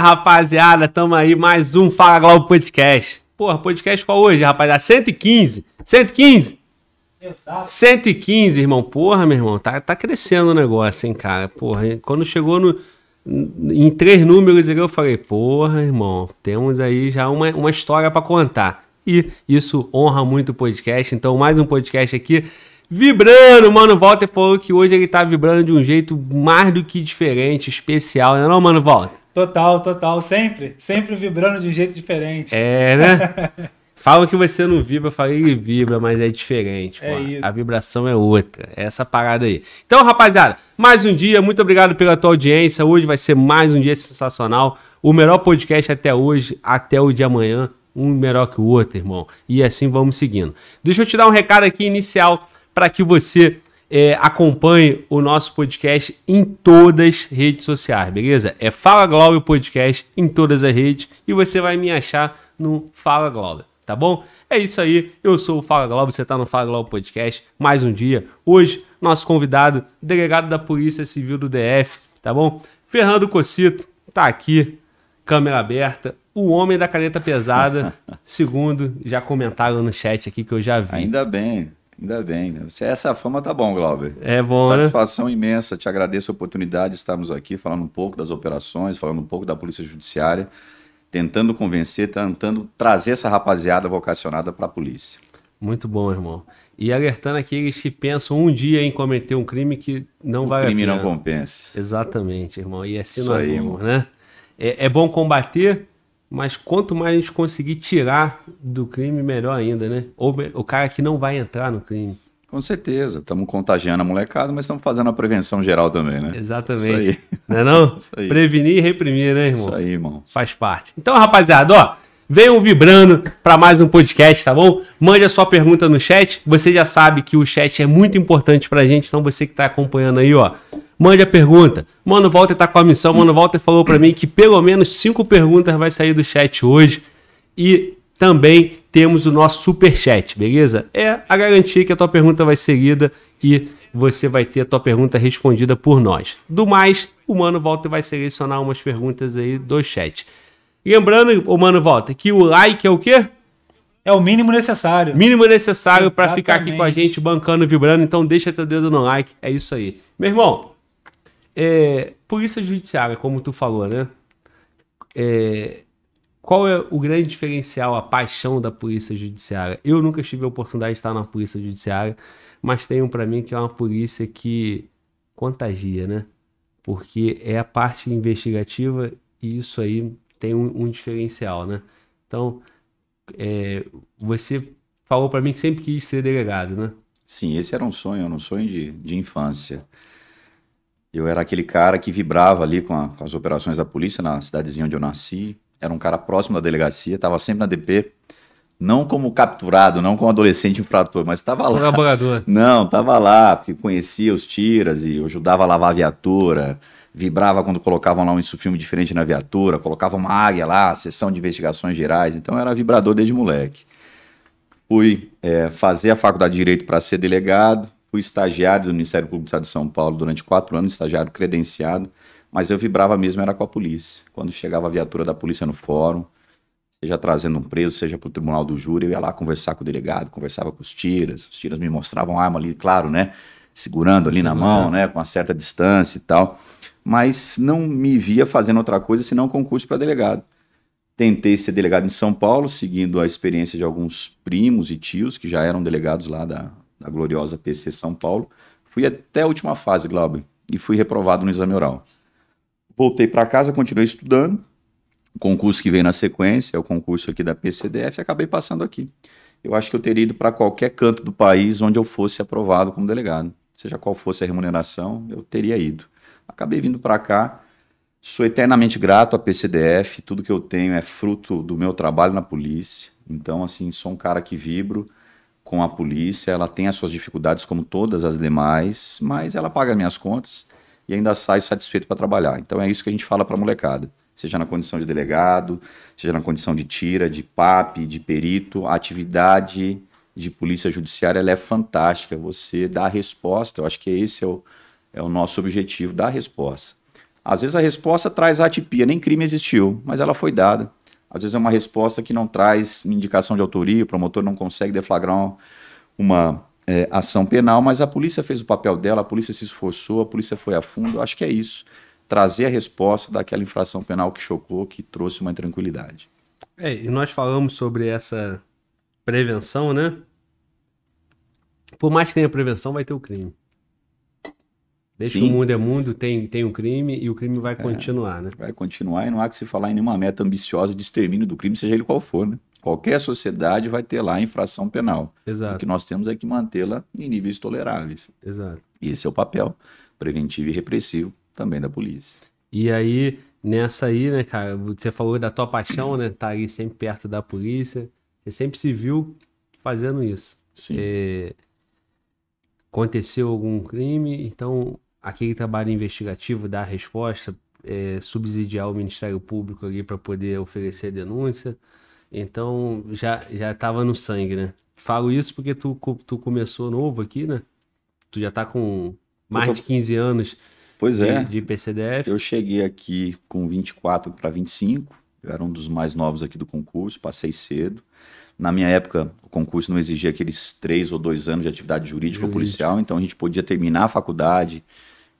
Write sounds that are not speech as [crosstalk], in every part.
Rapaziada, tamo aí, mais um Fala Globo Podcast. Porra, podcast qual hoje, rapaziada? 115? 115? Exato. 115, irmão. Porra, meu irmão, tá, tá crescendo o negócio, hein, cara. Porra, quando chegou no, em três números eu falei, porra, irmão, temos aí já uma, uma história pra contar. E isso honra muito o podcast. Então, mais um podcast aqui vibrando. Mano Walter falou que hoje ele tá vibrando de um jeito mais do que diferente, especial, né, não, Mano Walter? Total, total. Sempre. Sempre vibrando de um jeito diferente. É, né? [laughs] Falam que você não vibra, eu falei que vibra, mas é diferente. É isso. A vibração é outra. É essa parada aí. Então, rapaziada, mais um dia. Muito obrigado pela tua audiência. Hoje vai ser mais um dia sensacional. O melhor podcast até hoje, até o de amanhã. Um melhor que o outro, irmão. E assim vamos seguindo. Deixa eu te dar um recado aqui inicial para que você é, acompanhe o nosso podcast em todas as redes sociais, beleza? É Fala Glória Podcast em todas as redes e você vai me achar no Fala Glória, tá bom? É isso aí, eu sou o Fala Glória, você tá no Fala Glória Podcast, mais um dia. Hoje, nosso convidado, delegado da Polícia Civil do DF, tá bom? Fernando Cocito, tá aqui, câmera aberta, o homem da caneta pesada, [laughs] segundo já comentaram no chat aqui que eu já vi. Ainda bem, ainda bem. Você, essa fama tá bom, Glauber. É bom, né? Satisfação imensa. Te agradeço a oportunidade de estarmos aqui falando um pouco das operações, falando um pouco da Polícia Judiciária, tentando convencer, tentando trazer essa rapaziada vocacionada para a polícia. Muito bom, irmão. E alertando aqueles que pensam um dia em cometer um crime que não o vale crime a pena. não compensa. Exatamente, irmão. E assim aí, vamos, né? É, é bom combater, mas quanto mais a gente conseguir tirar do crime, melhor ainda, né? Ou o cara que não vai entrar no crime. Com certeza. Estamos contagiando a molecada, mas estamos fazendo a prevenção geral também, né? Exatamente. Isso aí. Não é não? [laughs] Isso aí. Prevenir e reprimir, né, irmão? Isso aí, irmão. Faz parte. Então, rapaziada, ó, venham vibrando para mais um podcast, tá bom? Mande a sua pergunta no chat. Você já sabe que o chat é muito importante pra gente, então você que tá acompanhando aí, ó, mande a pergunta. Mano Walter tá com a missão. Mano Walter falou pra mim que pelo menos cinco perguntas vai sair do chat hoje. E também temos o nosso super chat, beleza? É a garantia que a tua pergunta vai ser lida e você vai ter a tua pergunta respondida por nós. Do mais, o Mano Walter vai selecionar umas perguntas aí do chat. Lembrando, o Mano Walter, que o like é o quê? É o mínimo necessário. Mínimo necessário para ficar aqui com a gente, bancando, vibrando. Então deixa teu dedo no like. É isso aí. Meu irmão, é, Polícia Judiciária, como tu falou, né? É, qual é o grande diferencial, a paixão da Polícia Judiciária? Eu nunca tive a oportunidade de estar na Polícia Judiciária, mas tenho para mim que é uma polícia que contagia, né? Porque é a parte investigativa e isso aí tem um, um diferencial, né? Então, é, você falou para mim que sempre quis ser delegado, né? Sim, esse era um sonho, era um sonho de, de infância. Eu era aquele cara que vibrava ali com, a- com as operações da polícia na cidadezinha onde eu nasci. Era um cara próximo da delegacia, estava sempre na DP. Não como capturado, não como adolescente infrator, mas estava lá. Colaborador. [laughs] Não, tava lá, porque conhecia os tiras e eu ajudava a lavar a viatura, vibrava quando colocavam lá um filme diferente na viatura, colocava uma águia lá, sessão de investigações gerais, então era vibrador desde moleque. Fui é, fazer a faculdade de Direito para ser delegado, fui estagiário do Ministério Público do Estado de São Paulo durante quatro anos, estagiário credenciado, mas eu vibrava mesmo era com a polícia. Quando chegava a viatura da polícia no fórum, seja trazendo um preso, seja para o tribunal do júri, eu ia lá conversar com o delegado, conversava com os tiras, os tiras me mostravam a arma ali, claro, né? Segurando ali na mão, né? Com uma certa distância e tal. Mas não me via fazendo outra coisa senão concurso para delegado. Tentei ser delegado em São Paulo, seguindo a experiência de alguns primos e tios que já eram delegados lá da, da gloriosa PC São Paulo. Fui até a última fase, Glauber, e fui reprovado no exame oral. Voltei para casa, continuei estudando, o concurso que veio na sequência, é o concurso aqui da PCDF, e acabei passando aqui. Eu acho que eu teria ido para qualquer canto do país onde eu fosse aprovado como delegado. Seja qual fosse a remuneração, eu teria ido. Acabei vindo para cá, sou eternamente grato à PCDF, tudo que eu tenho é fruto do meu trabalho na polícia. Então, assim, sou um cara que vibro com a polícia, ela tem as suas dificuldades como todas as demais, mas ela paga minhas contas e ainda saio satisfeito para trabalhar. Então é isso que a gente fala para a molecada. Seja na condição de delegado, seja na condição de tira, de PAP, de perito, a atividade de polícia judiciária ela é fantástica. Você dá a resposta, eu acho que esse é o, é o nosso objetivo, dar a resposta. Às vezes a resposta traz atipia, nem crime existiu, mas ela foi dada. Às vezes é uma resposta que não traz indicação de autoria, o promotor não consegue deflagrar uma é, ação penal, mas a polícia fez o papel dela, a polícia se esforçou, a polícia foi a fundo. Acho que é isso. Trazer a resposta daquela infração penal que chocou, que trouxe uma tranquilidade. É, e nós falamos sobre essa prevenção, né? Por mais que tenha prevenção, vai ter o crime. Desde Sim. que o mundo é mundo, tem, tem um crime e o crime vai é, continuar, né? Vai continuar e não há que se falar em nenhuma meta ambiciosa de extermínio do crime, seja ele qual for, né? Qualquer sociedade vai ter lá infração penal. Exato. O que nós temos é que mantê-la em níveis toleráveis. Exato. E esse é o papel preventivo e repressivo também da polícia. E aí, nessa aí, né, cara, você falou da tua paixão, né? Tá aí sempre perto da polícia. Você sempre se viu fazendo isso. Sim. É... Aconteceu algum crime, então aquele trabalho investigativo dar resposta, é, subsidiar o Ministério Público ali para poder oferecer denúncia. Então já já estava no sangue, né? Falo isso porque tu, tu começou novo aqui, né? Tu já tá com mais de 15 anos pois de, é. de PCDF. Eu cheguei aqui com 24 para 25, eu era um dos mais novos aqui do concurso, passei cedo. Na minha época, o concurso não exigia aqueles três ou dois anos de atividade jurídica ou policial, então a gente podia terminar a faculdade,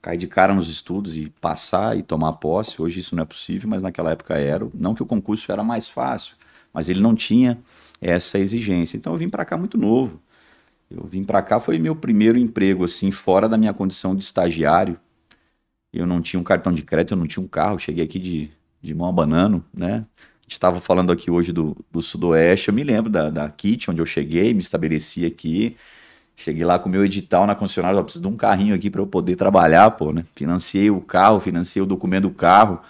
cair de cara nos estudos e passar e tomar posse. Hoje isso não é possível, mas naquela época era. Não que o concurso era mais fácil, mas ele não tinha essa exigência. Então eu vim para cá muito novo. Eu vim para cá, foi meu primeiro emprego, assim, fora da minha condição de estagiário. Eu não tinha um cartão de crédito, eu não tinha um carro. cheguei aqui de, de mão a banano, né? estava falando aqui hoje do, do Sudoeste, eu me lembro da, da kit onde eu cheguei, me estabeleci aqui. Cheguei lá com o meu edital na concessionária, eu preciso de um carrinho aqui para eu poder trabalhar, pô, né? Financiei o carro, financiei o documento do carro.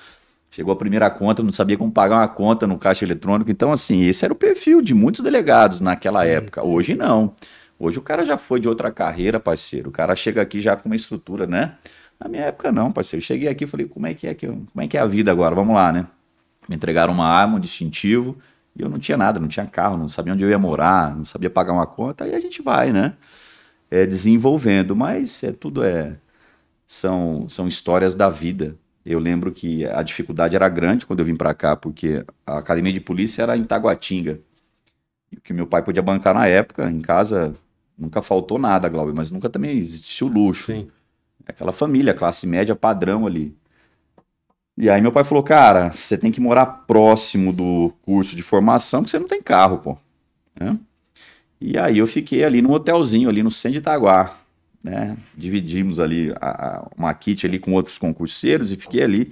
Chegou a primeira conta, não sabia como pagar uma conta no caixa eletrônico. Então, assim, esse era o perfil de muitos delegados naquela sim, época. Sim. Hoje não. Hoje o cara já foi de outra carreira, parceiro. O cara chega aqui já com uma estrutura, né? Na minha época não, parceiro. Cheguei aqui e falei, como é que é que como é que é a vida agora? Vamos lá, né? Me entregaram uma arma, um distintivo, e eu não tinha nada, não tinha carro, não sabia onde eu ia morar, não sabia pagar uma conta, aí a gente vai, né? É, desenvolvendo, mas é tudo é são são histórias da vida. Eu lembro que a dificuldade era grande quando eu vim para cá, porque a academia de polícia era em Taguatinga. E o que meu pai podia bancar na época, em casa, nunca faltou nada, Glauber, mas nunca também existiu luxo. Sim. Aquela família, classe média padrão ali. E aí meu pai falou, cara, você tem que morar próximo do curso de formação, porque você não tem carro, pô. Né? E aí eu fiquei ali no hotelzinho, ali no centro de Itaguá, né? Dividimos ali a, a, uma kit ali com outros concurseiros e fiquei ali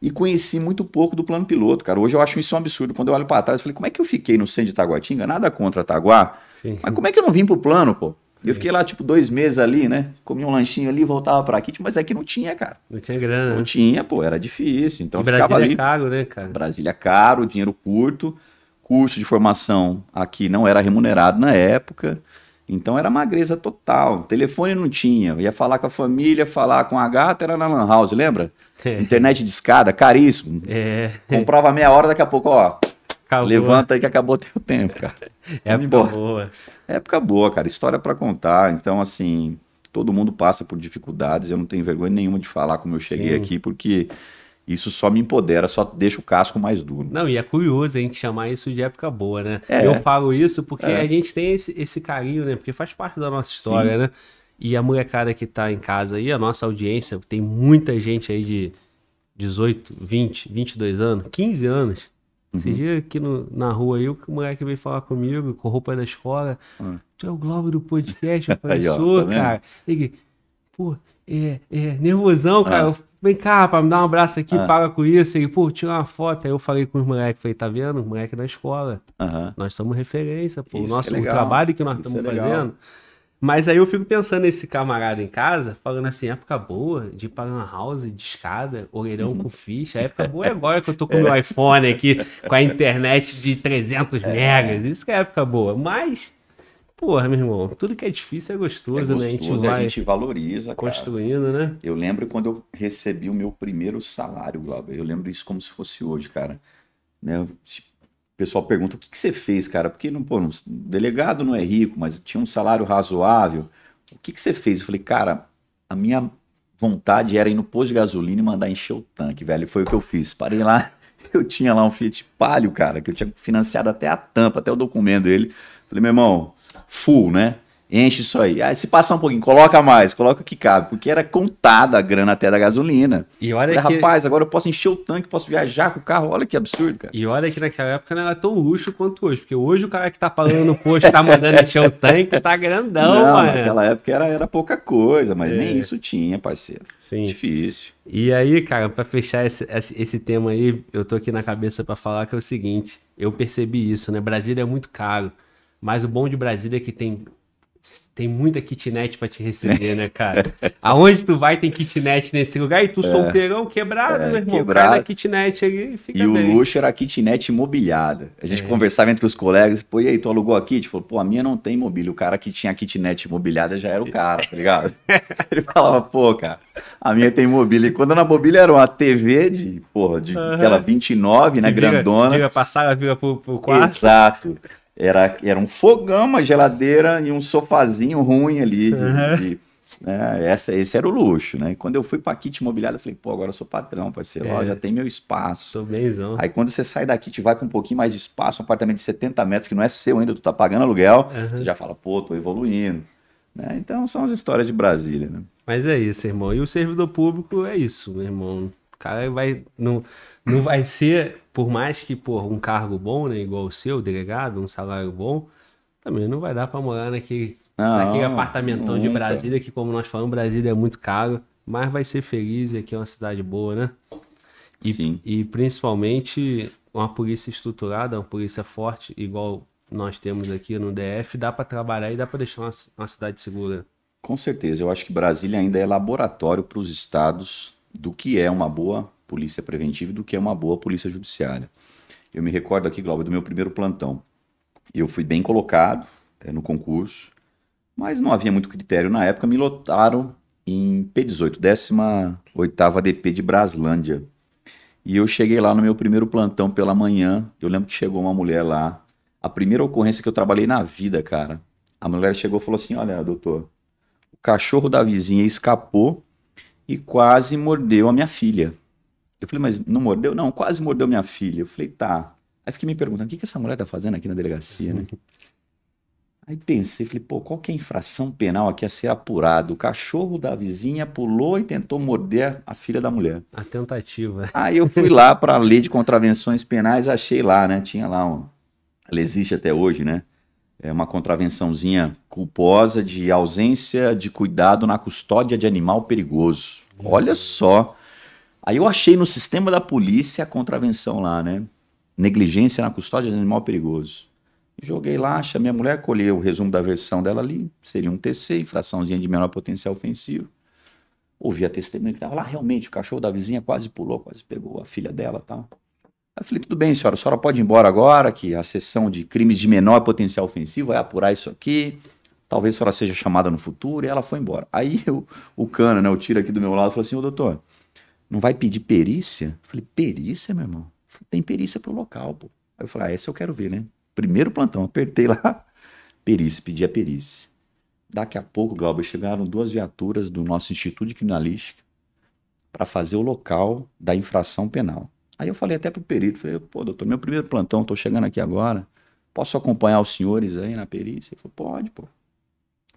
e conheci muito pouco do plano piloto, cara. Hoje eu acho isso um absurdo. Quando eu olho para trás, eu falei, como é que eu fiquei no centro de Itaguatinga? Nada contra Itaguá, Sim. mas como é que eu não vim pro plano, pô? Eu fiquei lá, tipo, dois meses ali, né? Comia um lanchinho ali, voltava pra aqui, mas é que não tinha, cara. Não tinha grana. Não né? tinha, pô, era difícil. Então e Brasília ali, é caro, né, cara? Brasília é caro, dinheiro curto, curso de formação aqui não era remunerado na época. Então era magreza total. Telefone não tinha. Ia falar com a família, falar com a gata, era na Lan House, lembra? É. Internet de escada, caríssimo. É. Comprava meia hora, daqui a pouco, ó. Acabou. Levanta aí que acabou o teu tempo, cara. Época boa. Época boa, cara. História para contar. Então, assim, todo mundo passa por dificuldades. Eu não tenho vergonha nenhuma de falar como eu cheguei Sim. aqui, porque isso só me empodera, só deixa o casco mais duro. Não, e é curioso a gente chamar isso de época boa, né? É, eu falo isso porque é. a gente tem esse, esse carinho, né? Porque faz parte da nossa história, Sim. né? E a molecada que tá em casa aí, a nossa audiência, tem muita gente aí de 18, 20, 22 anos, 15 anos, Uhum. Esse dia aqui no, na rua aí, o moleque veio falar comigo, com roupa da escola. Uhum. Tu é o Globo do podcast, eu [laughs] falei, sou, tá cara. Ele, pô, é, é, nervosão, ah. cara. Vem cá, rapaz, me dá um abraço aqui, ah. paga com isso. Ele, pô, tira uma foto. Aí eu falei com os moleques, falei, tá vendo? Moleque da escola. Uhum. Nós somos referência, pô. Isso o nosso é o trabalho que nós isso estamos é fazendo. Mas aí eu fico pensando nesse camarada em casa, falando assim, época boa de ir para uma house de escada, orelhão com ficha. Época boa é agora que eu tô com o meu iPhone aqui, com a internet de 300 é. megas. Isso que é época boa. Mas, porra, meu irmão, tudo que é difícil é gostoso, é gostoso né? A gente, a gente valoriza, Construindo, cara. né? Eu lembro quando eu recebi o meu primeiro salário, Glauber. Eu lembro isso como se fosse hoje, cara. Né? O pessoal pergunta o que, que você fez, cara? Porque não, pô, delegado não é rico, mas tinha um salário razoável. O que, que você fez? Eu falei, cara, a minha vontade era ir no posto de gasolina e mandar encher o tanque, velho. Foi o que eu fiz. Parei lá, [laughs] eu tinha lá um Fiat Palio, cara, que eu tinha financiado até a tampa, até o documento dele. Falei, meu irmão, full, né? Enche isso aí. Aí se passar um pouquinho, coloca mais, coloca o que cabe, porque era contada a grana até da gasolina. E olha Falei, que... rapaz, agora eu posso encher o tanque, posso viajar com o carro. Olha que absurdo, cara. E olha que naquela época não era tão luxo quanto hoje, porque hoje o cara que tá pagando no posto, tá mandando encher o tanque, tá grandão, Não, mano. naquela época era, era pouca coisa, mas É. nem isso tinha, parceiro. Sim. Difícil. E aí, cara, pra fechar esse, esse, esse tema aí, eu tô aqui na cabeça pra falar que é o seguinte: eu percebi isso, né? Brasília é muito caro, mas o bom de Brasília é que tem. Tem muita kitnet pra te receber, né, cara? [laughs] Aonde tu vai tem kitnet nesse lugar e tu solteirão quebrado, É, meu irmão. quebrado. Cai na kitnet ali e fica E o bem. luxo era a kitnet imobiliada. A gente É. conversava entre os colegas, pô, e aí, tu alugou a kit? Falou, pô, a minha não tem mobília. O cara que tinha a kitnet imobiliada já era o cara, tá ligado? [laughs] Ele falava, pô, cara, a minha tem mobília. E quando na mobília era uma TV de, porra, de Aham. aquela 29, né, E vira- grandona. Vira passar, vira pro, pro quarto. Exato. Era, era um fogão, uma geladeira e um sofazinho ruim ali. de- Uhum. de- né, essa, esse era o luxo, né? E quando eu fui pra kit imobiliária, eu falei, pô, agora eu sou patrão, parceiro, ó, É. já tem meu espaço. Sou benzão. Aí quando você sai daqui, te vai com um pouquinho mais de espaço, um apartamento de 70 metros, que não é seu ainda, tu tá pagando aluguel, Uhum. você já fala, pô, tô evoluindo. Né? Então são as histórias de Brasília, né? Mas é isso, irmão. E o servidor público é isso, meu irmão. O cara vai. Não, não vai ser, por mais que, por um cargo bom, né? Igual o seu, delegado, um salário bom, também não vai dar pra morar naquele, Não, naquele apartamentão de nunca. Brasília, que, como nós falamos, Brasília é muito caro, mas vai ser feliz e aqui é uma cidade boa, né? E, Sim. e principalmente uma polícia estruturada, uma polícia forte, igual nós temos aqui no DF, dá pra trabalhar e dá pra deixar uma, uma cidade segura. Com certeza, eu acho que Brasília ainda é laboratório para os estados do que é uma boa polícia preventiva do que é uma boa polícia judiciária. Eu me recordo aqui, Glauber, do meu primeiro plantão. Eu fui bem colocado eh, no concurso, mas não havia muito critério na época. Me lotaram em P18, 18ª ADP de Braslândia. E eu cheguei lá no meu primeiro plantão pela manhã. Eu lembro que chegou uma mulher lá. A primeira ocorrência que eu trabalhei na vida, cara. A mulher chegou e falou assim: Olha, doutor, o cachorro da vizinha escapou e quase mordeu a minha filha. Eu falei, mas não mordeu? Não, quase mordeu minha filha. Eu falei, tá. Aí fiquei me perguntando, o que, que essa mulher tá fazendo aqui na delegacia, né? [laughs] Aí pensei, falei, pô, qual que é a infração penal aqui a ser apurado? O cachorro da vizinha pulou e tentou morder a filha da mulher. A tentativa. Aí eu fui lá para a lei de contravenções penais, achei lá, né? Tinha lá um. Ela existe até hoje, né? É uma contravençãozinha culposa de ausência de cuidado na custódia de animal perigoso. Olha só. Aí eu achei no sistema da polícia a contravenção lá, né? Negligência na custódia de animal perigoso. Joguei lá, chamei a mulher, colhei o resumo da versão dela ali, seria um TC, infraçãozinha de menor potencial ofensivo. Ouvi a testemunha que estava lá, realmente, o cachorro da vizinha quase pulou, quase pegou a filha dela e tal. Aí eu falei, tudo bem, senhora, a senhora pode ir embora agora, que a sessão de crimes de menor potencial ofensivo vai apurar isso aqui, talvez a senhora seja chamada no futuro, e ela foi embora. Aí eu, o cana, né, o tiro aqui do meu lado, falou assim, ô doutor, não vai pedir perícia? Eu falei, perícia, meu irmão? Falei, Tem perícia pro local, pô. Aí eu falei, ah, essa eu quero ver, né? Primeiro plantão, apertei lá, [laughs] perícia, pedi a perícia. Daqui a pouco, Glauber, chegaram duas viaturas do nosso Instituto de Criminalística para fazer o local da infração penal. Aí eu falei até pro perito, falei, pô, doutor, meu primeiro plantão, tô chegando aqui agora, posso acompanhar os senhores aí na perícia? Ele falou, pode, pô.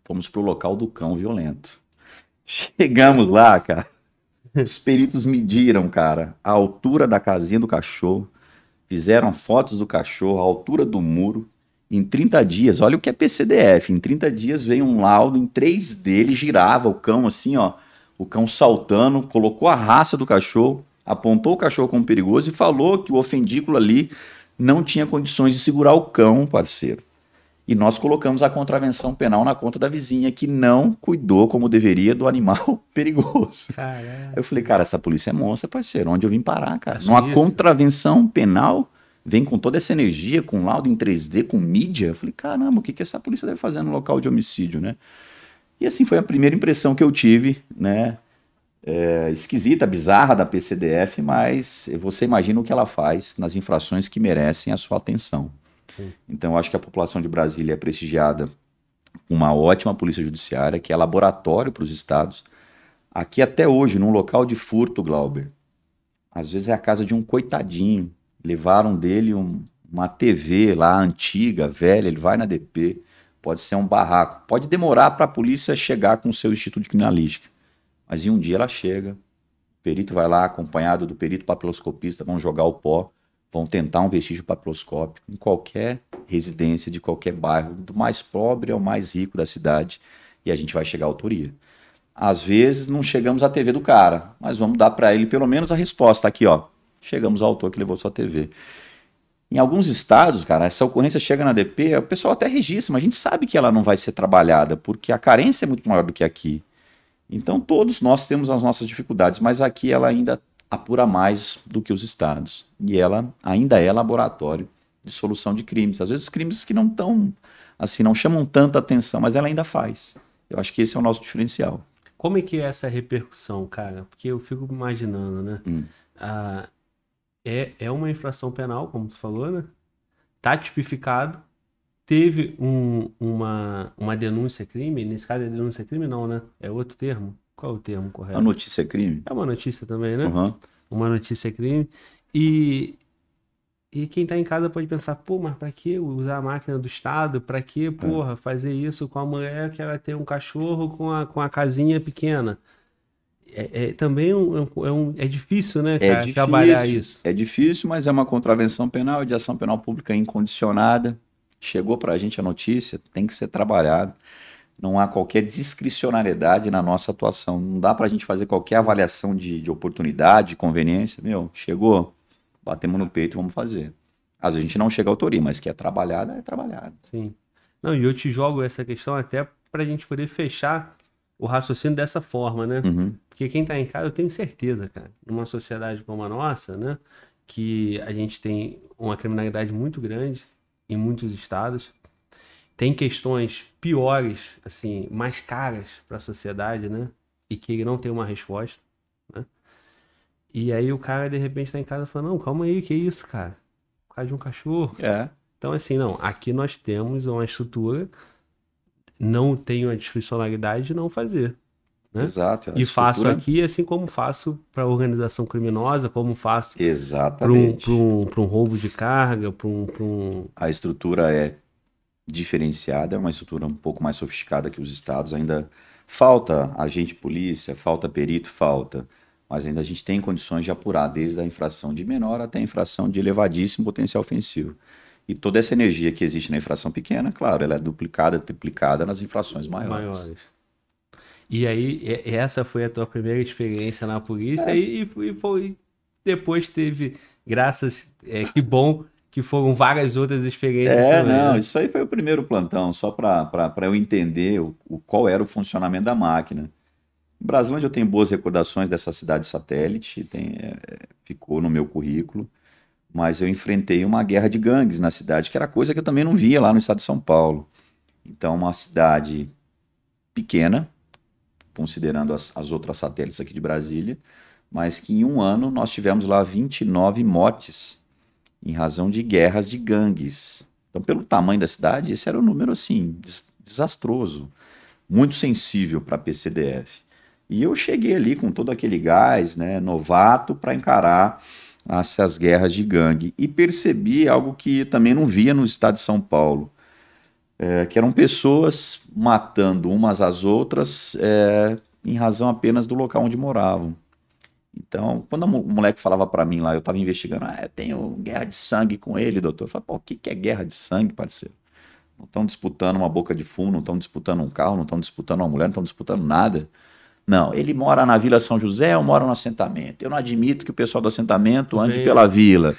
Fomos pro local do cão violento. [laughs] Chegamos lá, cara. Os peritos mediram, cara, a altura da casinha do cachorro, fizeram fotos do cachorro, a altura do muro. Em 30 dias, olha o que é PCDF. Em 30 dias veio um laudo em 3D, ele girava o cão assim, ó. O cão saltando, colocou a raça do cachorro, apontou o cachorro como perigoso e falou que o ofendículo ali não tinha condições de segurar o cão, parceiro. E nós colocamos a contravenção penal na conta da vizinha, que não cuidou como deveria do animal [laughs] perigoso. Eu falei, cara, essa polícia é monstra, parceiro. Onde eu vim parar, cara? É Numa isso. contravenção penal, vem com toda essa energia, com laudo em 3D, com mídia. Eu falei, caramba, o que, que essa polícia deve fazer no local de homicídio, né? E assim foi a primeira impressão que eu tive, né? É, esquisita, bizarra da PCDF, mas você imagina o que ela faz nas infrações que merecem a sua atenção. Então, eu acho que a população de Brasília é prestigiada com uma ótima polícia judiciária, que é laboratório para os estados. Aqui até hoje, num local de furto, Glauber, às vezes é a casa de um coitadinho. Levaram dele um- uma TV lá antiga, velha, ele vai na DP, pode ser um barraco. Pode demorar para a polícia chegar com o seu instituto de criminalística. Mas em um dia ela chega, o perito vai lá, acompanhado do perito papiloscopista, vão jogar o pó, vão tentar um vestígio papiloscópico em qualquer residência de qualquer bairro, do mais pobre ao mais rico da cidade, e a gente vai chegar à autoria. Às vezes não chegamos à TV do cara, mas vamos dar para ele pelo menos a resposta aqui, ó. Chegamos ao autor que levou sua TV. Em alguns estados, cara, essa ocorrência chega na DP, o pessoal até registra, mas a gente sabe que ela não vai ser trabalhada, porque a carência é muito maior do que aqui. Então todos nós temos as nossas dificuldades, mas aqui ela ainda apura mais do que os estados. E ela ainda é laboratório de solução de crimes. Às vezes crimes que não estão, assim, não chamam tanta atenção, mas ela ainda faz. Eu acho que esse é o nosso diferencial. Como é que é essa repercussão, cara? Porque eu fico imaginando, né? Hum. Ah, é, é uma infração penal, como tu falou, né? Tá tipificado. Teve um- uma, uma denúncia crime. Nesse caso é denúncia crime, não, né? É outro termo. Qual é o termo correto? A notícia é crime? É uma notícia também, né? Uhum. Uma notícia crime. E, e quem tá em casa pode pensar, pô, mas pra que usar a máquina do Estado? Pra que, porra, fazer isso com a mulher que ela tem um cachorro com a, com a casinha pequena? É, é também um, é, um, é difícil, né, É cara, difícil. trabalhar isso. É difícil, mas é uma contravenção penal de ação penal pública incondicionada. Chegou para a gente a notícia, tem que ser trabalhado. Não há qualquer discricionariedade na nossa atuação. Não dá para a gente fazer qualquer avaliação de, de oportunidade, de conveniência. Meu, chegou, batemos no peito e vamos fazer. Às vezes a gente não chega à autoria, mas que é trabalhada, é trabalhada. Sim. Não, e eu te jogo essa questão até pra gente poder fechar o raciocínio dessa forma, né? Uhum. Porque quem tá em casa, eu tenho certeza, cara, numa sociedade como a nossa, né? Que a gente tem uma criminalidade muito grande em muitos estados. Tem questões piores, assim, mais caras para a sociedade, né? E que não tem uma resposta, né? E aí o cara, de repente, tá em casa falando, não, calma aí, que isso, cara? Por causa de um cachorro. É. Então, assim, não, aqui nós temos uma estrutura, não tenho a discricionalidade de não fazer. Né? Exato. a E faço estrutura- aqui assim como faço para organização criminosa, como faço para um, pra um, pra um roubo de carga, para um, pra um. A estrutura é diferenciada, é uma estrutura um pouco mais sofisticada que os estados. Ainda falta agente polícia, falta perito, falta. Mas ainda a gente tem condições de apurar desde a infração de menor até a infração de elevadíssimo potencial ofensivo. E toda essa energia que existe na infração pequena, claro, ela é duplicada, triplicada nas infrações maiores. maiores. E aí, essa foi a tua primeira experiência na polícia, É. e, e, e depois teve, graças, é, que bom que foram várias outras experiências É, também. não, né? isso aí foi o primeiro plantão, só para eu entender o, o- qual era o funcionamento da máquina. Em Brasilândia eu tenho boas recordações dessa cidade satélite, tem, é, ficou no meu currículo, mas eu enfrentei uma guerra de gangues na cidade, que era coisa que eu também não via lá no estado de São Paulo. Então, uma cidade pequena, considerando as, as outras satélites aqui de Brasília, mas que em um ano nós tivemos lá 29 mortes em razão de guerras de gangues. Então, pelo tamanho da cidade, esse era um número assim des- desastroso, muito sensível para a PCDF. E eu cheguei ali com todo aquele gás, né, novato, para encarar essas guerras de gangue e percebi algo que também não via no estado de São Paulo, é, que eram pessoas matando umas às outras é, em razão apenas do local onde moravam. Então, quando o moleque falava pra mim lá, eu tava investigando, ah, eu tenho guerra de sangue com ele, doutor. Eu falei, pô, o que, que é guerra de sangue, parceiro? Não estão disputando uma boca de fumo, não estão disputando um carro, não estão disputando uma mulher, não estão disputando nada. Não, ele mora na Vila São José, eu moro no assentamento. Eu não admito que o pessoal do assentamento ande Venha. pela vila.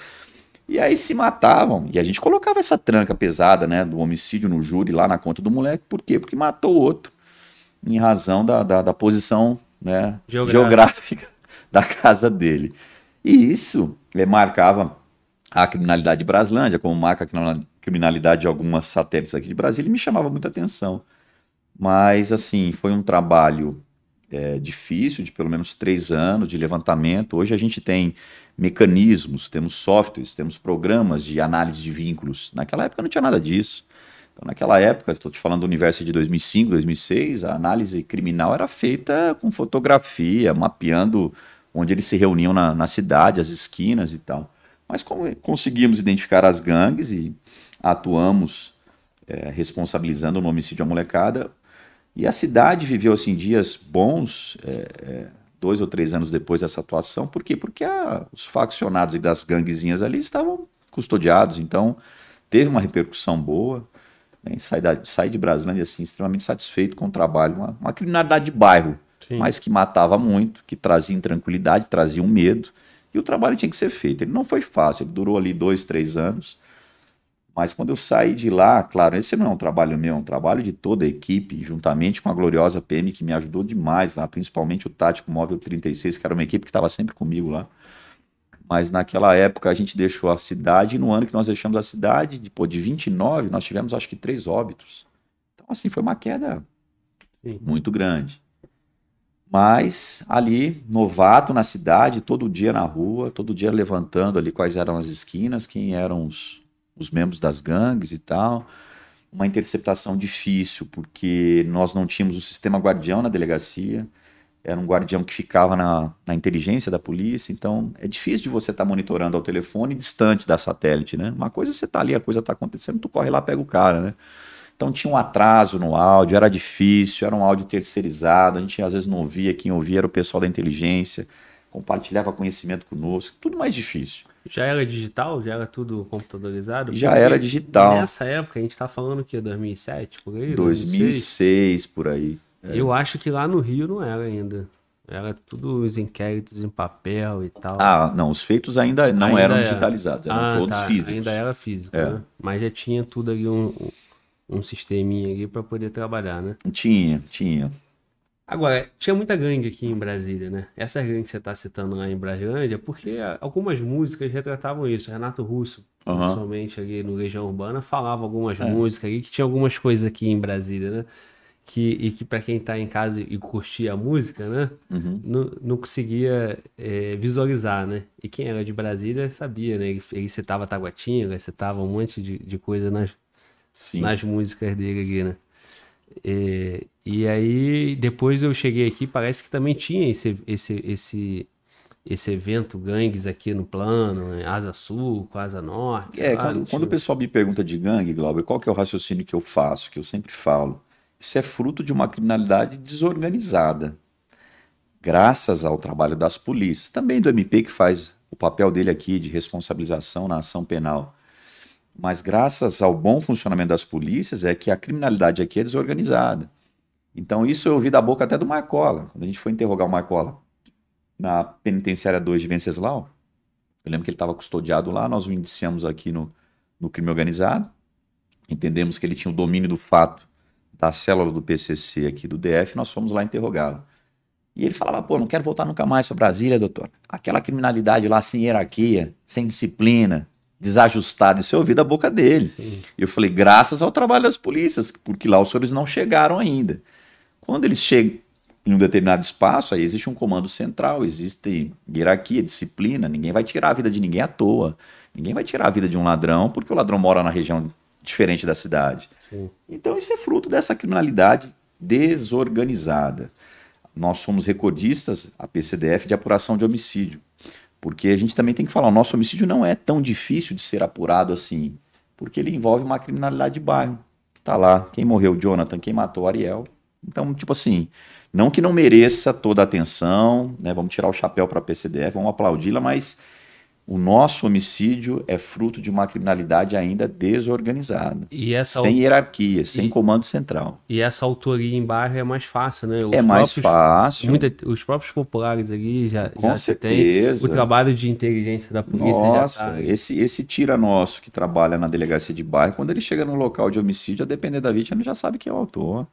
E aí se matavam. E a gente colocava essa tranca pesada, né, do homicídio no júri lá na conta do moleque. Por quê? Porque matou o outro em razão da, da, da posição né, Geográfica. geográfica [laughs] da casa dele. E isso eh, marcava a criminalidade de Braslândia, como marca a criminal- criminalidade de algumas satélites aqui de Brasília, e me chamava muita atenção. Mas, assim, foi um trabalho eh, difícil, de pelo menos três anos de levantamento. Hoje a gente tem mecanismos, temos softwares, temos programas de análise de vínculos. Naquela época não tinha nada disso. Então, naquela época, estou te falando do universo de 2005, 2006, a análise criminal era feita com fotografia, mapeando onde eles se reuniam na, na cidade, as esquinas e tal. Mas como conseguimos identificar as gangues e atuamos é, responsabilizando no homicídio à molecada, e a cidade viveu assim dias bons, é, é, dois ou três anos depois dessa atuação. Por quê? Porque a, os faccionados das ganguezinhas ali estavam custodiados, então teve uma repercussão boa. Né? Sai, da, sai de Brasilândia assim, extremamente satisfeito com o trabalho. Uma, uma criminalidade de bairro, Sim. mas que matava muito, que trazia intranquilidade, trazia um medo. E o trabalho tinha que ser feito. Ele não foi fácil, ele durou ali dois, três anos. Mas quando eu saí de lá, claro, esse não é um trabalho meu, é um trabalho de toda a equipe, juntamente com a gloriosa PM, que me ajudou demais lá, principalmente o Tático Móvel 36, que era uma equipe que estava sempre comigo lá. Mas naquela época a gente deixou a cidade, e no ano que nós deixamos a cidade, de, pô, de 29, nós tivemos acho que três óbitos. Então, assim, foi uma queda Sim. muito grande. Mas ali, novato na cidade, todo dia na rua, todo dia levantando ali quais eram as esquinas, quem eram os, os membros das gangues e tal. Uma interceptação difícil, porque nós não tínhamos o sistema guardião na delegacia, era um guardião que ficava na, na inteligência da polícia, então é difícil de você estar tá monitorando ao telefone distante da satélite, né? Uma coisa é você tá ali, a coisa está acontecendo, tu corre lá, pega o cara, né? Então tinha um atraso no áudio, era difícil, era um áudio terceirizado, a gente às vezes não ouvia, quem ouvia era o pessoal da inteligência, compartilhava conhecimento conosco, tudo mais difícil. Já era digital? Já era tudo computadorizado? Já Porque era digital. Nessa época, a gente está falando que 2007, por aí? 2006, 2006 por aí. É. Eu acho que lá no Rio não era ainda. Era tudo os inquéritos em papel e tal. Ah, não, os feitos ainda não ainda eram era. digitalizados, eram ah, todos tá. físicos. Ainda era físico, é. né? Mas já tinha tudo ali, um, um sisteminha ali para poder trabalhar, né? Tinha, tinha. Agora, tinha muita gangue aqui em Brasília, né? Essa gangue que você está citando lá em Brasília, porque algumas músicas retratavam isso. Renato Russo, uhum. principalmente ali no Legião Urbana, falava algumas é. músicas ali, que tinha algumas coisas aqui em Brasília, né? Que, e que para quem está em casa e curtia a música, né? Uhum. Não, não conseguia é, visualizar, né? E quem era de Brasília sabia, né? Ele, ele citava Taguatinga, citava um monte de, de coisa nas, nas músicas dele ali, né? É, e aí, depois eu cheguei aqui, parece que também tinha esse, esse, esse, esse evento gangues aqui no plano, né? Asa Sul, com Asa Norte. É, lá, quando, quando, o pessoal me pergunta de gangue, Glauber, qual que é o raciocínio que eu faço, que eu sempre falo? Isso é fruto de uma criminalidade desorganizada. Graças ao trabalho das polícias, também do MP que faz o papel dele aqui de responsabilização na ação penal. Mas graças ao bom funcionamento das polícias é que a criminalidade aqui é desorganizada. Então, isso eu ouvi da boca até do Marcola. Quando a gente foi interrogar o Marcola na penitenciária 2 de Venceslau, eu lembro que ele estava custodiado lá, nós o indiciamos aqui no, no crime organizado, entendemos que ele tinha o domínio do fato da célula do PCC aqui do DF, nós fomos lá interrogá-lo. E ele falava, pô, não quero voltar nunca mais para Brasília, doutor. Aquela criminalidade lá sem hierarquia, sem disciplina, desajustada, isso eu ouvi da boca dele. Sim. E eu falei, graças ao trabalho das polícias, porque lá os senhores não chegaram ainda. Quando eles chegam em um determinado espaço, aí existe um comando central, existe hierarquia, disciplina, ninguém vai tirar a vida de ninguém à toa. Ninguém vai tirar a vida de um ladrão porque o ladrão mora na região diferente da cidade. Sim. Então isso é fruto dessa criminalidade desorganizada. Nós somos recordistas, a PCDF, de apuração de homicídio. Porque a gente também tem que falar, o nosso homicídio não é tão difícil de ser apurado assim, porque ele envolve uma criminalidade de bairro. Tá lá, quem morreu, Jonathan, quem matou, Ariel. Então, tipo assim, não que não mereça toda a atenção, né? Vamos tirar o chapéu para a PCDF, vamos aplaudi-la, mas o nosso homicídio é fruto de uma criminalidade ainda desorganizada, sem hierarquia, sem e... comando central. E essa autoria em bairro é mais fácil, né? Os é mais próprios, fácil. Muita, os próprios populares ali já, Com já certeza. tem o trabalho de inteligência da polícia. Nossa, tá... esse, esse tira nosso que trabalha na delegacia de bairro, quando ele chega no local de homicídio, a depender da vítima, ele já sabe quem é o autor.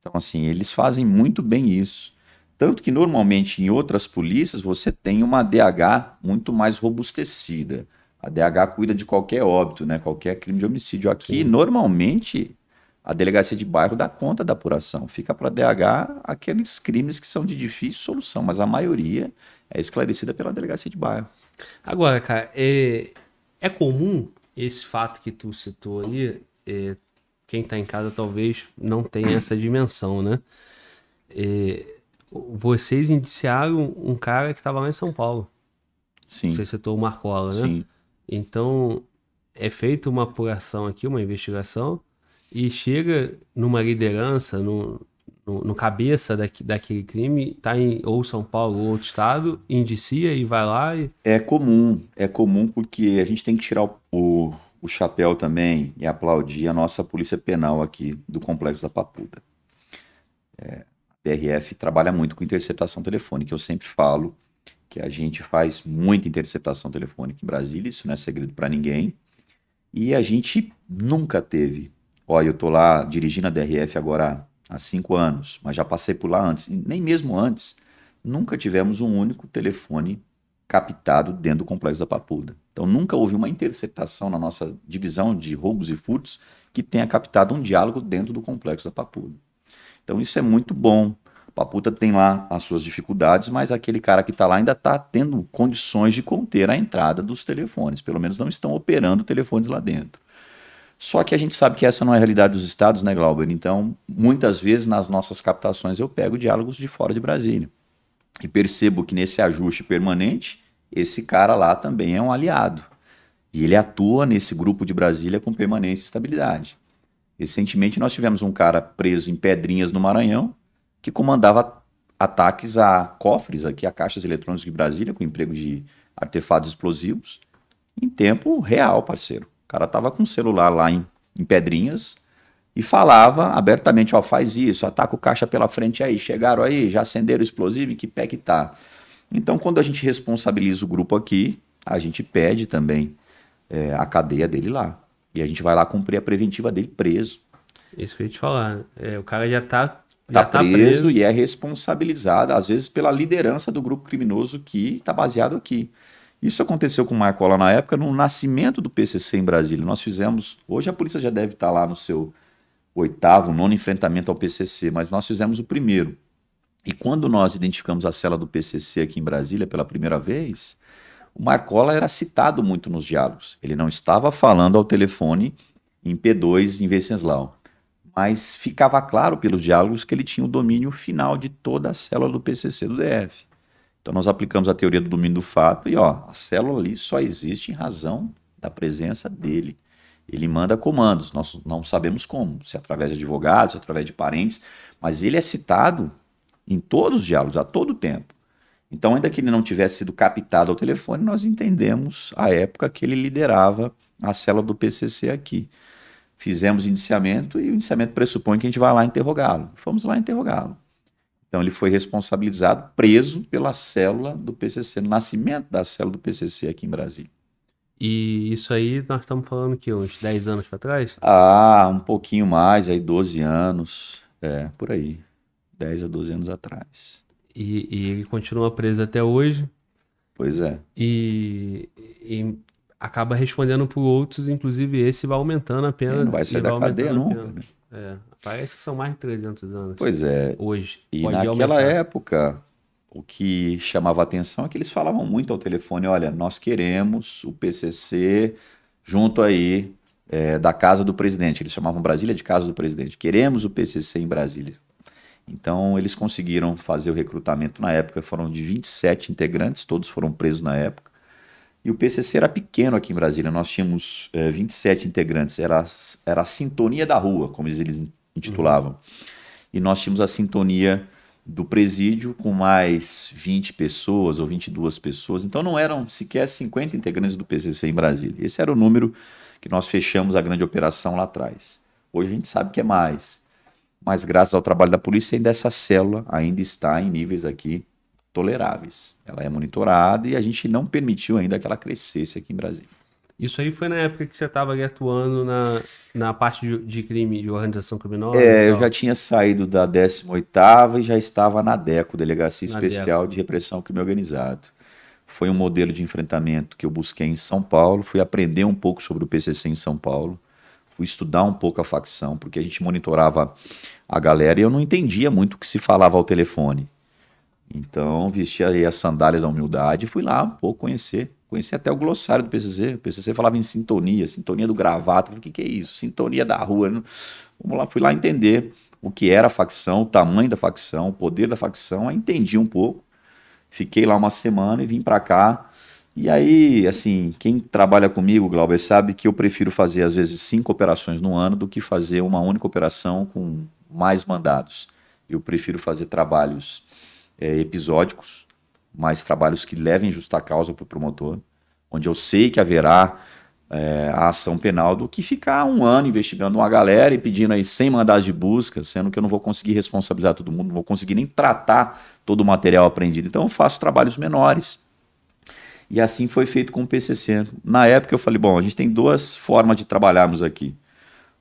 Então, assim, eles fazem muito bem isso. Tanto que normalmente em outras polícias você tem uma DH muito mais robustecida. A DH cuida de qualquer óbito, né? qualquer crime de homicídio. Aqui, Sim. normalmente, a delegacia de bairro dá conta da apuração. Fica para a DH aqueles crimes que são de difícil solução, mas a maioria é esclarecida pela delegacia de bairro. Agora, cara, é, é comum esse fato que tu citou aí, é, quem está em casa talvez não tenha essa dimensão, né? É, vocês indiciaram um cara que estava lá em São Paulo. Sim. Você citou o Marcola, né? Sim. Então, é feita uma apuração aqui, uma investigação, e chega numa liderança, no, no, no cabeça daqui, daquele crime, tá em ou São Paulo ou outro estado, indicia e vai lá e... É comum, é comum porque a gente tem que tirar o, o, o chapéu também e aplaudir a nossa polícia penal aqui do Complexo da Papuda. É, PRF trabalha muito com interceptação telefônica, eu sempre falo que a gente faz muita interceptação telefônica em Brasília, isso não é segredo para ninguém, e a gente nunca teve. Olha, eu tô lá dirigindo a DRF agora há cinco anos, mas já passei por lá antes, nem mesmo antes, nunca tivemos um único telefone captado dentro do complexo da Papuda. Então nunca houve uma interceptação na nossa divisão de roubos e furtos que tenha captado um diálogo dentro do complexo da Papuda. Então isso é muito bom. Paputa tem lá as suas dificuldades, mas aquele cara que está lá ainda está tendo condições de conter a entrada dos telefones. Pelo menos não estão operando telefones lá dentro. Só que a gente sabe que essa não é a realidade dos estados, né, Glauber? Então, muitas vezes nas nossas captações eu pego diálogos de fora de Brasília. E percebo que nesse ajuste permanente, esse cara lá também é um aliado. E ele atua nesse grupo de Brasília com permanência e estabilidade. Recentemente nós tivemos um cara preso em Pedrinhas, no Maranhão, que comandava ataques a cofres aqui, a caixas eletrônicas de Brasília, com emprego de artefatos explosivos, em tempo real, parceiro. O cara tava com o celular lá em, em Pedrinhas e falava abertamente, ó, faz isso, ataca o caixa pela frente aí, chegaram aí, já acenderam o explosivo, em que pé que tá? Então, quando a gente responsabiliza o grupo aqui, a gente pede também é, a cadeia dele lá. E a gente vai lá cumprir a preventiva dele preso. Isso que eu ia te falar. É, o cara já tá Está tá preso, preso, e é responsabilizado, às vezes, pela liderança do grupo criminoso que está baseado aqui. Isso aconteceu com o Marcola na época, no nascimento do PCC em Brasília. Nós fizemos, hoje a polícia já deve estar tá lá no seu oitavo, nono enfrentamento ao PCC, mas nós fizemos o primeiro. E quando nós identificamos a cela do PCC aqui em Brasília pela primeira vez, o Marcola era citado muito nos diálogos. Ele não estava falando ao telefone em P2 em Venceslau mas ficava claro pelos diálogos que ele tinha o domínio final de toda a célula do PCC do DF. Então nós aplicamos a teoria do domínio do fato e ó, a célula ali só existe em razão da presença dele. Ele manda comandos, nós não sabemos como, se é através de advogados, é através de parentes, mas ele é citado em todos os diálogos, a todo tempo. Então, ainda que ele não tivesse sido captado ao telefone, nós entendemos a época que ele liderava a célula do PCC aqui. Fizemos indiciamento e o indiciamento pressupõe que a gente vai lá interrogá-lo. Fomos lá interrogá-lo. Então ele foi responsabilizado, preso pela célula do PCC, no nascimento da célula do PCC aqui em Brasília. E isso aí nós estamos falando que uns 10 anos para trás? Ah, um pouquinho mais, aí 12 anos, é, por aí. 10 a 12 anos atrás. E, e ele continua preso até hoje? Pois é. E, e acaba respondendo por outros, inclusive esse vai aumentando a pena. Ele não vai sair da cadeia nunca. Né? É, parece que são mais de 300 anos. Pois é. Hoje. E Pode naquela aumentar. época, o que chamava atenção é que eles falavam muito ao telefone: olha, nós queremos o PCC junto aí é, da casa do presidente. Eles chamavam Brasília de casa do presidente. Queremos o PCC em Brasília. Então, eles conseguiram fazer o recrutamento na época. Foram de 27 integrantes, todos foram presos na época. E o PCC era pequeno aqui em Brasília, nós tínhamos é, 27 integrantes, era, era a sintonia da rua, como eles intitulavam. Uhum. E nós tínhamos a sintonia do presídio com mais 20 pessoas ou 22 pessoas, então não eram sequer 50 integrantes do PCC em Brasília. Esse era o número que nós fechamos a grande operação lá atrás. Hoje a gente sabe que é mais, mas graças ao trabalho da polícia ainda essa célula ainda está em níveis aqui toleráveis. Ela é monitorada e a gente não permitiu ainda que ela crescesse aqui em Brasília. Isso aí foi na época que você estava atuando na, na parte de, de, crime, de organização criminosa? É, eu já tinha saído da 18ª e já estava na DECO, Delegacia na Especial DECO. de Repressão Crime Organizado. Foi um modelo de enfrentamento que eu busquei em São Paulo, fui aprender um pouco sobre o PCC em São Paulo, fui estudar um pouco a facção, porque a gente monitorava a galera e eu não entendia muito o que se falava ao telefone. Então, vesti aí as sandálias da humildade e fui lá um pouco conhecer Conheci até o glossário do PCC. O PCC falava em sintonia, sintonia do gravata. o que, que é isso? Sintonia da rua. Vamos lá, fui lá entender o que era a facção, o tamanho da facção, o poder da facção. Aí entendi um pouco. Fiquei lá uma semana e vim para cá. E aí, assim, quem trabalha comigo, Glauber, sabe que eu prefiro fazer às vezes cinco operações no ano do que fazer uma única operação com mais mandados. Eu prefiro fazer trabalhos é, episódicos, mais trabalhos que levem justa causa para o promotor, onde eu sei que haverá é, a ação penal, do que ficar um ano investigando uma galera e pedindo aí 100 mandados de busca, sendo que eu não vou conseguir responsabilizar todo mundo, não vou conseguir nem tratar todo o material apreendido. Então eu faço trabalhos menores. E assim foi feito com o PCC. Na época eu falei, bom, a gente tem duas formas de trabalharmos aqui.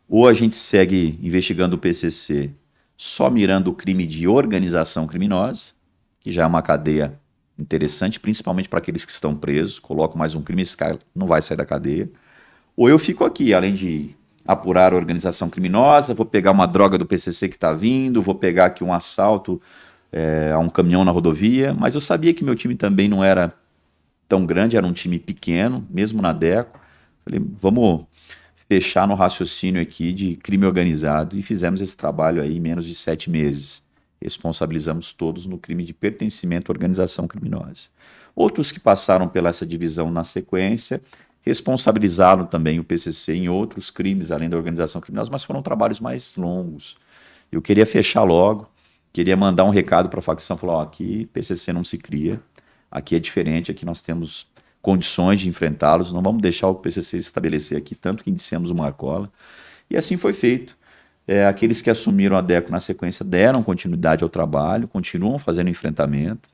Ou a gente segue investigando o PCC só mirando o crime de organização criminosa, que já é uma cadeia interessante, principalmente para aqueles que estão presos. Coloco mais um crime, esse cara não vai sair da cadeia. Ou eu fico aqui, além de apurar organização criminosa, vou pegar uma droga do PCC que está vindo, vou pegar aqui um assalto é, a um caminhão na rodovia, mas eu sabia que meu time também não era tão grande, era um time pequeno, mesmo na DECO. Falei, vamos fechar no raciocínio aqui de crime organizado e fizemos esse trabalho aí em menos de sete meses responsabilizamos todos no crime de pertencimento à organização criminosa. Outros que passaram pela essa divisão na sequência responsabilizaram também o PCC em outros crimes além da organização criminosa, mas foram trabalhos mais longos. Eu queria fechar logo, queria mandar um recado para a facção, falar, ó, aqui PCC não se cria, aqui é diferente, aqui nós temos condições de enfrentá-los, não vamos deixar o PCC se estabelecer aqui, tanto que indiciamos o Marcola. E assim foi feito. É, aqueles que assumiram a DECO na sequência deram continuidade ao trabalho, continuam fazendo enfrentamento,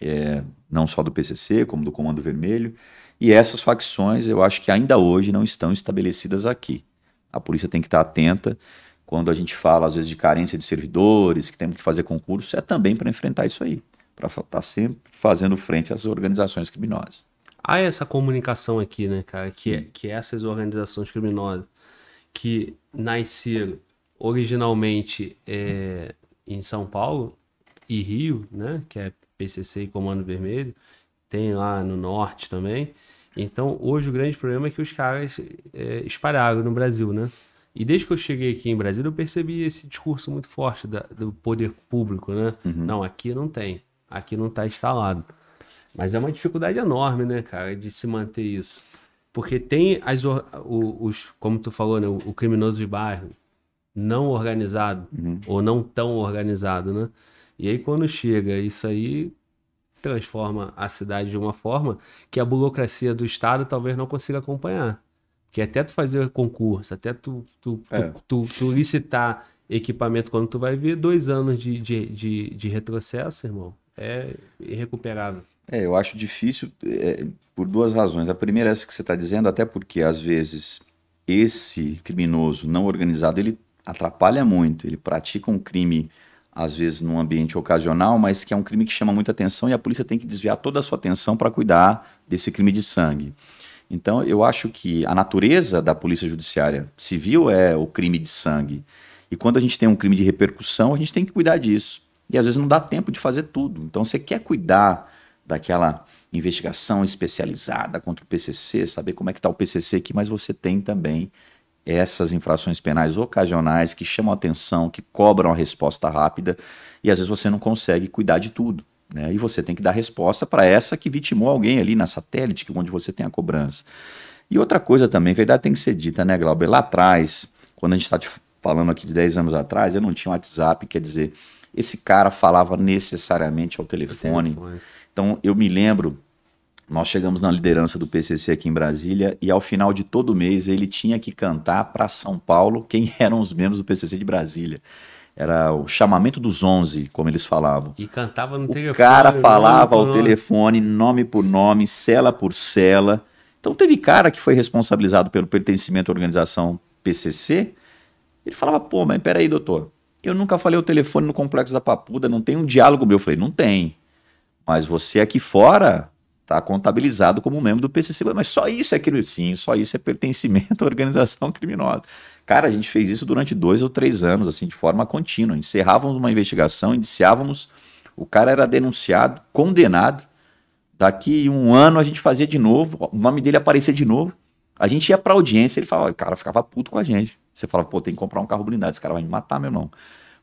é, não só do PCC, como do Comando Vermelho. E essas facções, eu acho que ainda hoje não estão estabelecidas aqui. A polícia tem que estar atenta quando a gente fala, às vezes, de carência de servidores, que temos que fazer concurso, é também para enfrentar isso aí, para estar tá sempre fazendo frente às organizações criminosas. Há essa comunicação aqui, né, cara, que, é, que essas organizações criminosas que nasceram originalmente é, em São Paulo e Rio, né, que é PCC e Comando Vermelho, tem lá no norte também. Então, hoje o grande problema é que os caras é, espalharam no Brasil, né? E desde que eu cheguei aqui em Brasília, eu percebi esse discurso muito forte da, do poder público, né? Uhum. Não, aqui não tem, aqui não está instalado. Mas é uma dificuldade enorme, né, cara, de se manter isso. Porque tem as, os, como tu falou, né, o criminoso de bairro, não organizado uhum. ou não tão organizado, né? E aí quando chega isso aí transforma a cidade de uma forma que a burocracia do estado talvez não consiga acompanhar. Que até tu fazer concurso, até tu, tu, é. tu, tu, tu, licitar equipamento quando tu vai ver dois anos de, de, de, de retrocesso, irmão, é irrecuperável. É, eu acho difícil é, por duas razões. A primeira é essa que você está dizendo, até porque às vezes esse criminoso não organizado ele atrapalha muito. Ele pratica um crime, às vezes, num ambiente ocasional, mas que é um crime que chama muita atenção e a polícia tem que desviar toda a sua atenção para cuidar desse crime de sangue. Então, eu acho que a natureza da polícia judiciária civil é o crime de sangue. E quando a gente tem um crime de repercussão, a gente tem que cuidar disso. E às vezes não dá tempo de fazer tudo. Então, você quer cuidar daquela investigação especializada contra o PCC, saber como é que está o PCC aqui, mas você tem também essas infrações penais ocasionais que chamam atenção, que cobram a resposta rápida, e às vezes você não consegue cuidar de tudo. Né? E você tem que dar resposta para essa que vitimou alguém ali na satélite, onde você tem a cobrança. E outra coisa também, verdade tem que ser dita, né, Glauber? Lá atrás, quando a gente está falando aqui de 10 anos atrás, eu não tinha WhatsApp, quer dizer, esse cara falava necessariamente ao telefone. telefone. Então eu me lembro nós chegamos na liderança do PCC aqui em Brasília e ao final de todo mês ele tinha que cantar para São Paulo quem [laughs] eram os membros do PCC de Brasília. Era o chamamento dos 11, como eles falavam. E cantava no o telefone. O cara falava ao telefone, nome por nome, cela por cela. Então teve cara que foi responsabilizado pelo pertencimento à organização PCC. Ele falava, pô, mas peraí, doutor. Eu nunca falei o telefone no Complexo da Papuda, não tem um diálogo meu. Eu falei, não tem. Mas você aqui fora está contabilizado como membro do PCC. Mas só isso é crime? Sim, só isso é pertencimento à organização [laughs] criminosa. Cara, a gente fez isso durante dois ou três anos, assim, de forma contínua. Encerrávamos uma investigação, indiciávamos, o cara era denunciado, condenado, Daqui um ano a gente fazia de novo, o nome dele aparecia de novo. A gente ia pra audiência, ele falava, o cara ficava puto com a gente. Você falava, pô, tem que comprar um carro blindado, esse cara vai me matar, meu irmão.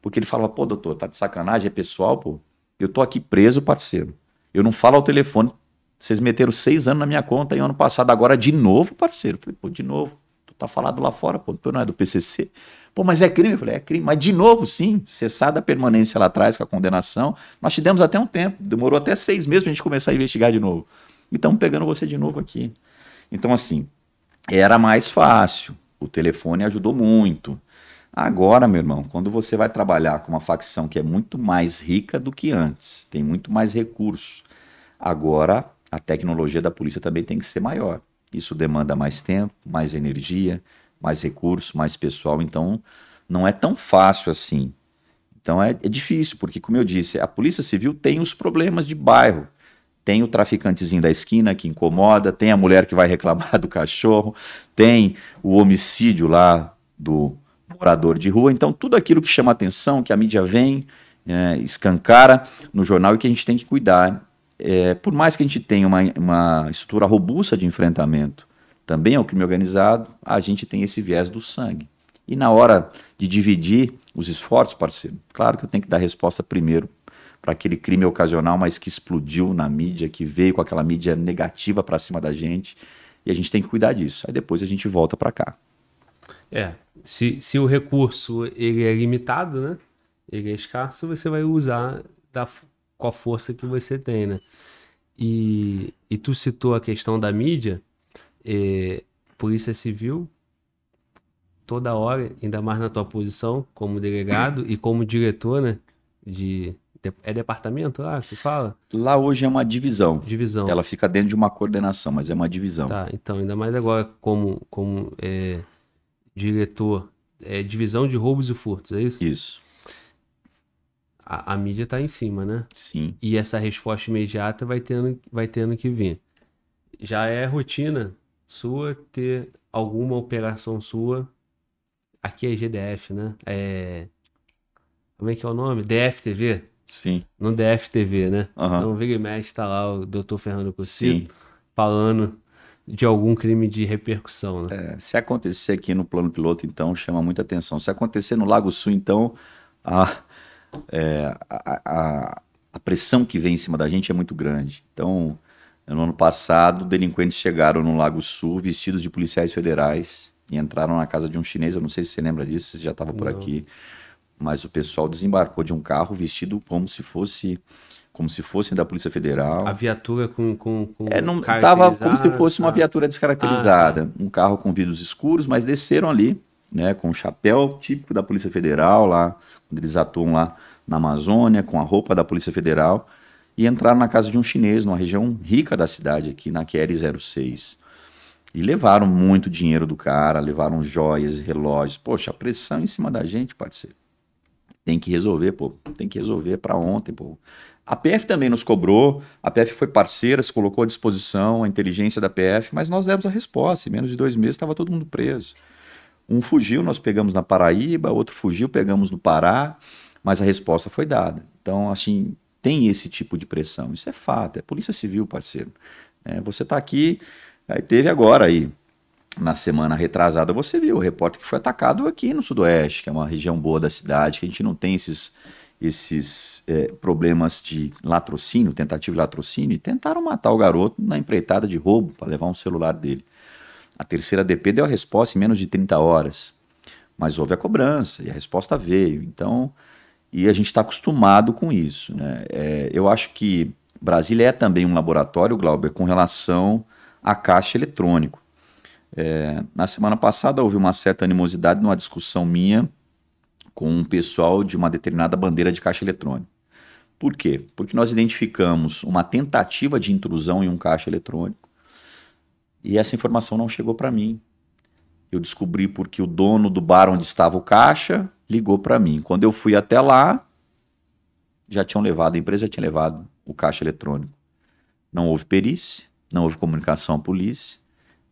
Porque ele falava, pô, doutor, tá de sacanagem, é pessoal, pô. Eu tô aqui preso, parceiro. Eu não falo ao telefone. Vocês meteram seis anos na minha conta e ano passado, agora de novo, parceiro. Eu falei, pô, de novo. Tu tá falado lá fora, pô, tu não é do PCC. Pô, mas é crime? Eu falei, é crime. Mas de novo, sim, cessada a permanência lá atrás com a condenação. Nós te demos até um tempo, demorou até seis meses pra gente começar a investigar de novo. E estamos pegando você de novo aqui. Então, assim, era mais fácil. O telefone ajudou muito. Agora, meu irmão, quando você vai trabalhar com uma facção que é muito mais rica do que antes, tem muito mais recursos, agora a tecnologia da polícia também tem que ser maior. Isso demanda mais tempo, mais energia, mais recursos, mais pessoal. Então, não é tão fácil assim. Então, é, é difícil, porque, como eu disse, a Polícia Civil tem os problemas de bairro. Tem o traficantezinho da esquina que incomoda, tem a mulher que vai reclamar do cachorro, tem o homicídio lá do morador de rua. Então, tudo aquilo que chama atenção, que a mídia vem, é, escancara no jornal e que a gente tem que cuidar. É, por mais que a gente tenha uma, uma estrutura robusta de enfrentamento também ao crime organizado, a gente tem esse viés do sangue. E na hora de dividir os esforços, parceiro, claro que eu tenho que dar resposta primeiro para aquele crime ocasional, mas que explodiu na mídia, que veio com aquela mídia negativa para cima da gente, e a gente tem que cuidar disso. Aí depois a gente volta para cá. É, se, se o recurso ele é limitado, né? Ele é escasso, você vai usar da, com a força que você tem, né? E, e tu citou a questão da mídia, é, Polícia Civil, toda hora, ainda mais na tua posição como delegado e como diretor, né? De, é departamento lá que fala? Lá hoje é uma divisão. Divisão. Ela fica dentro de uma coordenação, mas é uma divisão. Tá, então, ainda mais agora como, como é, diretor, é, divisão de roubos e furtos, é isso? Isso. A, a mídia tá em cima, né? Sim. E essa resposta imediata vai tendo, vai tendo que vir. Já é rotina sua ter alguma operação sua. Aqui é GDF, né? É... Como é que é o nome? DFTV? Sim. No DFTV, né? Aham. Então, vira e mexe, tá lá o doutor Fernando Cossino Sim. falando de algum crime de repercussão, né? É, se acontecer aqui no plano piloto, então, chama muita atenção. Se acontecer no Lago Sul, então, a, é, a, a, a pressão que vem em cima da gente é muito grande. Então, no ano passado, delinquentes chegaram no Lago Sul vestidos de policiais federais e entraram na casa de um chinês. Eu não sei se você lembra disso, você já estava por Não. aqui. Mas o pessoal desembarcou de um carro vestido como se fosse como se fossem da Polícia Federal. A viatura com. com, com É, não tava como se fosse uma ah, viatura descaracterizada. Um carro com vidros escuros, mas desceram ali, né, com o chapéu típico da Polícia Federal lá, quando eles atuam lá na Amazônia, com a roupa da Polícia Federal, e entraram na casa de um chinês, numa região rica da cidade aqui, na QR 06. E levaram muito dinheiro do cara, levaram joias e relógios. Poxa, a pressão em cima da gente, parceiro. Tem que resolver, pô. Tem que resolver para ontem, pô. A PF também nos cobrou, a PF foi parceira, se colocou à disposição, a inteligência da PF, mas nós demos a resposta. Em menos de dois meses estava todo mundo preso. Um fugiu, nós pegamos na Paraíba, outro fugiu, pegamos no Pará, mas a resposta foi dada. Então, assim, tem esse tipo de pressão. Isso é fato, é Polícia Civil, parceiro. É, você está aqui, aí teve agora aí, na semana retrasada, você viu o repórter que foi atacado aqui no Sudoeste, que é uma região boa da cidade, que a gente não tem esses, esses é, problemas de latrocínio, tentativa de latrocínio, e tentaram matar o garoto na empreitada de roubo para levar um celular dele. A terceira DP deu a resposta em menos de 30 horas, mas houve a cobrança e a resposta veio. Então, e a gente está acostumado com isso. Né? É, eu acho que Brasília é também um laboratório, Glauber, com relação à caixa eletrônico. É, na semana passada houve uma certa animosidade numa discussão minha com um pessoal de uma determinada bandeira de caixa eletrônico. Por quê? Porque nós identificamos uma tentativa de intrusão em um caixa eletrônico e essa informação não chegou para mim. Eu descobri porque o dono do bar onde estava o caixa ligou para mim. Quando eu fui até lá, já tinham levado, a empresa já tinha levado o caixa eletrônico. Não houve perícia, não houve comunicação à polícia.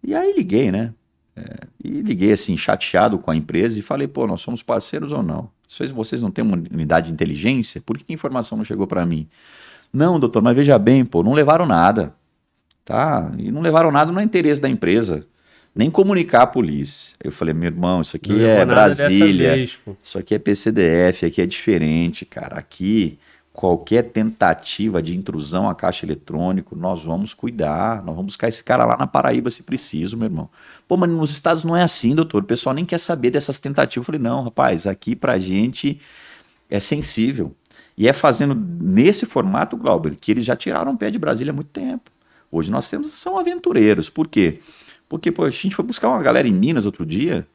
E aí liguei, né? É, e liguei assim, chateado com a empresa e falei, pô, nós somos parceiros ou não? Vocês, vocês não têm uma unidade de inteligência? Por que a informação não chegou para mim? Não, doutor, mas veja bem, pô, não levaram nada. Tá? E não levaram nada no interesse da empresa. Nem comunicar a polícia. Eu falei, meu irmão, isso aqui Não é Brasília. vez. Isso aqui é PCDF, aqui é diferente, cara. Aqui, qualquer tentativa de intrusão a caixa eletrônico, nós vamos cuidar. Nós vamos buscar esse cara lá na Paraíba se preciso, meu irmão. Pô, mas nos Estados não é assim, doutor. O pessoal nem quer saber dessas tentativas. Eu falei, não, rapaz, aqui pra gente é sensível. E é fazendo nesse formato, Glauber, que eles já tiraram o pé de Brasília há muito tempo. Hoje nós temos, são aventureiros. Por quê? Porque pô, a gente foi buscar uma galera em Minas outro dia,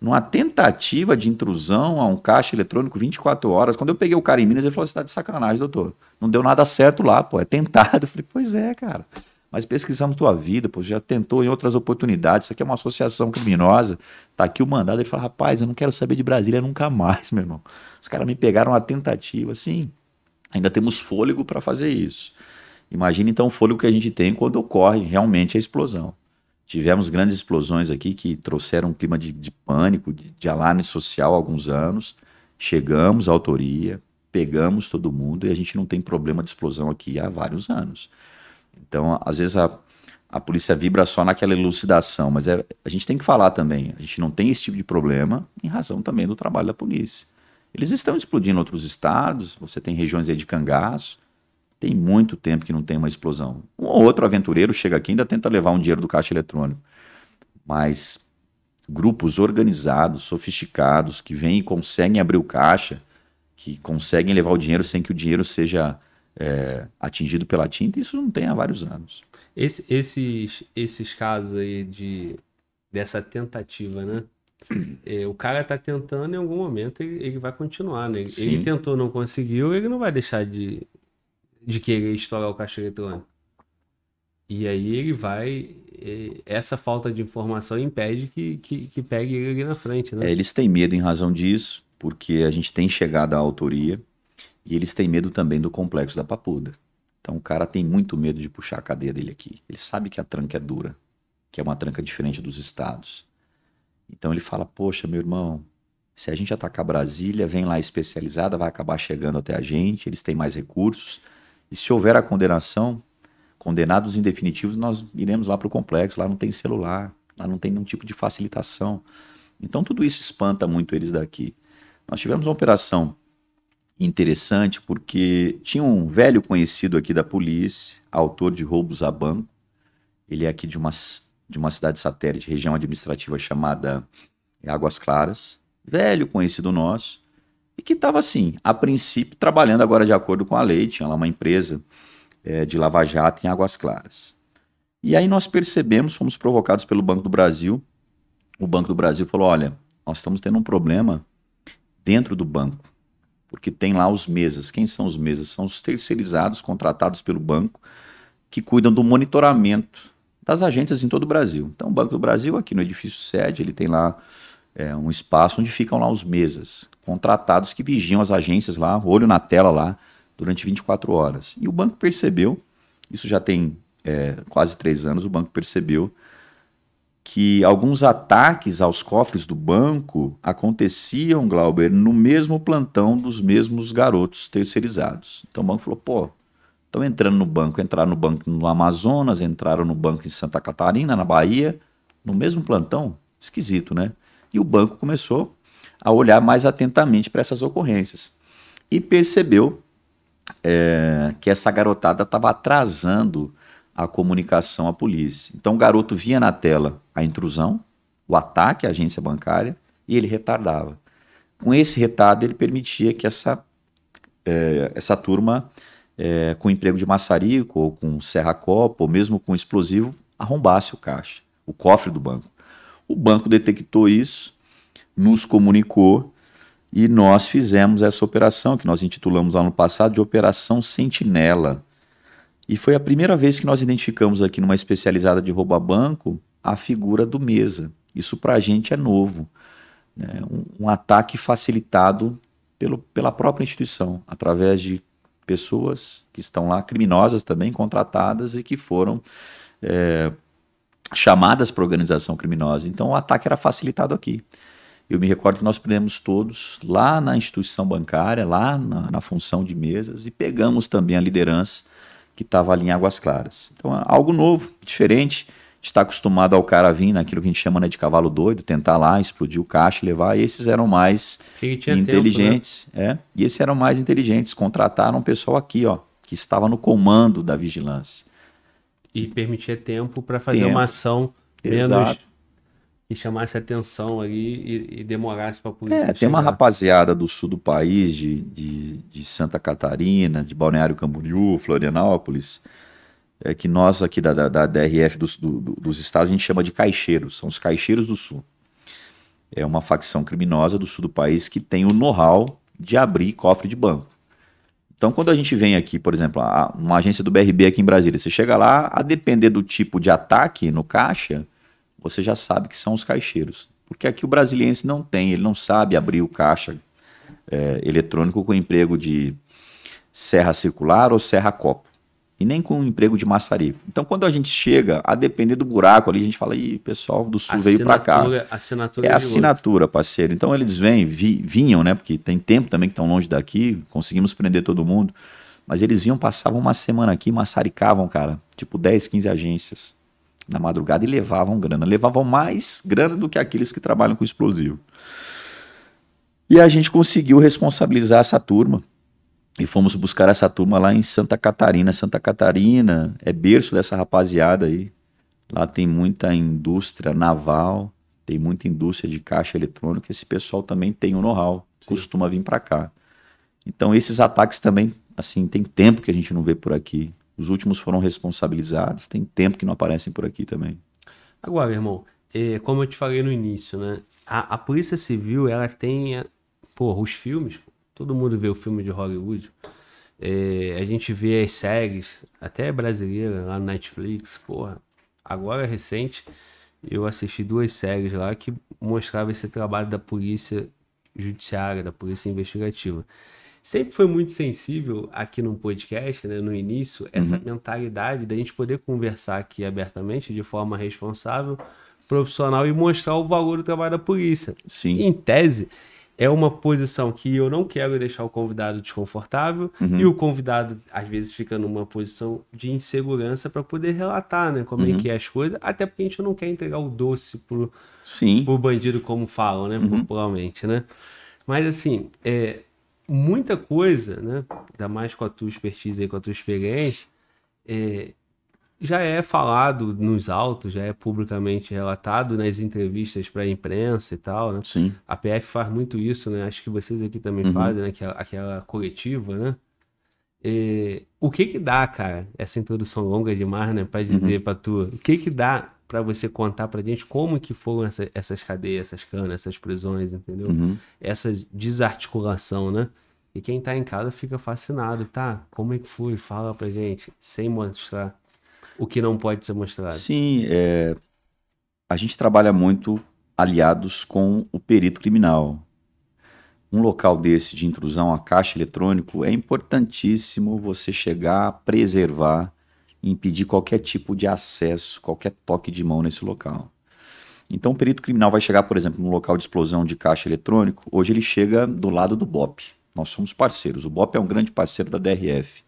numa tentativa de intrusão a um caixa eletrônico 24 horas. Quando eu peguei o cara em Minas, ele falou: você tá de sacanagem, doutor. Não deu nada certo lá, pô, é tentado. [laughs] Eu falei, pois é, cara. Mas pesquisamos tua vida, pô, já tentou em outras oportunidades. Isso aqui é uma associação criminosa. Tá aqui o mandado. Ele fala, rapaz, eu não quero saber de Brasília nunca mais, meu irmão. Os caras me pegaram uma tentativa, assim. Ainda temos fôlego para fazer isso. Imagina então o fôlego que a gente tem quando ocorre realmente a explosão. Tivemos grandes explosões aqui que trouxeram um clima de, de pânico, de, de alarme social há alguns anos. Chegamos à autoria, pegamos todo mundo e a gente não tem problema de explosão aqui há vários anos. Então, às vezes a, a polícia vibra só naquela elucidação, mas é, a gente tem que falar também. A gente não tem esse tipo de problema em razão também do trabalho da polícia. Eles estão explodindo outros estados, você tem regiões aí de cangaço, tem muito tempo que não tem uma explosão. Um ou outro aventureiro chega aqui e ainda tenta levar um dinheiro do caixa eletrônico. Mas grupos organizados, sofisticados, que vêm e conseguem abrir o caixa, que conseguem levar o dinheiro sem que o dinheiro seja é, atingido pela tinta, isso não tem há vários anos. Esse- esses, esses casos aí de, dessa tentativa, né? [clears throat] É, o cara tá tentando em algum momento ele, ele vai continuar, né? Sim. Ele tentou, não conseguiu, ele não vai deixar de, de querer estourar o caixa eletrônico. E aí ele vai. Essa falta de informação impede que, que, que pegue ele ali na frente, né? É, eles têm medo em razão disso, porque a gente tem chegado à autoria e eles têm medo também do complexo da papuda. Então o cara tem muito medo de puxar a cadeia dele aqui. Ele sabe que a tranca é dura, que é uma tranca diferente dos estados. Então ele fala: Poxa, meu irmão, se a gente atacar Brasília, vem lá especializada, vai acabar chegando até a gente, eles têm mais recursos. E se houver a condenação, condenados em definitivos, nós iremos lá para o complexo. Lá não tem celular, lá não tem nenhum tipo de facilitação. Então tudo isso espanta muito eles daqui. Nós tivemos uma operação interessante porque tinha um velho conhecido aqui da polícia, autor de roubos a banco. Ele é aqui de uma, de uma cidade satélite, região administrativa chamada Águas Claras. Velho conhecido nosso. E que estava assim, a princípio, trabalhando agora de acordo com a lei. Tinha lá uma empresa eh, de Lava Jato em Águas Claras. E aí nós percebemos, fomos provocados pelo Banco do Brasil. O Banco do Brasil falou: olha, nós estamos tendo um problema dentro do banco, porque tem lá os mesas. Quem são os mesas? São os terceirizados contratados pelo banco que cuidam do monitoramento das agências em todo o Brasil. Então, o Banco do Brasil, aqui no edifício sede, ele tem lá é, um espaço onde ficam lá os mesas, contratados que vigiam as agências lá, olho na tela lá, durante 24 horas. E o banco percebeu, isso já tem é, quase três anos, o banco percebeu que alguns ataques aos cofres do banco aconteciam, Glauber, no mesmo plantão dos mesmos garotos terceirizados. Então o banco falou, pô, estão entrando no banco, entraram no banco no Amazonas, entraram no banco em Santa Catarina, na Bahia, no mesmo plantão? Esquisito, né? E o banco começou a olhar mais atentamente para essas ocorrências e percebeu é, que essa garotada estava atrasando a comunicação à polícia. Então o garoto via na tela a intrusão, o ataque à agência bancária e ele retardava. Com esse retardo, ele permitia que essa, eh, essa turma, eh, com emprego de maçarico, ou com serra-copa, ou mesmo com explosivo, arrombasse o caixa, o cofre do banco. O banco detectou isso, nos comunicou e nós fizemos essa operação, que nós intitulamos lá no passado de Operação Sentinela. E foi a primeira vez que nós identificamos aqui numa especializada de roubo a banco a figura do mesa. Isso para a gente é novo. Né? Um, um ataque facilitado pelo, pela própria instituição, através de pessoas que estão lá, criminosas também, contratadas e que foram é, chamadas para organização criminosa. Então o ataque era facilitado aqui. Eu me recordo que nós prendemos todos lá na instituição bancária, lá na, na função de mesas, e pegamos também a liderança que estava ali em Águas Claras. Então, é algo novo, diferente. Está acostumado ao cara vir naquilo que a gente chama né, de cavalo doido, tentar lá, explodir o caixa e levar. E esses eram mais inteligentes. Tempo, né? é, e esses eram mais inteligentes. Contrataram um pessoal aqui, ó, que estava no comando da vigilância. E permitia tempo para fazer tempo. uma ação menos Exato que chamasse atenção ali e, e demorasse para a polícia. É, tem uma rapaziada do sul do país, de, de, de, Santa Catarina, de Balneário Camboriú, Florianópolis, é, que nós aqui da, da, da DRF dos, do, dos estados a gente chama de caixeiros, são os caixeiros do sul. É uma facção criminosa do sul do país que tem o know-how de abrir cofre de banco. Então, quando a gente vem aqui, por exemplo, a, uma agência do BRB aqui em Brasília, você chega lá, a depender do tipo de ataque no caixa, você já sabe que são os caixeiros. Porque aqui o brasiliense não tem, ele não sabe abrir o caixa é, eletrônico com emprego de serra circular ou serra copo. E nem com emprego de maçarico. Então, quando a gente chega, a depender do buraco ali, a gente fala, ih, pessoal do sul assinatura, veio para cá. Assinatura é assinatura, outro. parceiro. Então, eles vêm, vi, vinham, né? Porque tem tempo também que estão longe daqui, conseguimos prender todo mundo. Mas eles vinham, passavam uma semana aqui, maçaricavam, cara. Tipo 10, 15 agências na madrugada e levavam grana. Levavam mais grana do que aqueles que trabalham com explosivo. E a gente conseguiu responsabilizar essa turma. E fomos buscar essa turma lá em Santa Catarina. Santa Catarina é berço dessa rapaziada aí. Lá tem muita indústria naval, tem muita indústria de caixa eletrônica. Esse pessoal também tem o um know-how, costuma vir para cá. Então esses ataques também, assim, tem tempo que a gente não vê por aqui. Os últimos foram responsabilizados. Tem tempo que não aparecem por aqui também. Agora, irmão, é, como eu te falei no início, né? A, a Polícia Civil, ela tem, porra, os filmes. Todo mundo vê o filme de Hollywood. É, a gente vê as séries, até brasileira, lá no Netflix. Porra, agora recente, eu assisti duas séries lá que mostravam esse trabalho da polícia judiciária, da polícia investigativa sempre foi muito sensível aqui no podcast, né, no início, essa uhum. mentalidade da gente poder conversar aqui abertamente, de forma responsável, profissional e mostrar o valor do trabalho da polícia. Sim. Em tese, é uma posição que eu não quero deixar o convidado desconfortável uhum. e o convidado às vezes fica numa posição de insegurança para poder relatar, né, como é uhum. é que é as coisas, até porque a gente não quer entregar o doce pro, Sim. pro bandido como falam, né, uhum. popularmente, né? Mas assim, é, muita coisa, né? Ainda mais com a tua expertise e com a tua experiência, é, já é falado nos autos, já é publicamente relatado nas entrevistas para a imprensa e tal, né? Sim. A PF faz muito isso, né? Acho que vocês aqui também uhum. fazem, né? Aquela, aquela coletiva, né? É, o que que dá, cara? Essa introdução longa demais, né? Para dizer uhum. para tu, o que que dá para você contar para gente como que foram essa, essas cadeias, essas canas, essas prisões, entendeu? Uhum. Essa desarticulação, né? E quem tá em casa fica fascinado, tá? Como é que foi? Fala pra gente, sem mostrar o que não pode ser mostrado. Sim, é... a gente trabalha muito aliados com o perito criminal. Um local desse de intrusão a caixa eletrônico é importantíssimo você chegar preservar impedir qualquer tipo de acesso, qualquer toque de mão nesse local. Então, o perito criminal vai chegar, por exemplo, no local de explosão de caixa eletrônico. Hoje ele chega do lado do BOP. Nós somos parceiros. O BOP é um grande parceiro da DRF.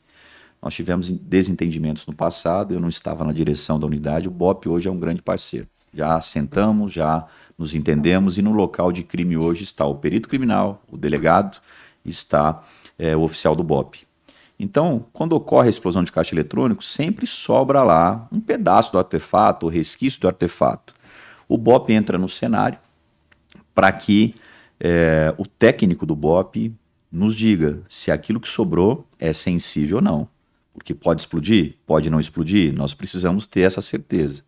Nós tivemos desentendimentos no passado, eu não estava na direção da unidade. O BOP hoje é um grande parceiro. Já sentamos, já nos entendemos e no local de crime hoje está o perito criminal, o delegado, está é, o oficial do BOP. Então, quando ocorre a explosão de caixa eletrônico, sempre sobra lá um pedaço do artefato, o resquício do artefato. O BOP entra no cenário para que é, o técnico do BOP nos diga se aquilo que sobrou é sensível ou não. Porque pode explodir, pode não explodir, nós precisamos ter essa certeza.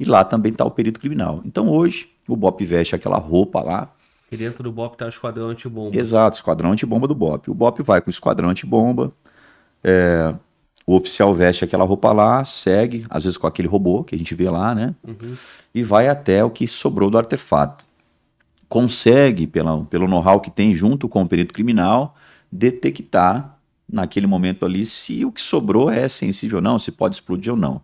E lá também está o perito criminal. Então hoje, o BOP veste aquela roupa lá. E dentro do BOP está o esquadrão antibomba. Exato, esquadrão antibomba do BOP. O BOP vai com o esquadrão antibomba, é, o oficial veste aquela roupa lá, segue, às vezes com aquele robô que a gente vê lá, né? Uhum. E vai até o que sobrou do artefato. Consegue, pela, pelo know-how que tem junto com o perito criminal, detectar naquele momento ali se o que sobrou é sensível ou não, se pode explodir ou não.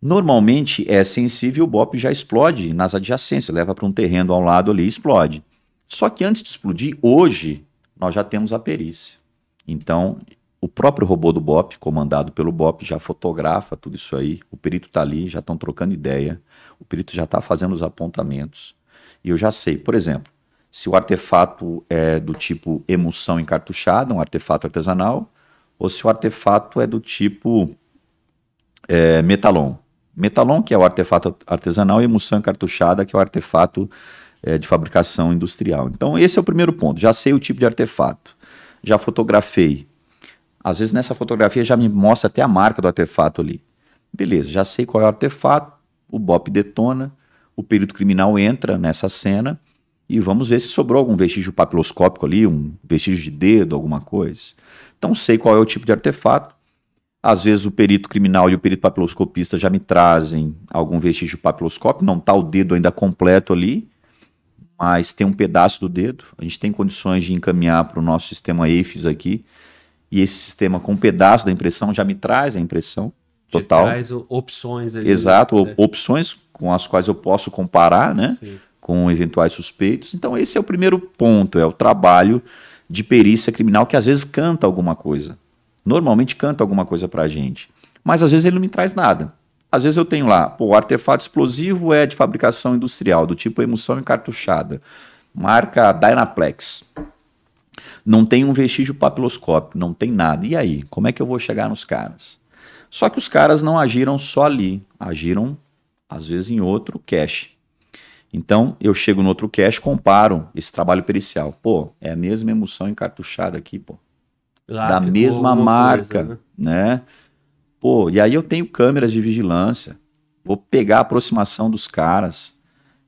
Normalmente é sensível, o BOP já explode nas adjacências, leva para um terreno ao lado ali e explode. Só que antes de explodir, hoje, nós já temos a perícia. Então, o próprio robô do BOP, comandado pelo BOP, já fotografa tudo isso aí. O perito está ali, já estão trocando ideia. O perito já está fazendo os apontamentos. E eu já sei, por exemplo, se o artefato é do tipo emulsão encartuchada, um artefato artesanal, ou se o artefato é do tipo é, metalon. Metalon, que é o artefato artesanal, e emulsão encartuchada, que é o artefato é, de fabricação industrial. Então, esse é o primeiro ponto. Já sei o tipo de artefato. Já fotografei. Às vezes, nessa fotografia, já me mostra até a marca do artefato ali. Beleza, já sei qual é o artefato, o BOP detona, o perito criminal entra nessa cena e vamos ver se sobrou algum vestígio papiloscópico ali, um vestígio de dedo, alguma coisa. Então, sei qual é o tipo de artefato às vezes o perito criminal e o perito papiloscopista já me trazem algum vestígio papiloscópico, não está o dedo ainda completo ali, mas tem um pedaço do dedo. A gente tem condições de encaminhar para o nosso sistema EIFES aqui, e esse sistema com um pedaço da impressão já me traz a impressão total. Traz opções ali. Exato, né? opções com as quais eu posso comparar, né? Sim. Com eventuais suspeitos. Então, esse é o primeiro ponto, é o trabalho de perícia criminal que às vezes canta alguma coisa normalmente canta alguma coisa para a gente. Mas às vezes ele não me traz nada. Às vezes eu tenho lá, pô, o artefato explosivo é de fabricação industrial, do tipo emulsão encartuchada, marca Dynaplex. Não tem um vestígio papiloscópico, não tem nada. E aí, como é que eu vou chegar nos caras? Só que os caras não agiram só ali, agiram às vezes em outro cache. Então, eu chego no outro cache, comparo esse trabalho pericial. Pô, é a mesma emulsão encartuchada aqui, pô Lá da mesma marca, coisa, né? né? Pô, e aí eu tenho câmeras de vigilância, vou pegar a aproximação dos caras,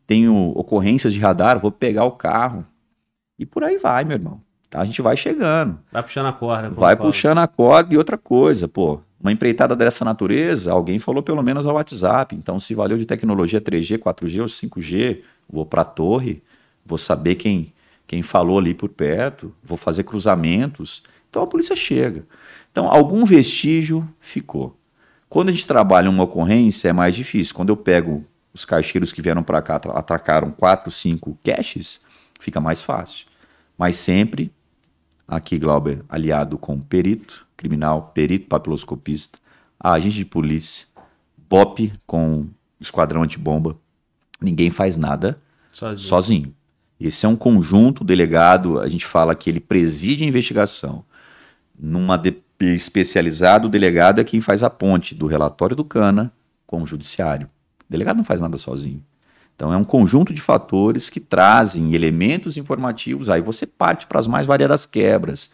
tenho ocorrências de radar, vou pegar o carro e por aí vai, meu irmão. Tá? A gente vai chegando. Vai puxando a corda. Vai puxando a corda e outra coisa, pô. Uma empreitada dessa natureza, alguém falou pelo menos ao WhatsApp. Então, se valeu de tecnologia 3G, 4G ou 5G, vou para a torre, vou saber quem, quem falou ali por perto, vou fazer cruzamentos. Então a polícia chega. Então algum vestígio ficou. Quando a gente trabalha uma ocorrência é mais difícil. Quando eu pego os caixeiros que vieram para cá, atracaram quatro, cinco caches, fica mais fácil. Mas sempre, aqui Glauber, aliado com perito criminal, perito papiloscopista, agente de polícia, BOP com esquadrão antibomba, ninguém faz nada sozinho. sozinho. Esse é um conjunto delegado, a gente fala que ele preside a investigação, numa DP especializada, o delegado é quem faz a ponte do relatório do CANA com o judiciário. O delegado não faz nada sozinho. Então é um conjunto de fatores que trazem elementos informativos, aí você parte para as mais variadas quebras.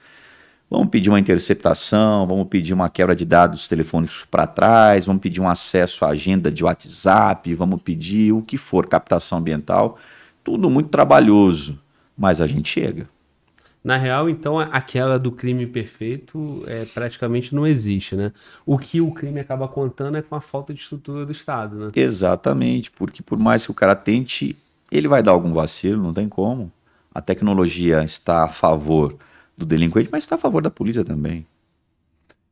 Vamos pedir uma interceptação, vamos pedir uma quebra de dados telefônicos para trás, vamos pedir um acesso à agenda de WhatsApp, vamos pedir o que for, captação ambiental, tudo muito trabalhoso, mas a gente chega. Na real, então, aquela do crime perfeito é, praticamente não existe, né? O que o crime acaba contando é com a falta de estrutura do Estado, né? Exatamente, porque por mais que o cara tente, ele vai dar algum vacilo, não tem como. A tecnologia está a favor do delinquente, mas está a favor da polícia também.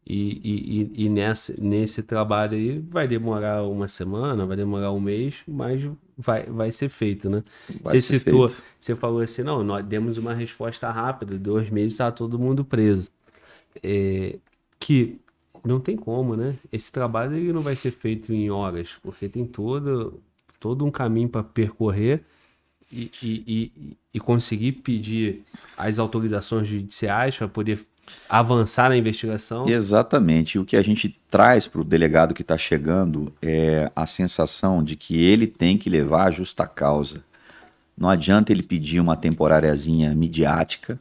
E, e, e nesse, nesse trabalho aí vai demorar uma semana, vai demorar um mês, mas vai, vai ser feito, né? Vai você citou, feito. você falou assim, não, nós demos uma resposta rápida, dois meses está todo mundo preso. É, que não tem como, né? Esse trabalho ele não vai ser feito em horas, porque tem todo, todo um caminho para percorrer e, e, e, e conseguir pedir as autorizações judiciais para poder avançar na investigação. Exatamente. O que a gente traz para o delegado que está chegando é a sensação de que ele tem que levar a justa causa. Não adianta ele pedir uma temporáriazinha midiática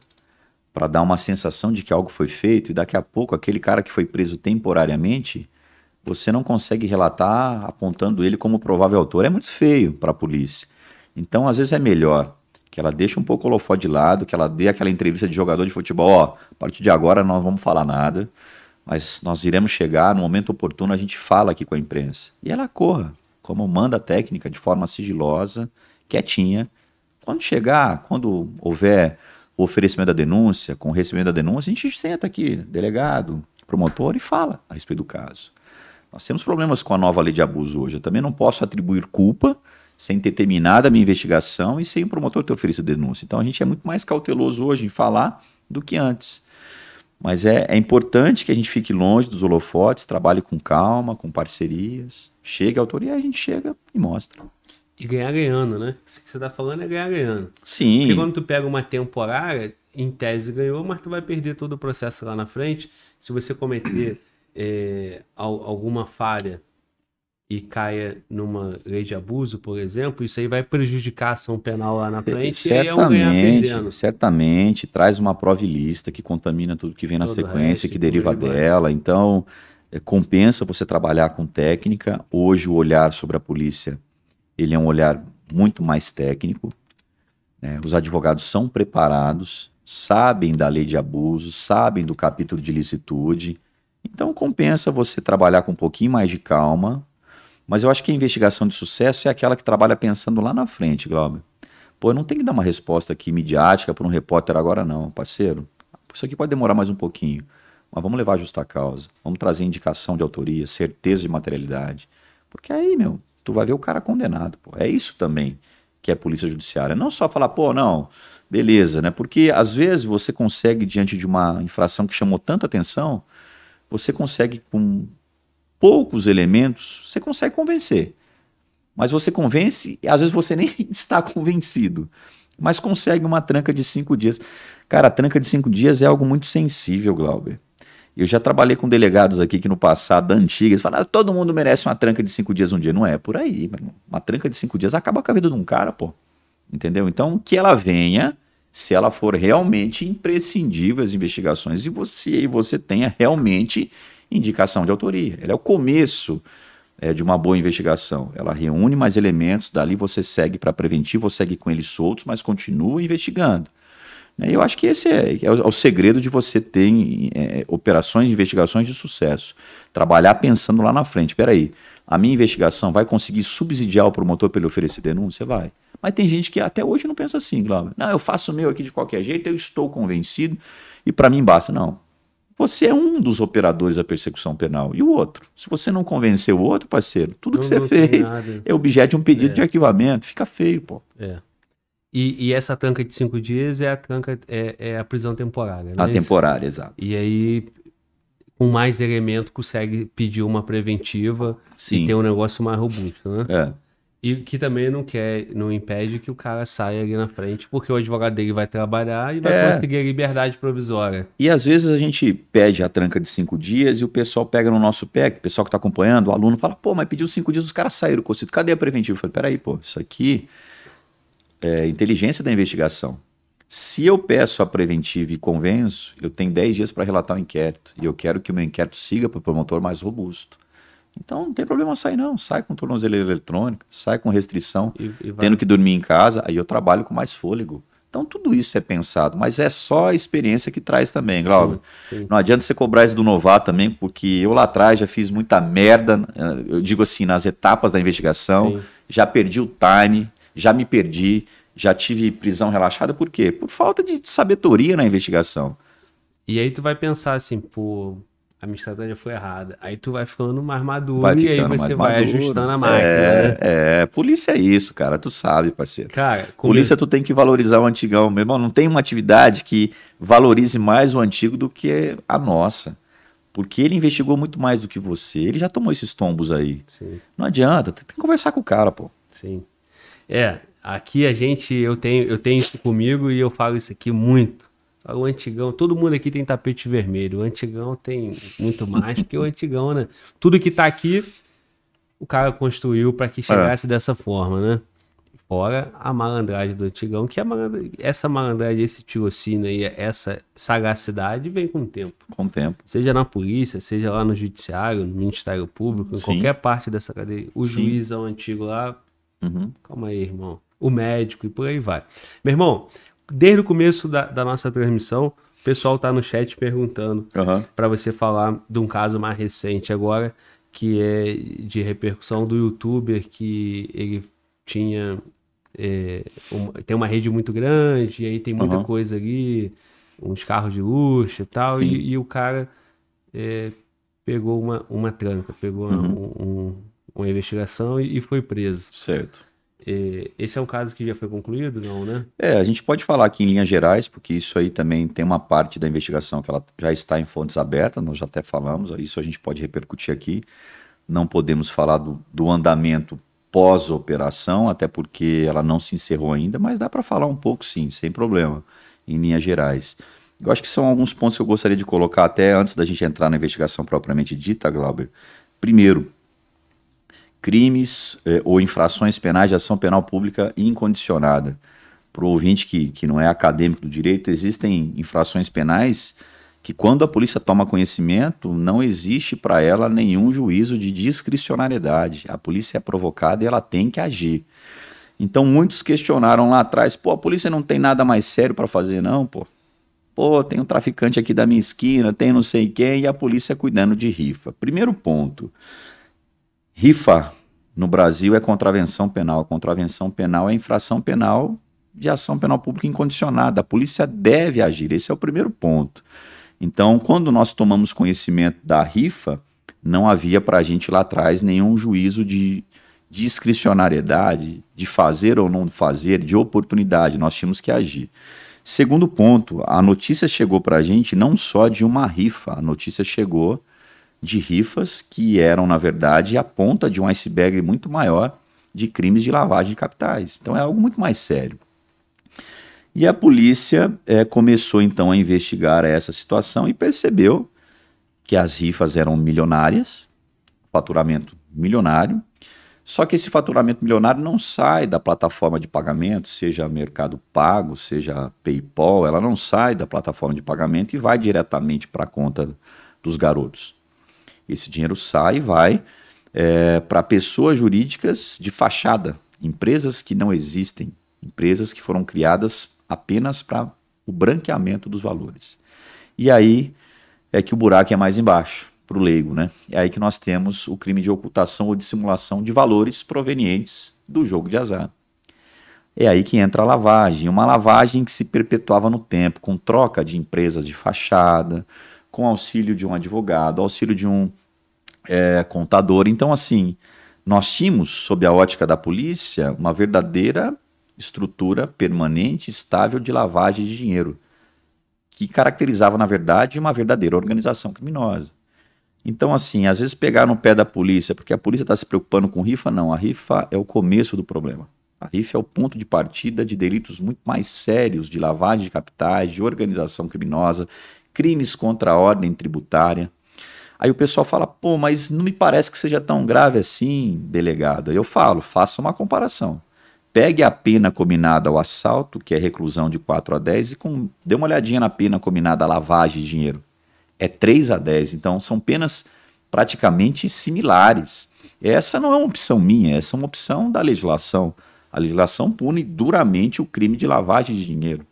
para dar uma sensação de que algo foi feito e daqui a pouco aquele cara que foi preso temporariamente, você não consegue relatar apontando ele como provável autor. É muito feio para a polícia. Então, às vezes é melhor que ela deixe um pouco o holofote de lado, que ela dê aquela entrevista de jogador de futebol, ó, a partir de agora nós vamos falar nada, mas nós iremos chegar, no momento oportuno a gente fala aqui com a imprensa. E ela corra, como manda a técnica, de forma sigilosa, quietinha. Quando chegar, quando houver o oferecimento da denúncia, com o recebimento da denúncia, a gente senta aqui, delegado, promotor, e fala a respeito do caso. Nós temos problemas com a nova lei de abuso hoje. Eu também não posso atribuir culpa sem ter terminado a minha investigação e sem o promotor ter oferecido denúncia. Então a gente é muito mais cauteloso hoje em falar do que antes. Mas é, é importante que a gente fique longe dos holofotes, trabalhe com calma, com parcerias, chegue à autoria, a gente chega e mostra. E ganhar ganhando, né? Isso que você tá falando é ganhar ganhando. Sim. Porque quando tu pega uma temporária, em tese ganhou, mas tu vai perder todo o processo lá na frente. Se você cometer é, al- alguma falha e caia numa lei de abuso, por exemplo, isso aí vai prejudicar a ação penal lá na frente e aí é um. Certamente, certamente, traz uma prova ilícita que contamina tudo que vem na Todo sequência, resto, que deriva dela. Então, é, compensa você trabalhar com técnica. Hoje, o olhar sobre a polícia, ele é um olhar muito mais técnico. né? Os advogados são preparados, sabem da lei de abuso, sabem do capítulo de licitude. Então, compensa você trabalhar com um pouquinho mais de calma. Mas eu acho que a investigação de sucesso é aquela que trabalha pensando lá na frente, Glauber. Pô, não tem que dar uma resposta aqui midiática para um repórter agora, não, parceiro. Isso aqui pode demorar mais um pouquinho. Mas vamos levar a justa causa. Vamos trazer indicação de autoria, certeza de materialidade. Porque aí, meu, tu vai ver o cara condenado. Pô. É isso também que é polícia judiciária. Não só falar, pô, não, beleza, né? Porque às vezes você consegue, diante de uma infração que chamou tanta atenção, você consegue, com poucos elementos, você consegue convencer. Mas você convence, e às vezes você nem [laughs] está convencido, mas consegue uma tranca de cinco dias. Cara, a tranca de cinco dias é algo muito sensível, Glauber. Eu já trabalhei com delegados aqui que no passado, antigas, falaram, "Ah, todo mundo merece uma tranca de cinco dias um dia. Não é por aí, irmão. Uma tranca de cinco dias acaba com a vida de um cara, pô. Entendeu? Então, que ela venha, se ela for realmente imprescindível as investigações e você, e você tenha realmente indicação de autoria. Ela é o começo é, de uma boa investigação. Ela reúne mais elementos, dali você segue para preventivo, ou segue com eles soltos, mas continua investigando. Né? Eu acho que esse é, é o, é o segredo de você ter é, operações investigações de sucesso. Trabalhar pensando lá na frente. Espera aí, a minha investigação vai conseguir subsidiar o promotor para ele oferecer denúncia? Vai. Mas tem gente que até hoje não pensa assim, Glauber. Não, eu faço o meu aqui de qualquer jeito, eu estou convencido e para mim basta. Não. Você é um dos operadores da persecução penal. E o outro? Se você não convencer o outro, parceiro, tudo que Não- você não tem fez nada. é objeto de um pedido É. de arquivamento. Fica feio, pô. É. E, e essa tranca de cinco dias é a tranca, é, é a prisão temporária, A né? Isso. temporária, exato. E aí, com mais elemento, consegue pedir uma preventiva e Sim. ter um negócio mais robusto, né? É. E que também não quer, não impede que o cara saia ali na frente, porque o advogado dele vai trabalhar e vai É. conseguir a liberdade provisória. E às vezes a gente pede a tranca de cinco dias e o pessoal pega no nosso pé, o pessoal que está acompanhando, o aluno fala, pô, mas pediu cinco dias, os caras saíram, Cocito, cadê a preventiva? Eu falei, peraí, pô, isso aqui é inteligência da investigação. Se eu peço a preventiva e convenço, eu tenho 10 dias para relatar o inquérito. E eu quero que o meu inquérito siga para o promotor mais robusto. Então não tem problema sair, não. Sai com tornozeleira eletrônica, sai com restrição, E, e tendo que dormir em casa, aí eu trabalho com mais fôlego. Então tudo isso é pensado, mas é só a experiência que traz também, Glauber. Sim, sim. Não adianta você cobrar isso do novato também, porque eu lá atrás já fiz muita merda, eh, eu digo assim, nas etapas da investigação, Sim. já perdi o time, já me perdi, já tive prisão relaxada, por quê? Por falta de sabedoria na investigação. E aí tu vai pensar assim, pô, a minha estratégia foi errada. Aí tu vai ficando mais maduro Vai e aí ficando você vai maduro. ajustando a máquina, é, né? é, polícia é isso, cara, tu sabe, parceiro. Cara, Polícia, tu tem que valorizar o antigão. Meu irmão, não tem uma atividade que valorize mais o antigo do que a nossa. Porque ele investigou muito mais do que você. Ele já tomou esses tombos aí. Sim. Não adianta, tem que conversar com o cara, pô. Sim. É, aqui a gente, eu tenho, eu tenho isso comigo e eu falo isso aqui muito. O antigão, todo mundo aqui tem tapete vermelho. O antigão tem muito mais que o antigão, né? Tudo que tá aqui, o cara construiu para que chegasse dessa forma, né? Fora a malandragem do antigão, que a malandra... essa malandragem, esse tirocínio aí, essa sagacidade vem com o tempo. Com o tempo. Seja na polícia, seja lá no judiciário, no Ministério Público, em Sim. qualquer parte dessa cadeia. O Sim. juiz é o antigo lá, Uhum. Calma aí, irmão. O médico e por aí vai. Meu irmão, desde o começo da, da nossa transmissão, o pessoal tá no chat perguntando Aham. para você falar de um caso mais recente agora, que é de repercussão do youtuber que ele tinha. é, uma- tem uma rede muito grande, e aí tem muita Aham. coisa ali, uns carros de luxo e tal, e, e o cara é, pegou uma, uma tranca, pegou Uhum. um- um- uma investigação e foi preso. Certo. É, esse é um caso que já foi concluído, não, né? É, a gente pode falar aqui em linhas gerais, porque isso aí também tem uma parte da investigação que ela já está em fontes abertas, nós já até falamos, isso a gente pode repercutir aqui. Não podemos falar do, do andamento pós-operação, até porque ela não se encerrou ainda, mas dá para falar um pouco sim, sem problema, em linhas gerais. Eu acho que são alguns pontos que eu gostaria de colocar até antes da gente entrar na investigação propriamente dita, Glauber. Primeiro, crimes eh, ou infrações penais de ação penal pública incondicionada. Para o ouvinte que, que não é acadêmico do direito, existem infrações penais que, quando a polícia toma conhecimento, não existe para ela nenhum juízo de discricionariedade. A polícia é provocada e ela tem que agir. Então, muitos questionaram lá atrás: pô, a polícia não tem nada mais sério para fazer, não, pô. Pô, tem um traficante aqui da minha esquina, tem não sei quem, e a polícia cuidando de rifa. Primeiro ponto. Rifa no Brasil é contravenção penal. Contravenção penal é infração penal de ação penal pública incondicionada. A polícia deve agir. Esse é o primeiro ponto. Então, quando nós tomamos conhecimento da rifa, não havia para a gente lá atrás nenhum juízo de discricionariedade, de fazer ou não fazer, de oportunidade. Nós tínhamos que agir. Segundo ponto, a notícia chegou para a gente não só de uma rifa, a notícia chegou de rifas que eram, na verdade, a ponta de um iceberg muito maior de crimes de lavagem de capitais. Então é algo muito mais sério. E a polícia eh, começou então a investigar essa situação e percebeu que as rifas eram milionárias, faturamento milionário, só que esse faturamento milionário não sai da plataforma de pagamento, seja Mercado Pago, seja PayPal, ela não sai da plataforma de pagamento e vai diretamente para a conta dos garotos. Esse dinheiro sai e vai é, para pessoas jurídicas de fachada, empresas que não existem, empresas que foram criadas apenas para o branqueamento dos valores. E aí é que o buraco é mais embaixo, para o leigo, né? É aí que nós temos o crime de ocultação ou dissimulação de valores provenientes do jogo de azar. É aí que entra a lavagem, uma lavagem que se perpetuava no tempo, com troca de empresas de fachada, com auxílio de um advogado, auxílio de um é, contador. Então, assim, nós tínhamos, sob a ótica da polícia, uma verdadeira estrutura permanente, estável de lavagem de dinheiro, que caracterizava, na verdade, uma verdadeira organização criminosa. Então, assim, às vezes pegar no pé da polícia, porque a polícia está se preocupando com rifa, não. A rifa é o começo do problema. A rifa é o ponto de partida de delitos muito mais sérios, de lavagem de capitais, de organização criminosa, crimes contra a ordem tributária. Aí o pessoal fala, pô, mas não me parece que seja tão grave assim, delegado. Aí eu falo, faça uma comparação. Pegue a pena combinada ao assalto, que é reclusão de 4 a 10, e com, dê uma olhadinha na pena combinada à lavagem de dinheiro. É 3 a 10, então são penas praticamente similares. Essa não é uma opção minha, essa é uma opção da legislação. A legislação pune duramente o crime de lavagem de dinheiro.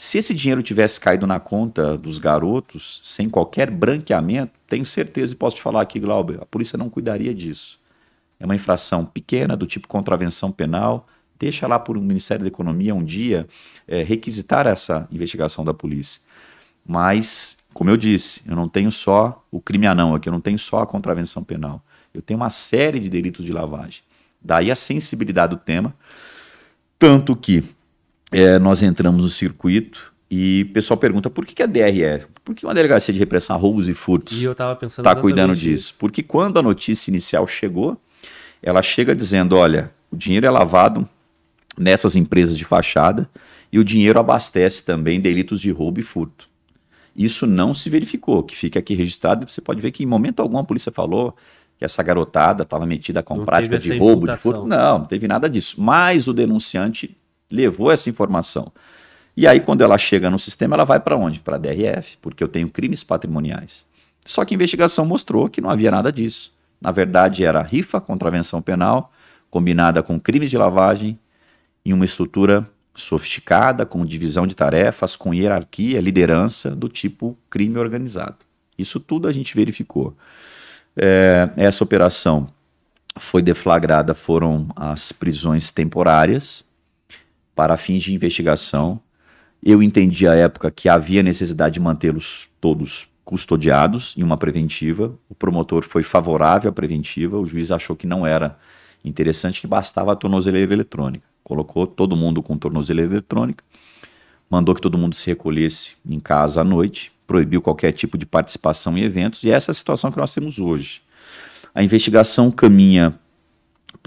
Se esse dinheiro tivesse caído na conta dos garotos, sem qualquer branqueamento, tenho certeza e posso te falar aqui, Glauber, a polícia não cuidaria disso. É uma infração pequena, do tipo contravenção penal. Deixa lá por um Ministério da Economia um dia é, requisitar essa investigação da polícia. Mas, como eu disse, eu não tenho só o crime anão aqui, eu não tenho só a contravenção penal. Eu tenho uma série de delitos de lavagem. Daí a sensibilidade do tema. Tanto que é, nós entramos no circuito e o pessoal pergunta por que, que a DRE, por que uma delegacia de repressão a roubos e furtos está cuidando disso? Porque quando a notícia inicial chegou, ela chega dizendo: olha, o dinheiro é lavado nessas empresas de fachada e o dinheiro abastece também delitos de roubo e furto. Isso não se verificou, que fica aqui registrado, e você pode ver que em momento algum a polícia falou que essa garotada estava metida com Não prática de roubo, de imputação. furto. Não, não teve nada disso. Mas o denunciante levou essa informação. E aí, quando ela chega no sistema, ela vai para onde? Para a DRF, porque eu tenho crimes patrimoniais. Só que a investigação mostrou que não havia nada disso. Na verdade, era rifa, contravenção penal, combinada com crimes de lavagem, em uma estrutura sofisticada, com divisão de tarefas, com hierarquia, liderança do tipo crime organizado. Isso tudo a gente verificou. É, essa operação foi deflagrada, foram as prisões temporárias para fins de investigação. Eu entendi à época que havia necessidade de mantê-los todos custodiados em uma preventiva. O promotor foi favorável à preventiva, o juiz achou que não era interessante, que bastava a tornozeleira eletrônica. Colocou todo mundo com tornozeleira eletrônica, mandou que todo mundo se recolhesse em casa à noite, proibiu qualquer tipo de participação em eventos, e essa é a situação que nós temos hoje. A investigação caminha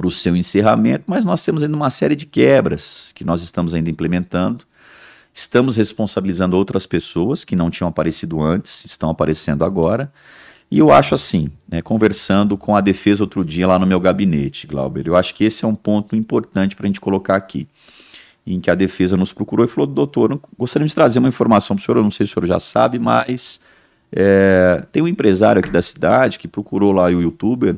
para o seu encerramento, mas nós temos ainda uma série de quebras que nós estamos ainda implementando. Estamos responsabilizando outras pessoas que não tinham aparecido antes, estão aparecendo agora. E eu acho assim, né, conversando com a defesa outro dia lá no meu gabinete, Glauber, eu acho que esse é um ponto importante para a gente colocar aqui, em que a defesa nos procurou e falou, doutor, gostaríamos de trazer uma informação para o senhor, eu não sei se o senhor já sabe, mas é, tem um empresário aqui da cidade que procurou lá o youtuber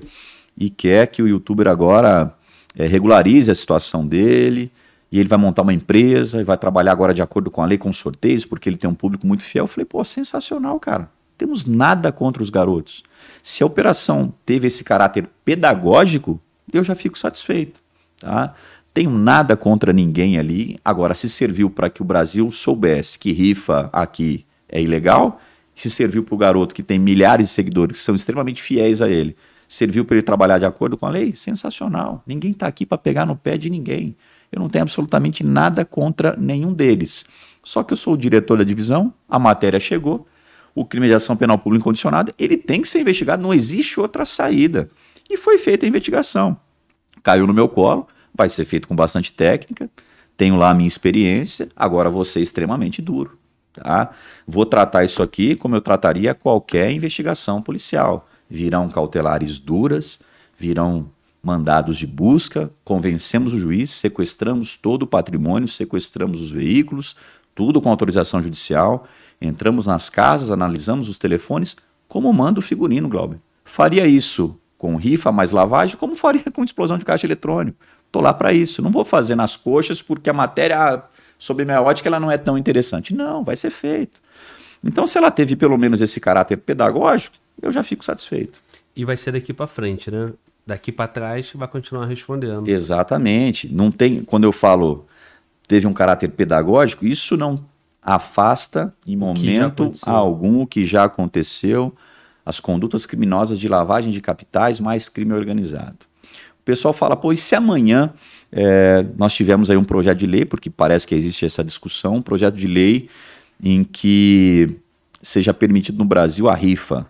e quer que o youtuber agora é, regularize a situação dele, e ele vai montar uma empresa e vai trabalhar agora de acordo com a lei, com sorteios, porque ele tem um público muito fiel. Eu falei, pô, sensacional, cara. Temos nada contra os garotos. Se a operação teve esse caráter pedagógico, eu já fico satisfeito. Tá? Tenho nada contra ninguém ali. Agora, se serviu para que o Brasil soubesse que rifa aqui é ilegal, se serviu para o garoto que tem milhares de seguidores que são extremamente fiéis a ele, serviu para ele trabalhar de acordo com a lei, sensacional. Ninguém está aqui para pegar no pé de ninguém. Eu não tenho absolutamente nada contra nenhum deles. Só que eu sou o diretor da divisão, a matéria chegou, o crime de ação penal pública incondicionada, ele tem que ser investigado, não existe outra saída. E foi feita a investigação. Caiu no meu colo, vai ser feito com bastante técnica, tenho lá a minha experiência, agora vou ser extremamente duro. Tá? Vou tratar isso aqui como eu trataria qualquer investigação policial. Virão cautelares duras, virão mandados de busca, convencemos o juiz, sequestramos todo o patrimônio, sequestramos os veículos, tudo com autorização judicial, entramos nas casas, analisamos os telefones, como manda o figurino, Glauber. Faria isso com rifa mais lavagem, como faria com explosão de caixa eletrônico. Estou lá para isso. Não vou fazer nas coxas porque a matéria ah, sobre minha ótica ela não é tão interessante. Não, vai ser feito. Então, se ela teve pelo menos esse caráter pedagógico, eu já fico satisfeito. E vai ser daqui para frente, né? daqui para trás vai continuar respondendo. Exatamente. Não tem, quando eu falo teve um caráter pedagógico, isso não afasta em momento algum o que já aconteceu, as condutas criminosas de lavagem de capitais mais crime organizado. O pessoal fala, pô, e se amanhã é, nós tivemos aí um projeto de lei, porque parece que existe essa discussão, um projeto de lei em que seja permitido no Brasil a rifa,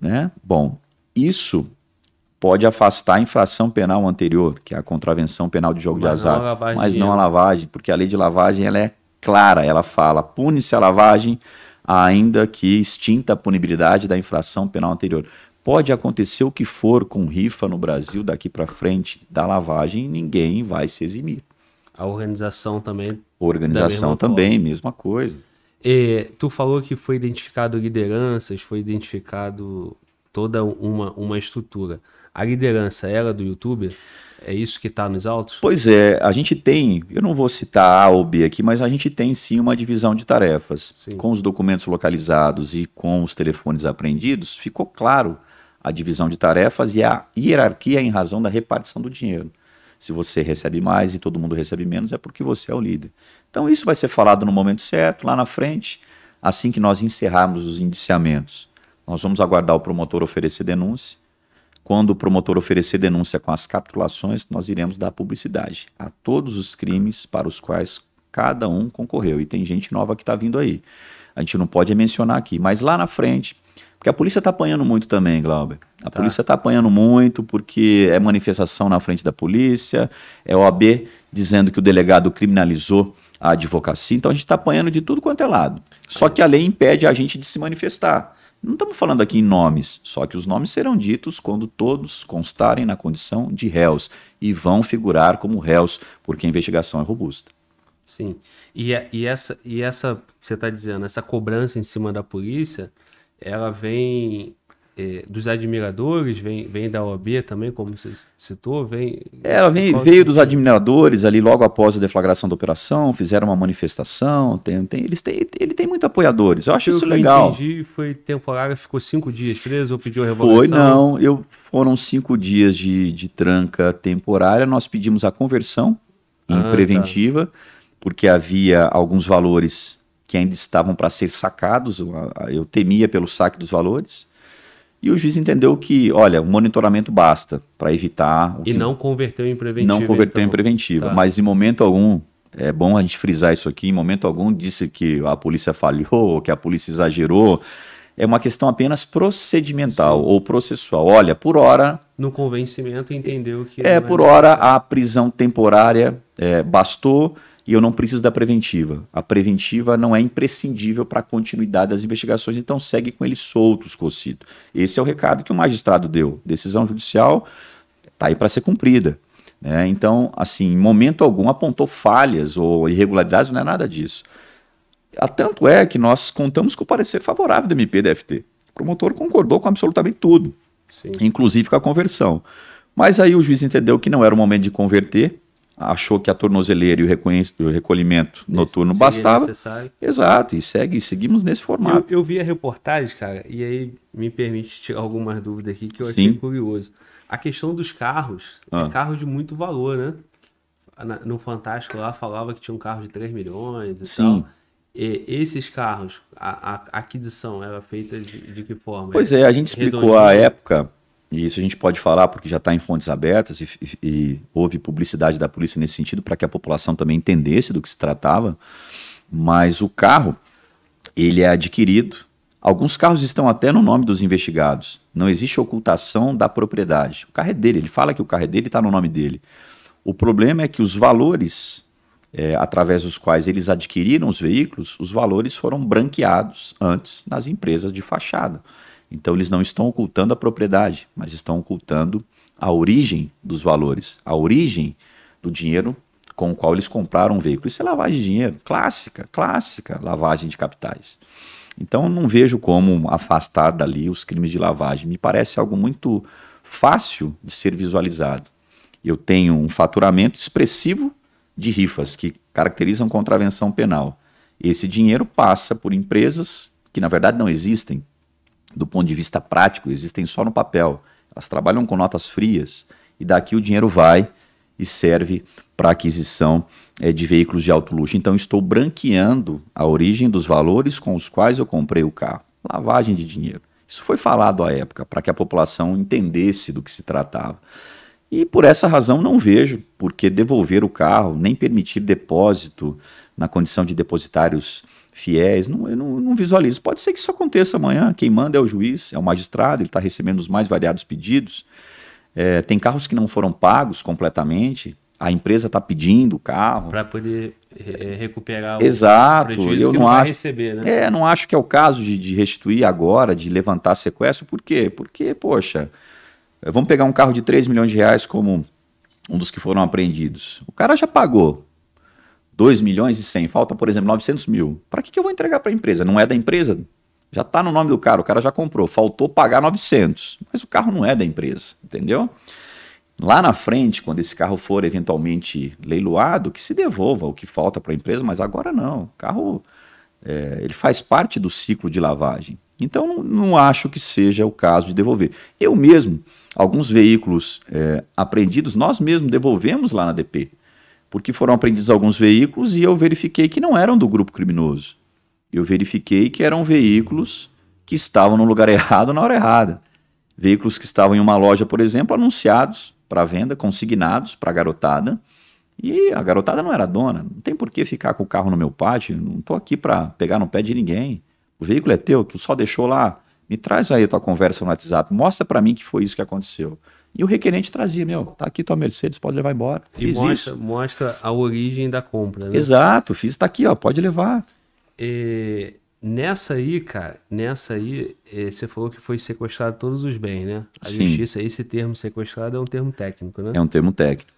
né? Bom, isso pode afastar a infração penal anterior, que é a contravenção penal de jogo mas de azar, não mas não a lavagem, porque a lei de lavagem ela é clara, ela fala, pune-se a lavagem, ainda que extinta a punibilidade da infração penal anterior. Pode acontecer o que for com rifa no Brasil daqui para frente da lavagem, ninguém vai se eximir. A organização também. Organização também, forma. mesma coisa. E, tu falou que foi identificado lideranças, foi identificado toda uma, uma estrutura a liderança era do YouTube? É isso que está nos autos? Pois é, a gente tem, eu não vou citar A ou B aqui, mas a gente tem sim uma divisão de tarefas. Sim. Com os documentos localizados e com os telefones apreendidos, ficou claro a divisão de tarefas e a hierarquia em razão da repartição do dinheiro. Se você recebe mais e todo mundo recebe menos, é porque você é o líder. Então isso vai ser falado no momento certo, lá na frente, assim que nós encerrarmos os indiciamentos. Nós vamos aguardar o promotor oferecer denúncia quando o promotor oferecer denúncia com as capitulações, nós iremos dar publicidade a todos os crimes para os quais cada um concorreu. E tem gente nova que está vindo aí. A gente não pode mencionar aqui, mas lá na frente, porque a polícia está apanhando muito também, Glauber. A tá. polícia está apanhando muito porque é manifestação na frente da polícia, é OAB dizendo que o delegado criminalizou a advocacia, então a gente está apanhando de tudo quanto é lado. Só que a lei impede a gente de se manifestar. Não estamos falando aqui em nomes, só que os nomes serão ditos quando todos constarem na condição de réus e vão figurar como réus, porque a investigação é robusta. Sim. E, é, e essa, e essa que você está dizendo, essa cobrança em cima da polícia, ela vem é, dos admiradores, vem, vem da OAB também, como você citou, vem... É, ela vem, veio dos admiradores ali logo após a deflagração da operação, fizeram uma manifestação, tem, tem, eles têm, ele tem muitos apoiadores, eu acho isso legal. Eu entendi, foi temporário, ficou cinco dias preso ou pediu revogação? Foi, não, eu, foram cinco dias de, de tranca temporária, nós pedimos a conversão em ah, preventiva, tá. porque havia alguns valores que ainda estavam para ser sacados. Eu, temia pelo saque dos valores. E o juiz entendeu que, olha, o monitoramento basta para evitar. e que... não converteu em preventiva. Não converteu então. em preventiva. Tá. Mas em momento algum, é bom a gente frisar isso aqui, em momento algum disse que a polícia falhou, [laughs] que a polícia exagerou. É uma questão apenas procedimental Sim. ou processual. Olha, por hora. No convencimento, entendeu que. É, por hora, a prisão temporária é, bastou e eu não preciso da preventiva. A preventiva não é imprescindível para a continuidade das investigações, então segue com eles soltos, Cocito. Esse é o recado que o magistrado deu. Decisão judicial está aí para ser cumprida. Né? Então, assim, em momento algum apontou falhas ou irregularidades, não é nada disso. Tanto é que nós contamos com o parecer favorável do MPDFT. O promotor concordou com absolutamente tudo, Sim. inclusive com a conversão. Mas aí o juiz entendeu que não era o momento de converter, achou que a tornozeleira e o, o recolhimento noturno bastava. Necessário. Exato, e segue, e seguimos nesse formato. Eu, eu, vi a reportagem, cara, e aí me permite tirar algumas dúvidas aqui que eu achei Sim. curioso. A questão dos carros, é ah. é carro de muito valor, né? No Fantástico lá falava que tinha um carro de 3 milhões e Sim. tal. E esses carros, a, a aquisição era feita de, de que forma? Pois é, a gente explicou a época e isso a gente pode falar porque já está em fontes abertas e, e, e, houve publicidade da polícia nesse sentido para que a população também entendesse do que se tratava. Mas o carro, ele é adquirido. Alguns carros estão até no nome dos investigados. Não existe ocultação da propriedade. O carro é dele, ele fala que o carro é dele e está no nome dele. O problema é que os valores é, através dos quais eles adquiriram os veículos, os valores foram branqueados antes nas empresas de fachada. Então eles não estão ocultando a propriedade, mas estão ocultando a origem dos valores, a origem do dinheiro com o qual eles compraram um veículo. Isso é lavagem de dinheiro, clássica, clássica lavagem de capitais. Então não vejo como afastar dali os crimes de lavagem. Me parece algo muito fácil de ser visualizado. Eu tenho um faturamento expressivo de rifas que caracterizam contravenção penal. Esse dinheiro passa por empresas que na verdade não existem, do ponto de vista prático, existem só no papel. Elas trabalham com notas frias e daqui o dinheiro vai e serve para aquisição é, de veículos de alto luxo. Então estou branqueando a origem dos valores com os quais eu comprei o carro. Lavagem de dinheiro. Isso foi falado à época para que a população entendesse do que se tratava. E por essa razão não vejo por que devolver o carro, nem permitir depósito na condição de depositários fiéis, não, eu não, não visualizo. Pode ser que isso aconteça amanhã, quem manda é o juiz, é o magistrado, ele está recebendo os mais variados pedidos. É, tem carros que não foram pagos completamente, a empresa está pedindo o carro. Para poder é, recuperar Exato, o eu não, não acho, receber, né? É, não acho que é o caso de, de restituir agora, de levantar sequestro, por quê? Porque, poxa, vamos pegar um carro de 3 milhões de reais como um dos que foram apreendidos. O cara já pagou, 2 milhões e 100, falta, por exemplo, 900 mil. Para que, que eu vou entregar para a empresa? Não é da empresa? Já está no nome do cara, o cara já comprou, faltou pagar 900, mas o carro não é da empresa, entendeu? Lá na frente, quando esse carro for eventualmente leiloado, que se devolva o que falta para a empresa, mas agora não. O carro é, ele faz parte do ciclo de lavagem. Então não, não, acho que seja o caso de devolver. Eu mesmo, alguns veículos é, apreendidos, nós mesmos devolvemos lá na DP porque foram apreendidos alguns veículos e eu verifiquei que não eram do grupo criminoso. Eu verifiquei que eram veículos que estavam no lugar errado na hora errada. Veículos que estavam em uma loja, por exemplo, anunciados para venda, consignados para a garotada. E a garotada não era dona. Não tem por que ficar com o carro no meu pátio. Não estou aqui para pegar no pé de ninguém. O veículo é teu, tu só deixou lá. Me traz aí a tua conversa no WhatsApp. Mostra para mim que foi isso que aconteceu. E o requerente trazia, meu, tá aqui tua Mercedes, pode levar embora. E fiz mostra, isso. mostra a origem da compra, né? Exato, fiz, tá aqui, ó, pode levar. E, nessa aí, cara, nessa aí, eh, você falou que foi sequestrado todos os bens, né? A Sim. justiça, esse termo sequestrado é um termo técnico, né? É um termo técnico.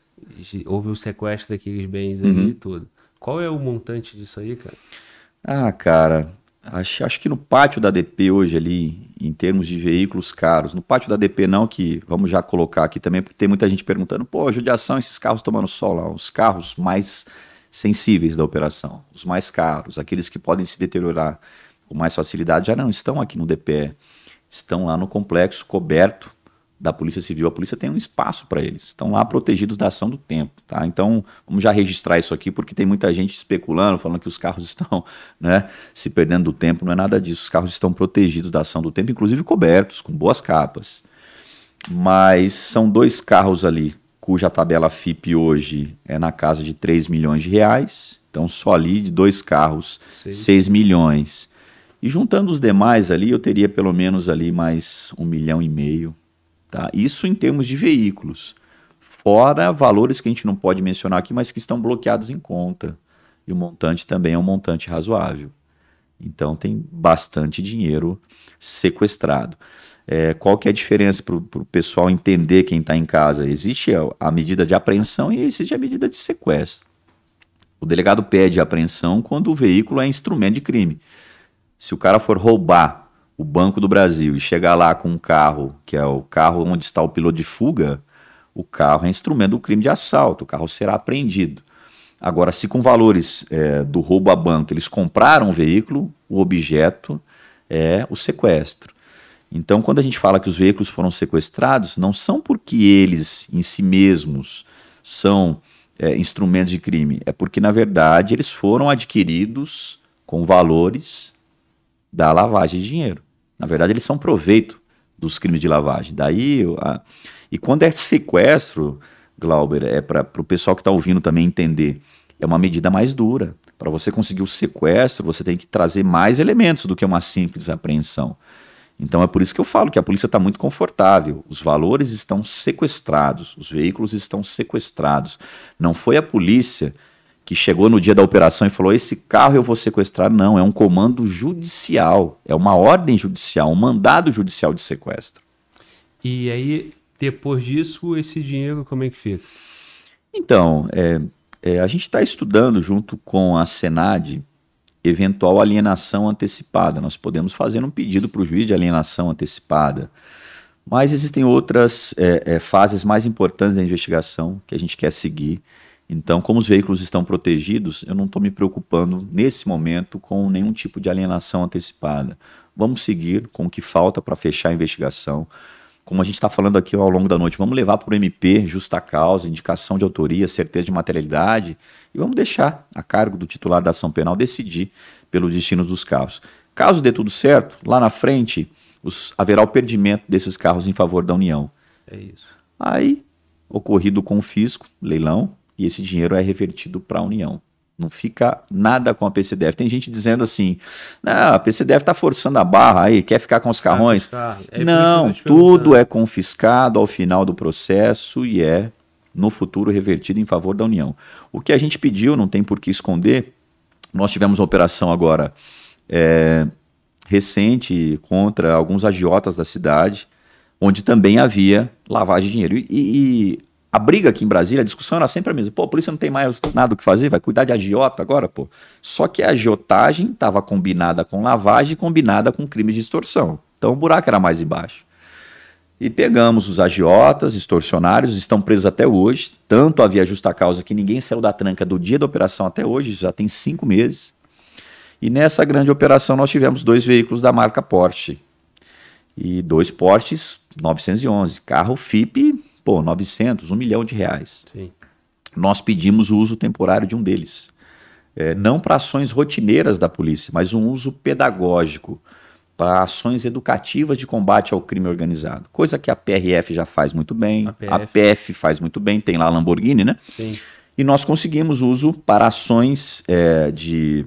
Houve o sequestro daqueles bens uhum. e tudo. Qual é o montante disso aí, cara? Ah, cara, Acho, acho que no pátio da DP hoje ali, em termos de veículos caros, no pátio da DP não, que vamos já colocar aqui também, porque tem muita gente perguntando, pô, judiação, esses carros tomando sol lá, os carros mais sensíveis da operação, os mais caros, aqueles que podem se deteriorar com mais facilidade, já não estão aqui no DPE, estão lá no complexo coberto da Polícia Civil. A polícia tem um espaço para eles. Estão lá protegidos da ação do tempo. Tá? Então, vamos já registrar isso aqui, porque tem muita gente especulando, falando que os carros [laughs] estão né, se perdendo do tempo. Não é nada disso. Os carros estão protegidos da ação do tempo, inclusive cobertos, com boas capas. Mas são dois carros ali, cuja tabela FIP hoje é na casa de 3 milhões de reais. Então, só ali de dois carros, Sim. 6 milhões. E juntando os demais ali, eu teria pelo menos ali mais um milhão e meio Tá? Isso em termos de veículos. Fora valores que a gente não pode mencionar aqui, mas que estão bloqueados em conta. E o montante também é um montante razoável. Então tem bastante dinheiro sequestrado. É, qual que é a diferença para o pessoal entender quem está em casa? Existe a, a, medida de apreensão e existe a medida de sequestro. O delegado pede apreensão quando o veículo é instrumento de crime. Se o cara for roubar o Banco do Brasil e chegar lá com um carro, que é o carro onde está o piloto de fuga, o carro é instrumento do crime de assalto, o carro será apreendido. Agora, se com valores é, do roubo a banco eles compraram o veículo, o objeto é o sequestro. Então, quando a gente fala que os veículos foram sequestrados, não são porque eles em si mesmos são é, instrumentos de crime, é porque, na verdade, eles foram adquiridos com valores da lavagem de dinheiro. Na verdade, eles são proveito dos crimes de lavagem. Daí, a... e quando é sequestro, Glauber, é para o pessoal que está ouvindo também entender, é uma medida mais dura. Para você conseguir o sequestro, você tem que trazer mais elementos do que uma simples apreensão. Então é por isso que eu falo que a polícia está muito confortável. Os valores estão sequestrados, os veículos estão sequestrados. Não foi a polícia que chegou no dia da operação e falou: esse carro eu vou sequestrar. Não, é um comando judicial, é uma ordem judicial, um mandado judicial de sequestro. E aí, depois disso, esse dinheiro como é que fica? Então, é, é, a gente está estudando junto com a Senad eventual alienação antecipada. Nós podemos fazer um pedido para o juiz de alienação antecipada. Mas existem outras é, é, fases mais importantes da investigação que a gente quer seguir então, como os veículos estão protegidos, eu não estou me preocupando nesse momento com nenhum tipo de alienação antecipada. Vamos seguir com o que falta para fechar a investigação. Como a gente está falando aqui ao longo da noite, vamos levar para o MP justa causa, indicação de autoria, certeza de materialidade e vamos deixar a cargo do titular da ação penal decidir pelo destino dos carros. Caso dê tudo certo, lá na frente os, haverá o perdimento desses carros em favor da União. É isso. Aí, ocorrido o confisco, leilão, e esse dinheiro é revertido para a União. Não fica nada com a PCDF. Tem gente dizendo assim: a PCDF está forçando a barra aí, quer ficar com os carrões. É não, tudo é confiscado ao final do processo e é, no futuro, revertido em favor da União. O que a gente pediu, não tem por que esconder. Nós tivemos uma operação agora é, recente contra alguns agiotas da cidade, onde também havia lavagem de dinheiro. E, e a briga aqui em Brasília, a discussão era sempre a mesma. Pô, a polícia não tem mais nada o que fazer, vai cuidar de agiota agora, pô. Só que a agiotagem estava combinada com lavagem combinada com crime de extorsão. Então o buraco era mais embaixo. E pegamos os agiotas, extorsionários, estão presos até hoje. Tanto havia justa causa que ninguém saiu da tranca do dia da operação até hoje, já tem cinco meses. E nessa grande operação nós tivemos dois veículos da marca Porsche. E dois Porsches 911, carro FIP pô, 900, 1 milhão de reais. Sim. Nós pedimos o uso temporário de um deles. É, não para ações rotineiras da polícia, mas um uso pedagógico para ações educativas de combate ao crime organizado. Coisa que a PRF já faz muito bem, a, PF. a PF faz muito bem, tem lá a Lamborghini, né? Sim. E nós conseguimos uso para ações é, de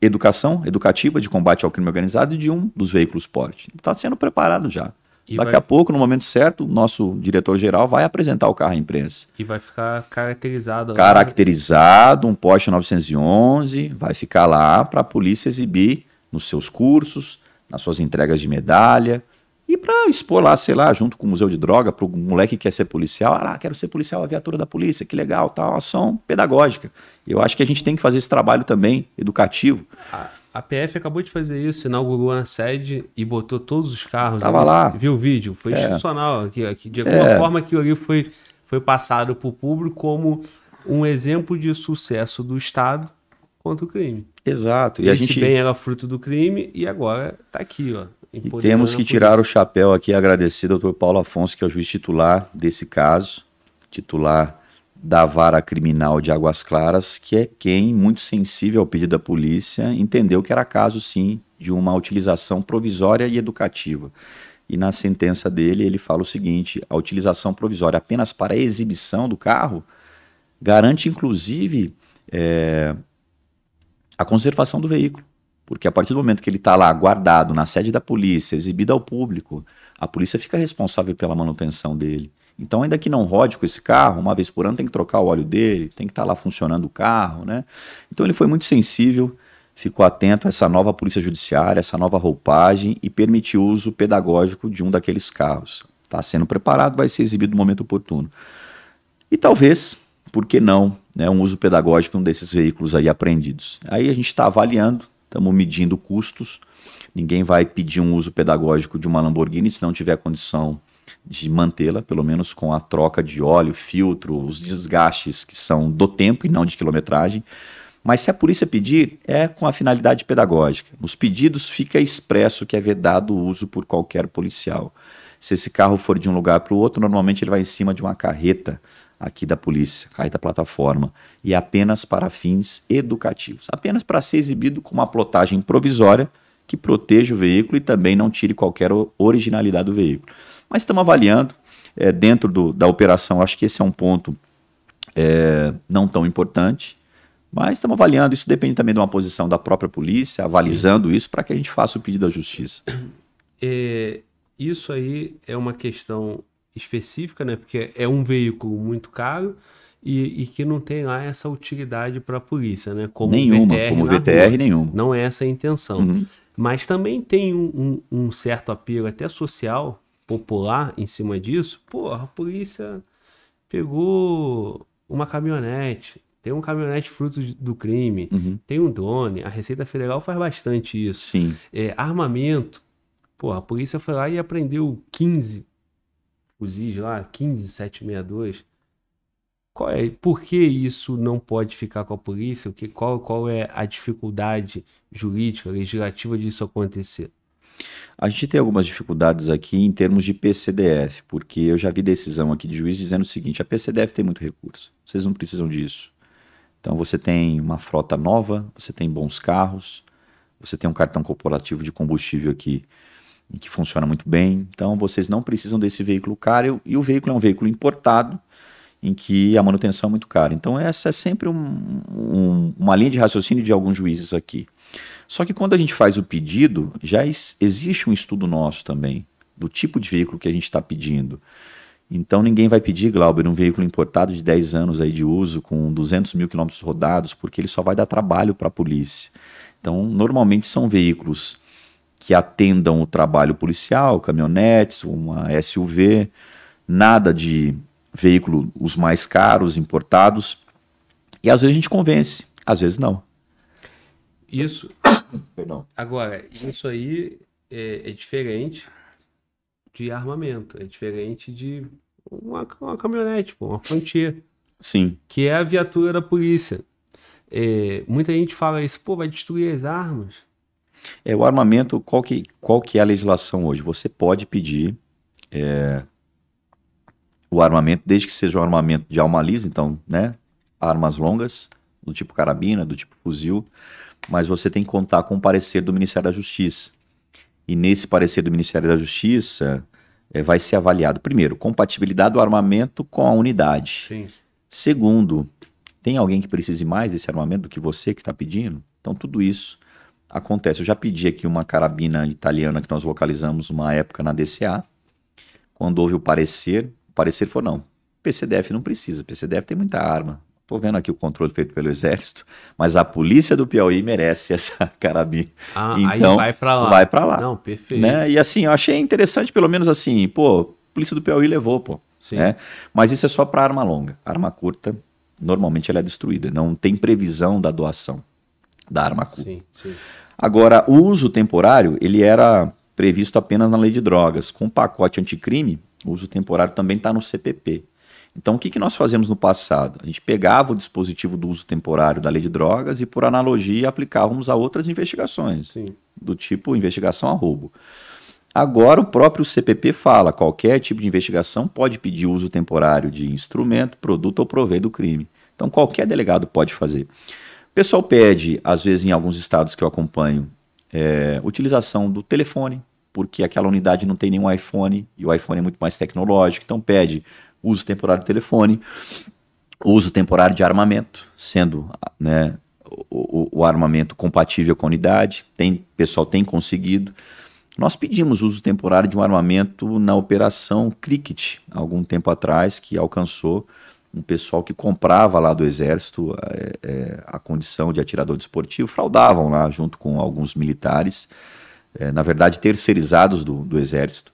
educação educativa de combate ao crime organizado de um dos veículos porte. Está sendo preparado já. E Daqui vai... a pouco, no momento certo, o nosso diretor-geral vai apresentar o carro à imprensa. E vai ficar caracterizado. Caracterizado, um Porsche 911, vai ficar lá para a polícia exibir nos seus cursos, nas suas entregas de medalha, e para expor lá, sei lá, junto com o Museu de Droga, para o moleque que quer ser policial, ah, quero ser policial, a viatura da polícia, que legal, tal, ação pedagógica. Eu acho que a gente tem que fazer esse trabalho também, educativo. Ah a PF acabou de fazer isso, inaugurou a sede e botou todos os carros. Tava lá. Viu o vídeo? Foi é. institucional. Que, que de alguma é. forma aquilo ali foi, foi passado para o público como um exemplo de sucesso do Estado contra o crime. Exato. E Esse a gente bem era fruto do crime e agora está aqui, ó. E temos que tirar o chapéu aqui e agradecer ao Dr. Paulo Afonso, que é o juiz titular desse caso, titular da vara criminal de Águas Claras, que é quem, muito sensível ao pedido da polícia, entendeu que era caso, sim, de uma utilização provisória e educativa. E na sentença dele, ele fala o seguinte: a utilização provisória apenas para exibição do carro garante, inclusive, eh, a conservação do veículo. Porque a partir do momento que ele está lá guardado na sede da polícia, exibido ao público, a polícia fica responsável pela manutenção dele. Então, ainda que não rode com esse carro, uma vez por ano tem que trocar o óleo dele, tem que estar lá funcionando o carro, né? Então, ele foi muito sensível, ficou atento a essa nova polícia judiciária, essa nova roupagem e permitiu o uso pedagógico de um daqueles carros. Está sendo preparado, vai ser exibido no momento oportuno. E talvez, por que não, né, um uso pedagógico um desses veículos aí apreendidos. Aí a gente está avaliando, estamos medindo custos. Ninguém vai pedir um uso pedagógico de uma Lamborghini se não tiver condição de mantê-la, pelo menos com a troca de óleo, filtro, os desgastes que são do tempo e não de quilometragem. Mas se a polícia pedir, é com a finalidade pedagógica. Nos pedidos fica expresso que é vedado o uso por qualquer policial. Se esse carro for de um lugar para o outro, normalmente ele vai em cima de uma carreta aqui da polícia, carreta plataforma, e apenas para fins educativos, apenas para ser exibido com uma plotagem provisória que proteja o veículo e também não tire qualquer originalidade do veículo. Mas estamos avaliando, é, dentro do- da operação, acho que esse é um ponto é, não tão importante, mas estamos avaliando, isso depende também de uma posição da própria polícia, avalizando isso para que a gente faça o pedido à justiça. É, isso aí é uma questão específica, né? Porque é um veículo muito caro e, e que não tem lá essa utilidade para a polícia, né? Como nenhuma, VTR como VTR, rua. nenhuma. Não é essa a intenção. Uhum. Mas também tem um, um- um certo apelo até social, popular, em cima disso. Pô, a polícia pegou uma caminhonete. Tem um caminhonete fruto do crime. Uhum. Tem um drone. A Receita Federal faz bastante isso. Sim. É, armamento. Pô, a polícia foi lá e apreendeu 15 fuzis lá, 15 762. Qual é, por que isso não pode ficar com a polícia? O que, qual, qual é a dificuldade jurídica, legislativa disso acontecer? A gente tem algumas dificuldades aqui em termos de PCDF, porque eu já vi decisão aqui de juiz dizendo o seguinte: a PCDF tem muito recurso, vocês não precisam disso. Então você tem uma frota nova, você tem bons carros, você tem um cartão corporativo de combustível aqui que funciona muito bem. Então vocês não precisam desse veículo caro e o veículo é um veículo importado em que a manutenção é muito cara. Então essa é sempre um- um- uma linha de raciocínio de alguns juízes aqui. Só que quando a gente faz o pedido, já ex- existe um estudo nosso também do tipo de veículo que a gente está pedindo. Então ninguém vai pedir, Glauber, um veículo importado de 10 anos aí de uso, com 200 mil quilômetros rodados, porque ele só vai dar trabalho para a polícia. Então, normalmente são veículos que atendam o trabalho policial, caminhonetes, uma SUV, nada de veículo os mais caros, importados. E às vezes a gente convence, às vezes não. Isso, Perdão. agora, isso aí é, é diferente de armamento, é diferente de uma, uma caminhonete, pô, uma Frontier. Sim. que é a viatura da polícia. É, muita gente fala isso, pô, vai destruir as armas. É, o armamento, qual que, qual que é a legislação hoje? Você pode pedir é, o armamento, desde que seja um armamento de alma lisa, então, né? Armas longas, do tipo carabina, do tipo fuzil, mas você tem que contar com o parecer do Ministério da Justiça. E nesse parecer do Ministério da Justiça, é, vai ser avaliado, primeiro, compatibilidade do armamento com a unidade. Sim. Segundo, tem alguém que precise mais desse armamento do que você que está pedindo? Então, tudo isso acontece. Eu já pedi aqui uma carabina italiana que nós localizamos uma época na DCA. Quando houve o parecer, o parecer foi não. PCDF não precisa, PCDF tem muita arma. Estou vendo aqui o controle feito pelo Exército, mas a polícia do Piauí merece [laughs] essa carabina. Ah, Então, aí vai pra lá. vai pra lá. Não, perfeito. Né? E assim, eu achei interessante, pelo menos assim, pô, a polícia do Piauí levou, pô. Sim. né? Mas isso é só para arma longa. Arma curta, normalmente ela é destruída. Não tem previsão da doação da arma curta. Sim, sim. Agora, o uso temporário, ele era previsto apenas na lei de drogas. Com o pacote anticrime, o uso temporário também está no CPP. Então, o que, que nós fazemos no passado? A gente pegava o dispositivo do uso temporário da lei de drogas e, por analogia, aplicávamos a outras investigações Sim. do tipo investigação a roubo. Agora o próprio CPP fala, qualquer tipo de investigação pode pedir uso temporário de instrumento, produto ou proveito do crime. Então qualquer delegado pode fazer. O pessoal pede, às vezes em alguns estados que eu acompanho, é, utilização do telefone, porque aquela unidade não tem nenhum iPhone e o iPhone é muito mais tecnológico, então pede uso temporário do telefone, uso temporário de armamento, sendo né, o, o, armamento compatível com a unidade, tem pessoal tem conseguido. Nós pedimos uso temporário de um armamento na operação Cricket, algum tempo atrás, que alcançou um pessoal que comprava lá do Exército é, é, a condição de atirador desportivo, fraudavam lá junto com alguns militares, é, na verdade terceirizados do, do Exército,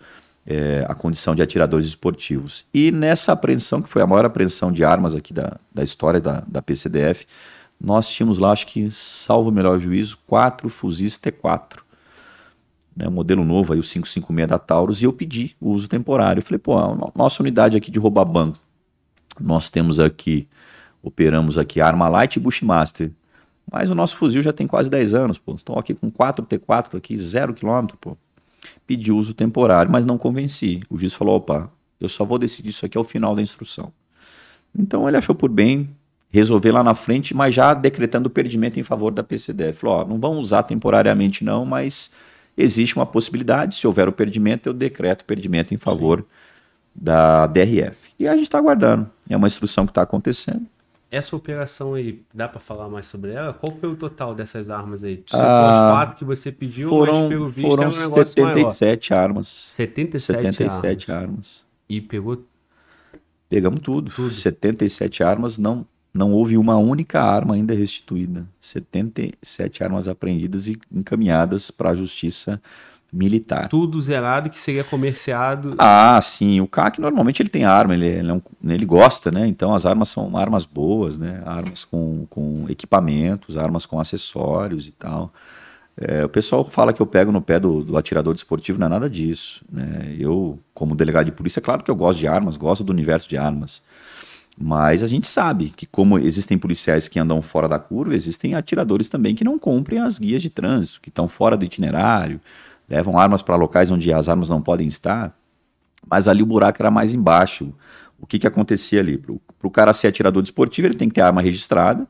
é, a condição de atiradores esportivos. E nessa apreensão, que foi a maior apreensão de armas aqui da, da história da, da PCDF, nós tínhamos lá, acho que, salvo o melhor juízo, quatro fuzis T4 né, um modelo novo aí, o 556 da Taurus, e eu pedi o uso temporário. Eu falei, pô, a nossa unidade aqui de roubar banco, nós temos aqui, operamos aqui Arma Light e Bushmaster, mas o nosso fuzil já tem quase 10 anos, pô. Estou aqui com 4 T4 aqui, 0 km, pô. Pedi uso temporário, mas não convenci. O juiz falou, opa, eu só vou decidir isso aqui ao final da instrução. Então ele achou por bem resolver lá na frente, mas já decretando o perdimento em favor da PCDF. Falou, ó, não vão usar temporariamente não, mas existe uma possibilidade, se houver o perdimento, eu decreto o perdimento em favor Sim. da DRF. E a gente está aguardando. É uma instrução que está acontecendo. Essa operação aí, dá para falar mais sobre ela? Qual foi o total dessas armas aí? Ah, quatro que você pediu, foram, mas pelo visto foram é um 77 maior. armas. 77, 77 armas. armas. E pegou? Pegamos tudo. tudo. 77 armas, não não houve uma única arma ainda restituída. 77 armas apreendidas e encaminhadas para a justiça militar. Tudo zerado que seria comerciado. Ah, sim. O CAC normalmente ele tem arma, ele, ele, é um, ele gosta, né? Então as armas são armas boas, né? Armas com, com equipamentos, armas com acessórios e tal. É, o pessoal fala que eu pego no pé do, do atirador desportivo, não é nada disso. Né? Eu, como delegado de polícia, é claro que eu gosto de armas, gosto do universo de armas. Mas a gente sabe que, como existem policiais que andam fora da curva, existem atiradores também que não cumprem as guias de trânsito, que estão fora do itinerário, levam armas para locais onde as armas não podem estar. Mas ali o buraco era mais embaixo. O que, que acontecia ali? Para o cara ser atirador desportivo, ele tem que ter arma registrada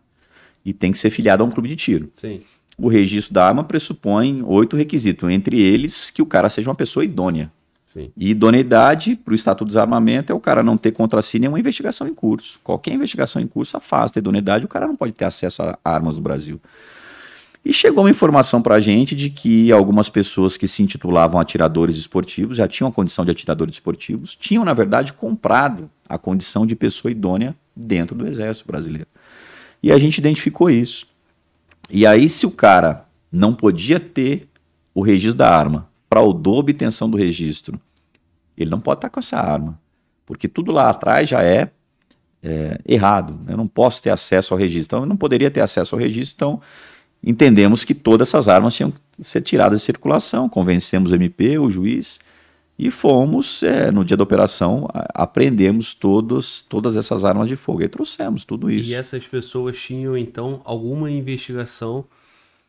e tem que ser filiado a um clube de tiro. Sim. O registro da arma pressupõe oito requisitos, entre eles que o cara seja uma pessoa idônea. Sim. E idoneidade para o Estatuto do Desarmamento é o cara não ter contra si nenhuma investigação em curso. Qualquer investigação em curso afasta a idoneidade, o cara não pode ter acesso a armas no Brasil. E chegou uma informação para a gente de que algumas pessoas que se intitulavam atiradores esportivos, já tinham a condição de atiradores esportivos, tinham, na verdade, comprado a condição de pessoa idônea dentro do Exército Brasileiro. E a gente identificou isso. E aí, se o cara não podia ter o registro da arma, fraudou a obtenção do registro, ele não pode estar com essa arma, porque tudo lá atrás já é, é errado. Eu não posso ter acesso ao registro, então eu não poderia ter acesso ao registro, então entendemos que todas essas armas tinham que ser tiradas de circulação, convencemos o MP, o juiz, e fomos, é, no dia da operação, apreendemos todos, todas essas armas de fogo e trouxemos tudo isso. E essas pessoas tinham, então, alguma investigação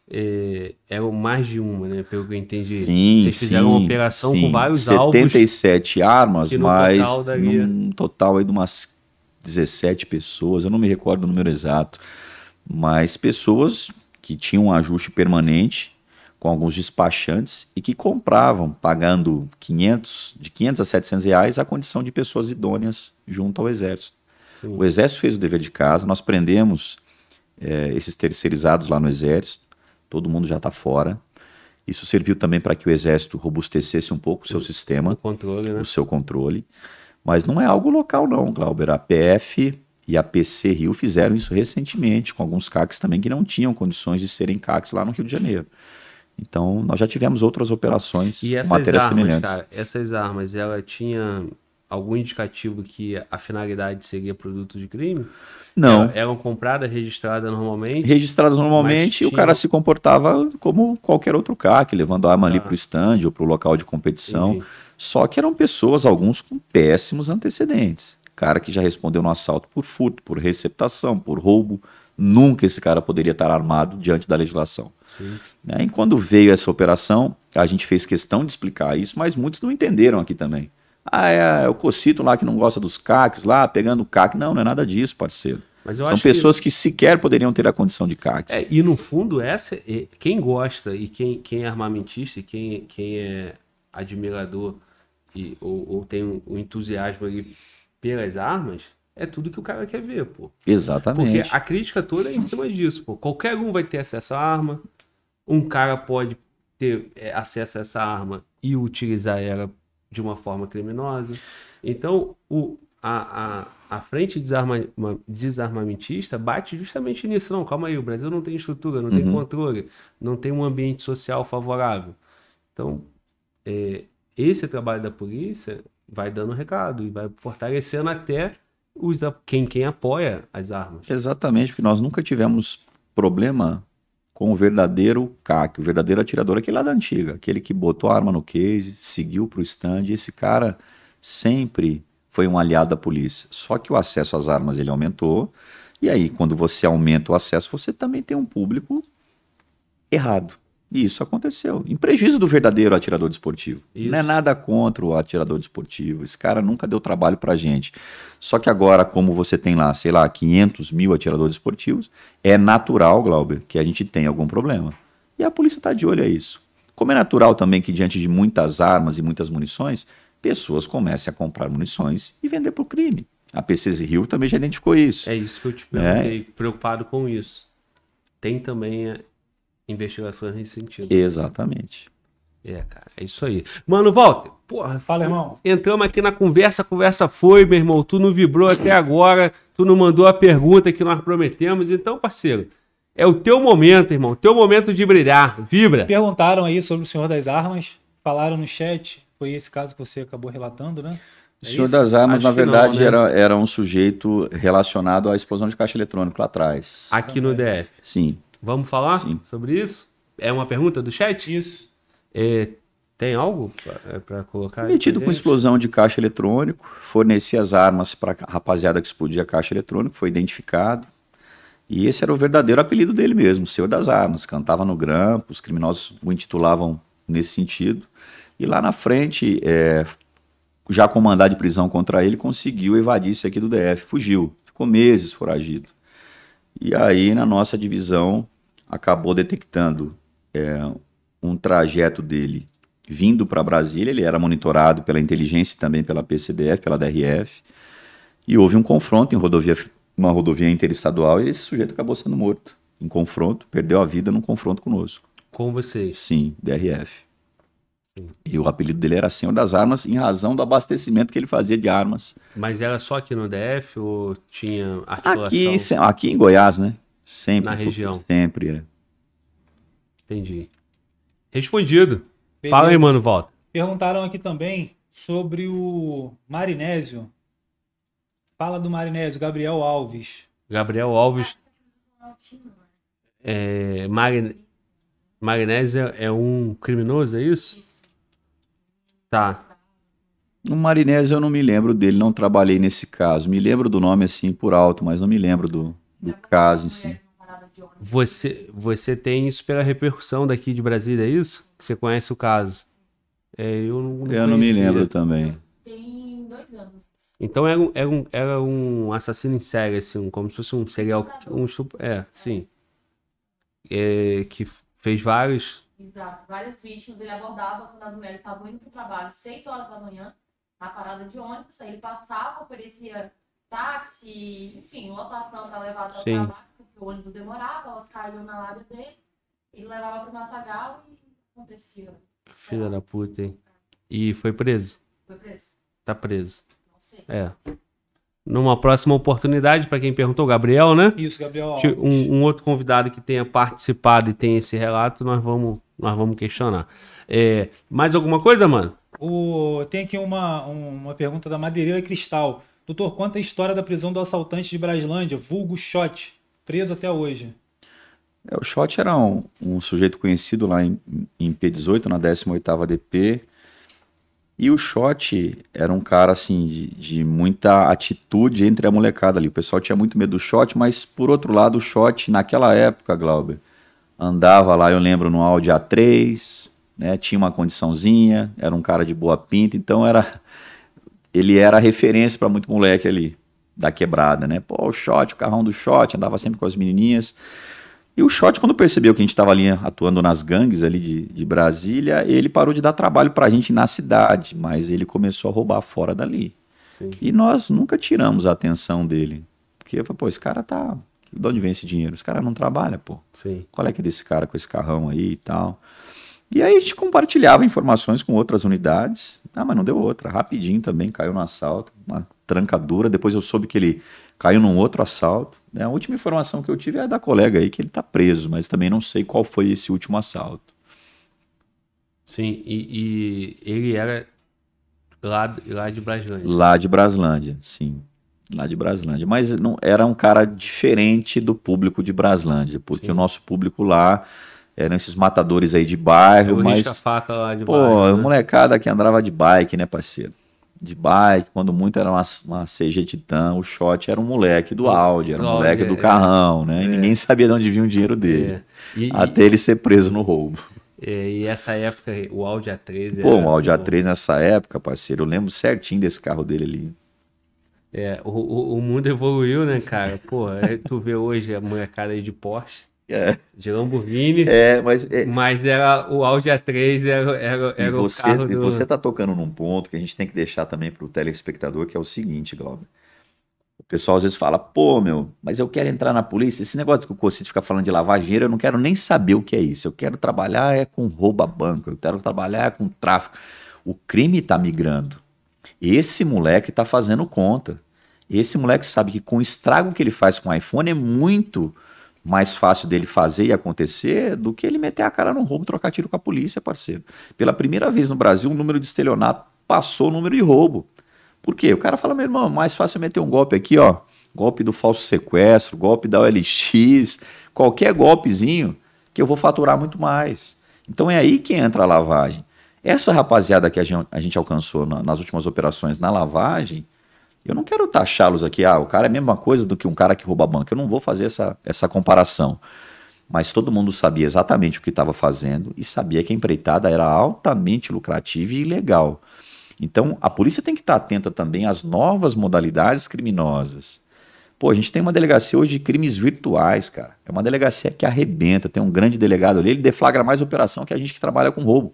é, é mais de uma, né? Pelo que eu entendi. Sim, Vocês fizeram sim, uma operação sim. com vários 77 alvos. 77 armas, mas total daria... num total aí de umas 17 pessoas, eu não me recordo o número exato, mas pessoas que tinham um ajuste permanente com alguns despachantes e que compravam, pagando 500, de 500 a 700 reais, a condição de pessoas idôneas junto ao Exército. Sim. O Exército fez o dever de casa, nós prendemos é, esses terceirizados lá no Exército, todo mundo já está fora. Isso serviu também para que o Exército robustecesse um pouco o seu o, sistema, o, controle, né? o seu controle. Mas não é algo local, não, Glauber. A PF e a PC Rio fizeram isso recentemente, com alguns CACs também que não tinham condições de serem CACs lá no Rio de Janeiro. Então, nós já tivemos outras operações e essas matérias armas, semelhantes. Cara, essas armas, ela tinha algum indicativo que a finalidade seria produto de crime? Não. Eram compradas, registradas normalmente? Registradas normalmente, tinha... o cara se comportava como qualquer outro CAC, levando a arma ah. ali para o stand ou para o local de competição. Entendi. Só que eram pessoas, alguns com péssimos antecedentes. Cara que já respondeu no assalto por furto, por receptação, por roubo, Nunca esse cara poderia estar armado diante da legislação. Né? E quando veio essa operação, a gente fez questão de explicar isso, mas muitos não entenderam aqui também. Ah, é, é o Cocito lá que não gosta dos CACs lá, pegando o CAC. Não, não é nada disso, parceiro. São pessoas que... que... sequer poderiam ter a condição de CACs. É, e no fundo, essa é, quem gosta e quem, quem é armamentista e quem, quem é admirador e, ou, ou tem um, um entusiasmo ali pelas armas, é tudo que o cara quer ver, pô. Exatamente. Porque a crítica toda é em cima disso, pô. Qualquer um vai ter acesso à arma, um cara pode ter é, acesso a essa arma e utilizar ela de uma forma criminosa. Então, o, a, a, a frente desarma, desarmamentista bate justamente nisso. Não, calma aí, o Brasil não tem estrutura, não uhum. tem controle, não tem um ambiente social favorável. Então, é, esse trabalho da polícia vai dando recado e vai fortalecendo até os, quem, quem apoia as armas. Exatamente, porque nós nunca tivemos problema com o verdadeiro CAC, o verdadeiro atirador, aquele lá da antiga, aquele que botou a arma no case, seguiu para o stand. Esse cara sempre foi um aliado da polícia. Só que o acesso às armas ele aumentou. E aí, quando você aumenta o acesso, você também tem um público errado. E isso aconteceu. Em prejuízo do verdadeiro atirador desportivo. Isso. Não é nada contra o atirador desportivo. Esse cara nunca deu trabalho pra gente. Só que agora, como você tem lá, sei lá, 500 mil atiradores esportivos, é natural, Glauber, que a gente tenha algum problema. E a polícia está de olho a isso. Como é natural também que, diante de muitas armas e muitas munições, pessoas comecem a comprar munições e vender para o crime. A PCZ Rio também já identificou isso. É isso que eu te perguntei, é. preocupado com isso. Tem também investigações nesse sentido. Exatamente. É, cara, é isso aí. Mano, Walter, porra, fala, irmão. Entramos aqui na conversa, a conversa foi, meu irmão. Tu não vibrou até agora, tu não mandou a pergunta que nós prometemos. Então, parceiro, é o teu momento, irmão. Teu momento de brilhar. Vibra. Perguntaram aí sobre o Senhor das Armas, falaram no chat. Foi esse caso que você acabou relatando, né? O é Senhor isso? das Armas, Acho na verdade, não, né? era, era um sujeito relacionado à explosão de caixa eletrônico lá atrás. Aqui no DF. Sim. Vamos falar Sim. sobre isso? É uma pergunta do chat? Isso. É, tem algo para colocar? Metido com explosão de caixa eletrônico, fornecia as armas para a rapaziada que explodia caixa eletrônico, foi identificado. E esse era o verdadeiro apelido dele mesmo, Senhor das Armas. Cantava no grampo, os criminosos o intitulavam nesse sentido. E lá na frente, é, já com mandado de prisão contra ele, conseguiu evadir-se aqui do DF, fugiu, ficou meses foragido. E aí, na nossa divisão, acabou detectando é, um trajeto dele vindo para Brasília. Ele era monitorado pela inteligência e também pela PCDF, pela DRF. E houve um confronto em rodovia, uma rodovia interestadual e esse sujeito acabou sendo morto em confronto, perdeu a vida num confronto conosco. Com vocês? Sim, DRF. E o apelido dele era Senhor das Armas em razão do abastecimento que ele fazia de armas. Mas era só aqui no DF ou tinha articulação? Aqui, aqui em Goiás, né? Sempre. Na região. Sempre, é. Entendi. Respondido. Beleza. Fala aí, mano, volta. Perguntaram aqui também sobre o Marinésio. Fala do Marinésio, Gabriel Alves. Gabriel Alves. É, Marinésio é um criminoso, é isso? Tá. No Marinese eu não me lembro dele, não trabalhei nesse caso. Me lembro do nome assim por alto, mas não me lembro do, do caso em si. Você, você tem isso pela repercussão daqui de Brasília, é isso? Você conhece o caso? É, eu não, não eu não me lembro também. Tem dois anos. Então era um, era um, era um assassino em série, assim, como se fosse um serial. Um é, sim. É, que fez vários Exato. Várias vítimas ele abordava quando as mulheres estavam indo para o trabalho, 6 horas da manhã, na parada de ônibus. Aí ele passava, oferecia táxi, enfim, lotação para levar até o trabalho, porque o ônibus demorava, elas caíam na lábia dele. Ele levava para o Matagal e acontecia. Filha da puta, hein? E foi preso? Foi preso. Tá preso. Não sei. É numa próxima oportunidade, para quem perguntou, Gabriel, né? Isso, Gabriel. Um, um, outro convidado que tenha participado e tem esse relato, nós vamos, nós vamos questionar. É, mais alguma coisa, mano? O, tem aqui uma, uma pergunta da Madeireira Cristal. Doutor, conta a história da prisão do assaltante de Braslândia, vulgo Shot, preso até hoje. É, o Shot era um, um, sujeito conhecido lá em, em P18, na 18ª DP, E o Shot era um cara, assim, de, de, muita atitude entre a molecada ali. O pessoal tinha muito medo do Shot, mas, por outro lado, o Shot, naquela época, Glauber, andava lá, eu lembro, no Audi A3, né, tinha uma condiçãozinha, era um cara de boa pinta, então era ele era referência para muito moleque ali da quebrada, né? Pô, o Shot, o carrão do Shot, andava sempre com as menininhas. E o Shot, quando percebeu que a gente estava ali atuando nas gangues ali de, de Brasília, ele parou de dar trabalho para a gente na cidade, mas ele começou a roubar fora dali. Sim. E nós nunca tiramos a atenção dele. Porque, pô, esse cara tá. De onde vem esse dinheiro? Esse cara não trabalha, pô. Sim. Qual é que é desse cara com esse carrão aí e tal? E aí a gente compartilhava informações com outras unidades. Ah, mas não deu outra. Rapidinho também caiu no assalto, uma trancadura. Depois eu soube que ele caiu num outro assalto. Né? A última informação que eu tive é da colega aí que ele está preso, mas também não sei qual foi esse último assalto. Sim, e, e ele era lá, lá de Braslândia. Lá de Braslândia, sim. Lá de Braslândia. Mas não era um cara diferente do público de Braslândia, porque sim. o nosso público lá eram esses matadores aí de bairro, mas. Faca lá de pô, bairro, né? molecada que andava de bike, né, parceiro? De bike, quando muito era uma, uma CG Titan, o shot era um moleque do Audi, era um moleque do é, carrão, né? É. E ninguém sabia de onde vinha o dinheiro dele. É. E, até e, ele ser preso no roubo. É, e essa época, o Audi A3 Pô, o Audi A3 nessa época, parceiro, eu lembro certinho desse carro dele ali. É, o, o, o mundo evoluiu, né, cara? Pô, tu vê hoje a molecada aí de Porsche. É. De Lamborghini. É, mas. É... Mas era o Audi A3 era, era, era você, o carro do... E você tá tocando num ponto que a gente tem que deixar também para o telespectador, que é o seguinte, Glauber. O pessoal às vezes fala, pô, meu, mas eu quero entrar na polícia. Esse negócio que o Cocito fica falando de lavagem eu não quero nem saber o que é isso. Eu quero trabalhar é com rouba banco, eu quero trabalhar é com tráfico. O crime tá migrando. Esse moleque tá fazendo conta. Esse moleque sabe que com o estrago que ele faz com o iPhone é muito mais fácil dele fazer e acontecer do que ele meter a cara no roubo, trocar tiro com a polícia, parceiro. Pela primeira vez no Brasil, o número de estelionato passou o número de roubo. Por quê? O cara fala, meu irmão, mais fácil meter um golpe aqui, ó. Golpe do falso sequestro, golpe da OLX, qualquer golpezinho que eu vou faturar muito mais. Então é aí que entra a lavagem. Essa rapaziada que a gente, alcançou na, nas últimas operações na lavagem, eu não quero taxá-los aqui, ah, o cara é a mesma coisa do que um cara que rouba banco. Eu não vou fazer essa, essa comparação. Mas todo mundo sabia exatamente o que estava fazendo e sabia que a empreitada era altamente lucrativa e ilegal. Então, a polícia tem que estar atenta também às novas modalidades criminosas. Pô, a gente tem uma delegacia hoje de crimes virtuais, cara. É uma delegacia que arrebenta, tem um grande delegado ali, ele deflagra mais operação que a gente que trabalha com roubo.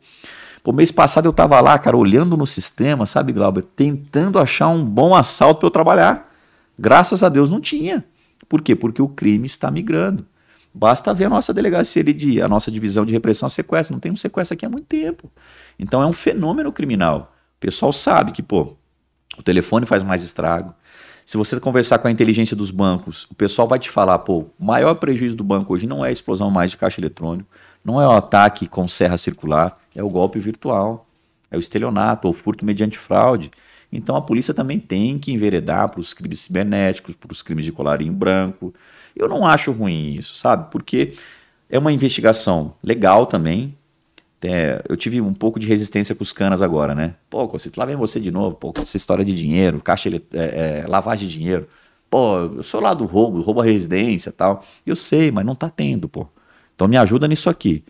Pô, mês passado eu tava lá, cara, olhando no sistema, sabe, Glauber, tentando achar um bom assalto para eu trabalhar. Graças a Deus não tinha. Por quê? Porque o crime está migrando. Basta ver a nossa delegacia ali, de, a nossa divisão de repressão a sequestro. Não tem um sequestro aqui há muito tempo. Então é um fenômeno criminal. O pessoal sabe que, pô, o telefone faz mais estrago. Se você conversar com a inteligência dos bancos, o pessoal vai te falar, pô, o maior prejuízo do banco hoje não é a explosão mais de caixa eletrônico, não é o ataque com serra circular, é o golpe virtual, é o estelionato ou furto mediante fraude. Então a polícia também tem que enveredar para os crimes cibernéticos, para os crimes de colarinho branco. Eu não acho ruim isso, sabe? Porque é uma investigação legal também. É, eu tive um pouco de resistência com os canas agora, né? Pô, Cocito, lá vem você de novo, pô, essa história de dinheiro, caixa, é, é, lavagem de dinheiro. Pô, eu sou lá do roubo, roubo a residência tal. Eu sei, mas não tá tendo, pô. Então me ajuda nisso aqui.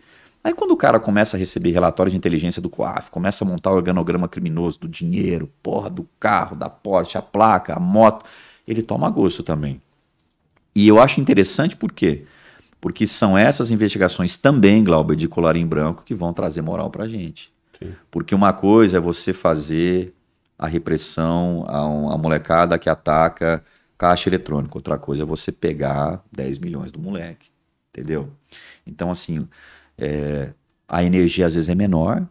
Aí quando o cara começa a receber relatório de inteligência do COAF, começa a montar o organograma criminoso do dinheiro, porra, do carro, da Porsche, a placa, a moto, ele toma gosto também. E eu acho interessante por quê? Porque são essas investigações também, Glauber, de colarinho branco, que vão trazer moral pra gente. Sim. Porque uma coisa é você fazer a repressão a, um, a molecada que ataca caixa eletrônica, outra coisa é você pegar 10 milhões do moleque, entendeu? Então, assim, é, a energia às vezes é menor,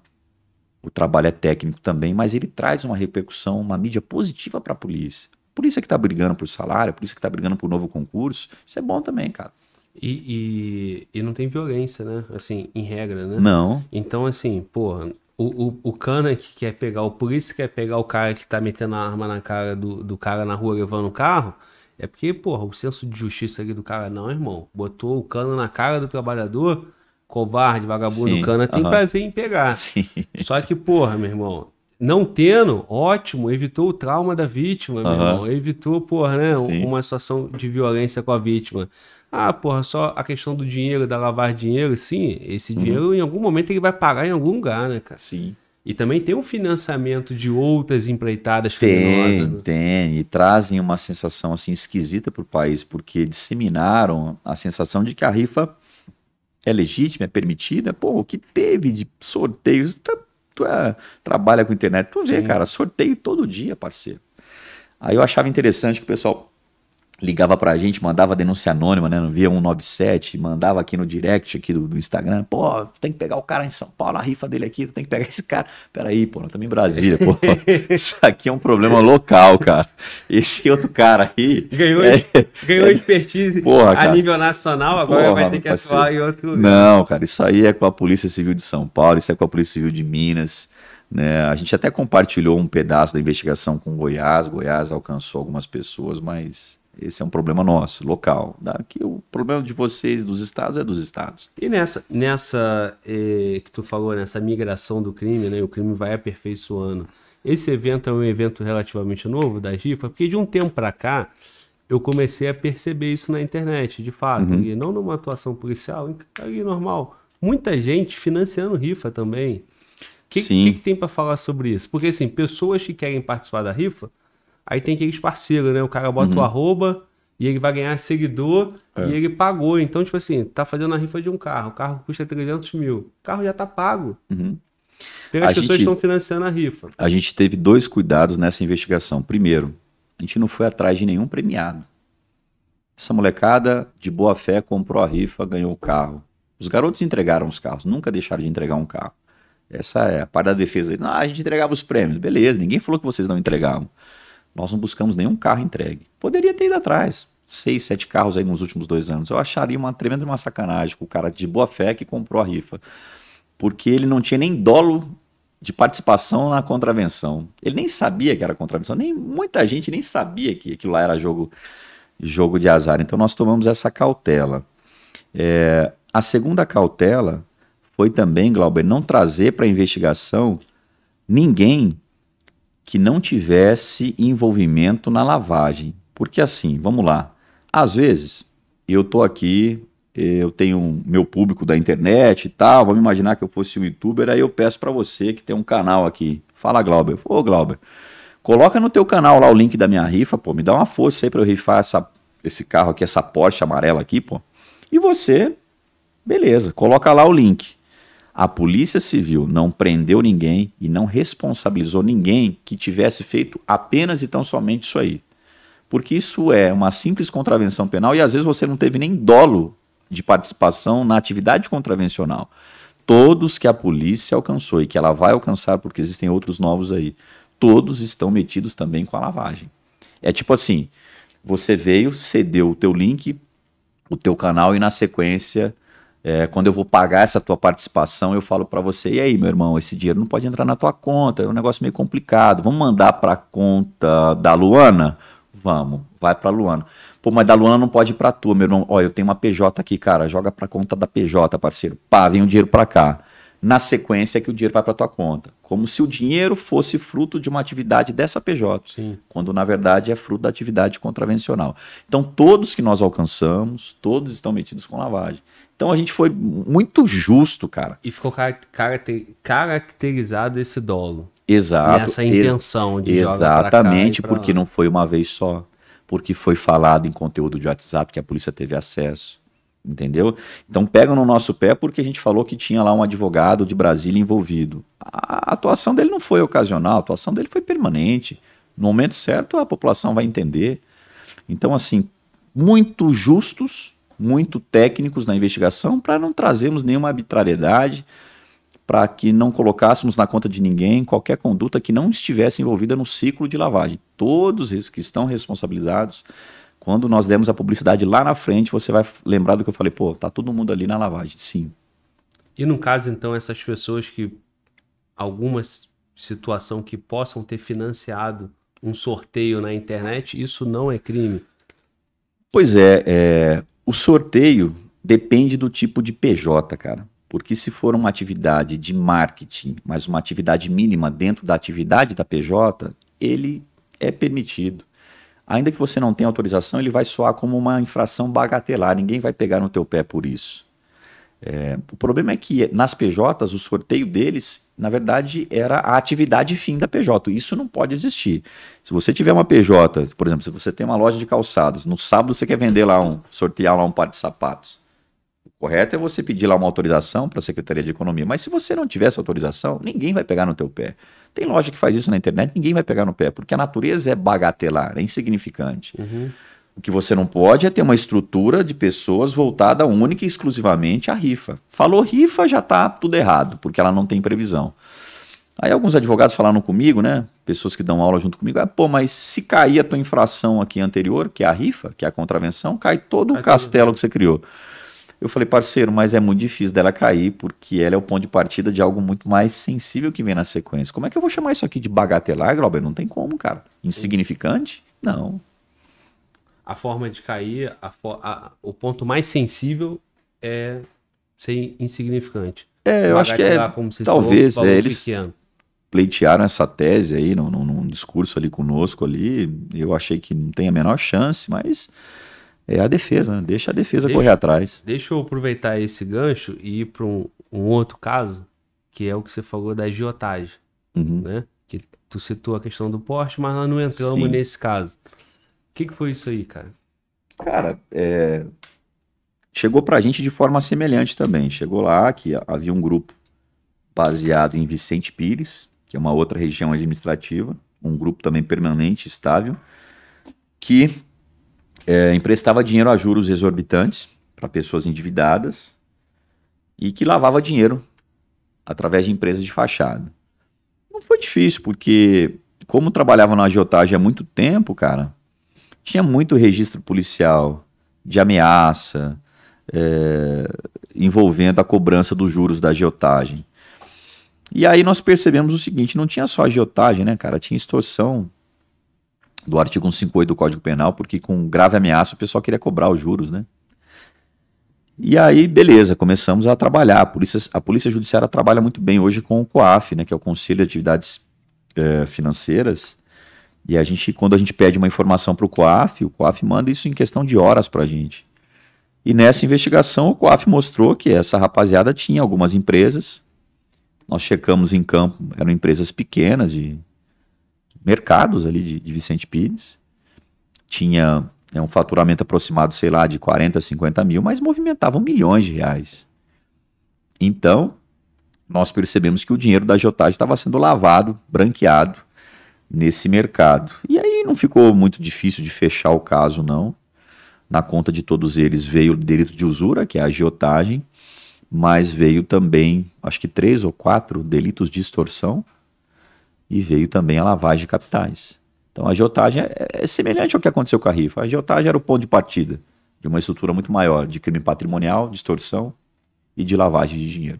o trabalho é técnico também, mas ele traz uma repercussão, uma mídia positiva para a polícia. Por isso é que está brigando por salário, por isso é que está brigando por novo concurso. Isso é bom também, cara. E, e, e, não tem violência, né? Assim, em regra, né? Não. Então, assim, porra, o, o, o cana que quer pegar, o polícia quer pegar o cara que tá metendo a arma na cara do, do cara na rua levando o carro, é porque, porra, o senso de justiça aqui do cara, não, irmão. Botou o cano na cara do trabalhador, covarde, vagabundo, Sim, cana, tem uh -huh. prazer em pegar. [laughs] Sim. Só que, porra, meu irmão, não tendo, ótimo, evitou o trauma da vítima, meu Aham. irmão. Evitou, porra, né? Sim. Uma situação de violência com a vítima. Ah, porra, só a questão do dinheiro, da lavar dinheiro, sim, esse Uhum. dinheiro em algum momento ele vai pagar em algum lugar, né, cara? Sim. E também tem um financiamento de outras empreitadas Tem, criminosas. né? tem. E trazem uma sensação assim esquisita para o país, porque disseminaram a sensação de que a rifa é legítima, é permitida. Pô, o que teve de sorteios? Tu, tu é- trabalha com internet, tu vê, Sim. cara, sorteio todo dia, parceiro. Aí eu achava interessante que o pessoal ligava pra gente, mandava denúncia anônima, né, no Via 197, mandava aqui no direct aqui do, do Instagram, pô, tu tem que pegar o cara em São Paulo, a rifa dele aqui, tu tem que pegar [laughs] esse cara. Peraí, pô, nós estamos em Brasília, pô. [laughs] Isso aqui é um problema local, cara. Esse outro cara aí... Ganhou, é- ganhou expertise Porra, a cara. nível nacional, agora Porra, vai ter que atuar parceiro. em outro. Não, cara, isso aí é com a Polícia Civil de São Paulo, isso é com a Polícia Civil de Minas. Né? A gente até compartilhou um pedaço da investigação com Goiás. Goiás alcançou algumas pessoas, mas esse é um problema nosso, local. Daqui, o problema de vocês, dos estados, é dos estados. E nessa, nessa eh, que tu falou, nessa migração do crime, né? O crime vai aperfeiçoando. Esse evento é um evento relativamente novo da GIFA, porque de um tempo pra cá eu comecei a perceber isso na internet, de fato, Uhum. e não numa atuação policial, em- ali normal. Muita gente financiando rifa também. O que, que, que tem pra falar sobre isso? Porque assim, pessoas que querem participar da rifa, aí tem aqueles parceiros, né? O cara bota Uhum. o arroba e ele vai ganhar seguidor É. e ele pagou. Então, tipo assim, tá fazendo a rifa de um carro. O carro custa 300 mil. O carro já tá pago. Uhum. Porque as A pessoas gente- estão financiando a rifa. A gente teve dois cuidados nessa investigação. Primeiro, a gente não foi atrás de nenhum premiado. Essa molecada, de boa fé, comprou a rifa, ganhou o carro. Os garotos entregaram os carros, nunca deixaram de entregar um carro. Essa é a parte da defesa. Não, a gente entregava os prêmios. Beleza, ninguém falou que vocês não entregavam. Nós não buscamos nenhum carro entregue. Poderia ter ido atrás. Seis, sete carros aí nos últimos dois anos. Eu acharia uma tremenda uma sacanagem com o cara de boa fé que comprou a rifa. Porque ele não tinha nem dolo de participação na contravenção. Ele nem sabia que era contravenção. Nem, muita gente nem sabia que aquilo lá era jogo, jogo de azar. Então nós tomamos essa cautela. É, a segunda cautela foi também, Glauber, não trazer para a investigação ninguém que não tivesse envolvimento na lavagem. Porque assim, vamos lá. Às vezes, eu tô aqui, eu tenho meu público da internet e tal, vamos imaginar que eu fosse um youtuber, aí eu peço para você que tem um canal aqui. Fala, Glauber. Ô, Glauber, coloca no teu canal lá o link da minha rifa, pô, me dá uma força aí para eu rifar essa, esse carro aqui, essa Porsche amarela aqui, pô. E você, beleza, coloca lá o link. A Polícia Civil não prendeu ninguém e não responsabilizou ninguém que tivesse feito apenas e tão somente isso aí. Porque isso é uma simples contravenção penal e às vezes você não teve nem dolo de participação na atividade contravencional. Todos que a polícia alcançou e que ela vai alcançar, porque existem outros novos aí, todos estão metidos também com a lavagem. É tipo assim, você veio, cedeu o teu link, o teu canal e na sequência é, quando eu vou pagar essa tua participação, eu falo para você, e aí, meu irmão, esse dinheiro não pode entrar na tua conta, é um negócio meio complicado. Vamos mandar para conta da Luana? Vamos, vai para Luana. Pô, mas da Luana não pode ir para tua, meu irmão. Ó, eu tenho uma PJ aqui, cara, joga para conta da PJ, parceiro. Pá, vem o dinheiro para cá. Na sequência é que o dinheiro vai para tua conta, como se o dinheiro fosse fruto de uma atividade dessa PJ Sim. quando na verdade é fruto da atividade contravencional. Então, todos que nós alcançamos, todos estão metidos com lavagem. Então, a gente foi muito justo, cara. E ficou cara- caracter- caracterizado esse dolo. Exato. e essa ex- intenção de pra cá Exatamente, pra porque lá. não foi uma vez só. Porque foi falado em conteúdo de WhatsApp que a polícia teve acesso. Entendeu? Então pegam no nosso pé porque a gente falou que tinha lá um advogado de Brasília envolvido. A atuação dele não foi ocasional, a atuação dele foi permanente. No momento certo, a população vai entender. Então, assim, muito justos, muito técnicos na investigação para não trazermos nenhuma arbitrariedade, para que não colocássemos na conta de ninguém qualquer conduta que não estivesse envolvida no ciclo de lavagem. Todos esses que estão responsabilizados, quando nós demos a publicidade lá na frente, você vai lembrar do que eu falei, pô, tá todo mundo ali na lavagem. Sim. E no caso, então, essas pessoas que. Alguma situação que possam ter financiado um sorteio na internet, isso não é crime. Pois é, é, o sorteio depende do tipo de PJ, cara. Porque se for uma atividade de marketing, mas uma atividade mínima dentro da atividade da PJ, ele é permitido. Ainda que você não tenha autorização, ele vai soar como uma infração bagatelar, ninguém vai pegar no teu pé por isso. É, o problema é que nas PJs, o sorteio deles, na verdade, era a atividade fim da PJ. Isso não pode existir. Se você tiver uma PJ, por exemplo, se você tem uma loja de calçados, no sábado você quer vender lá um, sortear lá um par de sapatos. O correto é você pedir lá uma autorização para a Secretaria de Economia. Mas se você não tiver essa autorização, ninguém vai pegar no teu pé. Tem loja que faz isso na internet, ninguém vai pegar no pé, porque a natureza é bagatelar, é insignificante. Uhum. O que você não pode é ter uma estrutura de pessoas voltada única e exclusivamente à rifa. Falou rifa, já está tudo errado, porque ela não tem previsão. Aí alguns advogados falaram comigo, né? Pessoas que dão aula junto comigo, ah, pô, mas se cair a tua infração aqui anterior, que é a rifa, que é a contravenção, cai todo cai o castelo tudo. que você criou. Eu falei, parceiro, mas é muito difícil dela cair, porque ela é o ponto de partida de algo muito mais sensível que vem na sequência. Como é que eu vou chamar isso aqui de bagatelar, Glauber? Não tem como, cara. Insignificante? Não a forma de cair, a, a, o ponto mais sensível é ser insignificante. É, eu acho que é, talvez falou, é, eles pequeno. pleitearam essa tese aí num, num, discurso ali conosco ali, eu achei que não tem a menor chance, mas é a defesa, né? deixa a defesa deixa, correr atrás. Deixa eu aproveitar esse gancho e ir para um, um, outro caso, que é o que você falou da agiotagem, uhum. né? Que tu citou a questão do porte, mas nós não entramos Sim. nesse caso que, que foi isso aí, cara? Cara, é... chegou pra gente de forma semelhante também. Chegou lá que havia um grupo baseado em Vicente Pires, que é uma outra região administrativa, um grupo também permanente, estável, que é, emprestava dinheiro a juros exorbitantes para pessoas endividadas e que lavava dinheiro através de empresas de fachada. Não foi difícil, porque como trabalhava na agiotagem há muito tempo, cara, tinha muito registro policial de ameaça é, envolvendo a cobrança dos juros da agiotagem. E aí nós percebemos o seguinte: não tinha só agiotagem, né, cara? Tinha extorsão do artigo 158 do Código Penal, porque com grave ameaça o pessoal queria cobrar os juros, né? E aí, beleza, começamos a trabalhar. A Polícia, a Polícia Judiciária trabalha muito bem hoje com o COAF, né, que é o Conselho de Atividades é, Financeiras, e a gente, quando a gente pede uma informação para o COAF, o COAF manda isso em questão de horas para a gente. E nessa investigação, o COAF mostrou que essa rapaziada tinha algumas empresas. Nós checamos em campo, eram empresas pequenas, de mercados ali de, de Vicente Pires. Tinha é, um faturamento aproximado, sei lá, de 40, 50 mil, mas movimentavam milhões de reais. Então, nós percebemos que o dinheiro da agiotagem estava sendo lavado, branqueado, nesse mercado. E aí não ficou muito difícil de fechar o caso, não. Na conta de todos eles veio o delito de usura, que é a agiotagem, mas veio também, acho que três ou quatro delitos de extorsão, e veio também a lavagem de capitais. Então a agiotagem é, é semelhante ao que aconteceu com a rifa. A agiotagem era o ponto de partida de uma estrutura muito maior de crime patrimonial, de extorsão e de lavagem de dinheiro.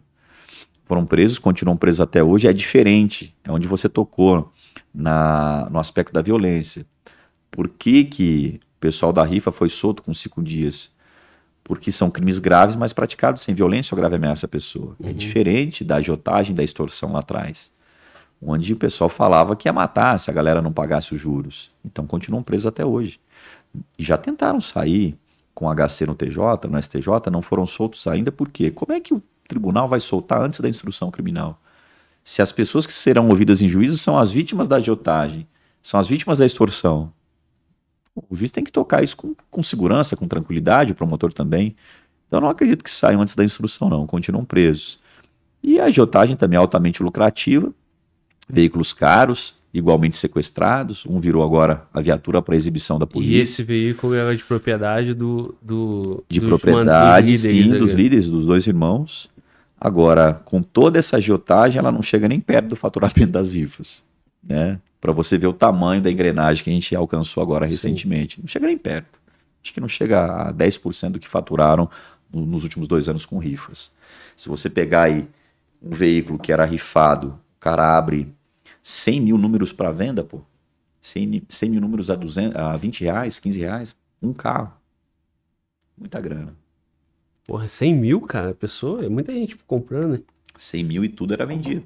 Foram presos, continuam presos até hoje. É diferente, é onde você tocou na, no aspecto da violência. Por que, que o pessoal da rifa foi solto com cinco dias? Porque são crimes graves, mas praticados sem violência ou grave ameaça à pessoa. É uhum. É diferente da agiotagem, da extorsão lá atrás, onde o pessoal falava que ia matar se a galera não pagasse os juros. Então continuam presos até hoje. E já tentaram sair com HC no TJ, no STJ, não foram soltos ainda, por quê? Como é que o tribunal vai soltar antes da instrução criminal? Se as pessoas que serão ouvidas em juízo são as vítimas da agiotagem, são as vítimas da extorsão. O juiz tem que tocar isso com, com segurança, com tranquilidade, o promotor também. Então, não acredito que saiam antes da instrução, não, continuam presos. E a agiotagem também é altamente lucrativa, veículos caros, igualmente sequestrados. Um virou agora a viatura para exibição da polícia. E esse veículo era de propriedade do. do de propriedade, sim, dos líderes, dos dois irmãos. Agora, com toda essa agiotagem, ela não chega nem perto do faturamento das rifas. Né? Para você ver o tamanho da engrenagem que a gente alcançou agora recentemente. Sim. Não chega nem perto. Acho que não chega a 10% do que faturaram nos últimos dois anos com rifas. Se você pegar aí um veículo que era rifado, o cara abre 100 mil números para venda, pô. 100, 100 mil números a, 200, a 20 reais, 15 reais, um carro. Muita grana. Porra, 100 mil, cara, a pessoa, é muita gente comprando, né? 100 mil e tudo era vendido.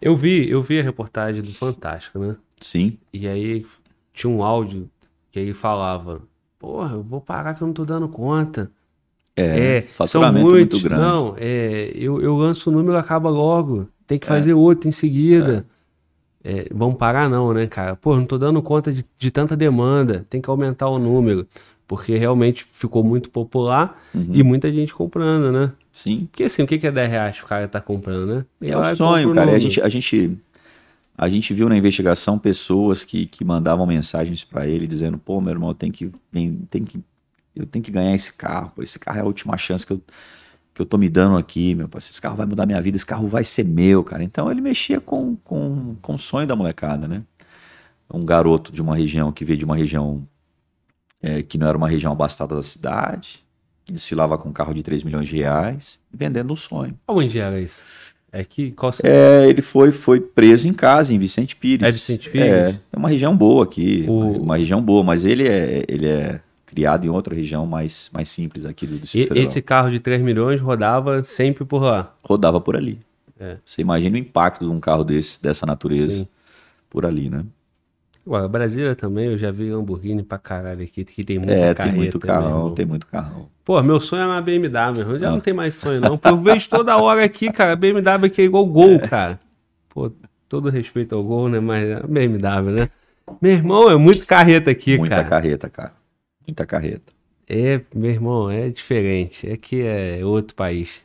Eu vi, eu vi a reportagem do Fantástico, né? Sim. E aí tinha um áudio que ele falava: Porra, eu vou parar que eu não tô dando conta. É, É, são faturamento muitos. muito grande. Não, é, eu, eu lanço o número acaba logo. Tem que fazer outro em seguida. É, vamos parar não, né, cara? Pô, não tô dando conta de, de tanta demanda. Tem que aumentar o número. Porque realmente ficou muito popular Uhum. e muita gente comprando, né? Sim. Porque assim, o que é 10 reais que o cara tá comprando, né? Ele É o sonho, cara. A gente, a, gente, a gente viu na investigação pessoas que, que mandavam mensagens pra ele dizendo: pô, meu irmão, tem que, tem, tem que, eu tenho que ganhar esse carro. Pô, esse carro é a última chance que eu, que eu tô me dando aqui, meu. parceiro. Esse carro vai mudar minha vida, esse carro vai ser meu, cara. Então ele mexia com, com, com o sonho da molecada, né? Um garoto de uma região que veio de uma região é, que não era uma região abastada da cidade, que desfilava com um carro de 3 milhões de reais, vendendo um sonho. Onde era isso? É que qual É, ele foi, foi preso em casa, em Vicente Pires. É Vicente Pires? É, é uma região boa aqui, O- uma, uma região boa, mas ele é, ele é criado em outra região mais, mais simples aqui do E- Distrito Federal. esse carro de 3 milhões rodava sempre por lá. Rodava por ali. É. Você imagina o impacto de um carro desse, dessa natureza Sim. por ali, né? Ué, Brasília também, eu já vi Lamborghini pra caralho aqui, que tem muita É, carreta. tem muito carrão, tem muito carrão. Pô, meu sonho é uma BMW, meu irmão. Já Ah. não tem mais sonho, não. Porque eu vejo toda hora aqui, cara, BMW aqui é igual Gol, cara. Pô, todo respeito ao Gol, né? Mas é BMW, né? Meu irmão, é muito carreta aqui, muita cara. carreta, cara. Muita carreta. É, meu irmão, é diferente. É que é outro país.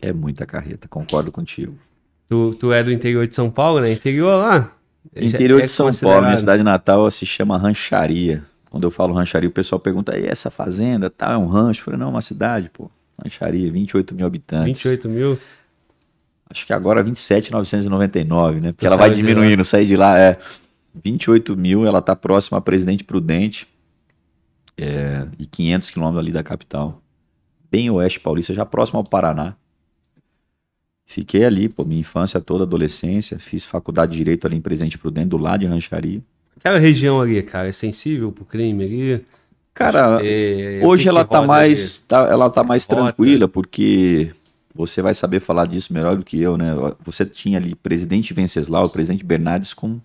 É muita carreta, concordo contigo. Tu, tu é do interior de São Paulo, né? Interior lá? Interior é de São Paulo, minha cidade natal se chama Rancharia. Quando eu falo rancharia, o pessoal pergunta, e essa fazenda, tá, é um rancho? Eu falei, não, é uma cidade, pô. Rancharia, 28 mil habitantes. 28 mil. Acho que agora 27,999, né? Porque Tu ela vai diminuindo, sair de lá, é 28 mil, ela tá próxima a Presidente Prudente é, e 500 quilômetros ali da capital. Bem oeste paulista, já próximo ao Paraná. Fiquei ali, pô, minha infância toda, adolescência, fiz faculdade de Direito ali em Presidente Prudente, do lado de Rancharia. Aquela região ali, cara, é sensível pro crime ali. Cara, É, Hoje o que ela tá mais, tá- ela tá mais Rota. tranquila, porque você vai saber falar disso melhor do que eu, né? Você tinha ali presidente Venceslau, presidente Bernardes com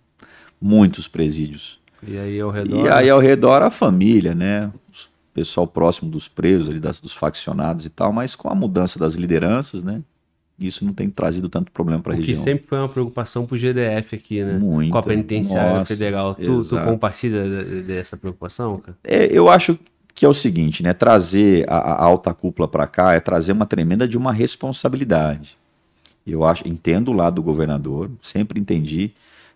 muitos presídios. E aí ao redor. E aí ao redor a família, né? O pessoal próximo dos presos ali, das- dos faccionados e tal, mas com a mudança das lideranças, né? Isso não tem trazido tanto problema para a o que região. sempre foi uma preocupação pro GDF aqui, né? Muito. Com a penitenciária Nossa, federal. Tu, tu compartilha de- dessa preocupação, cara? É, eu acho que é o seguinte, né? Trazer a, a alta cúpula para cá é trazer uma tremenda de uma responsabilidade. Eu acho, entendo o lado do governador, sempre entendi,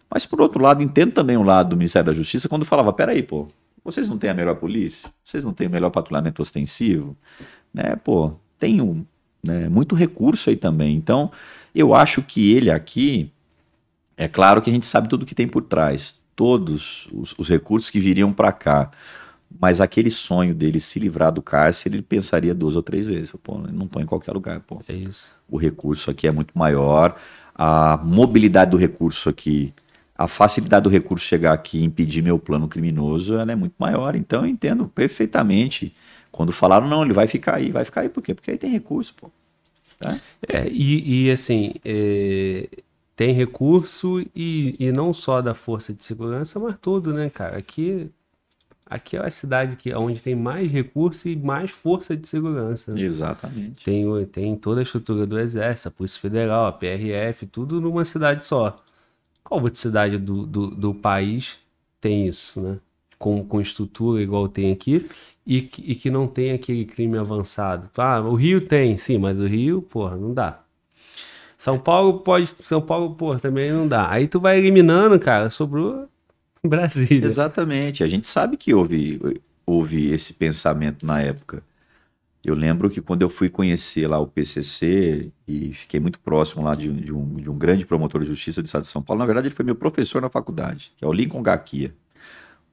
mas por outro lado entendo também o lado do Ministério da Justiça quando falava, peraí, pô, vocês não têm a melhor polícia, vocês não têm o melhor patrulhamento ostensivo, né? Pô, tem um, né, muito recurso aí também. Então, eu acho que ele aqui, é claro que a gente sabe tudo que tem por trás, todos os, os recursos que viriam para cá. Mas aquele sonho dele se livrar do cárcere, ele pensaria duas ou três vezes. Pô, não tô em qualquer lugar, pô. É isso. O recurso aqui é muito maior, a mobilidade do recurso aqui, a facilidade do recurso chegar aqui e impedir meu plano criminoso, ela é muito maior. Então eu entendo perfeitamente. Quando falaram, não, ele vai ficar aí, vai ficar aí por quê? Porque aí tem recurso, pô. Tá? É, e, e, assim, é, tem recurso e, e não só da força de segurança, mas tudo, né, cara? Aqui, aqui é a cidade que, onde tem mais recurso e mais força de segurança. né? Exatamente. Tem, tem toda a estrutura do Exército, a Polícia Federal, a PRF, tudo numa cidade só. Qual outra cidade do, do, do país tem isso, né? Com, com estrutura igual tem aqui e, que- e que não tem aquele crime avançado. Ah, o Rio tem, sim, mas o Rio, porra, não dá. São Paulo pode. São Paulo, porra, também não dá. Aí tu vai eliminando, cara, sobrou [laughs] Brasília. Exatamente. A gente sabe que houve, houve esse pensamento na época. Eu lembro que quando eu fui conhecer lá o PCC e fiquei muito próximo lá de, de um, de um grande promotor de justiça do estado de São Paulo, na verdade ele foi meu professor na faculdade, que é o Lincoln Gaquia.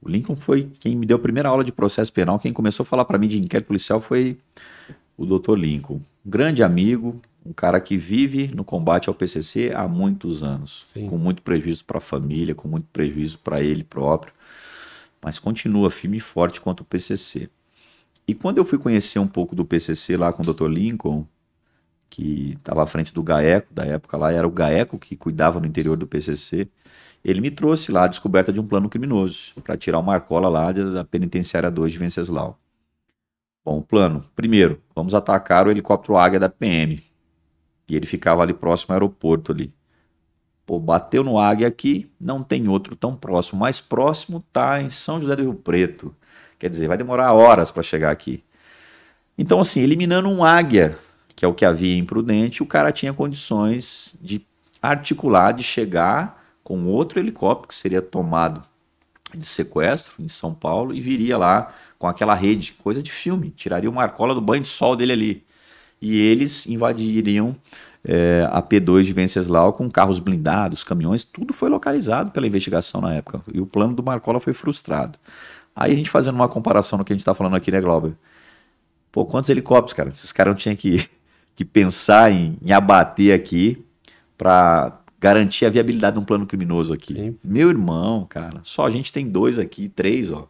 O Lincoln foi quem me deu a primeira aula de processo penal, quem começou a falar para mim de inquérito policial foi o Dr. Lincoln. Um grande amigo, um cara que vive no combate ao PCC há muitos anos, Sim. com muito prejuízo para a família, com muito prejuízo para ele próprio, mas continua firme e forte quanto o PCC. E quando eu fui conhecer um pouco do PCC lá com o Dr. Lincoln, que estava à frente do GAECO, da época lá era o GAECO que cuidava no interior do PCC, ele me trouxe lá a descoberta de um plano criminoso para tirar o Marcola lá da penitenciária 2 de Venceslau. Bom, plano. Primeiro, vamos atacar o helicóptero Águia da PM. E ele ficava ali próximo ao aeroporto ali. Pô, bateu no Águia aqui, não tem outro tão próximo. Mais próximo tá em São José do Rio Preto. Quer dizer, vai demorar horas para chegar aqui. Então, assim, eliminando um Águia, que é o que havia imprudente, o cara tinha condições de articular, de chegar com outro helicóptero que seria tomado de sequestro em São Paulo e viria lá com aquela rede, coisa de filme, tiraria o Marcola do banho de sol dele ali. E eles invadiriam é, a P2 de Venceslau com carros blindados, caminhões, tudo foi localizado pela investigação na época. E o plano do Marcola foi frustrado. Aí a gente fazendo uma comparação no que a gente está falando aqui, né, Glauber? Pô, quantos helicópteros, cara? Esses caras não tinham que, que pensar em, em abater aqui para garantir a viabilidade de um plano criminoso aqui. Sim. Meu irmão, cara, só a gente tem dois aqui, três, ó.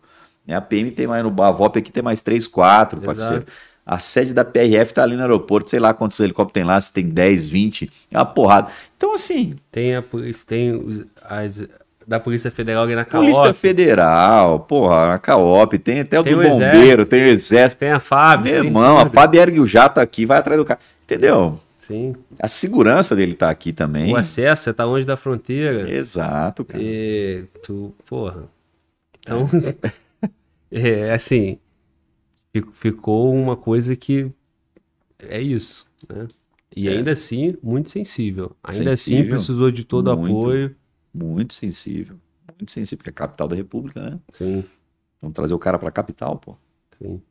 A PM tem mais no Bavop aqui tem mais três, quatro, Exato. parceiro. A sede da PRF tá ali no aeroporto, sei lá quantos helicópteros tem lá, se tem 10, 20, é uma porrada. Então, assim. Tem a polícia, tem as, da Polícia Federal ali na CAOP. Polícia Federal, porra, na CAOP, tem até o tem do o Bombeiro, tem o Exército. Tem a FAB. Meu irmão, a FAB ergue o jato aqui, vai atrás do cara. Entendeu? Sim. A segurança dele tá aqui também. O acesso, você tá longe da fronteira. Exato, cara. E tu, porra. Então. É. [laughs] é, assim, ficou uma coisa que é isso, né? E é. ainda assim, muito sensível. Ainda assim, sensível, assim, precisou de todo muito, apoio. Muito sensível. Muito sensível, porque é a capital da república, né? Sim. Vamos trazer o cara pra capital, pô. Sim.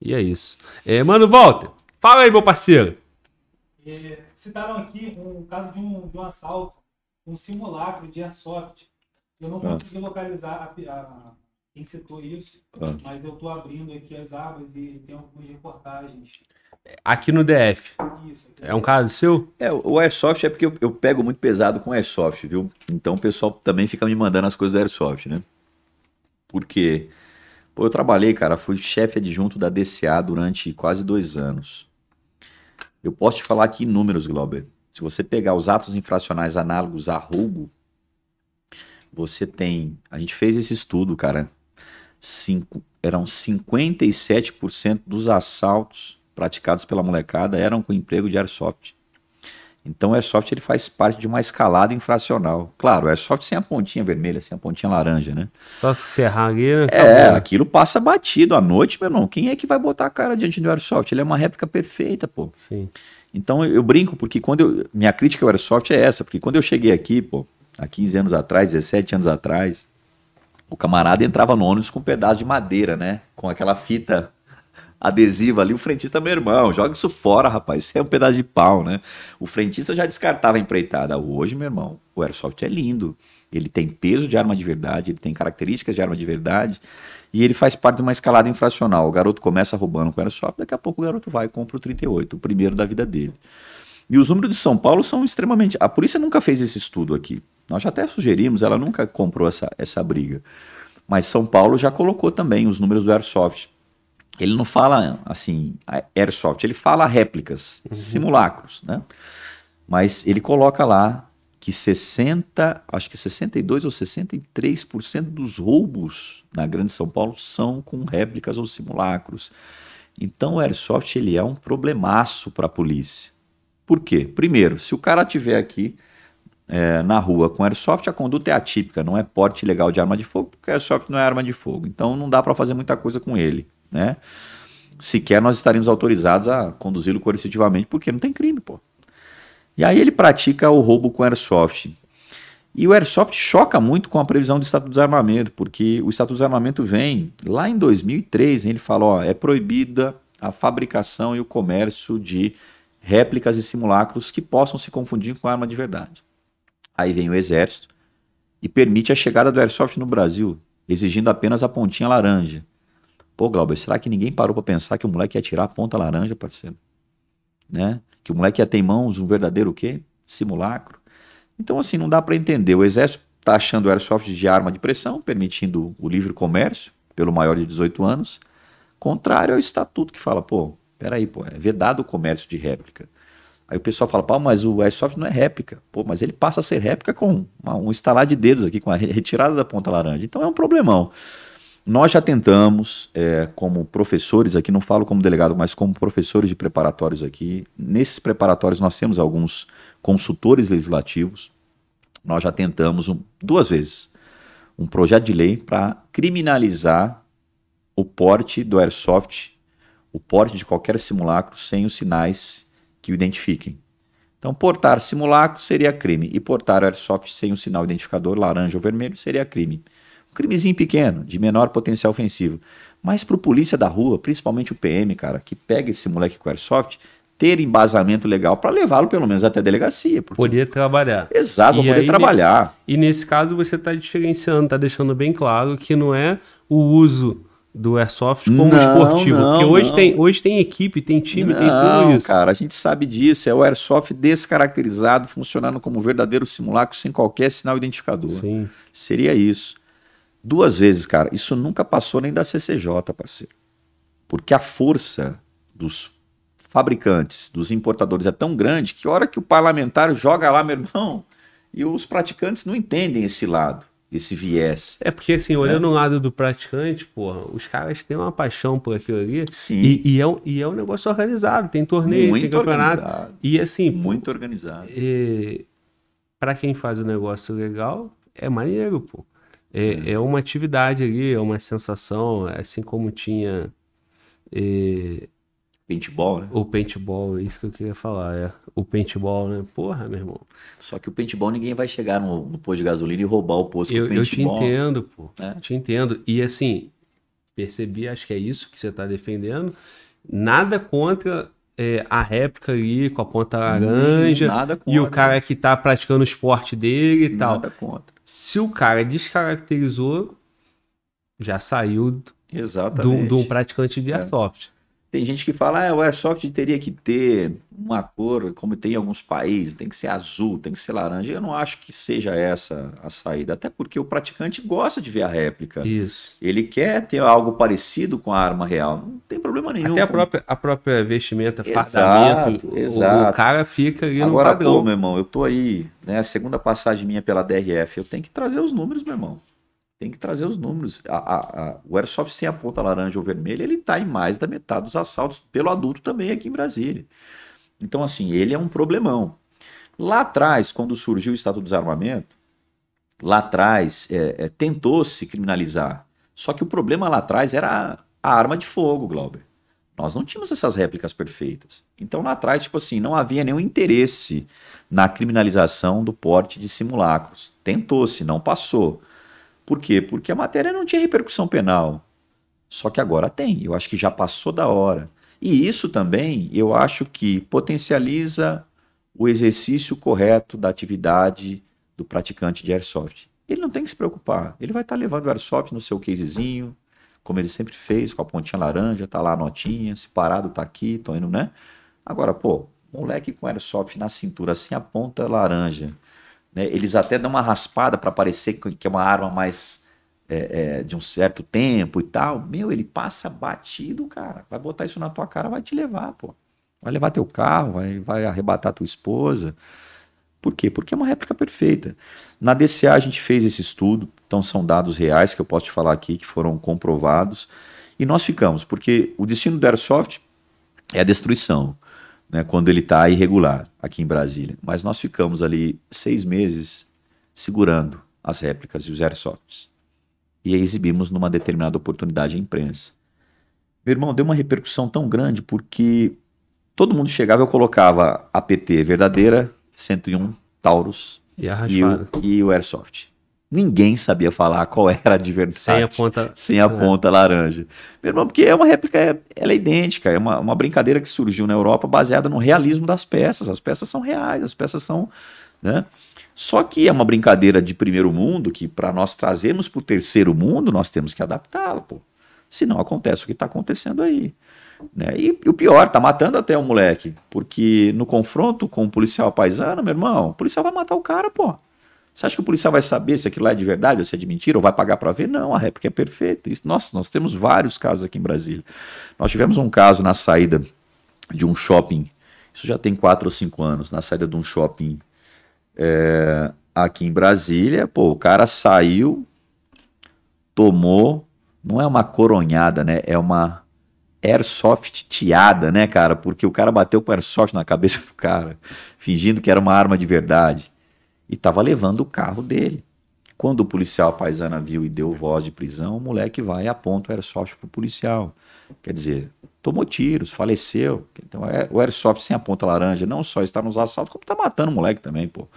E é isso. É, mano, Walter, fala aí, meu parceiro. É, citaram aqui um caso de um, de um assalto, um simulacro de airsoft. Eu não ah. consegui localizar a, a quem citou isso, ah. mas eu estou abrindo aqui as abas e tem algumas reportagens. Aqui no DF. Isso. É um caso seu? É, o Airsoft é porque eu, eu pego muito pesado com Airsoft, viu? Então o pessoal também fica me mandando as coisas do Airsoft, né? Porque, pô, eu trabalhei, cara, fui chefe adjunto da DCA durante quase dois anos. Eu posso te falar aqui números, Glauber. Se você pegar os atos infracionais análogos a roubo, você tem. A gente fez esse estudo, cara cinco, eram 57% dos assaltos praticados pela molecada eram com emprego de airsoft. Então o airsoft ele faz parte de uma escalada infracional. Claro, o airsoft sem a pontinha vermelha, sem a pontinha laranja, né? Só serrar ali, né? É, aquilo passa batido à noite, meu irmão. Quem é que vai botar a cara diante do airsoft? Ele é uma réplica perfeita, pô. Sim. Então eu brinco porque quando eu, minha crítica ao airsoft é essa, porque quando eu cheguei aqui, pô, há 15 anos atrás, 17 anos atrás, o camarada entrava no ônibus com um pedaço de madeira, né? Com aquela fita adesiva ali. O frentista, meu irmão, joga isso fora, rapaz. Isso é um pedaço de pau, né? O frentista já descartava a empreitada. Hoje, meu irmão, o Airsoft é lindo. Ele tem peso de arma de verdade, ele tem características de arma de verdade. E ele faz parte de uma escalada infracional. O garoto começa roubando com o Airsoft, daqui a pouco o garoto vai e compra o 38, o primeiro da vida dele. E os números de São Paulo são extremamente. A polícia nunca fez esse estudo aqui. Nós já até sugerimos, ela nunca comprou essa, essa briga. Mas São Paulo já colocou também os números do Airsoft. Ele não fala assim, Airsoft, ele fala réplicas, uhum. simulacros, né? Mas ele coloca lá que 60, acho que 62 ou 63% dos roubos na Grande São Paulo são com réplicas ou simulacros. Então o Airsoft ele é um problemaço para a polícia. Por quê? Primeiro, se o cara tiver aqui é, na rua com airsoft, a conduta é atípica, não é porte legal de arma de fogo, porque airsoft não é arma de fogo. Então não dá para fazer muita coisa com ele, né? Sequer nós estaríamos autorizados a conduzi-lo coercitivamente, porque não tem crime, pô. E aí ele pratica o roubo com airsoft. E o airsoft choca muito com a previsão do Estatuto do Desarmamento, porque o Estatuto do Desarmamento vem lá em 2003, ele fala, ó, é proibida a fabricação e o comércio de réplicas e simulacros que possam se confundir com arma de verdade. Aí vem o exército e permite a chegada do airsoft no Brasil, exigindo apenas a pontinha laranja. Pô, Glauber, será que ninguém parou para pensar que o moleque ia tirar a ponta laranja, parceiro? Né? Que o moleque ia ter em mãos um verdadeiro o quê? Simulacro. Então, assim, não dá para entender. O exército está achando o airsoft de arma de pressão, permitindo o livre comércio pelo maior de 18 anos, contrário ao estatuto que fala, pô, peraí, pô, é vedado o comércio de réplica. Aí o pessoal fala, pô, mas o Airsoft não é réplica. Pô, mas ele passa a ser réplica com uma, um estalar de dedos aqui, com a retirada da ponta laranja. Então é um problemão. Nós já tentamos, é, como professores aqui, não falo como delegado, mas como professores de preparatórios aqui. Nesses preparatórios nós temos alguns consultores legislativos. Nós já tentamos um, duas vezes um projeto de lei para criminalizar o porte do airsoft, o porte de qualquer simulacro sem os sinais que o identifiquem. Então, portar simulacro seria crime e portar airsoft sem o sinal identificador laranja ou vermelho seria crime. Um crimezinho pequeno, de menor potencial ofensivo. Mas para o polícia da rua, principalmente o PM, cara, que pega esse moleque com airsoft, ter embasamento legal para levá-lo pelo menos até a delegacia. Porque... Poder trabalhar. Exato, para poder aí, trabalhar. E nesse caso você está diferenciando, está deixando bem claro que não é o uso do airsoft como não, esportivo. Não, porque hoje tem, hoje tem equipe, tem time, não, tem tudo isso. Cara, a gente sabe disso. É o airsoft descaracterizado, funcionando como verdadeiro simulacro sem qualquer sinal identificador. Sim. Seria isso. Duas vezes, cara. Isso nunca passou nem da CCJ, parceiro. Porque a força dos fabricantes, dos importadores é tão grande que a hora que o parlamentar joga lá, meu irmão, [laughs] e os praticantes não entendem esse lado esse viés. É porque, assim, olhando é. o lado do praticante, porra, os caras têm uma paixão por aquilo ali. Sim. E, e, é, um, e é um negócio organizado, tem torneio, Muito tem campeonato. Organizado. E assim. Muito organizado. É, para quem faz o negócio legal, é maneiro, pô. É, é. é uma atividade ali, é uma sensação, assim como tinha. É, Paintball, né? O paintball, é isso que eu queria falar, é. O paintball, né? Porra, meu irmão. Só que o paintball ninguém vai chegar no, no posto de gasolina e roubar o posto eu, Eu te entendo, pô. É. Te entendo. E assim, percebi, acho que é isso que você está defendendo. Nada contra é, a réplica ali com a ponta hum, laranja. Hum. E o cara que está praticando o esporte dele e nada tal. Nada contra. Se o cara descaracterizou, já saiu Exatamente. de um praticante de é. Tem gente que fala, ah, o airsoft teria que ter uma cor, como tem em alguns países, tem que ser azul, tem que ser laranja. Eu não acho que seja essa a saída, até porque o praticante gosta de ver a réplica. Isso. Ele quer ter algo parecido com a arma real. Não tem problema nenhum. Até a própria, a própria vestimenta, fardamento, exato. O, cara fica ali Agora, no padrão. Pô, meu irmão, eu tô aí, né, a segunda passagem minha pela DRF, eu tenho que trazer os números, meu irmão tem que trazer os números. A, a, a, o Airsoft sem a ponta laranja ou vermelha, ele está em mais da metade dos assaltos pelo adulto também aqui em Brasília. Então, assim, ele é um problemão. Lá atrás, quando surgiu o Estado do Desarmamento, lá atrás é, é, tentou-se criminalizar. Só que o problema lá atrás era a, arma de fogo, Glauber. Nós não tínhamos essas réplicas perfeitas. Então, lá atrás, tipo assim, não havia nenhum interesse na criminalização do porte de simulacros. Tentou-se, não passou. Por quê? Porque a matéria não tinha repercussão penal. Só que agora tem. Eu acho que já passou da hora. E isso também, eu acho que potencializa o exercício correto da atividade do praticante de airsoft. Ele não tem que se preocupar. Ele vai estar tá levando o airsoft no seu casezinho, como ele sempre fez, com a pontinha laranja, tá lá a notinha, se parado tá aqui, tô indo, né? Agora, pô, moleque com airsoft na cintura, assim, a ponta laranja, né? Eles até dão uma raspada para parecer que é uma arma mais é, é, de um certo tempo e tal. Meu, ele passa batido, cara. Vai botar isso na tua cara, vai te levar, pô. Vai levar teu carro, vai, vai arrebatar tua esposa. Por quê? Porque é uma réplica perfeita. Na DCA a gente fez esse estudo, então são dados reais que eu posso te falar aqui, que foram comprovados. E nós ficamos, porque o destino do Airsoft é a destruição né, quando ele está irregular aqui em Brasília. Mas nós ficamos ali seis meses segurando as réplicas e os airsofts. E exibimos numa determinada oportunidade à imprensa. Meu irmão, deu uma repercussão tão grande porque todo mundo chegava, eu colocava a PT verdadeira, 101 Taurus e, e, o, e o Airsoft. Ninguém sabia falar qual [laughs] era a adversário. Sem a ponta, sem a é. ponta laranja. Meu irmão, porque é uma réplica, é, ela é idêntica, é uma, uma brincadeira que surgiu na Europa baseada no realismo das peças. As peças são reais, as peças são. Né? Só que é uma brincadeira de primeiro mundo que, para nós trazermos para o terceiro mundo, nós temos que adaptá-la. Pô. Senão acontece o que está acontecendo aí. Né? E, e, o pior, tá matando até o moleque. Porque no confronto com o policial paisano, meu irmão, o policial vai matar o cara, pô. Você acha que o policial vai saber se aquilo lá é de verdade ou se é de mentira ou vai pagar para ver? Não, a réplica é perfeita. Isso, nossa, nós temos vários casos aqui em Brasília. Nós tivemos um caso na saída de um shopping, isso já tem quatro ou cinco anos, na saída de um shopping é, aqui em Brasília. Pô, o cara saiu, tomou, não é uma coronhada, né? É uma airsoft tiada, né, cara? Porque o cara bateu com airsoft na cabeça do cara, fingindo que era uma arma de verdade e estava levando o carro dele. Quando o policial paisana viu e deu voz de prisão, o moleque vai e aponta o airsoft pro policial. Quer dizer, tomou tiros, faleceu. Então é, o airsoft sem a ponta laranja não só está nos assaltos, como está matando o moleque também, pô.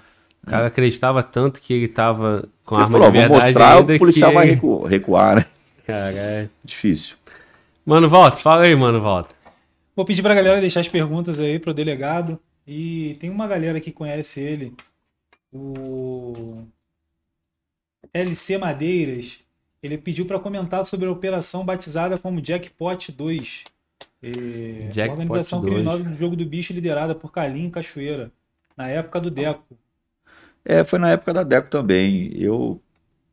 O cara acreditava tanto que ele estava com a arma falou, de verdade mostrar, o policial que... vai recu recuar, né? Cara, é difícil. Mano, volta, fala aí, mano, volta. Vou pedir pra galera deixar as perguntas aí pro delegado. E tem uma galera que conhece ele o LC Madeiras, ele pediu para comentar sobre a operação batizada como Jackpot 2. E Jackpot uma organização 2. criminosa do jogo do bicho liderada por Calim Cachoeira, na época do Deco. É, foi na época da Deco também. Eu,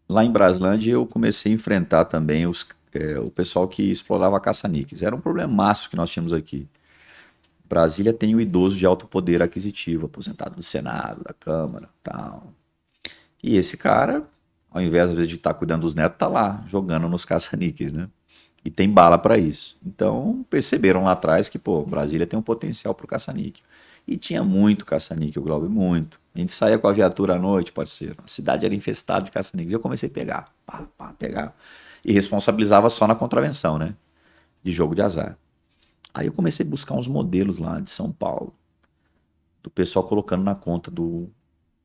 lá em Braslândia, eu comecei a enfrentar também os, é, o pessoal que explorava caça-níqueis. Era um problemaço que nós tínhamos aqui. Brasília tem o idoso de alto poder aquisitivo, aposentado do Senado, da Câmara, tal. E esse cara, ao invés às vezes de estar tá cuidando dos netos, tá lá jogando nos caça-níqueis, né? E tem bala para isso. Então perceberam lá atrás que, pô, Brasília tem um potencial pro caça-níquel. E tinha muito caça-níquel, Glauber, muito. A gente saía com a viatura à noite, parceiro. A cidade era infestada de caça-níqueis. Eu comecei a pegar, pá, pá, pegar. E responsabilizava só na contravenção, né? De jogo de azar. Aí eu comecei a buscar uns modelos lá de São Paulo, do pessoal colocando na conta do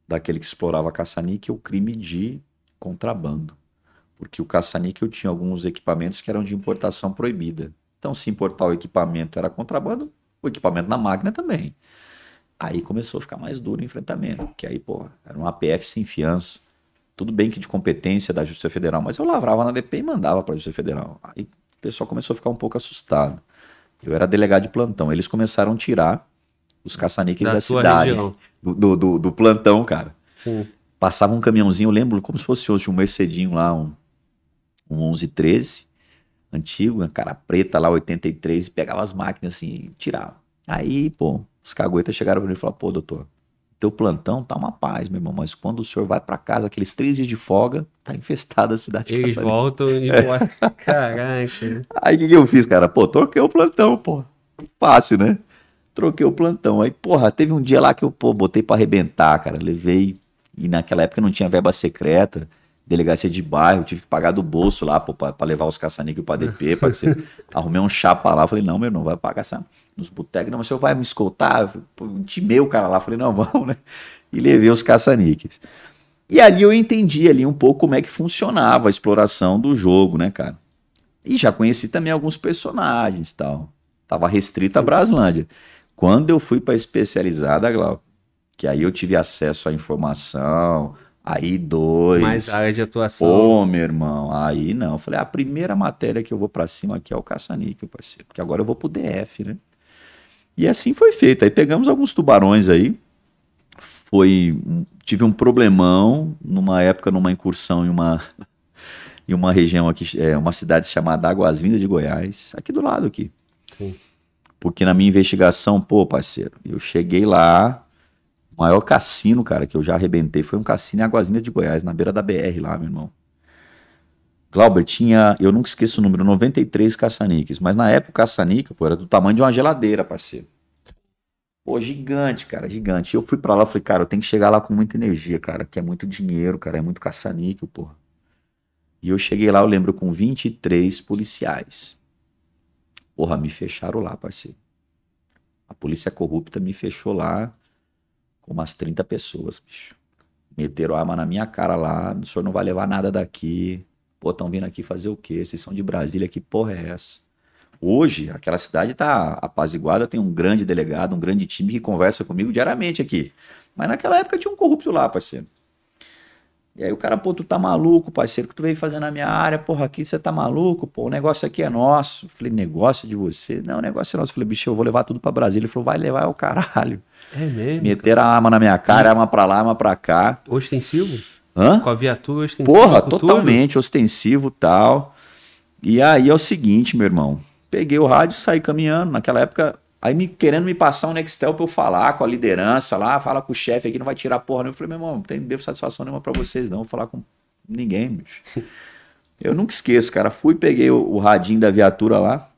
daquele que explorava caça-níquel o crime de contrabando. Porque o caça-níquel tinha alguns equipamentos que eram de importação proibida. Então, se importar o equipamento era contrabando, o equipamento na máquina também. Aí começou a ficar mais duro o enfrentamento, que aí, pô, era um APF sem fiança. Tudo bem que de competência da Justiça Federal, mas eu lavrava na DP e mandava para a Justiça Federal. Aí o pessoal começou a ficar um pouco assustado. Eu era delegado de plantão. Eles começaram a tirar os caça-níqueis da, da cidade. Do, do, do, plantão, cara. Sim. Passava um caminhãozinho, eu lembro como se fosse hoje um Mercedinho lá, um, um 1113, antigo, uma cara preta lá, 83, e pegava as máquinas assim e tirava. Aí, pô, os caguetas chegaram pra mim e falaram, pô, doutor, teu plantão tá uma paz, meu irmão, mas quando o senhor vai para casa, aqueles três dias de folga, tá infestada a cidade. Eles voltam e é. Caraca. Aí o que, que eu fiz, cara? Pô, troquei o plantão, pô. Fácil, né? Troquei o plantão. Aí, porra, teve um dia lá que eu, pô, botei para arrebentar, cara. Levei, e naquela época não tinha verba secreta, delegacia de bairro, tive que pagar do bolso lá, pô, pra, pra levar os caça-níquel pra DP, pra ser... Arrumei um chapa lá, falei, não, meu irmão, vai pagar essa nos botecos. Não, mas o senhor vai me escoltar? Intimei o cara lá. Falei, não, [laughs] vamos, né? E levei os caça-níqueis. E ali eu entendi ali um pouco como é que funcionava a exploração do jogo, né, cara? E já conheci também alguns personagens tal. Tava restrito a Braslândia. Quando eu fui para especializada, Glau, que aí eu tive acesso à informação, aí dois. Mais área de atuação. Pô, meu irmão, aí não. Eu falei, a primeira matéria que eu vou para cima aqui é o caça-níquel, parceiro. Porque agora eu vou pro DF, né? E assim foi feito. Aí pegamos alguns tubarões aí. Foi. Tive um problemão numa época, numa incursão em uma. [laughs] em uma região aqui, é, uma cidade chamada Águas Lindas de Goiás, aqui do lado aqui. Sim. Porque na minha investigação, pô, parceiro, eu cheguei lá, o maior cassino, cara, que eu já arrebentei foi um cassino em Águas Lindas de Goiás, na beira da BR lá, meu irmão. Glauber tinha, eu nunca esqueço o número, 93 caça-níqueis. Mas na época o caça-níquel, pô, era do tamanho de uma geladeira, parceiro. Pô, gigante, cara, gigante. Eu fui para lá, falei, cara, eu tenho que chegar lá com muita energia, cara, que é muito dinheiro, cara, é muito caça-níquel, porra. E eu cheguei lá, eu lembro, com 23 policiais. Porra, me fecharam lá, parceiro. A polícia corrupta me fechou lá com umas 30 pessoas, bicho. Meteram arma na minha cara lá, o senhor não vai levar nada daqui. Pô, estão vindo aqui fazer o quê? Vocês são de Brasília, que porra é essa? Hoje, aquela cidade está apaziguada, tem um grande delegado, um grande time que conversa comigo diariamente aqui. Mas naquela época tinha um corrupto lá, parceiro. E aí o cara, pô, tu tá maluco, parceiro, que tu veio fazer na minha área, porra, aqui você tá maluco, pô, o negócio aqui é nosso. Eu falei, negócio de você? Não, o negócio é nosso. Eu falei, bicho, eu vou levar tudo pra Brasília. Ele falou, vai levar é o caralho. É mesmo? Meteram a arma na minha cara, arma pra lá, arma pra cá. Ostensivo? Hã? Com a viatura ostensiva? Porra, com tudo? totalmente ostensivo tal. E aí é o seguinte, meu irmão. Peguei o rádio, saí caminhando. Naquela época, aí me querendo me passar um Nextel pra eu falar com a liderança lá, fala com o chefe aqui, não vai tirar porra nenhuma. Eu falei, meu irmão, não tem, devo satisfação nenhuma pra vocês, não. Vou falar com ninguém, bicho. [laughs] Eu nunca esqueço, cara. Fui, peguei o, o radinho da viatura lá.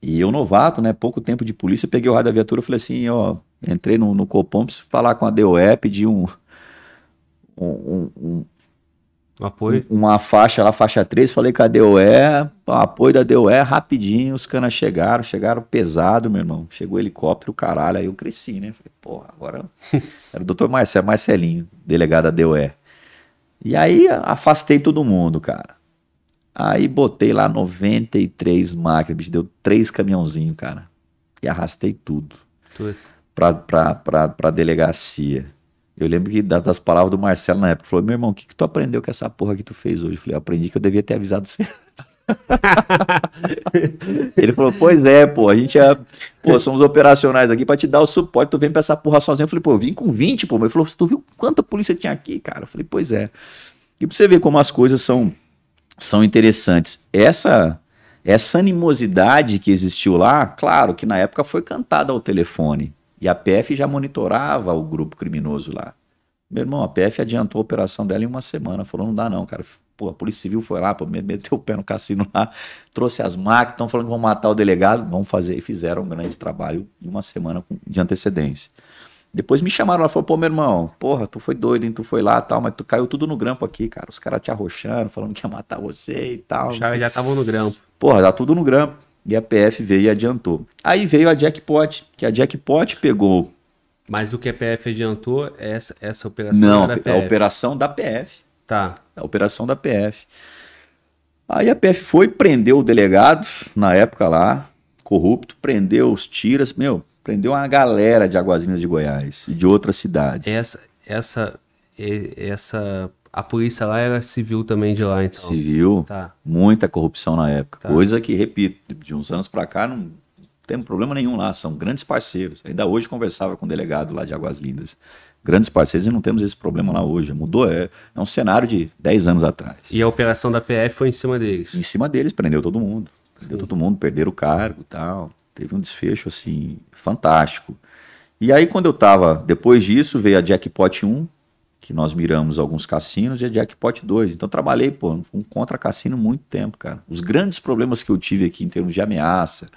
E eu, novato, né? Pouco tempo de polícia, peguei o rádio da viatura e falei assim, ó, entrei no, no Copom, preciso falar com a DOE, pedi um, um, um, Um apoio? uma faixa lá, faixa 3, falei com a DOE, apoio da DOE, rapidinho, os caras chegaram, chegaram pesado, meu irmão. Chegou o helicóptero, caralho, aí eu cresci, né? Falei, porra, agora. [laughs] Era o doutor Marcelo, Marcelinho, delegado da DOE. E aí afastei todo mundo, cara. Aí botei lá 93 máquinas, bicho, deu três caminhãozinhos, cara. E arrastei tudo Tudo. pra, pra, pra, pra delegacia. Eu lembro que da- das palavras do Marcelo na época, falou, meu irmão, o que, que tu aprendeu com essa porra que tu fez hoje? Eu falei, eu aprendi que eu devia ter avisado você. [laughs] Ele falou, pois é, pô, a gente é, pô, somos operacionais aqui pra te dar o suporte, tu vem pra essa porra sozinho. Eu falei, pô, eu vim com 20, pô. Ele falou, tu viu quanta polícia tinha aqui, cara? Eu falei, pois é. E pra você ver como as coisas são, são interessantes. Essa, essa animosidade que existiu lá, claro que na época foi cantada ao telefone. E a PF já monitorava o grupo criminoso lá. Meu irmão, a PF adiantou a operação dela em uma semana. Falou, não dá não, cara. Pô, a Polícia Civil foi lá, pô, me- meteu o pé no cassino lá, trouxe as máquinas, estão falando que vão matar o delegado. Vão fazer. E fizeram um grande trabalho em uma semana de antecedência. Depois me chamaram lá, falou, pô, meu irmão, porra, tu foi doido, hein? Tu foi lá tal, mas tu caiu tudo no grampo aqui, cara. Os caras te arrochando, falando que ia matar você e tal. Os caras já estavam no grampo. Porra, dá tudo no grampo. E a PF veio e adiantou. Aí veio a Jackpot, que a Jackpot pegou. Mas o que a PF adiantou, é essa, essa operação Não, era a PF. operação da PF. Tá. A operação da PF. Aí a PF foi, prendeu o delegado, na época lá, corrupto, prendeu os tiras, meu, prendeu uma galera de Águas-Lindas de Goiás e de outras cidades. Essa, essa, essa, a polícia lá era civil também de lá, então. Civil, Tá. muita corrupção na época. Tá. Coisa que, repito, de uns anos pra cá não tem problema nenhum lá, são grandes parceiros. Ainda hoje conversava com o delegado lá de Águas Lindas. Grandes parceiros e não temos esse problema lá hoje. Mudou, é, é um cenário de 10 anos atrás. E a operação da PF foi em cima deles. Em cima deles, prendeu todo mundo. Prendeu todo mundo, perderam o cargo e tal. Teve um desfecho, assim, fantástico. E aí, quando eu tava, depois disso, veio a Jackpot 1, que nós miramos alguns cassinos, e a Jackpot 2. Então, trabalhei, pô, um contra cassino muito tempo, cara. Os grandes problemas que eu tive aqui em termos de ameaça,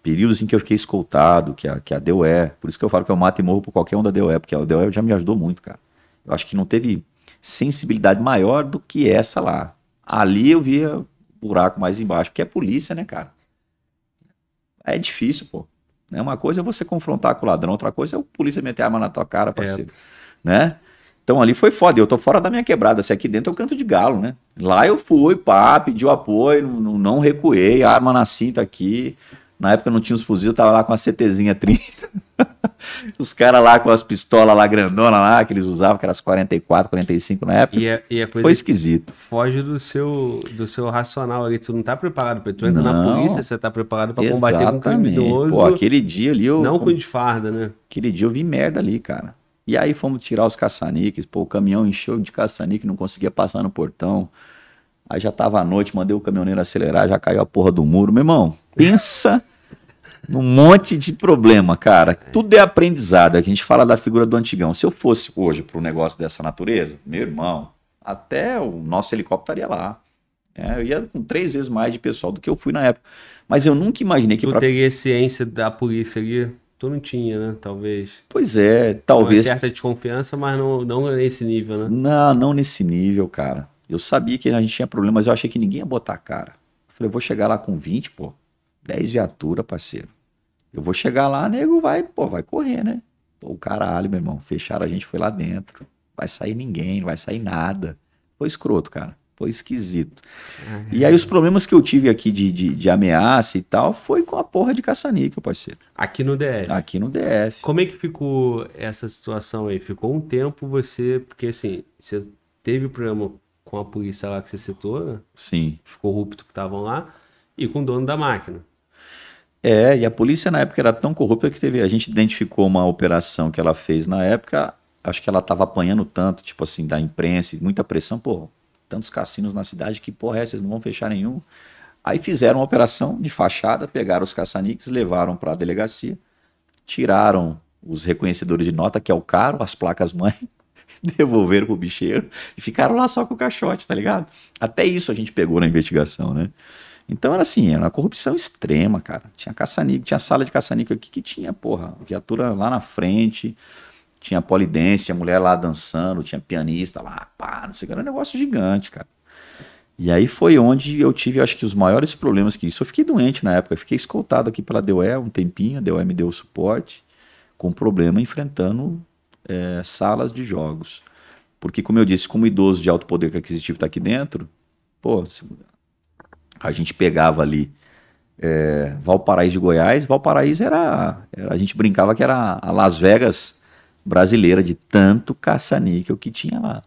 períodos em que eu fiquei escoltado, que a, que a DOE, por isso que eu falo que eu mato e morro por qualquer um da DOE, porque a DOE já me ajudou muito, cara. Eu acho que não teve sensibilidade maior do que essa lá. Ali eu via buraco mais embaixo, porque é polícia, né, cara? É difícil, pô. Né? Uma coisa é você confrontar com o ladrão, outra coisa é o polícia meter a arma na tua cara, parceiro. Né? Então ali foi foda. Eu tô fora da minha quebrada. Se aqui dentro eu canto de galo, né? Lá eu fui, pá, pedi o apoio, não, não recuei, a arma na cinta aqui. Na época não tinha os fuzis, eu tava lá com a CTzinha 30. [laughs] os caras lá com as pistolas lá grandona lá, que eles usavam, que eram as 44, 45 na época. E a, e a coisa Foi esquisito. foge do seu, do seu racional ali. Tu não tá preparado pra Tu entra na Não. polícia, você tá preparado pra combater com um Exatamente. criminoso. Pô, aquele dia ali eu. Não com de farda, né? Aquele dia eu vi merda ali, cara. E aí fomos tirar os caçaniques, pô, o caminhão encheu de caçanique, não conseguia passar no portão. Aí já tava à noite, mandei o caminhoneiro acelerar, já caiu a porra do muro. Meu irmão, pensa [laughs] num monte de problema, cara. Tudo é aprendizado. A gente fala da figura do antigão. Se eu fosse hoje para um negócio dessa natureza, meu irmão, até o nosso helicóptero estaria lá. É, eu ia com três vezes mais de pessoal do que eu fui na época. Mas eu nunca imaginei que Tu pra... teria ciência da polícia ali. Tu não tinha, né? Talvez. Pois é, Uma talvez. certa desconfiança, mas não, não nesse nível, né? Não, não nesse nível, cara. Eu sabia que a gente tinha problema, mas eu achei que ninguém ia botar a cara. Eu falei, eu vou chegar lá com 20, pô. 10 viatura, parceiro. Eu vou chegar lá, nego vai, pô, vai correr, né? Pô, o caralho, meu irmão. Fecharam a gente, foi lá dentro. Vai sair ninguém, não vai sair nada. Foi escroto, cara. Foi esquisito. E aí os problemas que eu tive aqui de, de, de ameaça e tal, foi com a porra de caça-níquel, parceiro. Aqui no DF. Aqui no DF. Como é que ficou essa situação aí? Ficou um tempo você, porque assim, você teve problema com a polícia lá que você citou, né? Sim. Os corruptos que estavam lá, e com o dono da máquina. É, e a polícia na época era tão corrupta que teve. A gente identificou uma operação que ela fez na época. Acho que ela estava apanhando tanto, tipo assim, da imprensa, muita pressão, pô, tantos cassinos na cidade que, porra, é, vocês não vão fechar nenhum. Aí fizeram uma operação de fachada, pegaram os caçaniques, levaram para a delegacia, tiraram os reconhecedores de nota, que é o caro, as placas mãe, [laughs] devolveram pro bicheiro e ficaram lá só com o caixote, tá ligado? Até isso a gente pegou na investigação, né? Então era assim, era uma corrupção extrema, cara. Tinha caçanico, tinha sala de caçanico aqui que tinha, porra, viatura lá na frente, tinha polidense, tinha mulher lá dançando, tinha pianista lá, pá, não sei o que, era um negócio gigante, cara. E aí foi onde eu tive, acho que, os maiores problemas que isso. Eu fiquei doente na época, fiquei escoltado aqui pela DOE um tempinho, a DOE me deu suporte, com problema enfrentando é, salas de jogos. Porque, como eu disse, como idoso de alto poder aquisitivo está aqui dentro, pô, a gente pegava ali é, Valparaíso de Goiás, Valparaíso era, era, A gente brincava que era a Las Vegas brasileira, de tanto caça-níquel que tinha lá.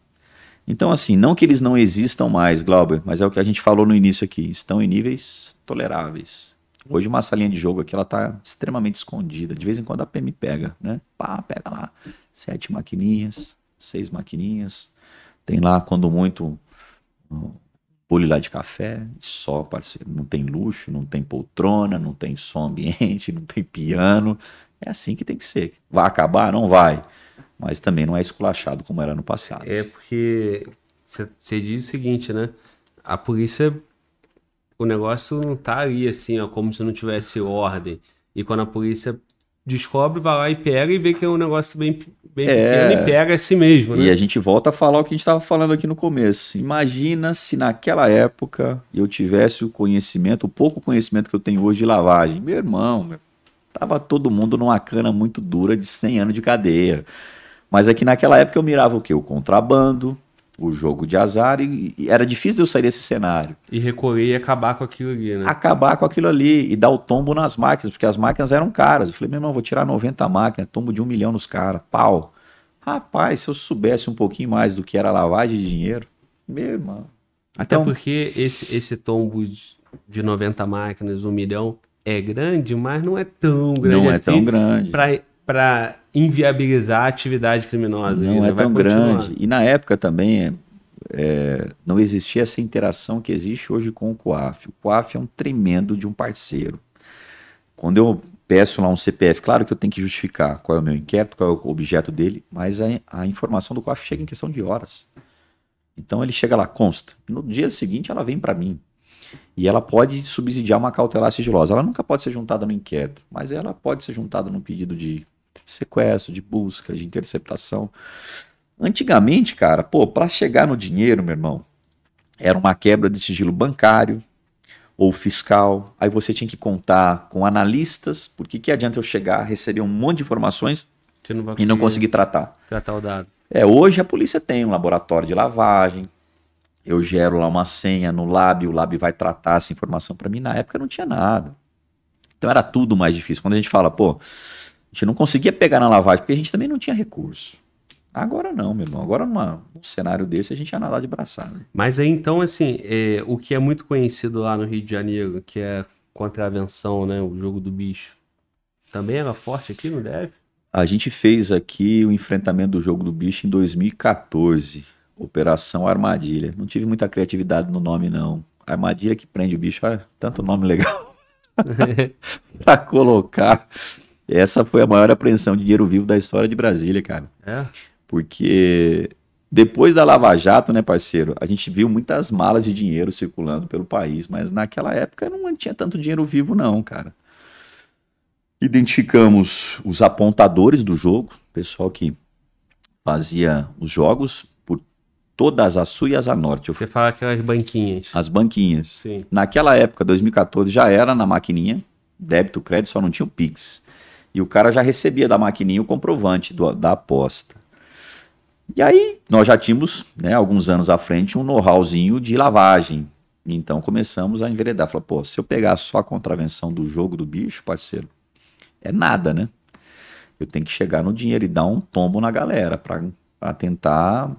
Então, assim, não que eles não existam mais, Glauber, mas é o que a gente falou no início aqui, estão em níveis toleráveis. Hoje uma salinha de jogo aqui, ela tá extremamente escondida. De vez em quando a PM pega, né? Pá, pega lá sete maquininhas, seis maquininhas. Tem lá, quando muito, um lá de café, só, parceiro. Não tem luxo, não tem poltrona, não tem som ambiente, [laughs] não tem piano. É assim que tem que ser. Vai acabar? Não vai. Mas também não é esculachado como era no passado. É porque você diz o seguinte, né? A polícia o negócio não tá ali assim, ó, como se não tivesse ordem. E quando a polícia descobre, vai lá e pega e vê que é um negócio bem, bem é... pequeno e pega assim mesmo. Né? E a gente volta a falar o que a gente estava falando aqui no começo. Imagina se naquela época eu tivesse o conhecimento, o pouco conhecimento que eu tenho hoje de lavagem. Meu irmão, meu, tava todo mundo numa cana muito dura de 100 anos de cadeia. Mas aqui naquela época eu mirava o quê? O contrabando, o jogo de azar e, e, era difícil eu sair desse cenário. E recolher e acabar com aquilo ali, né? Acabar com aquilo ali e dar o tombo nas máquinas, porque as máquinas eram caras. Eu falei, meu irmão, vou tirar 90 máquinas, tombo de um milhão nos caras, pau. Rapaz, se eu soubesse um pouquinho mais do que era lavagem de dinheiro, meu irmão. Até então, porque esse, esse tombo de 90 máquinas, um milhão, é grande, mas não é tão grande Não é assim é tão grande. Para inviabilizar a atividade criminosa. Não é tão grande. E na época também é, não existia essa interação que existe hoje com o COAF. O COAF é um tremendo de um parceiro. Quando eu peço lá um CPF, claro que eu tenho que justificar qual é o meu inquérito, qual é o objeto dele, mas a, a informação do COAF chega em questão de horas. Então ele chega lá, consta. No dia seguinte ela vem para mim. E ela pode subsidiar uma cautelar sigilosa. Ela nunca pode ser juntada no inquérito, mas ela pode ser juntada no pedido de sequestro, de busca, de interceptação. Antigamente, cara, pô, para chegar no dinheiro, meu irmão, era uma quebra de sigilo bancário ou fiscal. Aí você tinha que contar com analistas, porque que adianta eu chegar, receber um monte de informações não e não conseguir tratar? Tratar o dado. É, hoje a polícia tem um laboratório de lavagem. Eu gero lá uma senha no lab, o lab vai tratar essa informação para mim. Na época não tinha nada. Então era tudo mais difícil. Quando a gente fala, pô, a gente não conseguia pegar na lavagem porque a gente também não tinha recurso. Agora não, meu irmão. Agora numa, num cenário desse a gente ia nadar de braçada. Mas aí então, assim, é, o que é muito conhecido lá no Rio de Janeiro, que é contravenção, né? O jogo do bicho. Também era forte aqui no DF? A gente fez aqui o enfrentamento do jogo do bicho em 2014. Operação Armadilha. Não tive muita criatividade no nome, não. Armadilha que prende o bicho. Olha, tanto nome legal. [laughs] pra colocar. Essa foi a maior apreensão de dinheiro vivo da história de Brasília, cara. É? Porque depois da Lava Jato, né, parceiro, a gente viu muitas malas de dinheiro circulando pelo país, mas naquela época não tinha tanto dinheiro vivo, não, cara. Identificamos os apontadores do jogo, pessoal que fazia os jogos todas as sul e as a norte. Você fala aquelas banquinhas. As banquinhas. Sim. Naquela época, 2014, já era na maquininha, débito, crédito, só não tinha o Pix. E o cara já recebia da maquininha o comprovante do, da aposta. E aí nós já tínhamos, né, alguns anos à frente, um know-howzinho de lavagem. Então começamos a enveredar. Falei, pô, se eu pegar só a contravenção do jogo do bicho, parceiro, é nada, né? Eu tenho que chegar no dinheiro e dar um tombo na galera para tentar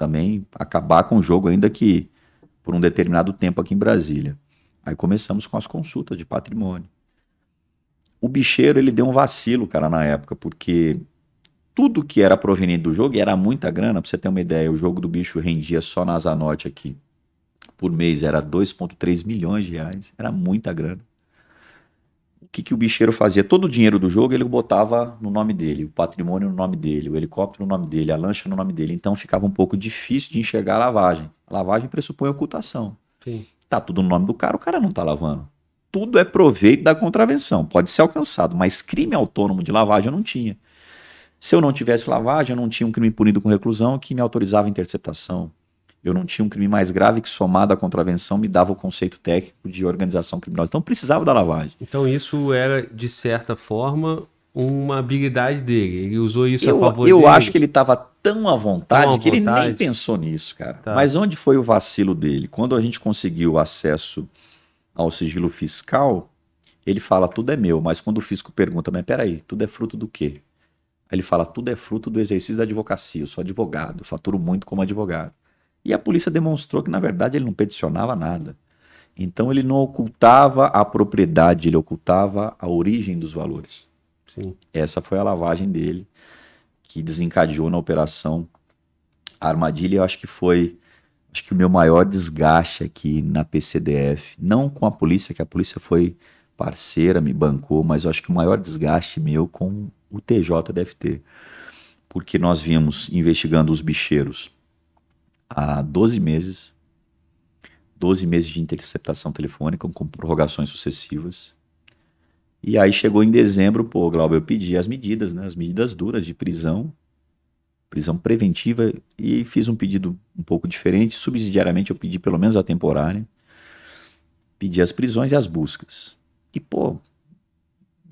também acabar com o jogo, ainda que por um determinado tempo aqui em Brasília. Aí começamos com as consultas de patrimônio. O bicheiro, ele deu um vacilo, cara, na época, porque tudo que era proveniente do jogo, e era muita grana, pra você ter uma ideia, o jogo do bicho rendia só na Asa Norte aqui, por mês, era 2,3 milhões de reais, era muita grana. O que, que o bicheiro fazia? Todo o dinheiro do jogo ele botava no nome dele, o patrimônio no nome dele, o helicóptero no nome dele, a lancha no nome dele, então ficava um pouco difícil de enxergar a lavagem. A lavagem pressupõe ocultação. Sim. Tá tudo no nome do cara, o cara não tá lavando. Tudo é proveito da contravenção, pode ser alcançado, mas crime autônomo de lavagem eu não tinha. Se eu não tivesse lavagem, eu não tinha um crime punido com reclusão que me autorizava a interceptação. Eu não tinha um crime mais grave que, somado à contravenção, me dava o conceito técnico de organização criminosa. Então, precisava da lavagem. Então, isso era, de certa forma, uma habilidade dele. Ele usou isso eu, a favor eu dele. Acho que ele estava tão à vontade tão à que vontade. ele nem pensou nisso, cara. Tá. Mas onde foi o vacilo dele? Quando a gente conseguiu acesso ao sigilo fiscal, ele fala tudo é meu, mas quando o fisco pergunta, mas peraí, tudo é fruto do quê? Ele fala: tudo é fruto do exercício da advocacia. Eu sou advogado, faturo muito como advogado. E a polícia demonstrou que, na verdade, ele não peticionava nada. Então, ele não ocultava a propriedade, ele ocultava a origem dos valores. Sim. Essa foi a lavagem dele, que desencadeou na operação a armadilha. Eu acho que foi acho que o meu maior desgaste aqui na PCDF, não com a polícia, que a polícia foi parceira, me bancou, mas eu acho que o maior desgaste meu com o TJ deve ter. Porque nós vimos investigando os bicheiros há 12 meses, 12 meses de interceptação telefônica com prorrogações sucessivas. E aí chegou em dezembro, pô, Glauber, eu pedi as medidas, né, as medidas duras de prisão, prisão preventiva, e fiz um pedido um pouco diferente. Subsidiariamente eu pedi pelo menos a temporária. Pedi as prisões e as buscas. E, pô,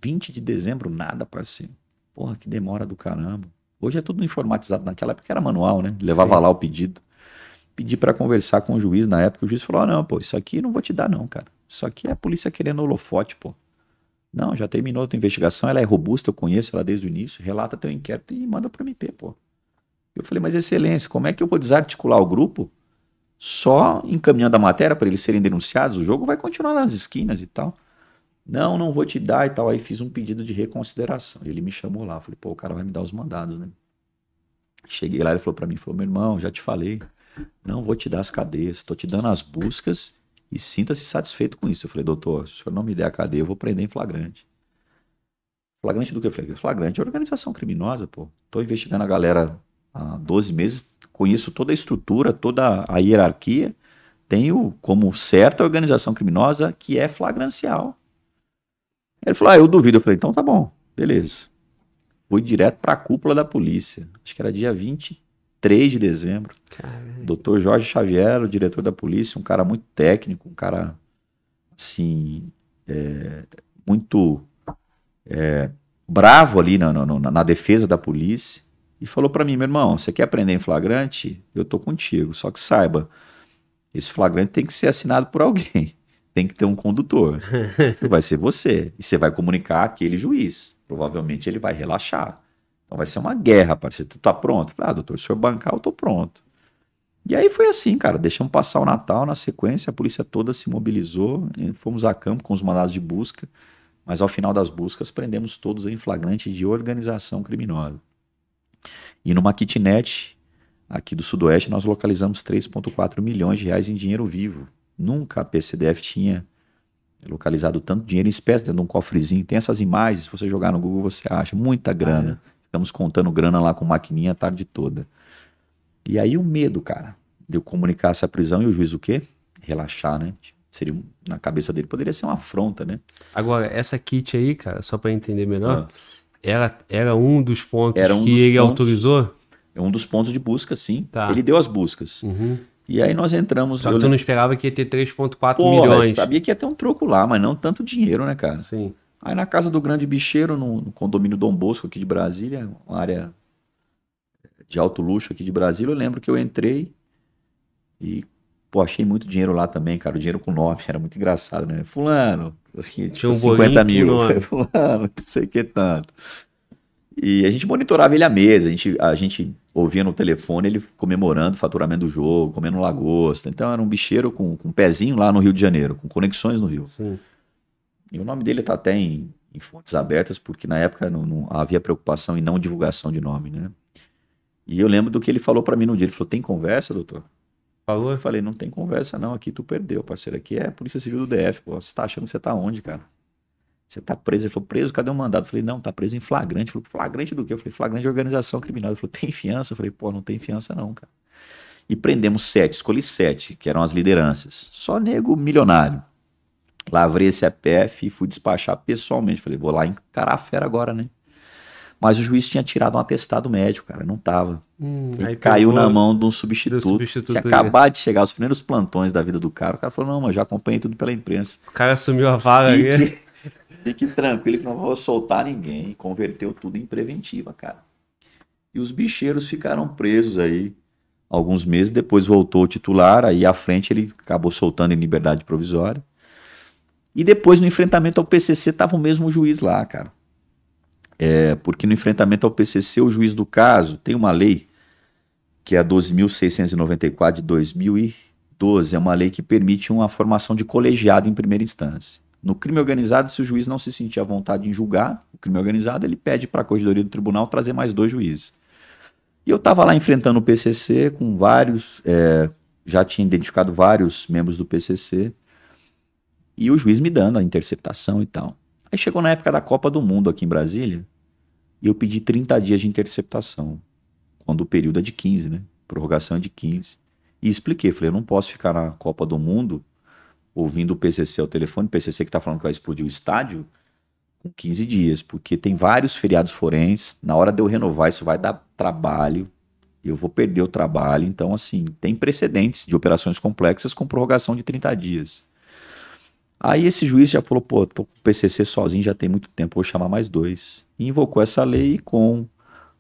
20 de dezembro, nada, parceiro. Porra, que demora do caramba. Hoje é tudo informatizado. Naquela época era manual, né? Levava Sim. lá o pedido. Pedi para conversar com o juiz na época. O juiz falou: ah, não, pô, isso aqui não vou te dar, não, cara. Isso aqui é a polícia querendo holofote, pô. Não, já terminou a tua investigação, ela é robusta, eu conheço ela desde o início. Relata teu inquérito e manda para o MP, pô. Eu falei, mas excelência, como é que eu vou desarticular o grupo só encaminhando a matéria para eles serem denunciados? O jogo vai continuar nas esquinas e tal. Não, não vou te dar e tal. Aí fiz um pedido de reconsideração. Ele me chamou lá. Falei, pô, o cara vai me dar os mandados, né? Cheguei lá, ele falou para mim, falou, meu irmão, já te falei, não vou te dar as cadeias, estou te dando as buscas e sinta-se satisfeito com isso. Eu falei, doutor, se o senhor não me der a cadeia, eu vou prender em flagrante. Flagrante do que? Eu falei, flagrante é organização criminosa, pô. Tô investigando a galera há 12 meses, conheço toda a estrutura, toda a hierarquia, tenho como certa organização criminosa que é flagrancial. Ele falou: Ah, eu duvido. Eu falei: Então tá bom, beleza. Fui direto para a cúpula da polícia. Acho que era dia 23 de dezembro. Caramba. Doutor Jorge Xavier, o diretor da polícia, um cara muito técnico, um cara assim, é, muito é, bravo ali na, na, na, defesa da polícia. E falou para mim: Meu irmão, você quer aprender em flagrante? Eu tô contigo. Só que saiba, esse flagrante tem que ser assinado por alguém [laughs] tem que ter um condutor. [laughs] vai ser você. E você vai comunicar aquele juiz. Provavelmente ele vai relaxar. Então vai ser uma guerra, parceiro. Tu tá pronto? Ah, doutor, se o senhor bancar, eu tô pronto. E aí foi assim, cara. Deixamos passar o Natal na sequência, a polícia toda se mobilizou, fomos a campo com os mandados de busca, mas ao final das buscas prendemos todos em flagrante de organização criminosa. E numa kitnet aqui do Sudoeste nós localizamos 3,4 milhões de reais em dinheiro vivo. Nunca a PCDF tinha localizado tanto dinheiro em espécie dentro de um cofrezinho. Tem essas imagens, se você jogar no Google você acha. Muita grana. Ah, é. Ficamos contando grana lá com maquininha a tarde toda. E aí o medo, cara, de eu comunicar essa prisão e o juiz o quê? Relaxar, né? Seria, na cabeça dele, poderia ser uma afronta, né? Agora, essa kit aí, cara, só para entender melhor, ah. era, era um dos pontos um que dos ele pontos, autorizou? É um dos pontos de busca, sim. Tá. Ele deu as buscas. Uhum. E aí nós entramos. Só que tu não esperava que ia ter 3,4 milhões. Sabia que ia ter um troco lá, mas não tanto dinheiro, né, cara? Sim. Aí na casa do grande bicheiro, no, no condomínio Dom Bosco aqui de Brasília, uma área de alto luxo aqui de Brasília, eu lembro que eu entrei e, pô, achei muito dinheiro lá também, cara. O dinheiro com nome, era muito engraçado, né? Fulano, assim, tipo, um 50 mil. [laughs] Fulano, não sei o que tanto. E a gente monitorava ele à mesa, a gente, a gente ouvia no telefone ele comemorando o faturamento do jogo, comendo lagosta. Então era um bicheiro com, com um pezinho lá no Rio de Janeiro, com conexões no Rio. Sim. E o nome dele está até em, em, fontes abertas, porque na época não, não, havia preocupação em não divulgação de nome, né? E eu lembro do que ele falou para mim no dia. Ele falou: Tem conversa, doutor? Falou? Eu falei: Não tem conversa, não. Aqui tu perdeu, parceiro. Aqui é a Polícia Civil do DF. Pô, você tá achando que você tá onde, cara? Você tá preso? Ele falou, preso, cadê o mandado? Eu falei, não, tá preso em flagrante. Ele falou, flagrante do quê? Eu falei, flagrante de organização criminal. Ele falou, tem fiança? Eu falei, pô, não tem fiança não, cara. E prendemos sete, escolhi sete, que eram as lideranças. Só nego milionário. Lavrei esse APF e fui despachar pessoalmente. Falei, vou lá encarar a fera agora, né? Mas o juiz tinha tirado um atestado médico, cara, não tava. Hum, e caiu na mão de um substituto. substituto tinha acabado de chegar os primeiros plantões da vida do cara. O cara falou: não, mas já acompanhei tudo pela imprensa. O cara assumiu a vaga Fique, [laughs] Fique tranquilo que não vou soltar ninguém. Converteu tudo em preventiva, cara. E os bicheiros ficaram presos aí alguns meses. Depois voltou o titular. Aí à frente ele acabou soltando em liberdade provisória. E depois no enfrentamento ao PCC tava o mesmo juiz lá, cara. É, porque no enfrentamento ao PCC, o juiz do caso tem uma lei, que é a 12.694 de 2012, é uma lei que permite uma formação de colegiado em primeira instância. No crime organizado, se o juiz não se sentir à vontade em julgar o crime organizado, ele pede para a corregedoria do tribunal trazer mais dois juízes. E eu estava lá enfrentando o PCC com vários, é, já tinha identificado vários membros do PCC, e o juiz me dando a interceptação e tal. Aí chegou na época da Copa do Mundo aqui em Brasília, e eu pedi 30 dias de interceptação, quando o período é de 15, né? Prorrogação é de 15. E expliquei, falei, eu não posso ficar na Copa do Mundo ouvindo o PCC ao telefone, o PCC que está falando que vai explodir o estádio, com 15 dias, porque tem vários feriados forenses. Na hora de eu renovar, isso vai dar trabalho, eu vou perder o trabalho. Então, assim, tem precedentes de operações complexas com prorrogação de 30 dias. Aí esse juiz já falou, pô, tô com o PCC sozinho já tem muito tempo, vou chamar mais dois. E invocou essa lei com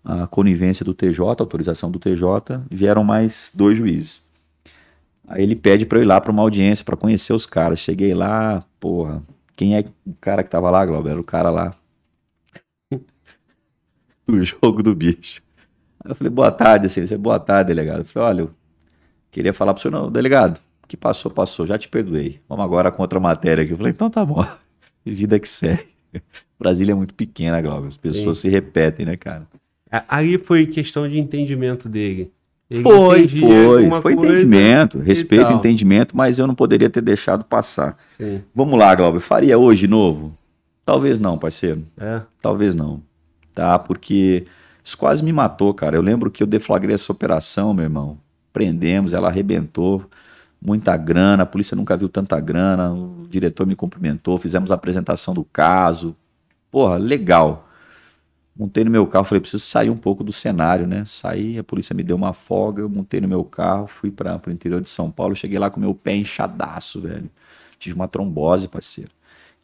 a conivência do TJ, autorização do TJ, vieram mais dois juízes. Aí ele pede para eu ir lá para uma audiência para conhecer os caras. Cheguei lá, porra, quem é o cara que tava lá, Glauber? Era o cara lá [laughs] do jogo do bicho. Aí eu falei, boa tarde, assim, você boa tarde, delegado. Eu falei, olha, eu queria falar pro senhor, não, delegado, que passou, passou, já te perdoei. Vamos agora com outra matéria aqui. Eu falei, então tá bom. [laughs] Vida que segue. [laughs] Brasília é muito pequena, Glauber. As pessoas Sim. se repetem, né, cara? Aí foi questão de entendimento dele. Ele foi, foi, foi entendimento, respeito, entendimento, mas eu não poderia ter deixado passar. Sim. Vamos lá, Glauber, faria hoje novo? Talvez não, parceiro. É. Talvez não. Tá? Porque isso quase me matou, cara. Eu lembro que eu deflagrei essa operação, meu irmão. Prendemos, ela arrebentou. Muita grana, a polícia nunca viu tanta grana. O diretor me cumprimentou, fizemos a apresentação do caso. Porra, legal. Montei no meu carro, falei, preciso sair um pouco do cenário, né? Saí, a polícia me deu uma folga, eu montei no meu carro, fui para o interior de São Paulo, cheguei lá com meu pé inchadaço, velho. Tive uma trombose, parceiro.